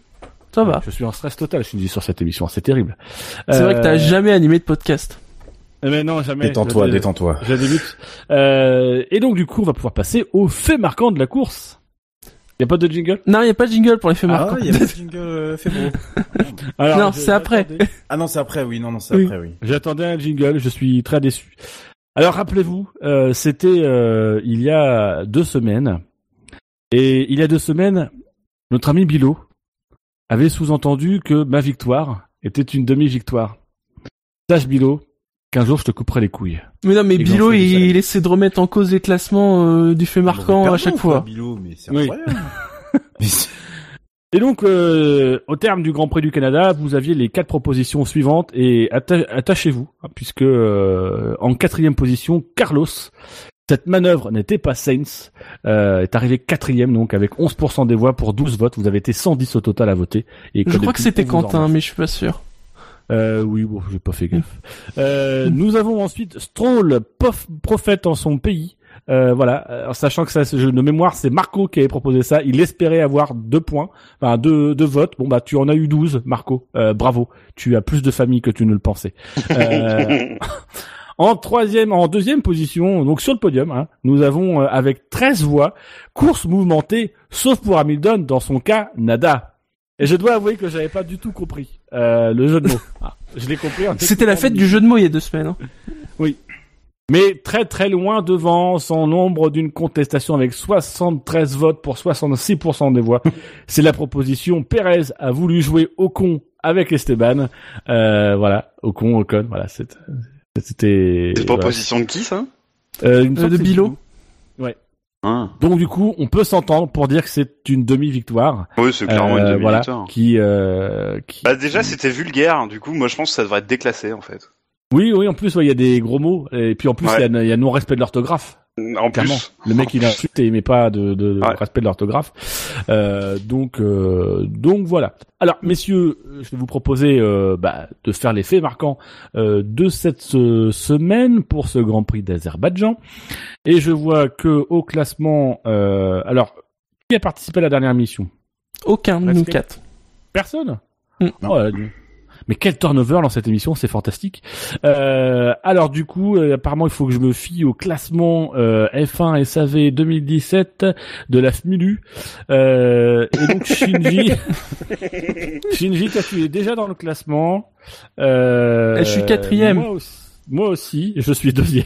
ça va. Je suis en stress total, Shinji, sur cette émission, c'est terrible. C'est vrai que t'as Euh, jamais animé de podcast. Mais non, jamais. Détends-toi, Je- détends-toi. Je débute. Euh, et donc du coup, on va pouvoir passer au fait marquant de la course. Y a pas de jingle? Non, y a pas de jingle pour les faits marquants. Ah, il y a pas de <laughs> jingle euh, fait beau. Alors, Non, je- c'est après. Ah non, c'est après, oui, non, non, c'est Oui. après, oui. J'attendais un jingle, je suis très déçu. Alors rappelez-vous, euh, c'était euh, il y a deux semaines. Et il y a deux semaines, notre ami Bilo avait sous-entendu que ma victoire était une demi-victoire. Sache Bilo, qu'un jour je te couperai les couilles. Mais non, mais Bilo, il, essaie de remettre en cause les classements euh, du fait marquant à chaque fois. Bilou, mais c'est Oui. incroyable. <laughs> Mais c'est- Et donc, euh, au terme du Grand Prix du Canada, vous aviez les quatre propositions suivantes et atta- attachez-vous, hein, puisque euh, en quatrième position, Carlos. Cette manœuvre n'était pas Sainz, euh, est arrivé quatrième, donc avec 11% des voix pour 12 votes. Vous avez été 110 au total à voter. Et Je crois que c'était Quentin, mais je suis pas sûr. Euh, oui, bon, j'ai pas fait gaffe. Euh, nous avons ensuite Stroll, pof, prophète en son pays. Euh, voilà, Euh, en sachant que ça, ce jeu de mémoire, c'est Marco qui avait proposé ça. Il espérait avoir deux points, enfin deux, deux votes. Bon bah, tu en as eu 12, Marco. Euh, bravo, tu as plus de famille que tu ne le pensais. Euh, <laughs> en troisième, en deuxième position, donc sur le podium, hein, nous avons euh, avec 13 voix course mouvementée, sauf pour Hamilton, dans son cas, nada. Et je dois avouer que j'avais pas du tout compris euh, le jeu de mots. Ah, je l'ai compris. C'était la fête du jeu de mots il y a deux semaines. hein. mais très très loin devant son nombre d'une contestation avec 73 votes pour 66% des voix. <laughs> C'est la proposition. Pérez a voulu jouer au con avec Esteban. Euh, voilà, au con, au con. Voilà, c'est- c'était. C'est voilà. proposition de qui ça? Euh, Euh, semble de que c'est Bilo. ah. Donc du coup, on peut s'entendre pour dire que c'est une demi-victoire. Oui, c'est clairement Euh, une voilà, demi-victoire. qui, euh, qui. Bah déjà c'était vulgaire, du coup moi je pense que ça devrait être déclassé en fait. Oui, oui. En plus, ouais, il y a des gros mots. Et puis en plus, il Ouais. y a- il y a, non-respect de l'orthographe. En Clairement. plus, Le mec il insulte et il met pas de, de, de Ouais. respect de l'orthographe. Euh, donc euh, donc voilà. Alors messieurs, je vais vous proposer euh, bah, de faire les faits marquants euh, de cette euh, semaine pour ce Grand Prix d'Azerbaïdjan. Et je vois que au classement, euh, alors qui a participé à la dernière mission? Aucun de nous quatre. Personne? Mm. Oh, là, mais quel turnover dans cette émission, c'est fantastique. Euh, alors du coup, euh, apparemment, il faut que je me fie au classement euh, F1 SAV 2017 de la FMULU. Euh, et donc Shinji, <laughs> Shinji, toi, tu es déjà dans le classement. Euh, Je suis quatrième. Moi aussi, moi aussi, je suis deuxième.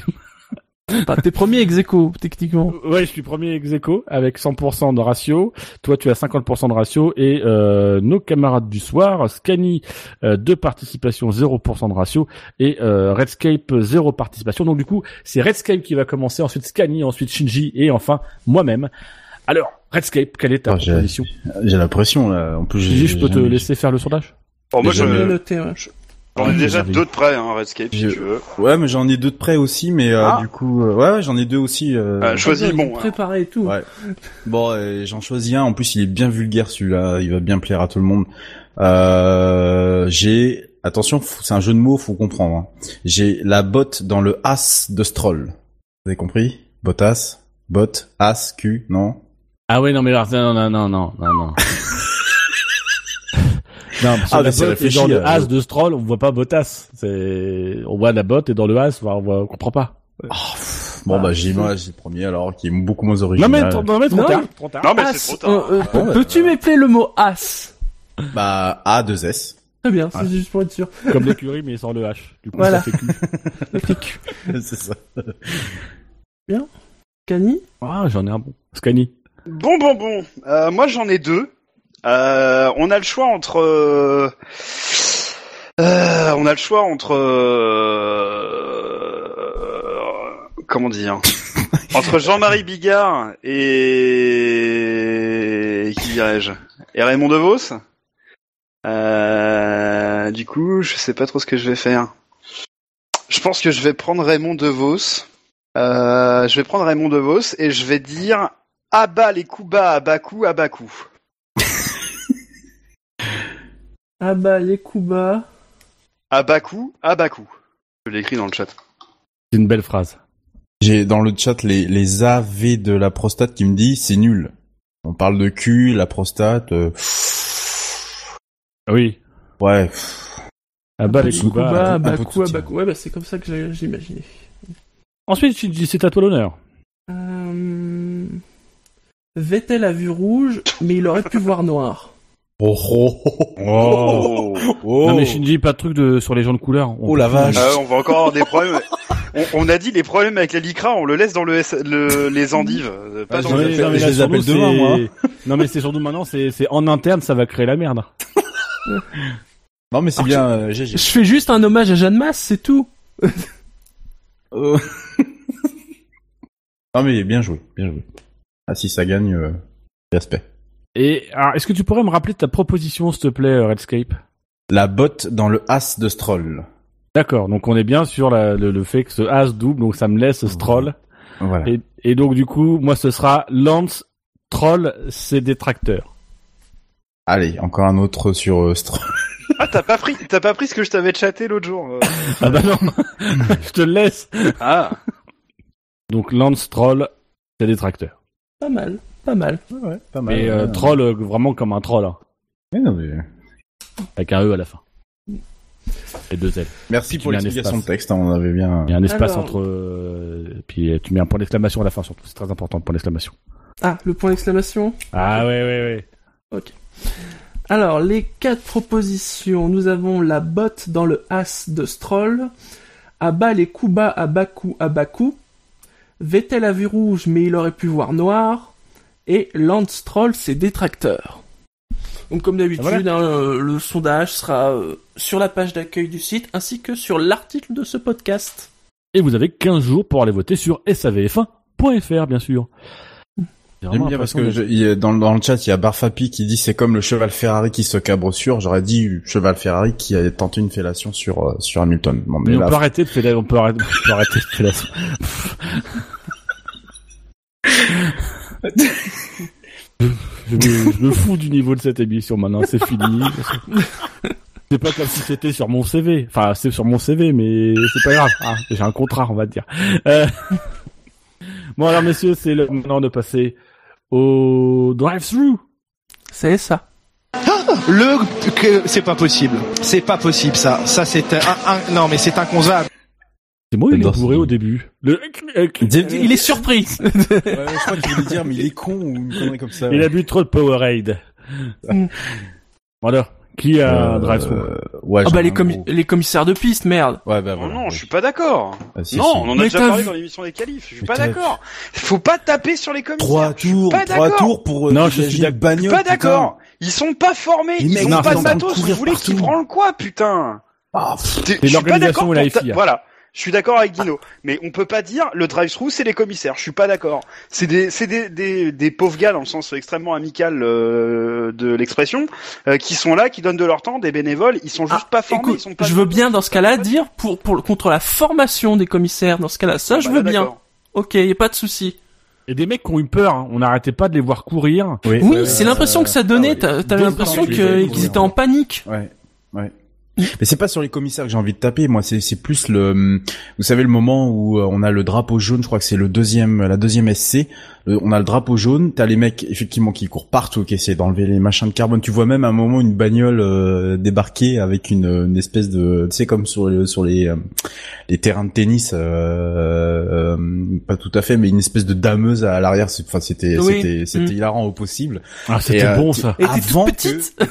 T'es premier ex aequo, techniquement. Ouais, je suis premier ex aequo avec 100% de ratio. Toi, tu as 50% de ratio et euh, nos camarades du soir, Scani, euh, 2 participations, 0% de ratio et euh, Redscape, 0 participation. Donc du coup, c'est Redscape qui va commencer, ensuite Scani, ensuite Shinji et enfin moi-même. Alors, Redscape, quelle est ta Oh, j'ai- proposition? J'ai la pression là. En plus, Shinji, je peux te laisser faire le sondage? Bon, moi, je- euh, noté, ouais. J'en ai déjà deux de près, hein, Redscape, si tu veux. Ouais, mais j'en ai deux de près aussi, mais euh, Ah. du coup, euh, ouais, ouais, j'en ai deux aussi. Euh... Ah, choisis le bon. hein. Préparé et tout. Ouais. Bon, euh, j'en choisis un. En plus, il est bien vulgaire celui-là. Il va bien plaire à tout le monde. Euh, j'ai attention, c'est un jeu de mots, faut comprendre. hein. J'ai la botte dans le as de Stroll. Vous avez compris? Botas, bot, as, Q, non? Ah ouais, non mais alors, non, non, non, non, non, non. Non, parce que Ah, la botte est dans le as de Stroll, on voit pas Bottas. C'est, on voit la botte et dans le as, on voit, on comprend pas. Bon, Ah, bah j'ai c'est- le premier alors, qui est beaucoup moins Non original. mais, non mais trop Non, tard, mais- trop tard. Non, mais c'est trop tard. euh, euh, Peux-tu m'épeler le mot as? Bah A 2 S. Très bien, c'est juste pour être sûr. Comme l'écurie mais sans le H. Du coup, Voilà. ça fait <laughs> clic. <laughs> c'est ça. Cani Ah, j'en ai un bon. Scani. Bon, bon, bon. Euh, moi, j'en ai deux. Euh, on a le choix entre. euh, euh, on a le choix entre. euh, comment dire <laughs> Entre Jean-Marie Bigard et qui dirais-je Et Raymond DeVos. Euh, du coup, je sais pas trop ce que je vais faire. Je pense que je vais prendre Raymond DeVos. Euh, je vais prendre Raymond DeVos et je vais dire à bas les coups bas, à bas coups, à bas coups. Ah coups, à bas coups. Je l'ai écrit dans le chat. C'est une belle phrase. J'ai dans le chat les, les AV de la prostate qui me dit c'est nul. On parle de cul, la prostate. euh, Oui. ouais. Ah bah les coups bas. un peu de soutien. coups. Ouais, bah c'est comme ça que imaginé. Ensuite, c'est à toi l'honneur. Euh... Vettel a vu rouge, mais il aurait pu voir noir. Oh, oh, oh, Oh. oh. Non mais Shinji, pas de truc de sur les gens de couleur. On Oh la vache. Euh, on va encore avoir des problèmes. On, on a dit les problèmes avec la Lycra, on le laisse dans le, S- le- les endives, euh, pas Ah, dans les non, mais je les sur appelle nous, demain, moi. Non mais c'est surtout maintenant, c'est c'est en interne, ça va créer la merde. <laughs> Non mais c'est bien euh, GG. Je fais juste un hommage à Jeanne Masse, c'est tout. Euh. <laughs> non mais bien joué, bien joué. Ah si ça gagne, euh, respect. Et alors, est-ce que tu pourrais me rappeler ta proposition, s'il te plaît, euh, Redscape? La botte dans le as de Stroll. D'accord, donc on est bien sur la- le, le fait que ce as double, donc ça me laisse Stroll. Voilà. Et, et donc du coup, moi ce sera Lance Troll, c'est détracteur. Allez, encore un autre sur euh, Stroll. <laughs> Ah, t'as pas pris, t'as pas pris ce que je t'avais chatté l'autre jour. euh. <laughs> Ah bah non, <laughs> je te le laisse. Ah. Donc Lance Troll, c'est détracteur. Pas mal, pas mal. Ouais, pas Mais euh, ouais. troll euh, vraiment comme un troll, hein, Ouais, non, mais- avec un E à la fin. Et deux L. Merci pour l'explication de texte, hein, on avait bien. Il y a un espace Alors- entre... euh, puis tu mets un point d'exclamation à la fin surtout, c'est très important, point d'exclamation. Ah, le point d'exclamation? Ah ouais, ouais, ouais. Alors, les quatre propositions. Nous avons la botte dans le as de Stroll. À bas les coups bas à bas coup à bas coup. Vettel a vu rouge, mais il aurait pu voir noir. Et Lance Stroll, c'est détracteur. Donc, comme d'habitude, hein, euh, le sondage sera euh, sur la page d'accueil du site ainsi que sur l'article de ce podcast. Et vous avez 15 jours pour aller voter sur savf1.fr, bien sûr. J'aime bien parce que je- dans, dans le chat, il y a Barfapi qui dit c'est comme le cheval Ferrari qui se cabre sur. J'aurais dit cheval Ferrari qui a tenté une fellation sur euh, sur Hamilton. Bon, mais Mais on peut arrêter de faire, on peut arrêter, on peut arrêter de faire <laughs> <laughs> je, me, je me fous du niveau de cette émission maintenant, c'est fini. C'est pas comme si c'était sur mon CV. Enfin, c'est sur mon CV, mais c'est pas grave. Ah, J'ai un contrat, on va dire. Euh, Bon alors messieurs, c'est le moment de passer au drive-thru. C'est ça. Le que c'est pas possible. C'est pas possible ça. Ça c'est un, un- non mais c'est inconcevable. C'est moi, il est bourré au début. Le... Il est surpris. Ouais, je crois qu'il voulait dire mais il est con ou une connerie comme ça. Il a bu trop de Powerade. Bon alors, Qui a Euh, drive-through Ouais. Ah bah les, commi- gros. les commissaires de piste, merde. Ouais, bah Non, voilà. non, je suis pas d'accord. Ah, si, non, si. on en a Mais déjà parlé vu- dans l'émission des qualifs. Je suis pas d'accord. Faut pas taper sur les commissaires. Trois tours, pas trois tours pour euh, Non, je suis bagnole. Pas d'accord. Ils sont pas formés. Ils ont pas de matos. Vous voulez qu'ils branlent quoi, putain Ah, pas l'organisation d'accord et la FIA. Voilà. Je suis d'accord avec Dino, mais on peut pas dire le drive-through c'est les commissaires. Je suis pas d'accord. C'est des c'est des, des des pauvres gars dans le sens extrêmement amical euh, de l'expression euh, qui sont là, qui donnent de leur temps, des bénévoles. Ils sont juste Ah, pas formés. écoute, ils sont pas je veux bien dans ce cas-là dire pour, pour contre la formation des commissaires. Dans ce cas-là, ça Bah, je là, veux bien. Ok, y a pas de souci. Et des mecs qui ont eu peur. hein. On n'arrêtait pas de les voir courir. Oui, ouais, c'est l'impression que ça donnait. ouais. T'as- T'avais l'impression qu'ils étaient en panique. Ouais, ouais. <laughs> Mais c'est pas sur les commissaires que j'ai envie de taper. Moi, c'est c'est plus le, vous savez le moment où euh, on a le drapeau jaune. Je crois que c'est le deuxième, la deuxième SC. Le- on a le drapeau jaune. T'as les mecs effectivement qui courent partout, qui essaient d'enlever les machins de carbone. Tu vois même à un moment une bagnole euh, débarquer avec une, une espèce de, tu sais comme sur le- sur les euh, les terrains de tennis, euh, euh, pas tout à fait, mais une espèce de dameuse à l'arrière. C'est- Enfin, c'était Oui. c'était c'était Mm. hilarant au possible. Ah, c'était euh, bon ça. Et Avant toute que- petite. <laughs>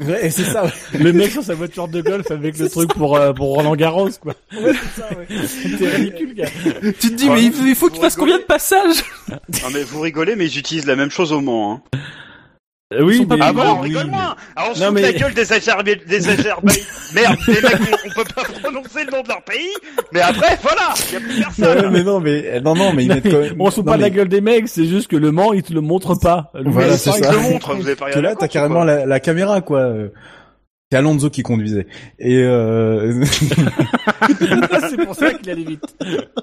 Ouais, c'est ça. Ouais. Le mec sur sa voiture de golf avec le truc pour euh, pour Roland Garros quoi. C'était <laughs> ridicule gars. tu te dis mais il faut, il faut vous qu'il fasse rigolez combien de passages Non mais vous rigolez, mais ils utilisent la même chose au Mans. Hein. Euh, oui, mais Ah bon, on oui, rigole mais- moins. Alors on se fout de mais- la gueule des Azerbaï- des Azerbaï- Merde, les mecs, on, peut pas prononcer le nom de leur pays. Mais après, voilà, y a plus personne. Ouais, mais non, mais non, non, mais ils Non, mettent mais quand même. on se fout pas de la mais gueule des mecs, c'est juste que le Mans, ils te le montrent pas. Le Voilà, c'est ça. ils te le montrent, vous avez pas Que là, t'as carrément la caméra, quoi. C'est Alonso qui conduisait. Et euh... <laughs> c'est pour ça qu'il allait vite.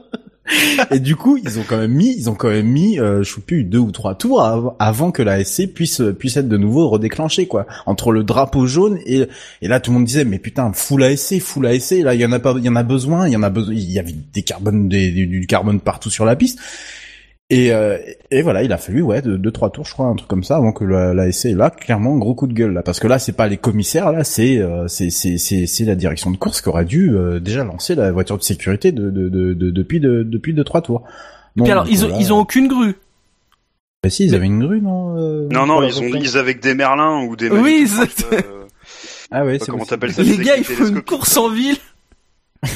<laughs> et du coup, ils ont quand même mis, ils ont quand même mis, euh, je sais plus, deux ou trois tours av- avant que la SC puisse puisse être de nouveau redéclenchée, quoi. Entre le drapeau jaune et et là, tout le monde disait, mais putain, full ASC, full ASC. Là, il y en a pas, il y en a besoin, il y en a besoin. Il y avait des carbones, des, du, du carbone partout sur la piste. Et, euh, et voilà, il a fallu ouais deux, deux trois tours, je crois, un truc comme ça, avant que la, la SC là, clairement, gros coup de gueule là, parce que là, c'est pas les commissaires là, c'est euh, c'est c'est c'est c'est la direction de course qui aurait dû euh, déjà lancer la voiture de sécurité de, de, de, de- depuis de, depuis deux trois tours. Puis Donc, alors ils ont ils ont aucune grue. Bah si, ils avaient une grue, non euh, Non, non, ils ont, ils avec des Merlins ou des. Oui, euh, Ah ouais, c'est comment t'appelles ça Les gars ils font une course en ville. <laughs>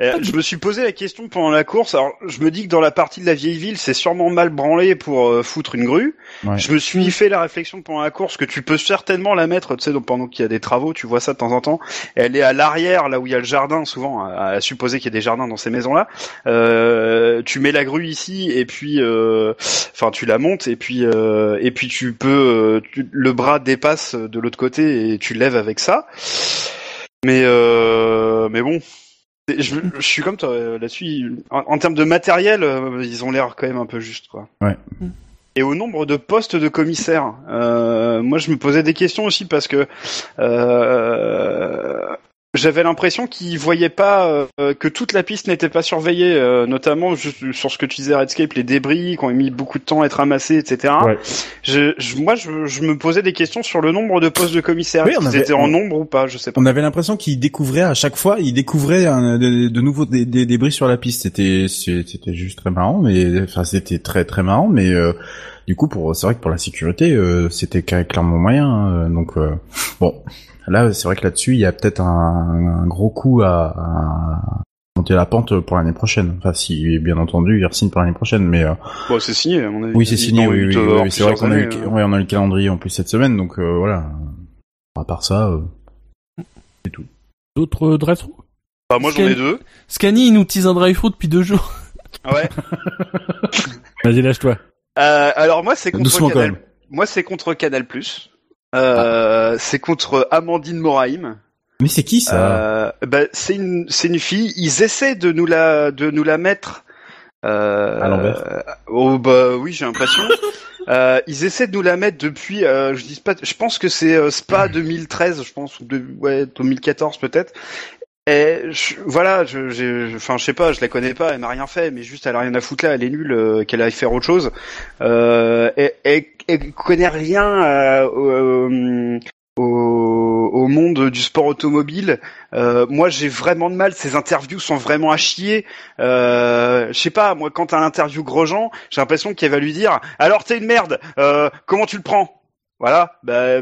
Eh, je me suis posé la question pendant la course. Alors, je me dis que dans la partie de la vieille ville, c'est sûrement mal branlé pour euh, foutre une grue. Ouais. Je me suis fait la réflexion pendant la course que tu peux certainement la mettre, tu sais, donc pendant qu'il y a des travaux, tu vois ça de temps en temps. Elle est à l'arrière, là où il y a le jardin, souvent, à, à supposer qu'il y a des jardins dans ces maisons-là. Euh, tu mets la grue ici et puis, euh, enfin, tu la montes et puis, euh, et puis tu peux, euh, tu- le bras dépasse de l'autre côté et tu lèves avec ça. Mais, euh, mais bon. Je, je suis comme toi euh, là-dessus. En, en termes de matériel, euh, ils ont l'air quand même un peu justes, quoi. Ouais. Et au nombre de postes de commissaires, euh, moi je me posais des questions aussi parce que euh, j'avais l'impression qu'ils voyaient pas euh, que toute la piste n'était pas surveillée, euh, notamment juste sur ce que tu disais Redscape, les débris qui ont mis beaucoup de temps à être ramassés, etc. Ouais. Je, je- moi je, je me posais des questions sur le nombre de postes de commissaires. Oui, on Ils avait- étaient en nombre ou pas, je sais pas. On avait l'impression qu'ils découvraient à chaque fois, ils découvraient un- de, de nouveaux dé- dé- débris sur la piste. C'était c'était juste très marrant, mais enfin c'était très très marrant, mais euh, du coup pour c'est vrai que pour la sécurité euh, c'était cla- clairement moyen. hein, donc euh, bon, là c'est vrai que là-dessus il y a peut-être un, un gros coup à, à monter la pente pour l'année prochaine. Enfin si bien entendu il signe pour l'année prochaine, mais euh, Bon, c'est signé à mon avis. oui c'est signé. Oui, oui, c'est vrai qu'on a eu, années, euh. ouais, on a eu le calendrier en plus cette semaine, donc euh, voilà. À part ça. euh, D'autres drive-through? Bah, moi j'en ai deux. Scani il nous tease un drive-through depuis deux jours. Ouais? <laughs> Vas-y, lâche-toi. Euh, alors moi c'est contre Doucement, quand Canal. même. Moi c'est contre Canal Euh, C'est contre Amandine Moraim. Mais c'est qui ça? Euh, bah, c'est une c'est une fille. Ils essaient de nous la de nous la mettre. Euh, À l'envers. Oh bah oui j'ai l'impression. <laughs> Euh, ils essaient de nous la mettre depuis, euh, je dis pas, je pense que c'est euh, Spa <clears throat> 2013, je pense, ou de, ouais 2014 peut-être. Et je- voilà, je, je- enfin, je sais pas, je la connais pas, elle m'a rien fait, mais juste elle a rien à foutre là, elle est nulle, euh, qu'elle aille faire autre chose. Euh, elle connaît rien euh, au, au, au monde du sport automobile. Euh, moi, j'ai vraiment de mal. Ces interviews sont vraiment à chier. Euh, je sais pas, moi, quand t'as un interview Grosjean, j'ai l'impression qu'elle va lui dire "Alors t'es une merde. Euh, comment tu le prends? Voilà. Bah,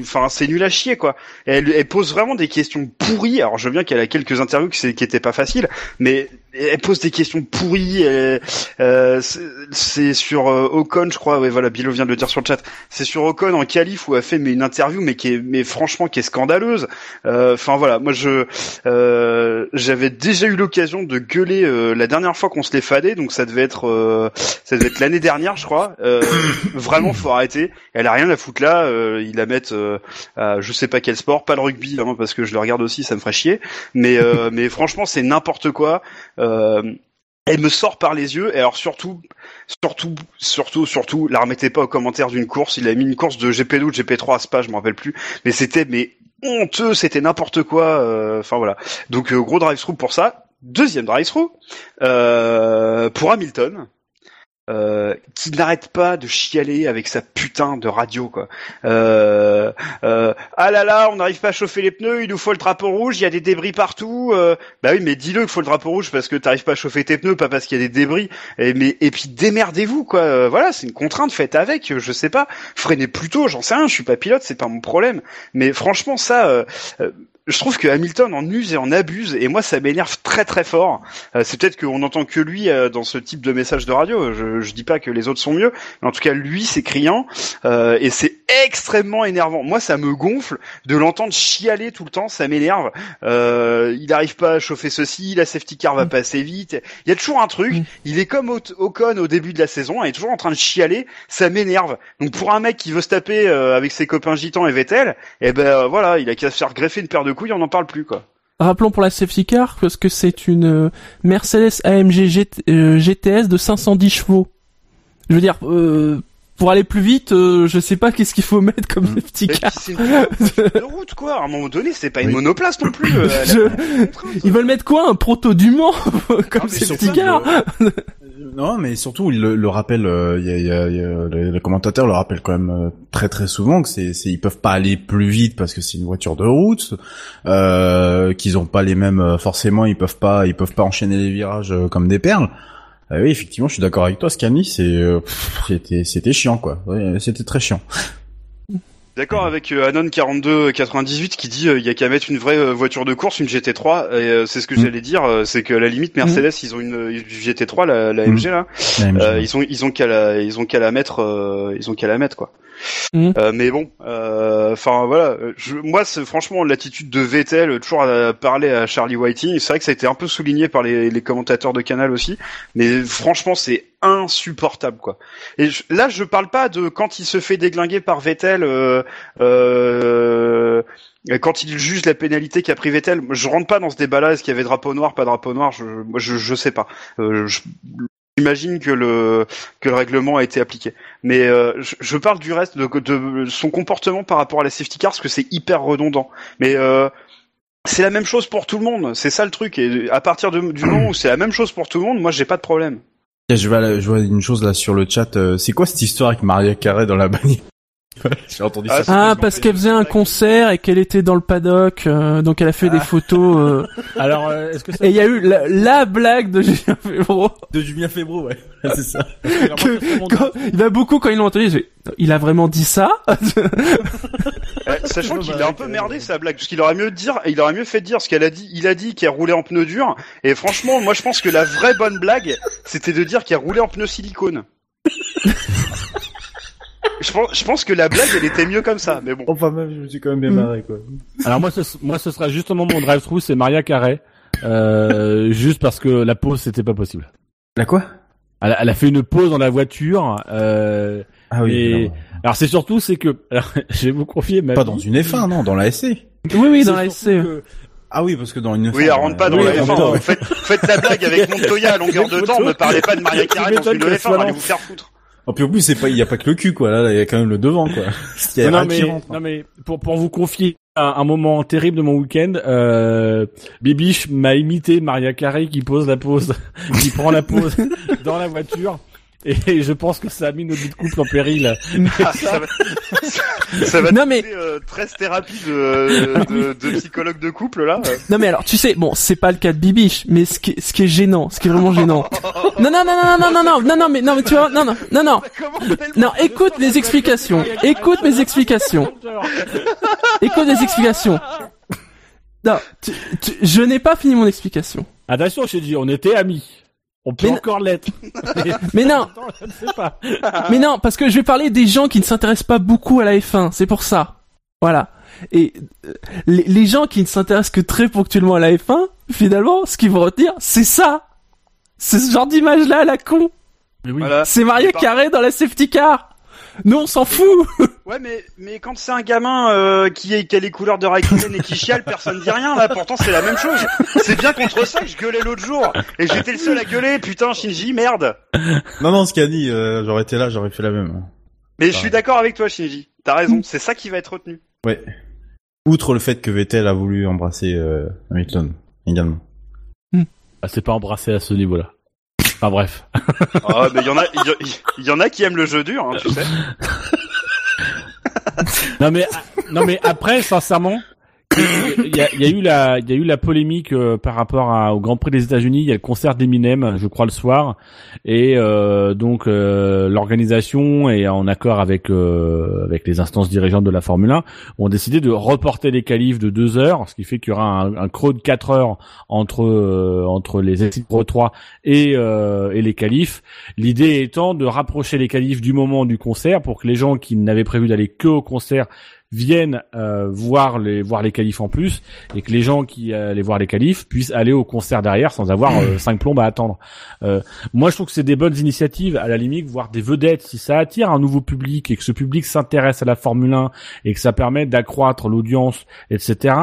enfin c'est nul à chier quoi. Elle, elle pose vraiment des questions pourries. Alors je veux bien qu'elle a quelques interviews qui, qui étaient pas faciles, mais elle pose des questions pourries. euh, c'est- sur euh, Ocon, je crois. Ouais, voilà, Bilo vient de le dire sur le chat. C'est sur Ocon en qualif où elle fait mais une interview, mais qui est, mais franchement, qui est scandaleuse. Euh, Enfin voilà, moi je, euh, j'avais déjà eu l'occasion de gueuler euh, la dernière fois qu'on se l'est fadé, donc ça devait être, euh, ça devait être l'année dernière, je crois. Euh, <coughs> vraiment, faut arrêter. Elle a rien à foutre là. Euh, ils la mettent, euh, à je sais pas quel sport, pas le rugby, hein, parce que je le regarde aussi, ça me ferait chier. Mais, euh, <laughs> mais franchement, c'est n'importe quoi. Euh, elle me sort par les yeux. Et alors surtout, surtout, surtout, surtout, la remettez pas aux commentaires d'une course. Il a mis une course de GP2 ou de GP3 à Spa, je me rappelle plus. Mais c'était mais honteux, c'était n'importe quoi. Enfin voilà. Donc gros drive-through pour ça. Deuxième drive-through pour Hamilton. Euh, qui n'arrête pas de chialer avec sa putain de radio quoi. Euh, euh, ah là là, on n'arrive pas à chauffer les pneus, il nous faut le drapeau rouge, il y a des débris partout. euh. bah oui, mais dis-le qu'il faut le drapeau rouge parce que t'arrives pas à chauffer tes pneus, pas parce qu'il y a des débris. Et, mais et puis démerdez-vous quoi. Euh, voilà, c'est une contrainte, faites avec. Je sais pas, freinez plus tôt, j'en sais rien. Je suis pas pilote, c'est pas mon problème. Mais franchement, ça. Je trouve que Hamilton en use et en abuse, et moi ça m'énerve très très fort. Euh, c'est peut-être qu'on entend que lui euh, dans ce type de message de radio. Je, je dis pas que les autres sont mieux, mais en tout cas lui c'est criant euh, et c'est extrêmement énervant. Moi ça me gonfle de l'entendre chialer tout le temps, ça m'énerve. Euh, il n'arrive pas à chauffer ceci, la safety car va pas assez vite. Il y a toujours un truc. Mm. Il est comme Ocon au début de la saison, il est toujours en train de chialer, ça m'énerve. Donc pour un mec qui veut se taper euh, avec ses copains gitans et Vettel, eh ben euh, voilà, il a qu'à se faire greffer une paire de couilles, on n'en parle plus quoi. Rappelons pour la safety car parce que c'est une euh, Mercedes AMG GT- euh, GTS de 510 chevaux. Je veux dire, euh, pour aller plus vite, euh, je sais pas qu'est-ce qu'il faut mettre comme Mm. Et puis, car. c'est une voiture de <laughs> route quoi. À un moment donné, c'est pas une Oui. monoplace non plus. euh, <laughs> Je- Ils veulent mettre quoi Un proto du Mans <laughs> comme mais safety surtout, car Non, mais surtout, il le, le rappelle, euh, il y a, il y a- il y a- commentateurs le rappellent quand même euh, très très souvent que c'est, c'est, ils peuvent pas aller plus vite parce que c'est une voiture de route, euh, qu'ils ont pas les mêmes, forcément, ils peuvent pas, ils peuvent pas enchaîner les virages euh, comme des perles. Euh, oui, effectivement, je suis d'accord avec toi, Scani, c'est, euh, c'était, c'était chiant quoi. Ouais, c'était très chiant. D'accord avec euh, Anon 4298 qui dit euh, il y a qu'à mettre une vraie euh, voiture de course, une GT3 et euh, c'est ce que Mm. j'allais dire, euh, c'est que à la limite Mercedes ils ont une, euh, une GT3 la, la MG là, La Euh, chose. ils ont ils ont qu'à la ils ont qu'à la mettre euh, ils ont qu'à la mettre quoi. Mhm. Euh, mais bon, euh, enfin voilà, euh, je, moi c'est franchement l'attitude de Vettel toujours à parler à Charlie Whiting, c'est vrai que ça a été un peu souligné par les, les commentateurs de Canal aussi, mais franchement c'est insupportable quoi. Et je- là je parle pas de quand il se fait déglinguer par Vettel. Euh, euh, quand il juge la pénalité qu'a pris Vettel, je rentre pas dans ce débat-là. Est-ce qu'il y avait drapeau noir, pas drapeau noir Je, je, je sais pas. Euh, je- J'imagine que le que le règlement a été appliqué, mais euh, je, parle du reste de, son comportement par rapport à la safety car, parce que c'est hyper redondant. Mais euh, c'est la même chose pour tout le monde. C'est ça le truc. Et à partir du moment où c'est la même chose pour tout le monde, moi j'ai pas de problème. Je vois, je vois une chose là sur le chat. euh, c'est quoi cette histoire avec Maria Carré dans la bannière? J'ai entendu Ah, ça. c'est Ah, parce qu'elle faisait un concert et qu'elle était dans le paddock, euh, donc elle a fait des photos. euh, <laughs> Alors, euh, est-ce que ça... et il y a eu la, la blague de Julien Febro. De Julien Febro, ouais. <laughs> c'est ça. Mon- Quand- il va beaucoup quand ils l'ont entendu. Il a vraiment dit ça? <laughs> Euh, sachant qu'il a un peu merdé sa blague, parce qu'il aurait mieux dire, il aurait mieux fait de dire ce qu'elle a dit. Il a dit qu'il a roulé en pneu dur, et franchement, moi je pense que la vraie bonne blague, c'était de dire qu'il a roulé en pneu silicone. Je, pense, je pense que la blague, elle était mieux comme ça, mais bon. Enfin même, je me suis quand même bien marré quoi. Alors moi, ce, moi, ce sera justement mon drive-through, c'est Maria Carré. Euh, <laughs> juste parce que la pause, c'était pas possible. La quoi? Elle, a- elle a fait une pause dans la voiture. Euh, Ah oui. Et- alors, c'est surtout, c'est que, <laughs> alors, je vais vous confier ma pas vie. dans une F1, non, dans la SC. Oui, oui, dans la SC. que- Ah oui, parce que dans une F1. Oui, elle rentre pas dans Oui, la en F1. même temps. Faites, faites la blague avec Montoya à longueur de <laughs> temps, me parlez pas de Maria Carré dans une qu'elle soit F1, allez vous faire foutre. En plus, c'est pas, il y a pas que le cul, quoi. Là, il y a quand même le devant, quoi. <laughs> Il y a Non, non, qui mais, rentre. non mais pour pour vous confier un, un moment terrible de mon week-end, euh, Bibiche m'a imité Maria Carré qui pose la pause, <laughs> qui prend la pause <laughs> dans la voiture. Et je pense que ça a mis nos vies de couple en péril. <laughs> Ah, ça va, ça va Non, mais- euh, 13 thérapies de, de, de psychologue de couple là. Non mais alors tu sais, bon c'est pas le cas de Bibiche, mais ce qui est, ce qui est gênant, ce qui est vraiment gênant. Non non non non non non non non non mais non mais tu vois non non non non non écoute mes explications, écoute mes explications, écoute mes explications. Non, tu- tu- je n'ai pas fini mon explication. Attention, j'ai dit, on était amis. On peut Mais- encore l'être. <laughs> Mais non, Attends, <laughs> je ne sais pas. <laughs> mais non, parce que je vais parler des gens qui ne s'intéressent pas beaucoup à la F1, c'est pour ça. Voilà. Et euh, les, les gens qui ne s'intéressent que très ponctuellement à la F1, finalement, ce qu'ils vont retenir, c'est ça. C'est ce genre d'image-là à la con. Mais oui. Voilà. C'est Maria Carré dans la safety car. Nous, on s'en fout. <laughs> Ouais, mais, mais quand c'est un gamin euh, qui, est, qui a les couleurs de Raikkonen et qui chiale, personne dit rien, là. Pourtant, c'est la même chose. C'est bien contre ça que je gueulais l'autre jour. Et j'étais le seul à gueuler. Putain, Shinji, merde. Non, non, ce qu'il a dit, euh, j'aurais été là, j'aurais fait la même. Mais je suis d'accord avec toi, Shinji. T'as raison. C'est ça qui va être retenu. Ouais. Outre le fait que Vettel a voulu embrasser euh, Hamilton, également. Ah, c'est pas embrassé à ce niveau-là. Enfin bref. Ah, mais il y en a, il y, en a qui aiment le jeu dur, hein, tu sais. <laughs> Non mais non mais après sincèrement il y a, y a eu la polémique euh, par rapport à- au Grand Prix des États-Unis. Il y a le concert d'Eminem je crois le soir. Et euh, donc euh, l'organisation et en accord avec euh, avec les instances dirigeantes de la Formule 1 ont décidé de reporter les qualifs de deux heures ce qui fait qu'il y aura un, un creux de quatre heures entre euh, entre les Pro 3 et euh, et les qualifs. L'idée étant de rapprocher les qualifs du moment du concert pour que les gens qui n'avaient prévu d'aller que au concert viennent euh, voir les voir les qualifs en plus et que les gens qui allaient voir les qualifs puissent aller au concert derrière sans avoir euh, <clears throat> cinq plombes à attendre. Euh, moi, je trouve que c'est des bonnes initiatives à la limite, voir des vedettes si ça attire un nouveau public et que ce public s'intéresse à la Formule 1 et que ça permet d'accroître l'audience, etc.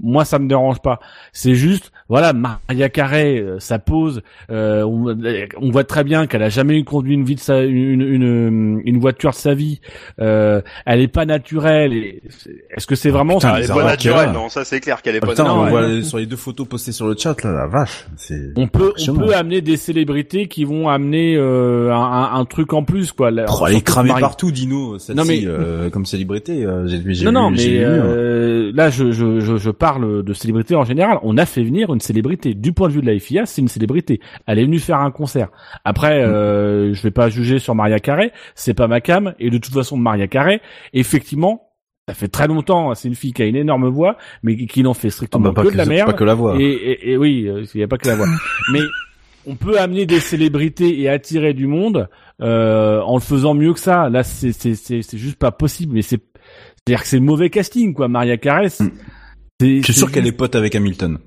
Moi, ça me dérange pas. C'est juste, voilà, Maria Carré, euh, ça pose. euh, on, on voit très bien qu'elle a jamais conduit une vie de sa, une, une, une voiture de sa vie. Euh, elle est pas naturelle. Est-ce que c'est vraiment putain, ça Elle est pas naturelle, non, ça c'est clair qu'elle est pas putain, non, on ouais. voit sur les deux photos postées sur le chat, là, la vache. C'est... On peut, on peut amener des célébrités qui vont amener euh, un, un- un truc en plus, quoi. Là, Oh, elle est cramée Marie- partout, Dino, celle-ci, Non, mais- euh, comme célébrité. euh, j'ai, j'ai Non, non, mais hein. euh, là, je, je, je, je parle de célébrité en général. On a fait venir une célébrité. Du point de vue de la FIA, c'est une célébrité. Elle est venue faire un concert. Après, Mm. euh, je vais pas juger sur Maria Carré. C'est pas ma cam. Et de toute façon, Maria Carré, effectivement, ça fait très longtemps. C'est une fille qui a une énorme voix, mais qui, n'en fait Ah, strictement bah, pas que de la merde. pas que la voix. Et, et, et oui, euh, il n'y a pas que la voix. <laughs> Mais on peut amener des célébrités et attirer du monde euh, en le faisant mieux que ça. Là, c'est juste pas possible. Mais c'est c'est à dire que c'est mauvais casting quoi. Maria Carré, Mm. Je suis sûr qu'elle est pote avec Hamilton?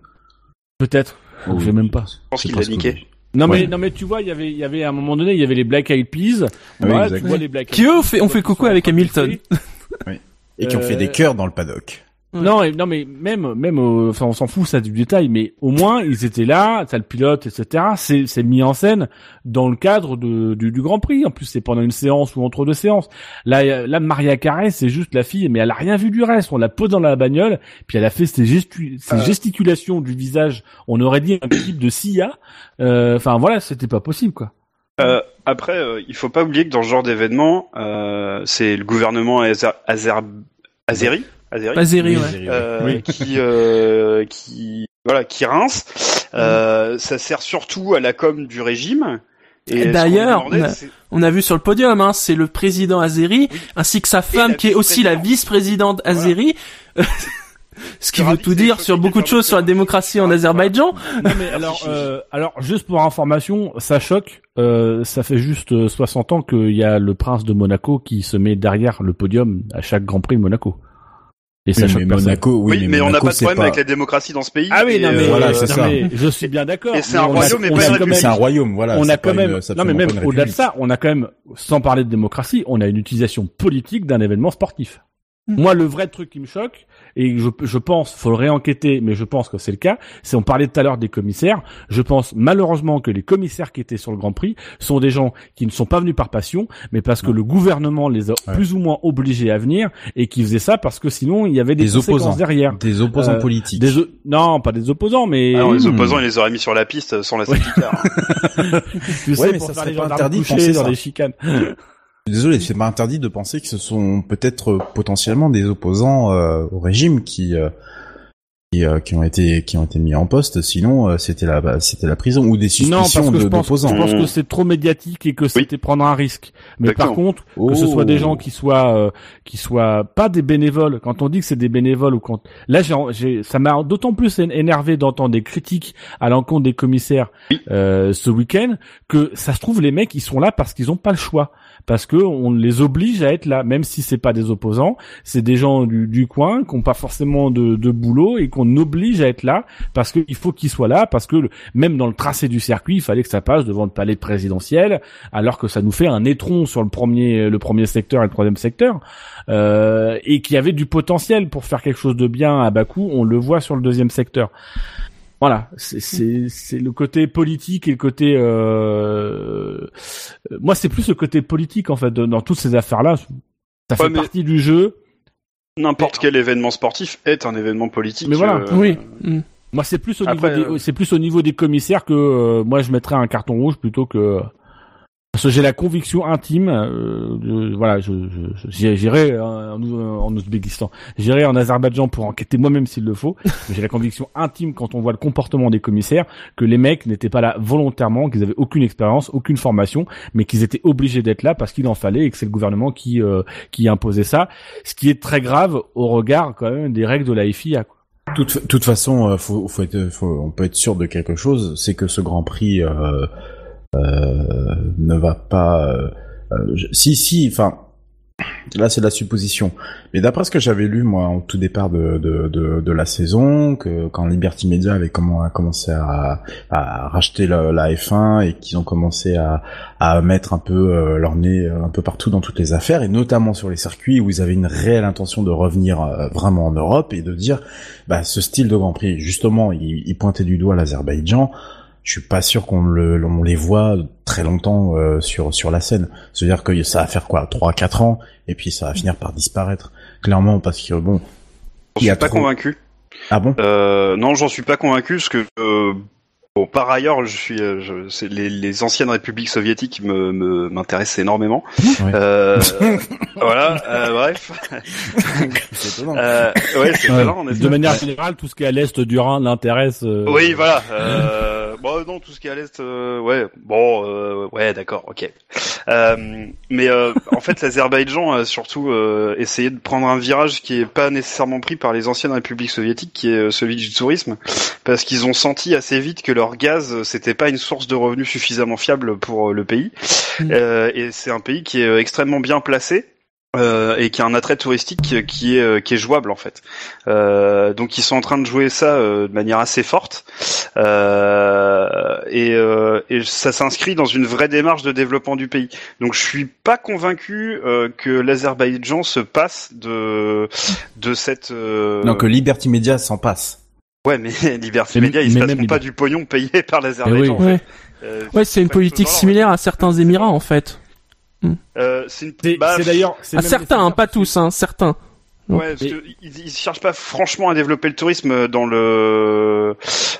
Peut-être. Oh, je sais même pas. Je pense qu'il l'a que- niqué. Non mais Ouais. non mais tu vois, il y avait il y avait à un moment donné, il y avait les Black Eyed Peas. Oui, Voilà, tu vois les Black Qui Eyed eux, on Peas, fait, on fait qui coucou avec Hamilton. kiffer. Et qui ont fait Euh, des chœurs dans le paddock. Non, et- non, mais même, même, euh, enfin, on s'en fout ça du détail, mais au moins ils étaient là, t'as le pilote, etc. C'est, c'est mis en scène dans le cadre de, du, du Grand Prix. En plus, c'est pendant une séance ou entre deux séances. Là, euh, là, Maria Carré, c'est juste la fille, mais elle a rien vu du reste. On la pose dans la bagnole, puis elle a fait ses, gestu- ses Euh. gesticulations du visage. On aurait dit un type de Sia. Euh, Enfin, voilà, c'était pas possible, quoi. Euh, après, euh, il faut pas oublier que dans ce genre d'événement, euh, c'est le gouvernement azer, azer, azéri, azéri, Azeri, ouais. euh, Oui. qui, euh, qui, voilà, qui rince. Euh, Ça sert surtout à la com du régime. Et qu'on d'ailleurs, on a- c'est- On a vu sur le podium, hein, c'est le président Azeri, ainsi que sa femme qui est aussi la vice-présidente. Azeri. <laughs> Ce qui veut tout dire sur beaucoup de choses sur la démocratie en Voilà. Azerbaïdjan. Non mais <laughs> alors, euh, alors juste pour information, ça choque. euh, ça fait juste euh, 60 ans qu'il y a le prince de Monaco qui se met derrière le podium à chaque Grand Prix de Monaco. Et ça Oui, mais. Monaco, oui, Oui, mais, on n'a pas de problème avec la démocratie dans ce pays. Ah oui, non mais, euh, voilà, c'est ça. mais je suis bien d'accord. Et c'est un royaume, mais pas même- C'est un royaume, voilà. on a pas quand même, une- non mais même au-delà de ça, on a quand même, sans parler de démocratie, on a une utilisation politique d'un événement sportif. Moi, le vrai truc qui me choque, et je, je pense, faut le réenquêter, mais je pense que c'est le cas, c'est on parlait tout à l'heure des commissaires. Je pense malheureusement que les commissaires qui étaient sur le Grand Prix sont des gens qui ne sont pas venus par passion, mais parce que le gouvernement les a Ouais. plus ou moins obligés à venir et qui faisaient ça parce que sinon il y avait des, opposants. derrière. Des opposants Euh, politiques. Des o- non, pas des opposants, mais Alors, les Hmm. opposants, ils les auraient mis sur la piste sans la safety car. <laughs> tu sais, mais pour ça faire serait les gendarmes interdit penser dans ça. les chicanes. <laughs> Désolé, c'est pas interdit de penser que ce sont peut-être euh, potentiellement des opposants euh, au régime qui euh, qui, euh, qui ont été qui ont été mis en poste. Sinon, euh, c'était la bah, c'était la prison ou des Non, parce suspicions que de- je pense, d'opposants. que c'est trop médiatique et que c'était prendre un risque. Mais par contre, que ce soit des gens qui soient euh, qui soient pas des bénévoles quand on dit que c'est des bénévoles ou quand là j'ai j'ai ça m'a d'autant plus énervé d'entendre des critiques à l'encontre des commissaires euh, ce week-end que ça se trouve les mecs ils sont là parce qu'ils ont pas le choix parce que on les oblige à être là même si c'est pas des opposants. C'est des gens du, coin qui ont pas forcément de, boulot et qu'on oblige à être là parce qu'il faut qu'ils soient là parce que même dans le tracé du circuit il fallait que ça passe devant le palais présidentiel alors que ça nous fait un étron sur le premier le premier secteur et le troisième secteur euh, et qu'il y avait du potentiel pour faire quelque chose de bien à Bakou on le voit sur le deuxième secteur voilà, c'est c'est c'est le côté politique et le côté euh, euh, moi c'est plus le côté politique en fait de- dans toutes ces affaires là. Ça fait Ouais, partie du jeu. N'importe quel événement sportif est un événement politique. Mais voilà, euh, Oui. Mm. Moi c'est plus au Après, niveau des, euh, c'est plus au niveau des commissaires que euh, moi je mettrais un carton rouge plutôt que parce que j'ai la conviction intime euh, de- voilà je je- je- j'irai- j'irai en, en Ouzbékistan. J'irai en Azerbaïdjan pour enquêter moi-même s'il le faut. <laughs> Mais j'ai la conviction intime quand on voit le comportement des commissaires que les mecs n'étaient pas là volontairement qu'ils avaient aucune expérience aucune formation mais qu'ils étaient obligés d'être là parce qu'il en fallait et que c'est le gouvernement qui euh, qui imposait ça. Ce qui est très grave au regard quand même des règles de la FIA quoi. toute toute façon, euh, faut, faut être, faut- on peut être sûr de quelque chose, c'est que ce Grand Prix euh, euh, ne va pas. euh, euh, si si, enfin. Là, c'est de la supposition. Mais d'après ce que j'avais lu, moi, au tout départ de, de, de, de la saison, que quand Liberty Media avait commencé à, à racheter la, la F1 et qu'ils ont commencé à, à mettre un peu euh, leur nez euh, un peu partout dans toutes les affaires, et notamment sur les circuits où ils avaient une réelle intention de revenir euh, vraiment en Europe et de dire, bah, ce style de Grand Prix, justement, ils il pointaient du doigt l'Azerbaïdjan. Je suis pas sûr qu'on le, on les voit très longtemps euh, sur sur la scène. C'est-à-dire que ça va faire quoi, trois, quatre ans, et puis ça va finir par disparaître. Clairement, parce que bon, a suis pas trop- convaincu. ah bon, Euh, non, j'en suis pas convaincu parce que euh, bon, par ailleurs, je suis, je, c'est les, les anciennes républiques soviétiques me me- m'intéressent énormément. Ouais. Euh, <laughs> voilà, euh, bref. c'est étonnant. Euh, ouais, c'est Ouais. étonnant, en effet. De manière générale, tout ce qui est à l'est du Rhin l'intéresse. euh, Oui, voilà. Bon, non, tout ce qui est à l'est, euh, ouais. Bon, euh, ouais, d'accord, ok. Euh, mais euh, en fait, l'Azerbaïdjan a surtout euh, essayé de prendre un virage qui est pas nécessairement pris par les anciennes républiques soviétiques, qui est celui du tourisme, parce qu'ils ont senti assez vite que leur gaz, c'était pas une source de revenus suffisamment fiable pour le pays. Mm. Euh, et c'est un pays qui est extrêmement bien placé. Euh, et qui a un attrait touristique qui- est euh, qui est jouable en fait. Euh, donc ils sont en train de jouer ça euh, de manière assez forte euh, et, euh, et ça s'inscrit dans une vraie démarche de développement du pays. Donc je suis pas convaincu euh, que l'Azerbaïdjan se passe de de cette euh, Non, que Liberty Media s'en passe. ouais mais <laughs> Liberty Mais- Media ils se même pas du pognon payé par l'Azerbaïdjan. Eh en oui. fait. Ouais. Euh, Ouais, c'est une politique similaire à certains Émirats en fait. Euh, c'est une C'est bah, c'est d'ailleurs. À même certains, hein, pas tous, hein, certains. Ouais, parce que ils, cherchent pas franchement à développer le tourisme dans le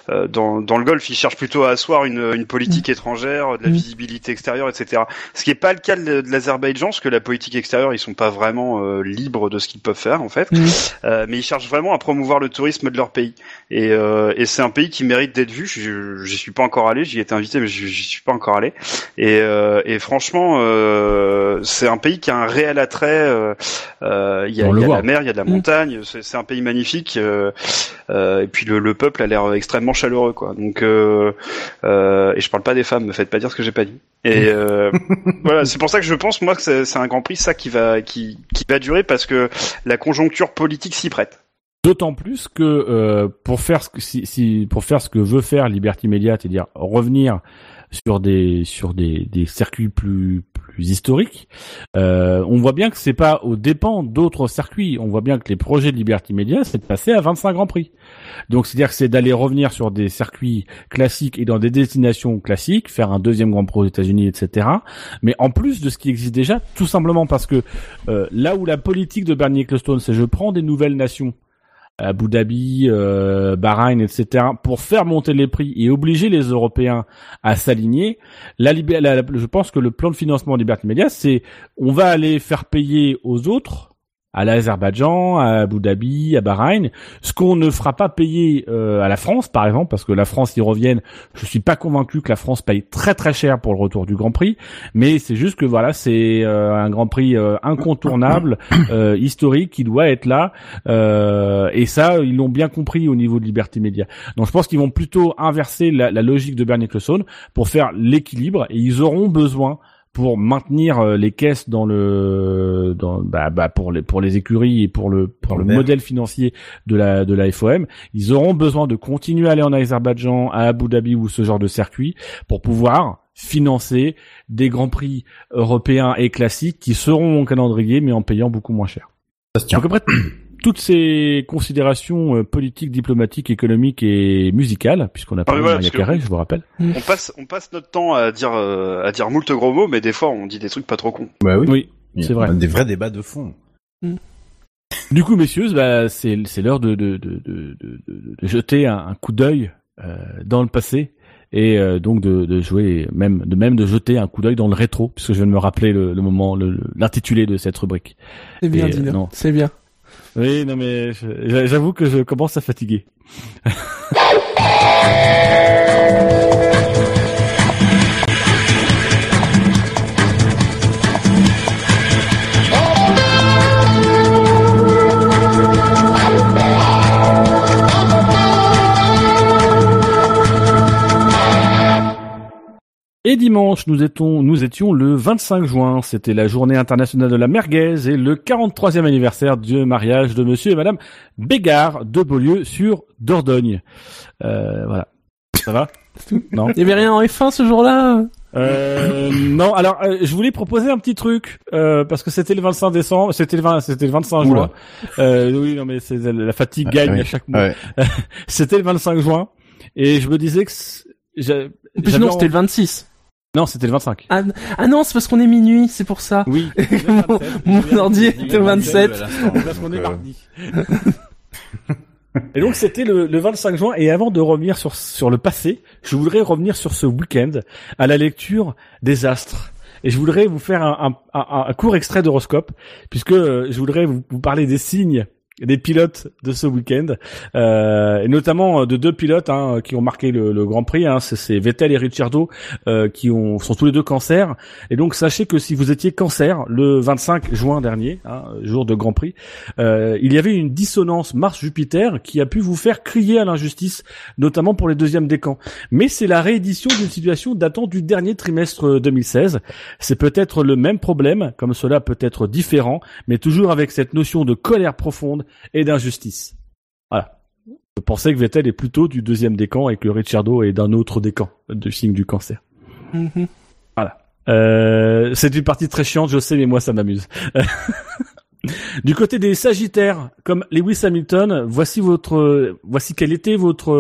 euh, dans, dans le Golfe. Ils cherchent plutôt à asseoir une, une politique étrangère, de la Mm. visibilité extérieure, etc. Ce qui est pas le cas de, de l'Azerbaïdjan, parce que la politique extérieure, ils sont pas vraiment euh, libres de ce qu'ils peuvent faire en fait. Mm. Euh, mais ils cherchent vraiment à promouvoir le tourisme de leur pays. Et, euh, et c'est un pays qui mérite d'être vu. J'y suis pas encore allé. J'y étais invité, mais j'y suis pas encore allé. Et, euh, et franchement, euh, c'est un pays qui a un réel attrait. Il y a, On y la mer, il y a de la Mm. montagne. C'est un pays magnifique. euh, euh, et puis le, le peuple a l'air extrêmement chaleureux, quoi. Donc, euh, et je parle pas des femmes. Me faites pas dire ce que j'ai pas dit. Et <laughs> voilà, c'est pour ça que je pense moi que c'est un Grand Prix ça qui va qui qui va durer parce que la conjoncture politique s'y prête. D'autant plus que pour faire ce que si, si- pour faire ce que veut faire Liberty Media, c'est-à-dire revenir sur des sur des, des circuits plus plus plus historique. Euh, on voit bien que c'est pas au dépens d'autres circuits. On voit bien que les projets de Liberty Media, c'est de passer à 25 grands prix. Donc c'est-à-dire que c'est d'aller revenir sur des circuits classiques et dans des destinations classiques, faire un deuxième Grand Prix aux États-Unis, etc. Mais en plus de ce qui existe déjà, tout simplement parce que euh, là où la politique de Bernie Ecclestone, c'est je prends des nouvelles nations Abu Dhabi, euh, Bahreïn, etc., pour faire monter les prix et obliger les Européens à s'aligner. Je pense que le plan de financement Liberty Media, c'est on va aller faire payer aux autres à l'Azerbaïdjan, à Abu Dhabi, à Bahreïn, ce qu'on ne fera pas payer euh, à la France, par exemple, parce que la France y revienne. Je suis pas convaincu que la France paye très très cher pour le retour du Grand Prix, mais c'est juste que voilà, c'est euh, un Grand Prix euh, incontournable, <coughs> historique, qui doit être là, et ça, ils l'ont bien compris au niveau de Liberté Média. Donc je pense qu'ils vont plutôt inverser la, la logique de Bernie Ecclestone pour faire l'équilibre, et ils auront besoin pour maintenir euh, les caisses dans le dans bah, bah, pour les pour les écuries et pour le pour le modèle financier de la de la FOM, ils auront besoin de continuer à aller en Azerbaïdjan, à Abu Dhabi ou ce genre de circuit pour pouvoir financer des grands prix européens et classiques qui seront au calendrier mais en payant beaucoup moins cher. Ça se tient toutes ces considérations euh, politiques, diplomatiques, économiques et musicales, puisqu'on a parlé de Carré, je vous rappelle. On passe, on passe notre temps à dire, euh, à dire moult gros mots, mais des fois on dit des trucs pas trop cons. Bah oui. Oui, c'est vrai. Des vrais débats de fond. Mm. Du coup, messieurs, bah, c'est, c'est l'heure de, de, de, de, de jeter un, un coup d'œil euh, dans le passé et euh, donc de, de, jouer même de même de jeter un coup d'œil dans le rétro puisque je viens de me rappeler le, le moment l'intitulé de cette rubrique. C'est bien, dit, non. C'est bien. Oui, non mais j'avoue que je commence à fatiguer. <laughs> Et dimanche, nous étions, nous étions le 25 juin. C'était la journée internationale de la merguez et le 43e anniversaire du mariage de monsieur et madame Bégard de Beaulieu sur Dordogne. Euh, voilà. Ça va? Non. Il y avait rien en F1 ce jour-là? Euh, non, alors euh, je voulais proposer un petit truc euh, parce que c'était le 25 décembre, c'était le 20, c'était le 25 juin. Euh, oui, non mais c'est la fatigue ah, gagne à chaque mois. <laughs> c'était le 25 juin et je me disais que non, c'était le 26. Non, c'était le 25. Ah, ah non, c'est parce qu'on est minuit, c'est pour ça. Oui. <laughs> mon, ordi était le 27. Parce qu'on est mardi. <laughs> Et donc c'était le, le, 25 juin. Et avant de revenir sur sur le passé, je voudrais revenir sur ce week-end à la lecture des astres. Et je voudrais vous faire un, un, un, un court extrait d'horoscope, puisque je voudrais vous, vous parler des signes des pilotes de ce week-end, euh, et notamment euh, de deux pilotes hein, qui ont marqué le, le Grand Prix. Hein, c'est Vettel et Ricciardo euh, qui ont, sont tous les deux cancer. Et donc sachez que si vous étiez cancer le 25 juin dernier, hein, jour de Grand Prix, euh, il y avait une dissonance Mars-Jupiter qui a pu vous faire crier à l'injustice, notamment pour les deuxièmes décans. Mais c'est la réédition d'une situation datant du dernier trimestre 2016. C'est peut-être le même problème, comme cela peut être différent, mais toujours avec cette notion de colère profonde et d'injustice. Voilà. Je pensais que Vettel est plutôt du deuxième décan et que Ricciardo est d'un autre décan, de signe du cancer. Mm-hmm. Voilà. Euh, c'est une partie très chiante, je sais, mais moi ça m'amuse. <laughs> Du côté des Sagittaires, comme Lewis Hamilton, voici votre, voici quel était votre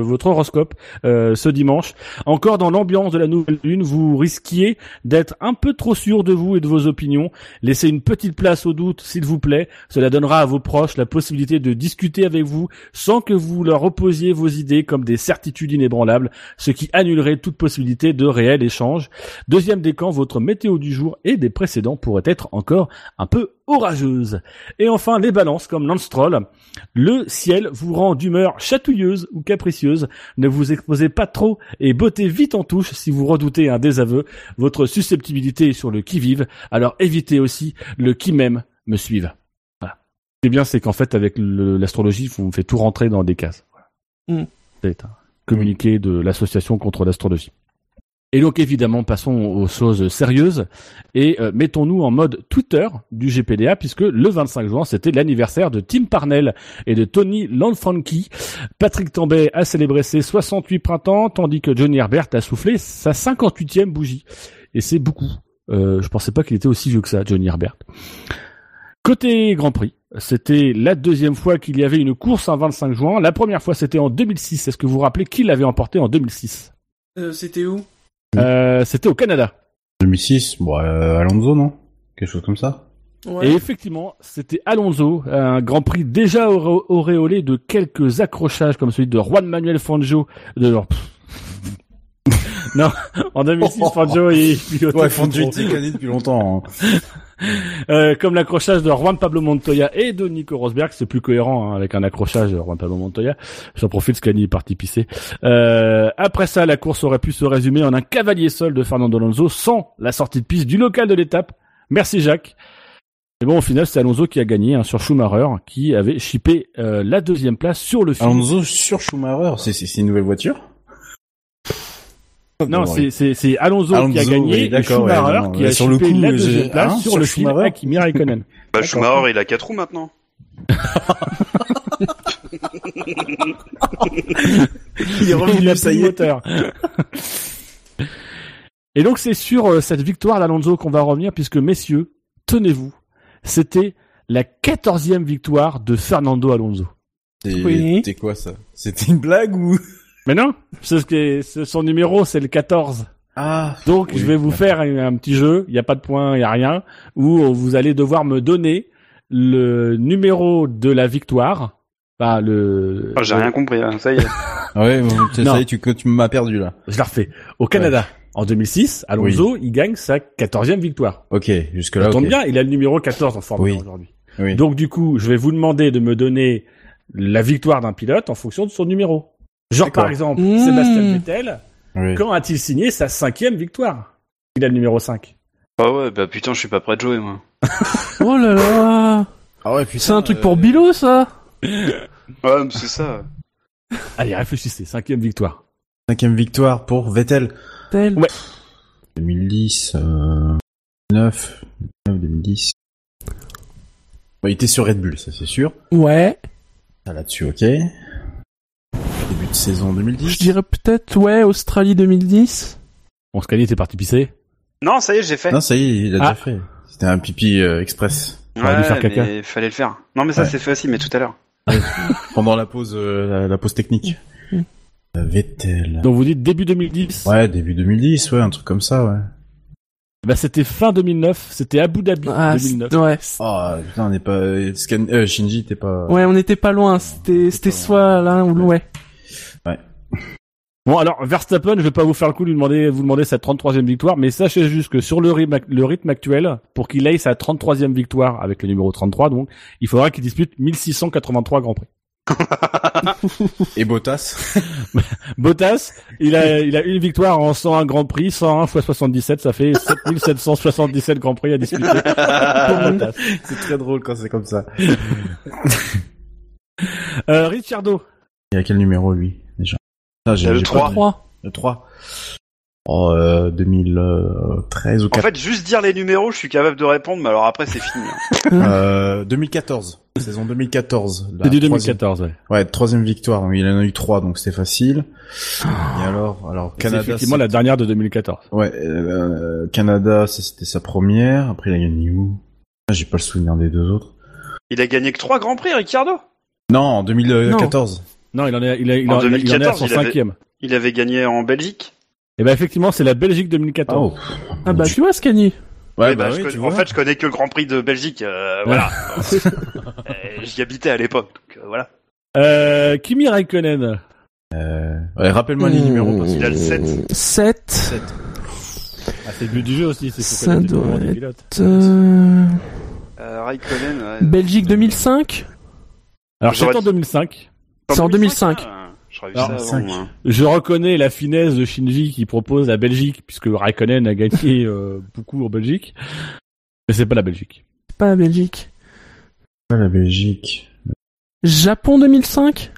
votre horoscope euh, ce dimanche. Encore dans l'ambiance de la nouvelle lune, vous risquiez d'être un peu trop sûr de vous et de vos opinions. Laissez une petite place au doute, s'il vous plaît. Cela donnera à vos proches la possibilité de discuter avec vous sans que vous leur opposiez vos idées comme des certitudes inébranlables, ce qui annulerait toute possibilité de réel échange. Deuxième décan, votre météo du jour et des précédents pourrait être encore un peu orageuse. Et enfin, les balances comme Lance Le ciel vous rend d'humeur chatouilleuse ou capricieuse. Ne vous exposez pas trop et bottez vite en touche si vous redoutez un désaveu. Votre susceptibilité est sur le qui-vive. Alors évitez aussi le qui m'aime me suive. Voilà. Ce qui est bien, c'est qu'en fait, avec l'astrologie, on fait tout rentrer dans des cases. Voilà. Mm. C'est un communiqué de l'association contre l'astrologie. Et donc évidemment, passons aux choses sérieuses et euh, mettons-nous en mode Twitter du GPDA puisque le 25 juin, c'était l'anniversaire de Tim Parnell et de Tony Lanfranchi. Patrick Tambay a célébré ses 68 printemps tandis que Johnny Herbert a soufflé sa 58e bougie. Et c'est beaucoup. Euh, je pensais pas qu'il était aussi vieux que ça, Johnny Herbert. Côté Grand Prix, c'était la deuxième fois qu'il y avait une course un 25 juin. La première fois, c'était en 2006. Est-ce que vous vous rappelez qui l'avait emporté en 2006 Euh, C'était où? Euh, C'était au Canada. 2006, bon, euh, Alonso, non? Quelque chose comme ça? Et effectivement, c'était Alonso, un Grand Prix déjà auré- auréolé de quelques accrochages comme celui de Juan Manuel Fangio. De... <laughs> non, en 2006, Fangio il pilotait <laughs> Ouais, Fangio gagné depuis longtemps. hein. <laughs> Euh, comme l'accrochage de Juan Pablo Montoya et de Nico Rosberg, c'est plus cohérent hein, avec un accrochage de Juan Pablo Montoya. J'en profite, Scani est parti pisser. Euh, après ça, la course aurait pu se résumer en un cavalier seul de Fernando Alonso sans la sortie de piste du local de l'étape. Merci Jacques. Et bon, au final, c'est Alonso qui a gagné hein, sur Schumacher, qui avait chippé euh, la deuxième place sur le fil. Alonso sur Schumacher, c'est une nouvelle voiture? Non, c'est Alonso, qui a gagné oui, et ouais, Schumacher non, qui a sur le coup, la deuxième place hein, sur, sur le Schumacher Kimi Raikkonen. <laughs> Bah, Schumacher, il a 4 roues maintenant. <laughs> Il est revenu, Il a ça y est. moteur. Et donc c'est sur euh, cette victoire d'Alonso qu'on va revenir puisque messieurs, tenez-vous, c'était la quatorzième victoire de Fernando Alonso. Oui. C'était quoi ça? C'était une blague ou? Mais non, c'est ce qui est- c'est son numéro, c'est le 14. Ah Donc Oui, je vais vous faire un, un petit jeu, il n'y a pas de point, il n'y a rien, où vous allez devoir me donner le numéro de la victoire. Enfin, le... Ah, J'ai rien compris, hein, ça y est. Ah Ouais, bon, tu- Non. ça y est, tu, tu m'as perdu là. Je la refais. Au Canada, en 2006, Alonso, il gagne sa quatorzième victoire. Ok, jusque là. Ça tombe bien, il a le numéro 14 en Formule Oui. 1 aujourd'hui. Oui. Donc du coup, je vais vous demander de me donner la victoire d'un pilote en fonction de son numéro. Genre par exemple, Mmh. Sébastien Vettel, Oui. quand a-t-il signé sa cinquième victoire? Il a le numéro 5. Ah ouais, bah putain, je suis pas prêt de jouer, moi. <laughs> Oh là là Ah ouais, C'est un truc euh, pour Bilo, ça? Ouais, mais c'est ça. <laughs> Allez, réfléchissez, cinquième victoire. Cinquième victoire pour Vettel. Tel. Ouais. 2010, euh, 9, 9, 2010. Bon, il était sur Red Bull, ça c'est sûr. Ouais. Là-dessus, ok. Saison 2010. Je dirais peut-être, ouais, Australie 2010. Bon, Scali était parti pisser. Non, ça y est, j'ai fait. Non, ça y est, il a Ah. déjà fait. C'était un pipi euh, express. J'aurais dû faire caca. mais fallait le faire. Non, mais ça Ouais. c'est fait aussi, mais tout à l'heure. <laughs> Pendant la pause, euh, la, la pause technique. Mm. Vettel. Donc vous dites début 2010 Ouais, début 2010, ouais, un truc comme ça, ouais. Bah c'était fin 2009, c'était Abu Dhabi Ah, 2009. c'est- ouais. Oh, putain, on n'est pas... Scan... Euh, Shinji, t'es pas... Ouais, on n'était pas loin. C'était, c'était soit l'un ou. Ouais. Bon alors Verstappen, je vais pas vous faire le coup de lui demander vous demander sa 33e victoire, mais sachez juste que sur le rythme, le rythme actuel, pour qu'il aille sa 33e victoire avec le numéro 33 donc, il faudra qu'il dispute 1683 grands prix. <laughs> Et Bottas. <laughs> Bottas, il a il a une victoire en 101 grands prix, 101 x 77, ça fait 7777 grands prix à disputer <laughs> c'est très drôle quand c'est comme ça. Euh, Ricciardo, Il y a quel numéro, lui, Ah, j'ai- Il y a le j'ai 3. pas- 3. Le 3. Oh, euh, 2013 ou En 4... fait, juste dire les numéros, je suis capable de répondre, mais alors après, c'est fini. hein. <laughs> Euh, 2014. Saison 2014. la c'est du troisième- 2014, ouais. Ouais, troisième victoire. donc Il en a eu trois, donc c'était facile. Et alors, alors C'est Canada. effectivement la dernière de 2014. Ouais, euh, Canada, c'était sa première. Après, il a gagné où? Ah, J'ai pas le souvenir des deux autres. Il a gagné que 3 grands prix, Ricardo? Non, en 2014. Non, il en est il a il En en, il en est à 2014, son il avait- cinquième. Il avait gagné en Belgique. Et ben effectivement, c'est la Belgique 2014. Oh. Ah bah, tu vois, Scani. Ouais, Oui, bah, bah, je oui, connais- en fait, je connais que le Grand Prix de Belgique. euh, voilà. <laughs> Euh, J'y habitais à l'époque, donc euh, voilà. Euh, Kimi Raikkonen. Euh, ouais, rappelle-moi les numéros. Parce que... Il a le 7. 7. Ah, c'est le but du jeu aussi, c'est Ça doit être- pilotes. Euh... Euh, Raikkonen. ouais. Belgique 2005. Alors c'est en dit- 2005. C'est en 2005. hein. J'aurais vu Alors, ça avant, 5. moi. Je reconnais la finesse de Shinji qui propose la Belgique, puisque Raikkonen a gagné <laughs> euh, beaucoup en Belgique. Mais c'est pas la Belgique. C'est pas la Belgique. Pas la Belgique. Japon 2005.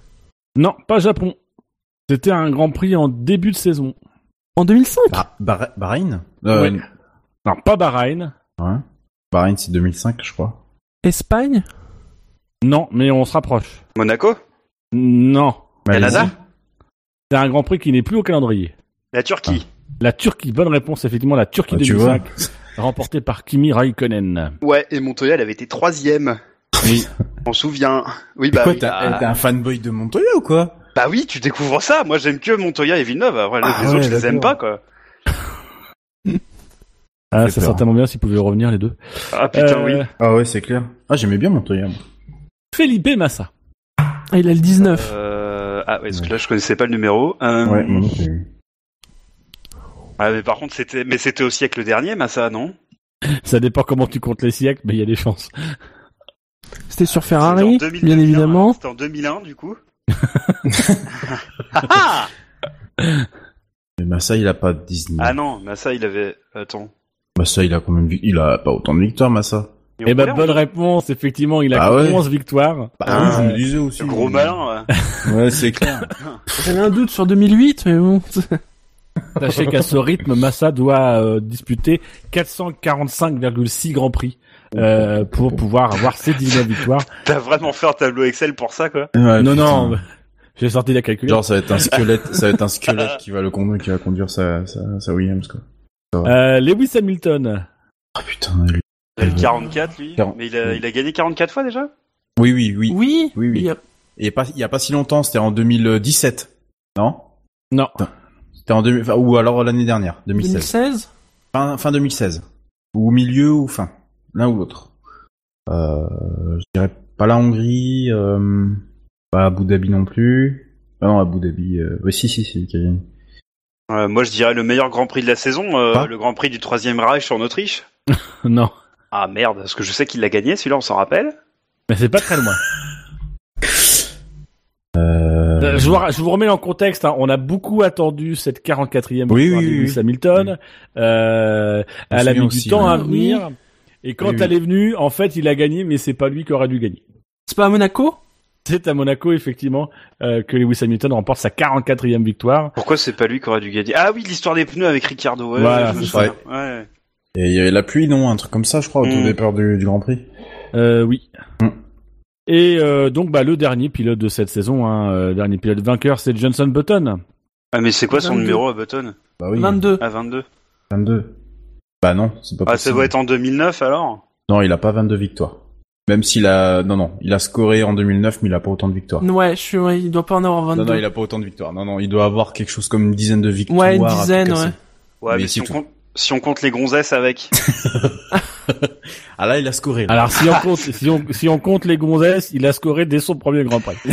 Non, pas Japon. C'était un Grand Prix en début de saison. En 2005. Bah, Bah- Bahreïn? Euh, Oui. Non, pas Bahreïn. ouais. Bahreïn, c'est 2005, je crois. Espagne? Non, mais on se rapproche. Monaco? Non. Canada. C'est un Grand Prix qui n'est plus au calendrier. La Turquie La Turquie, bonne réponse, effectivement, la Turquie Ah, tu 2005. <laughs> remporté par Kimi Raikkonen. Ouais, et Montoya, elle avait été troisième. Oui. On se souvient. Oui, bah quoi, oui. Ah. t'es un fanboy de Montoya ou quoi? Bah oui, tu découvres ça. Moi, j'aime que Montoya et Villeneuve. Après, Ah les ouais, autres, je les aime pas, quoi. <laughs> Ah, ça tellement bien s'ils pouvaient revenir les deux. Ah putain, Euh, oui. Ah ouais, c'est clair. Ah, j'aimais bien Montoya. moi. Felipe Massa. Ah, il a le 19. Euh... Ah, ouais, parce que là, je connaissais pas le numéro. Euh... Ouais, moi non plus. Ah, mais par contre, c'était, mais c'était au siècle dernier, Massa, non? Ça dépend comment tu comptes les siècles, mais il y a des chances. C'était sur en Ferrari, 2000, bien 2001, évidemment. C'était en 2001, du coup. <laughs> Mais Massa, il a pas 19. ah non, Massa, il avait. Attends. Massa, il a quand même, il a pas autant de victoires, Massa. Et Eh on ben, bonne on- réponse, effectivement, il a Bah ouais. 11 victoires. Bah oui, je me disais aussi. Le gros malin. ouais. <laughs> Ouais, c'est clair. <laughs> J'avais un doute sur 2008, mais bon. <laughs> Sachez qu'à ce rythme, Massa doit euh, disputer 445,6 grands prix euh, pour pouvoir avoir ses 19 victoires. T'as vraiment fait un tableau Excel pour ça, quoi Ouais, non, putain. non, j'ai sorti la calculette. Genre, ça va être un squelette, ça va être un squelette qui va le conduire, qui va conduire sa, sa, sa Williams, quoi. Euh, Lewis Hamilton. Ah putain, lui. Il a le 44, lui. 40. Mais il a, il a gagné 44 fois déjà? Oui, oui, oui. Oui, Oui, oui. il y a- Et pas, il y a pas si longtemps, c'était en 2017. Non? Non. C'était en 2000, enfin, ou alors l'année dernière, 2016. 2016 Fin, fin 2016. Ou milieu ou fin. L'un ou l'autre. Euh, je dirais pas la Hongrie, euh, pas Abu Dhabi non plus. Ah non, Abu Dhabi, euh, oui, si, si, si, qui a gagné. Euh, Moi, je dirais le meilleur Grand Prix de la saison, euh, le Grand Prix du Troisième Reich en Autriche. <laughs> Non. Ah merde, parce que je sais qu'il l'a gagné, celui-là, on s'en rappelle. Mais c'est pas très loin. <laughs> Euh, Euh, je, vous, je vous remets en contexte. hein. On a beaucoup attendu cette 44e Oui, victoire oui, de oui, Lewis oui. Hamilton. Euh, elle a mis aussi, du temps ouais. à venir. Et quand Oui, oui. elle est venue, en fait, il a gagné, mais c'est pas lui qui aurait dû gagner. C'est pas à Monaco? C'est à Monaco, effectivement, euh, que Lewis Hamilton remporte sa 44e victoire. Pourquoi c'est pas lui qui aurait dû gagner? Ah oui, l'histoire des pneus avec Ricardo. Ouais, Voilà, je me. Et il y avait la pluie, non Un truc comme ça, je crois, au tout Mm. départ du, du Grand Prix. Euh, oui. Mm. Et euh, donc, bah, le dernier pilote de cette saison, hein, euh, dernier pilote vainqueur, c'est Johnson Button. Ah mais c'est quoi son 22. numéro à Button? Bah oui. 22. À 22. 22. Bah non, c'est pas Ah, ça doit être en 2009 alors? Non, il a pas 22 victoires. Même s'il a, non, non, il a scoré en 2009, mais il a pas autant de victoires. Ouais, je suis, ouais, il doit pas en avoir 22. Non, non, il a pas autant de victoires. Non, non, il doit avoir quelque chose comme une dizaine de victoires. Ouais, une dizaine, ouais. Ouais, Mais mais, si, on tout. compte, si on compte les gonzesses avec. <laughs> Ah là, il a scoré. Là. Alors, si on <laughs> compte, si on, si on compte les gonzesses, il a scoré dès son premier Grand Prix. <laughs>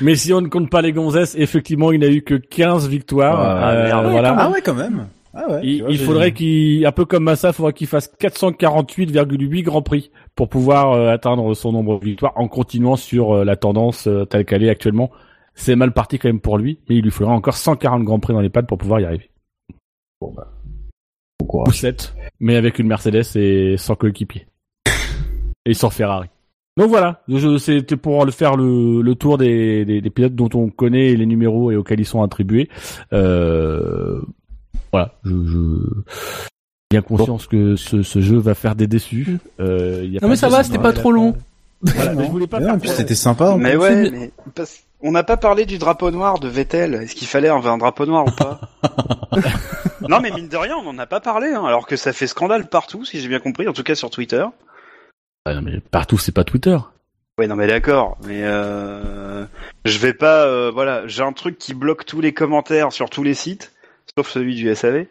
Mais si on ne compte pas les gonzesses, effectivement, il n'a eu que 15 victoires. Ah, Euh, merde. voilà. Ah ouais, quand même. Ah ouais. Il, vois, faudrait qu'il, un peu comme Massa, il faudrait qu'il fasse 448,8 grands prix pour pouvoir euh, atteindre son nombre de victoires en continuant sur euh, la tendance euh, telle qu'elle est actuellement. C'est mal parti quand même pour lui, mais il lui faudra encore 140 grands prix dans les pattes pour pouvoir y arriver. Bon, bah. Bon courage. 7, mais avec une Mercedes et sans coéquipier. et sans Ferrari. Donc voilà, c'était pour le faire le, le tour des, des, des pilotes dont on connaît les numéros et auxquels ils sont attribués. Euh, voilà, je, je bien conscience que ce, ce jeu va faire des déçus. Euh, il y a Non, mais ça va, c'était pas trop long. Voilà, mais je voulais pas Ouais, faire en plus, trop- c'était sympa. en mais ouais, mais parce- on n'a pas parlé du drapeau noir de Vettel. Est-ce qu'il fallait un, un drapeau noir ou pas <laughs> Non, mais mine de rien, on n'en a pas parlé, hein, alors que ça fait scandale partout, si j'ai bien compris, en tout cas sur Twitter. Ah non, mais partout, c'est pas Twitter. Ouais, non, mais d'accord, mais euh, je vais pas, euh, voilà, j'ai un truc qui bloque tous les commentaires sur tous les sites, sauf celui du SAV.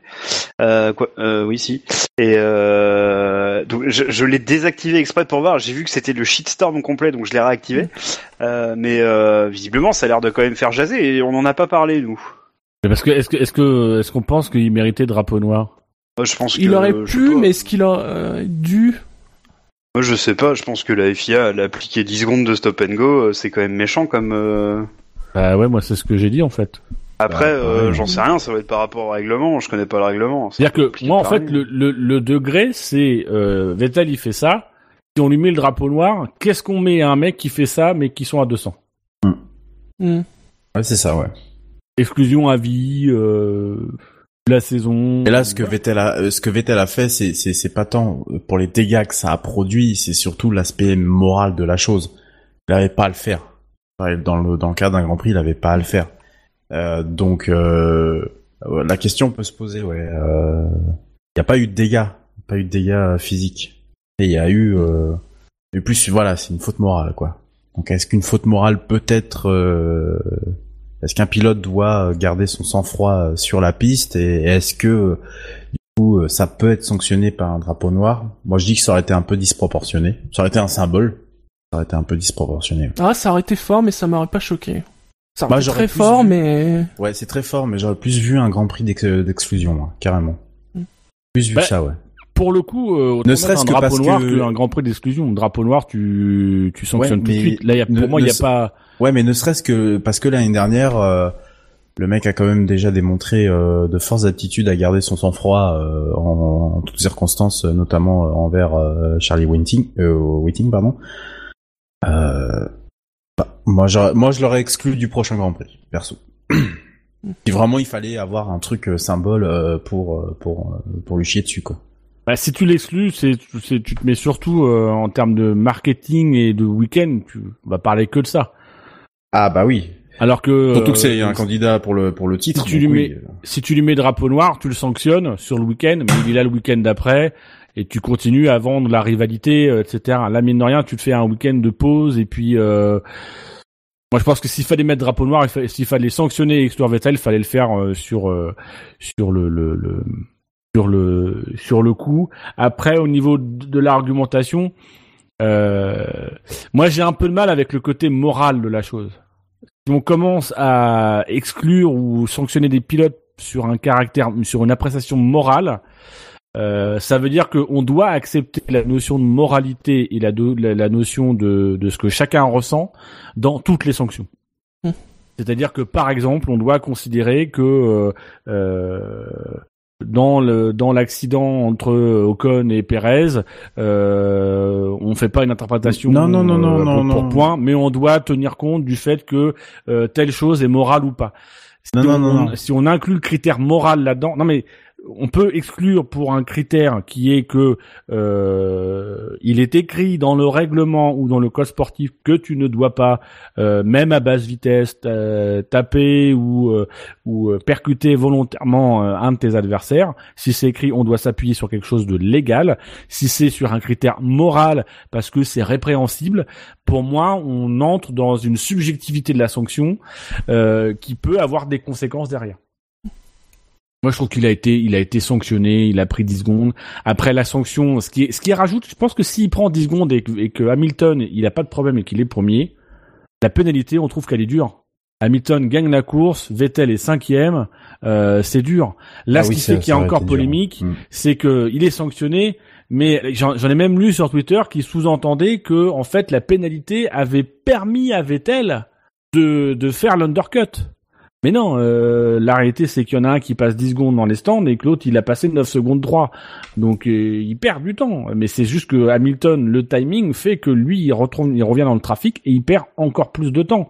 Euh, quoi, euh, oui, si. Et euh, donc je, je l'ai désactivé exprès pour voir. J'ai vu que c'était le shitstorm complet, donc je l'ai réactivé. Euh, mais euh, visiblement, ça a l'air de quand même faire jaser et on n'en a pas parlé nous. Mais Parce que est-ce que est-ce que est-ce qu'on pense qu'il méritait drapeau noir? Moi, je pense Il que, aurait pu, mais est-ce qu'il aurait dû? Moi, je sais pas. Je pense que la FIA elle a appliqué 10 secondes de stop and go. C'est quand même méchant comme. euh, Bah ouais, moi c'est ce que j'ai dit en fait. Après, euh, j'en sais rien. Ça va être par rapport au règlement. Je connais pas le règlement. C'est C'est-à-dire que moi, en fait, le, le, le degré, c'est euh, Vettel, il fait ça. Si on lui met le drapeau noir, qu'est-ce qu'on met à un mec qui fait ça, mais qui sont à 200 Hmm. Ouais, c'est ça, ouais. Exclusion à vie, euh, la saison. Et là, ce que Vettel a, ce que Vettel a fait, c'est, c'est, c'est pas tant pour les dégâts que ça a produit, c'est surtout l'aspect moral de la chose. Il avait pas à le faire. Dans le, dans le cas d'un Grand Prix, il avait pas à le faire. Euh, donc, euh, Euh, La question peut se poser, ouais. Il n'y a pas eu de dégâts, pas eu de dégâts physiques. Et il y a eu, et plus, voilà, c'est une faute morale, quoi. Donc, est-ce qu'une faute morale peut être, est-ce qu'un pilote doit garder son sang-froid sur la piste et est-ce que, du coup, ça peut être sanctionné par un drapeau noir? Moi, je dis que ça aurait été un peu disproportionné. Ça aurait été un symbole. Ça aurait été un peu disproportionné. Ah, ça aurait été fort, mais ça m'aurait pas choqué. Ça Bah, très fort, vu. mais Ouais, c'est très fort, mais j'aurais plus vu un Grand Prix d'ex- d'exclusion, moi, carrément. Mm. Plus vu Bah, ça, ouais. Pour le coup, euh, Ne serait-ce un que drapeau parce noir que- qu'un grand prix d'exclusion. Drapeau noir, tu, tu sanctionnes Ouais, tout de suite. Là, il y a, pour ne- moi, il n'y a se- pas... Ouais, mais ne serait-ce que parce que l'année dernière, euh, le mec a quand même déjà démontré euh, de fortes aptitudes à garder son sang-froid euh, en, en toutes circonstances, notamment envers euh, Charlie Whiting, euh, Whiting, pardon. Euh, moi, moi, je l'aurais exclu du prochain Grand Prix, perso. <clears throat> si vraiment il fallait avoir un truc euh, symbole euh, pour euh, pour pour lui chier dessus, quoi. Bah, si tu l'exclus, c'est, c'est, tu te mets surtout euh, en termes de marketing et de week-end, tu vas parler que de ça. Ah bah oui. Alors que Surtout que c'est euh, un candidat pour le pour le titre. si tu lui oui. mets- si tu lui mets drapeau noir, tu le sanctionnes sur le week-end, mais il est là le week-end d'après, et tu continues à vendre la rivalité, euh, etc. Là, mine de rien, tu te fais un week-end de pause, et puis euh, moi je pense que s'il fallait mettre drapeau noir, s'il fallait sanctionner et exclure Vettel, il fallait le faire euh, sur euh, sur le, le, le- sur le sur le coup. Après, au niveau de de l'argumentation, euh, moi j'ai un peu de mal avec le côté moral de la chose. Si on commence à exclure ou sanctionner des pilotes sur un caractère, sur une appréciation morale, euh, ça veut dire qu'on doit accepter la notion de moralité et la, do- la, la notion de, de ce que chacun ressent dans toutes les sanctions. Hmm. C'est-à-dire que par exemple, on doit considérer que euh, euh, dans le dans l'accident entre Ocon et Perez, euh, on fait pas une interprétation Non, non, non, non, euh, non, pour, non. point, mais on doit tenir compte du fait que euh, telle chose est morale ou pas. Si, non, on, non, non. si on inclut le critère moral là-dedans, non mais on peut exclure pour un critère qui est que euh, il est écrit dans le règlement ou dans le code sportif que tu ne dois pas, euh, même à basse vitesse, euh, taper ou ou percuter volontairement un de tes adversaires. Si c'est écrit, on doit s'appuyer sur quelque chose de légal. Si c'est sur un critère moral parce que c'est répréhensible, pour moi, on entre dans une subjectivité de la sanction qui peut avoir des conséquences derrière. Moi, je trouve qu'il a été, il a été sanctionné, il a pris 10 secondes. Après la sanction, ce qui, ce qui rajoute, je pense que s'il prend 10 secondes et que, et que Hamilton, il a pas de problème et qu'il est premier, la pénalité, on trouve qu'elle est dure. Hamilton gagne la course, Vettel est cinquième, euh, c'est dur. Là, Ah ce oui, qui fait qu'il y a encore polémique, Mm. c'est que il est sanctionné, mais j'en j'en ai même lu sur Twitter qui sous-entendait que en fait la pénalité avait permis à Vettel de de faire l'undercut. Mais non, euh, la réalité c'est qu'il y en a un qui passe 10 secondes dans les stands et que l'autre il a passé 9 secondes droit. Donc euh, il perd du temps. Mais c'est juste que Hamilton, le timing fait que lui il, revient dans le trafic et il perd encore plus de temps.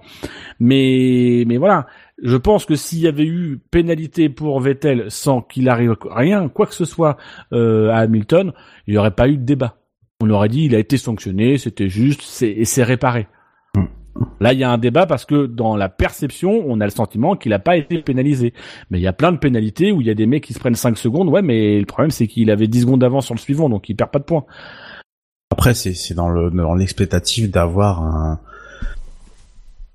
Mais mais voilà, je pense que s'il y avait eu pénalité pour Vettel sans qu'il arrive rien, quoi que ce soit euh, à Hamilton, il n'y aurait pas eu de débat. On aurait dit il a été sanctionné, c'était juste, et c'est réparé. Là, il y a un débat parce que dans la perception, on a le sentiment qu'il n'a pas été pénalisé. Mais il y a plein de pénalités où il y a des mecs qui se prennent 5 secondes. Ouais, mais le problème, c'est qu'il avait 10 secondes d'avance sur le suivant, donc il perd pas de points. Après, c'est dans le dans l'expectative d'avoir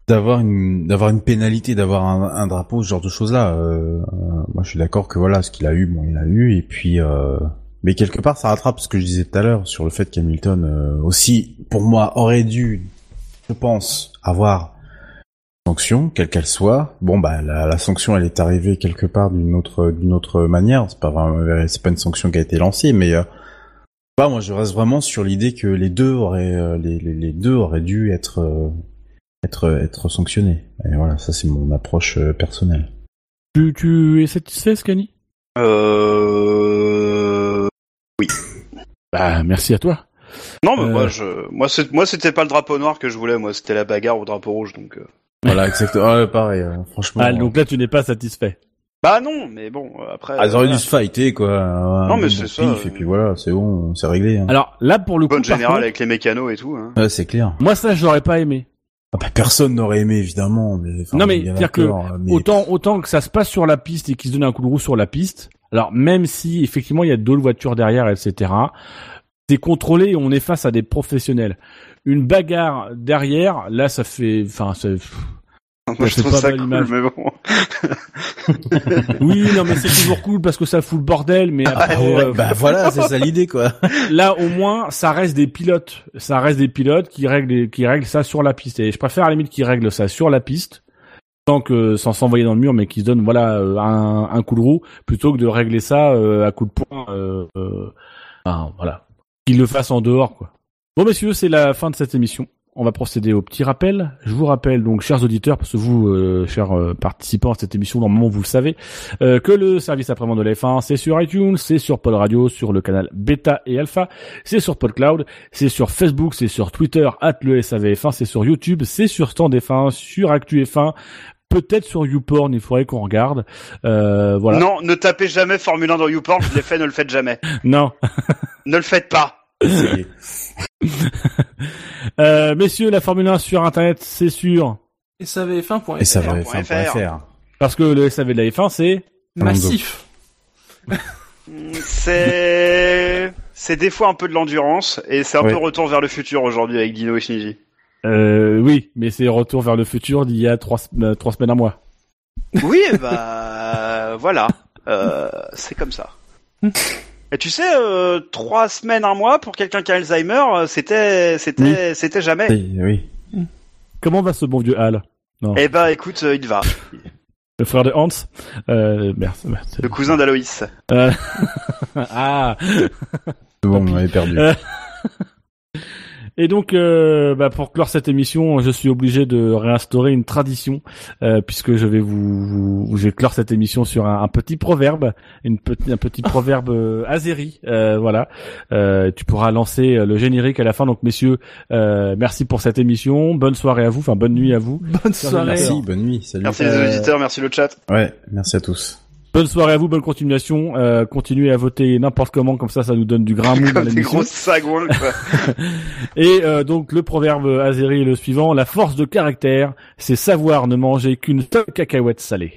d'avoir une pénalité, d'avoir un, drapeau, ce genre de choses là. Euh, euh, moi, je suis d'accord que voilà, ce qu'il a eu, bon, il a eu, et puis. Euh, mais quelque part, ça rattrape ce que je disais tout à l'heure sur le fait qu'Hamilton aussi, pour moi, aurait dû, je pense, avoir une sanction, quelle qu'elle soit. Bon, bah, la, la sanction, elle est arrivée quelque part d'une autre d'une autre manière. C'est pas vraiment, c'est pas une sanction qui a été lancée, mais euh, bah, moi, je reste vraiment sur l'idée que les deux auraient, euh, les, les, les deux auraient dû être, euh, être, être sanctionnés. Et voilà, ça c'est mon approche euh, personnelle. Tu, tu es satisfait, Scani? Euh... Bah, merci à toi. Non, mais Euh. moi, je, moi, c'est, moi, c'était pas le drapeau noir que je voulais. Moi, c'était la bagarre au drapeau rouge. Donc, euh. Voilà, exactement. Ouais, pareil, euh, franchement. Ah, donc là, tu n'es pas satisfait. bah non, mais bon, euh, après. Ah, ils auraient voilà. dû se fighter, quoi. Non, mais c'est ça, pif, euh. Et puis voilà, c'est bon, c'est réglé. Hein. Alors là, pour le coup, bonne par générale contre, avec les mécanos et tout. Hein. Ouais, c'est clair. moi ça, j'aurais pas aimé. Ah bah, personne n'aurait aimé évidemment, mais enfin, Non, mais c'est-à-dire que mais- Autant, autant que ça se passe sur la piste et qu'ils se donnent un coup de roue sur la piste. Alors même si effectivement il y a d'autres voitures derrière, etc. C'est contrôlé et on est face à des professionnels. Une bagarre derrière, là ça fait, enfin, ça- Moi, je trouve pas ça cool, mais bon. <laughs> <laughs> oui, non mais c'est toujours cool parce que ça fout le bordel, mais après, Ouais, euh, bah voilà, c'est ça l'idée quoi. <laughs> là au moins ça reste des pilotes, ça reste des pilotes qui règlent, qui règlent ça sur la piste. Et je préfère à la limite qu'ils règlent ça sur la piste sans que sans s'envoyer dans le mur, mais qu'ils se donnent voilà euh, un, un coup de roue plutôt que de régler ça euh, à coup de poing. Euh, euh, enfin, voilà, qu'ils le fassent en dehors quoi. Bon messieurs, c'est la fin de cette émission. On va procéder au petit rappel. Je vous rappelle donc, chers auditeurs, parce que vous, euh, chers euh, participants à cette émission, normalement vous le savez, euh, que le service après-vente de la F1, c'est sur iTunes, c'est sur Pod Radio, sur le canal Beta et Alpha, c'est sur PodCloud, c'est sur Facebook, c'est sur Twitter, at le SAVF1, c'est sur YouTube, c'est sur Stand F1, sur Actu F1, peut-être sur YouPorn, il faudrait qu'on regarde. Euh, voilà. Non, ne tapez jamais Formule 1 dans YouPorn, je l'ai fait, ne le faites jamais. <laughs> Non. Ne le faites pas. <laughs> Euh, messieurs, la Formule 1 sur Internet, c'est sûr. Et ça avait F1.fr. Et ça va F1.fr. F1.fr. Parce que le SAV de la F1, c'est... Massif. C'est c'est des fois un peu de l'endurance et c'est un Ouais. peu retour vers le futur aujourd'hui avec Dino et Shinji. Euh, oui, mais c'est retour vers le futur d'il y a trois, euh, trois semaines, un mois. Oui, bah voilà, euh, c'est comme ça. <laughs> Et tu sais, euh, trois semaines, un mois pour quelqu'un qui a Alzheimer, euh, c'était c'était c'était jamais. Oui, oui. Comment va ce bon vieux Hal Non. Eh ben écoute, euh, il va. Le frère de Hans? Euh, Merde. merde. Le cousin d'Aloïs. Euh, <laughs> ah C'est Bon, on avait perdu. Et donc, euh, bah, pour clore cette émission, je suis obligé de réinstaurer une tradition, euh, puisque je vais vous, vous je vais clore cette émission sur un, un petit proverbe, une petit, un petit <laughs> proverbe euh, azéri. Euh, voilà, Euh, tu pourras lancer le générique à la fin. Donc, messieurs, euh, merci pour cette émission. Bonne soirée à vous, enfin bonne nuit à vous. Bonne soirée. Merci, bonne nuit, salut. Merci les auditeurs, merci le chat. Ouais, merci à tous. Bonne soirée à vous, bonne continuation. Euh, continuez à voter n'importe comment, comme ça, ça nous donne du grain <laughs> Comme des l'émission. gros sagouins quoi. <laughs> Et euh, donc le proverbe azéri est le suivant la force de caractère, c'est savoir ne manger qu'une seule cacahuète salée.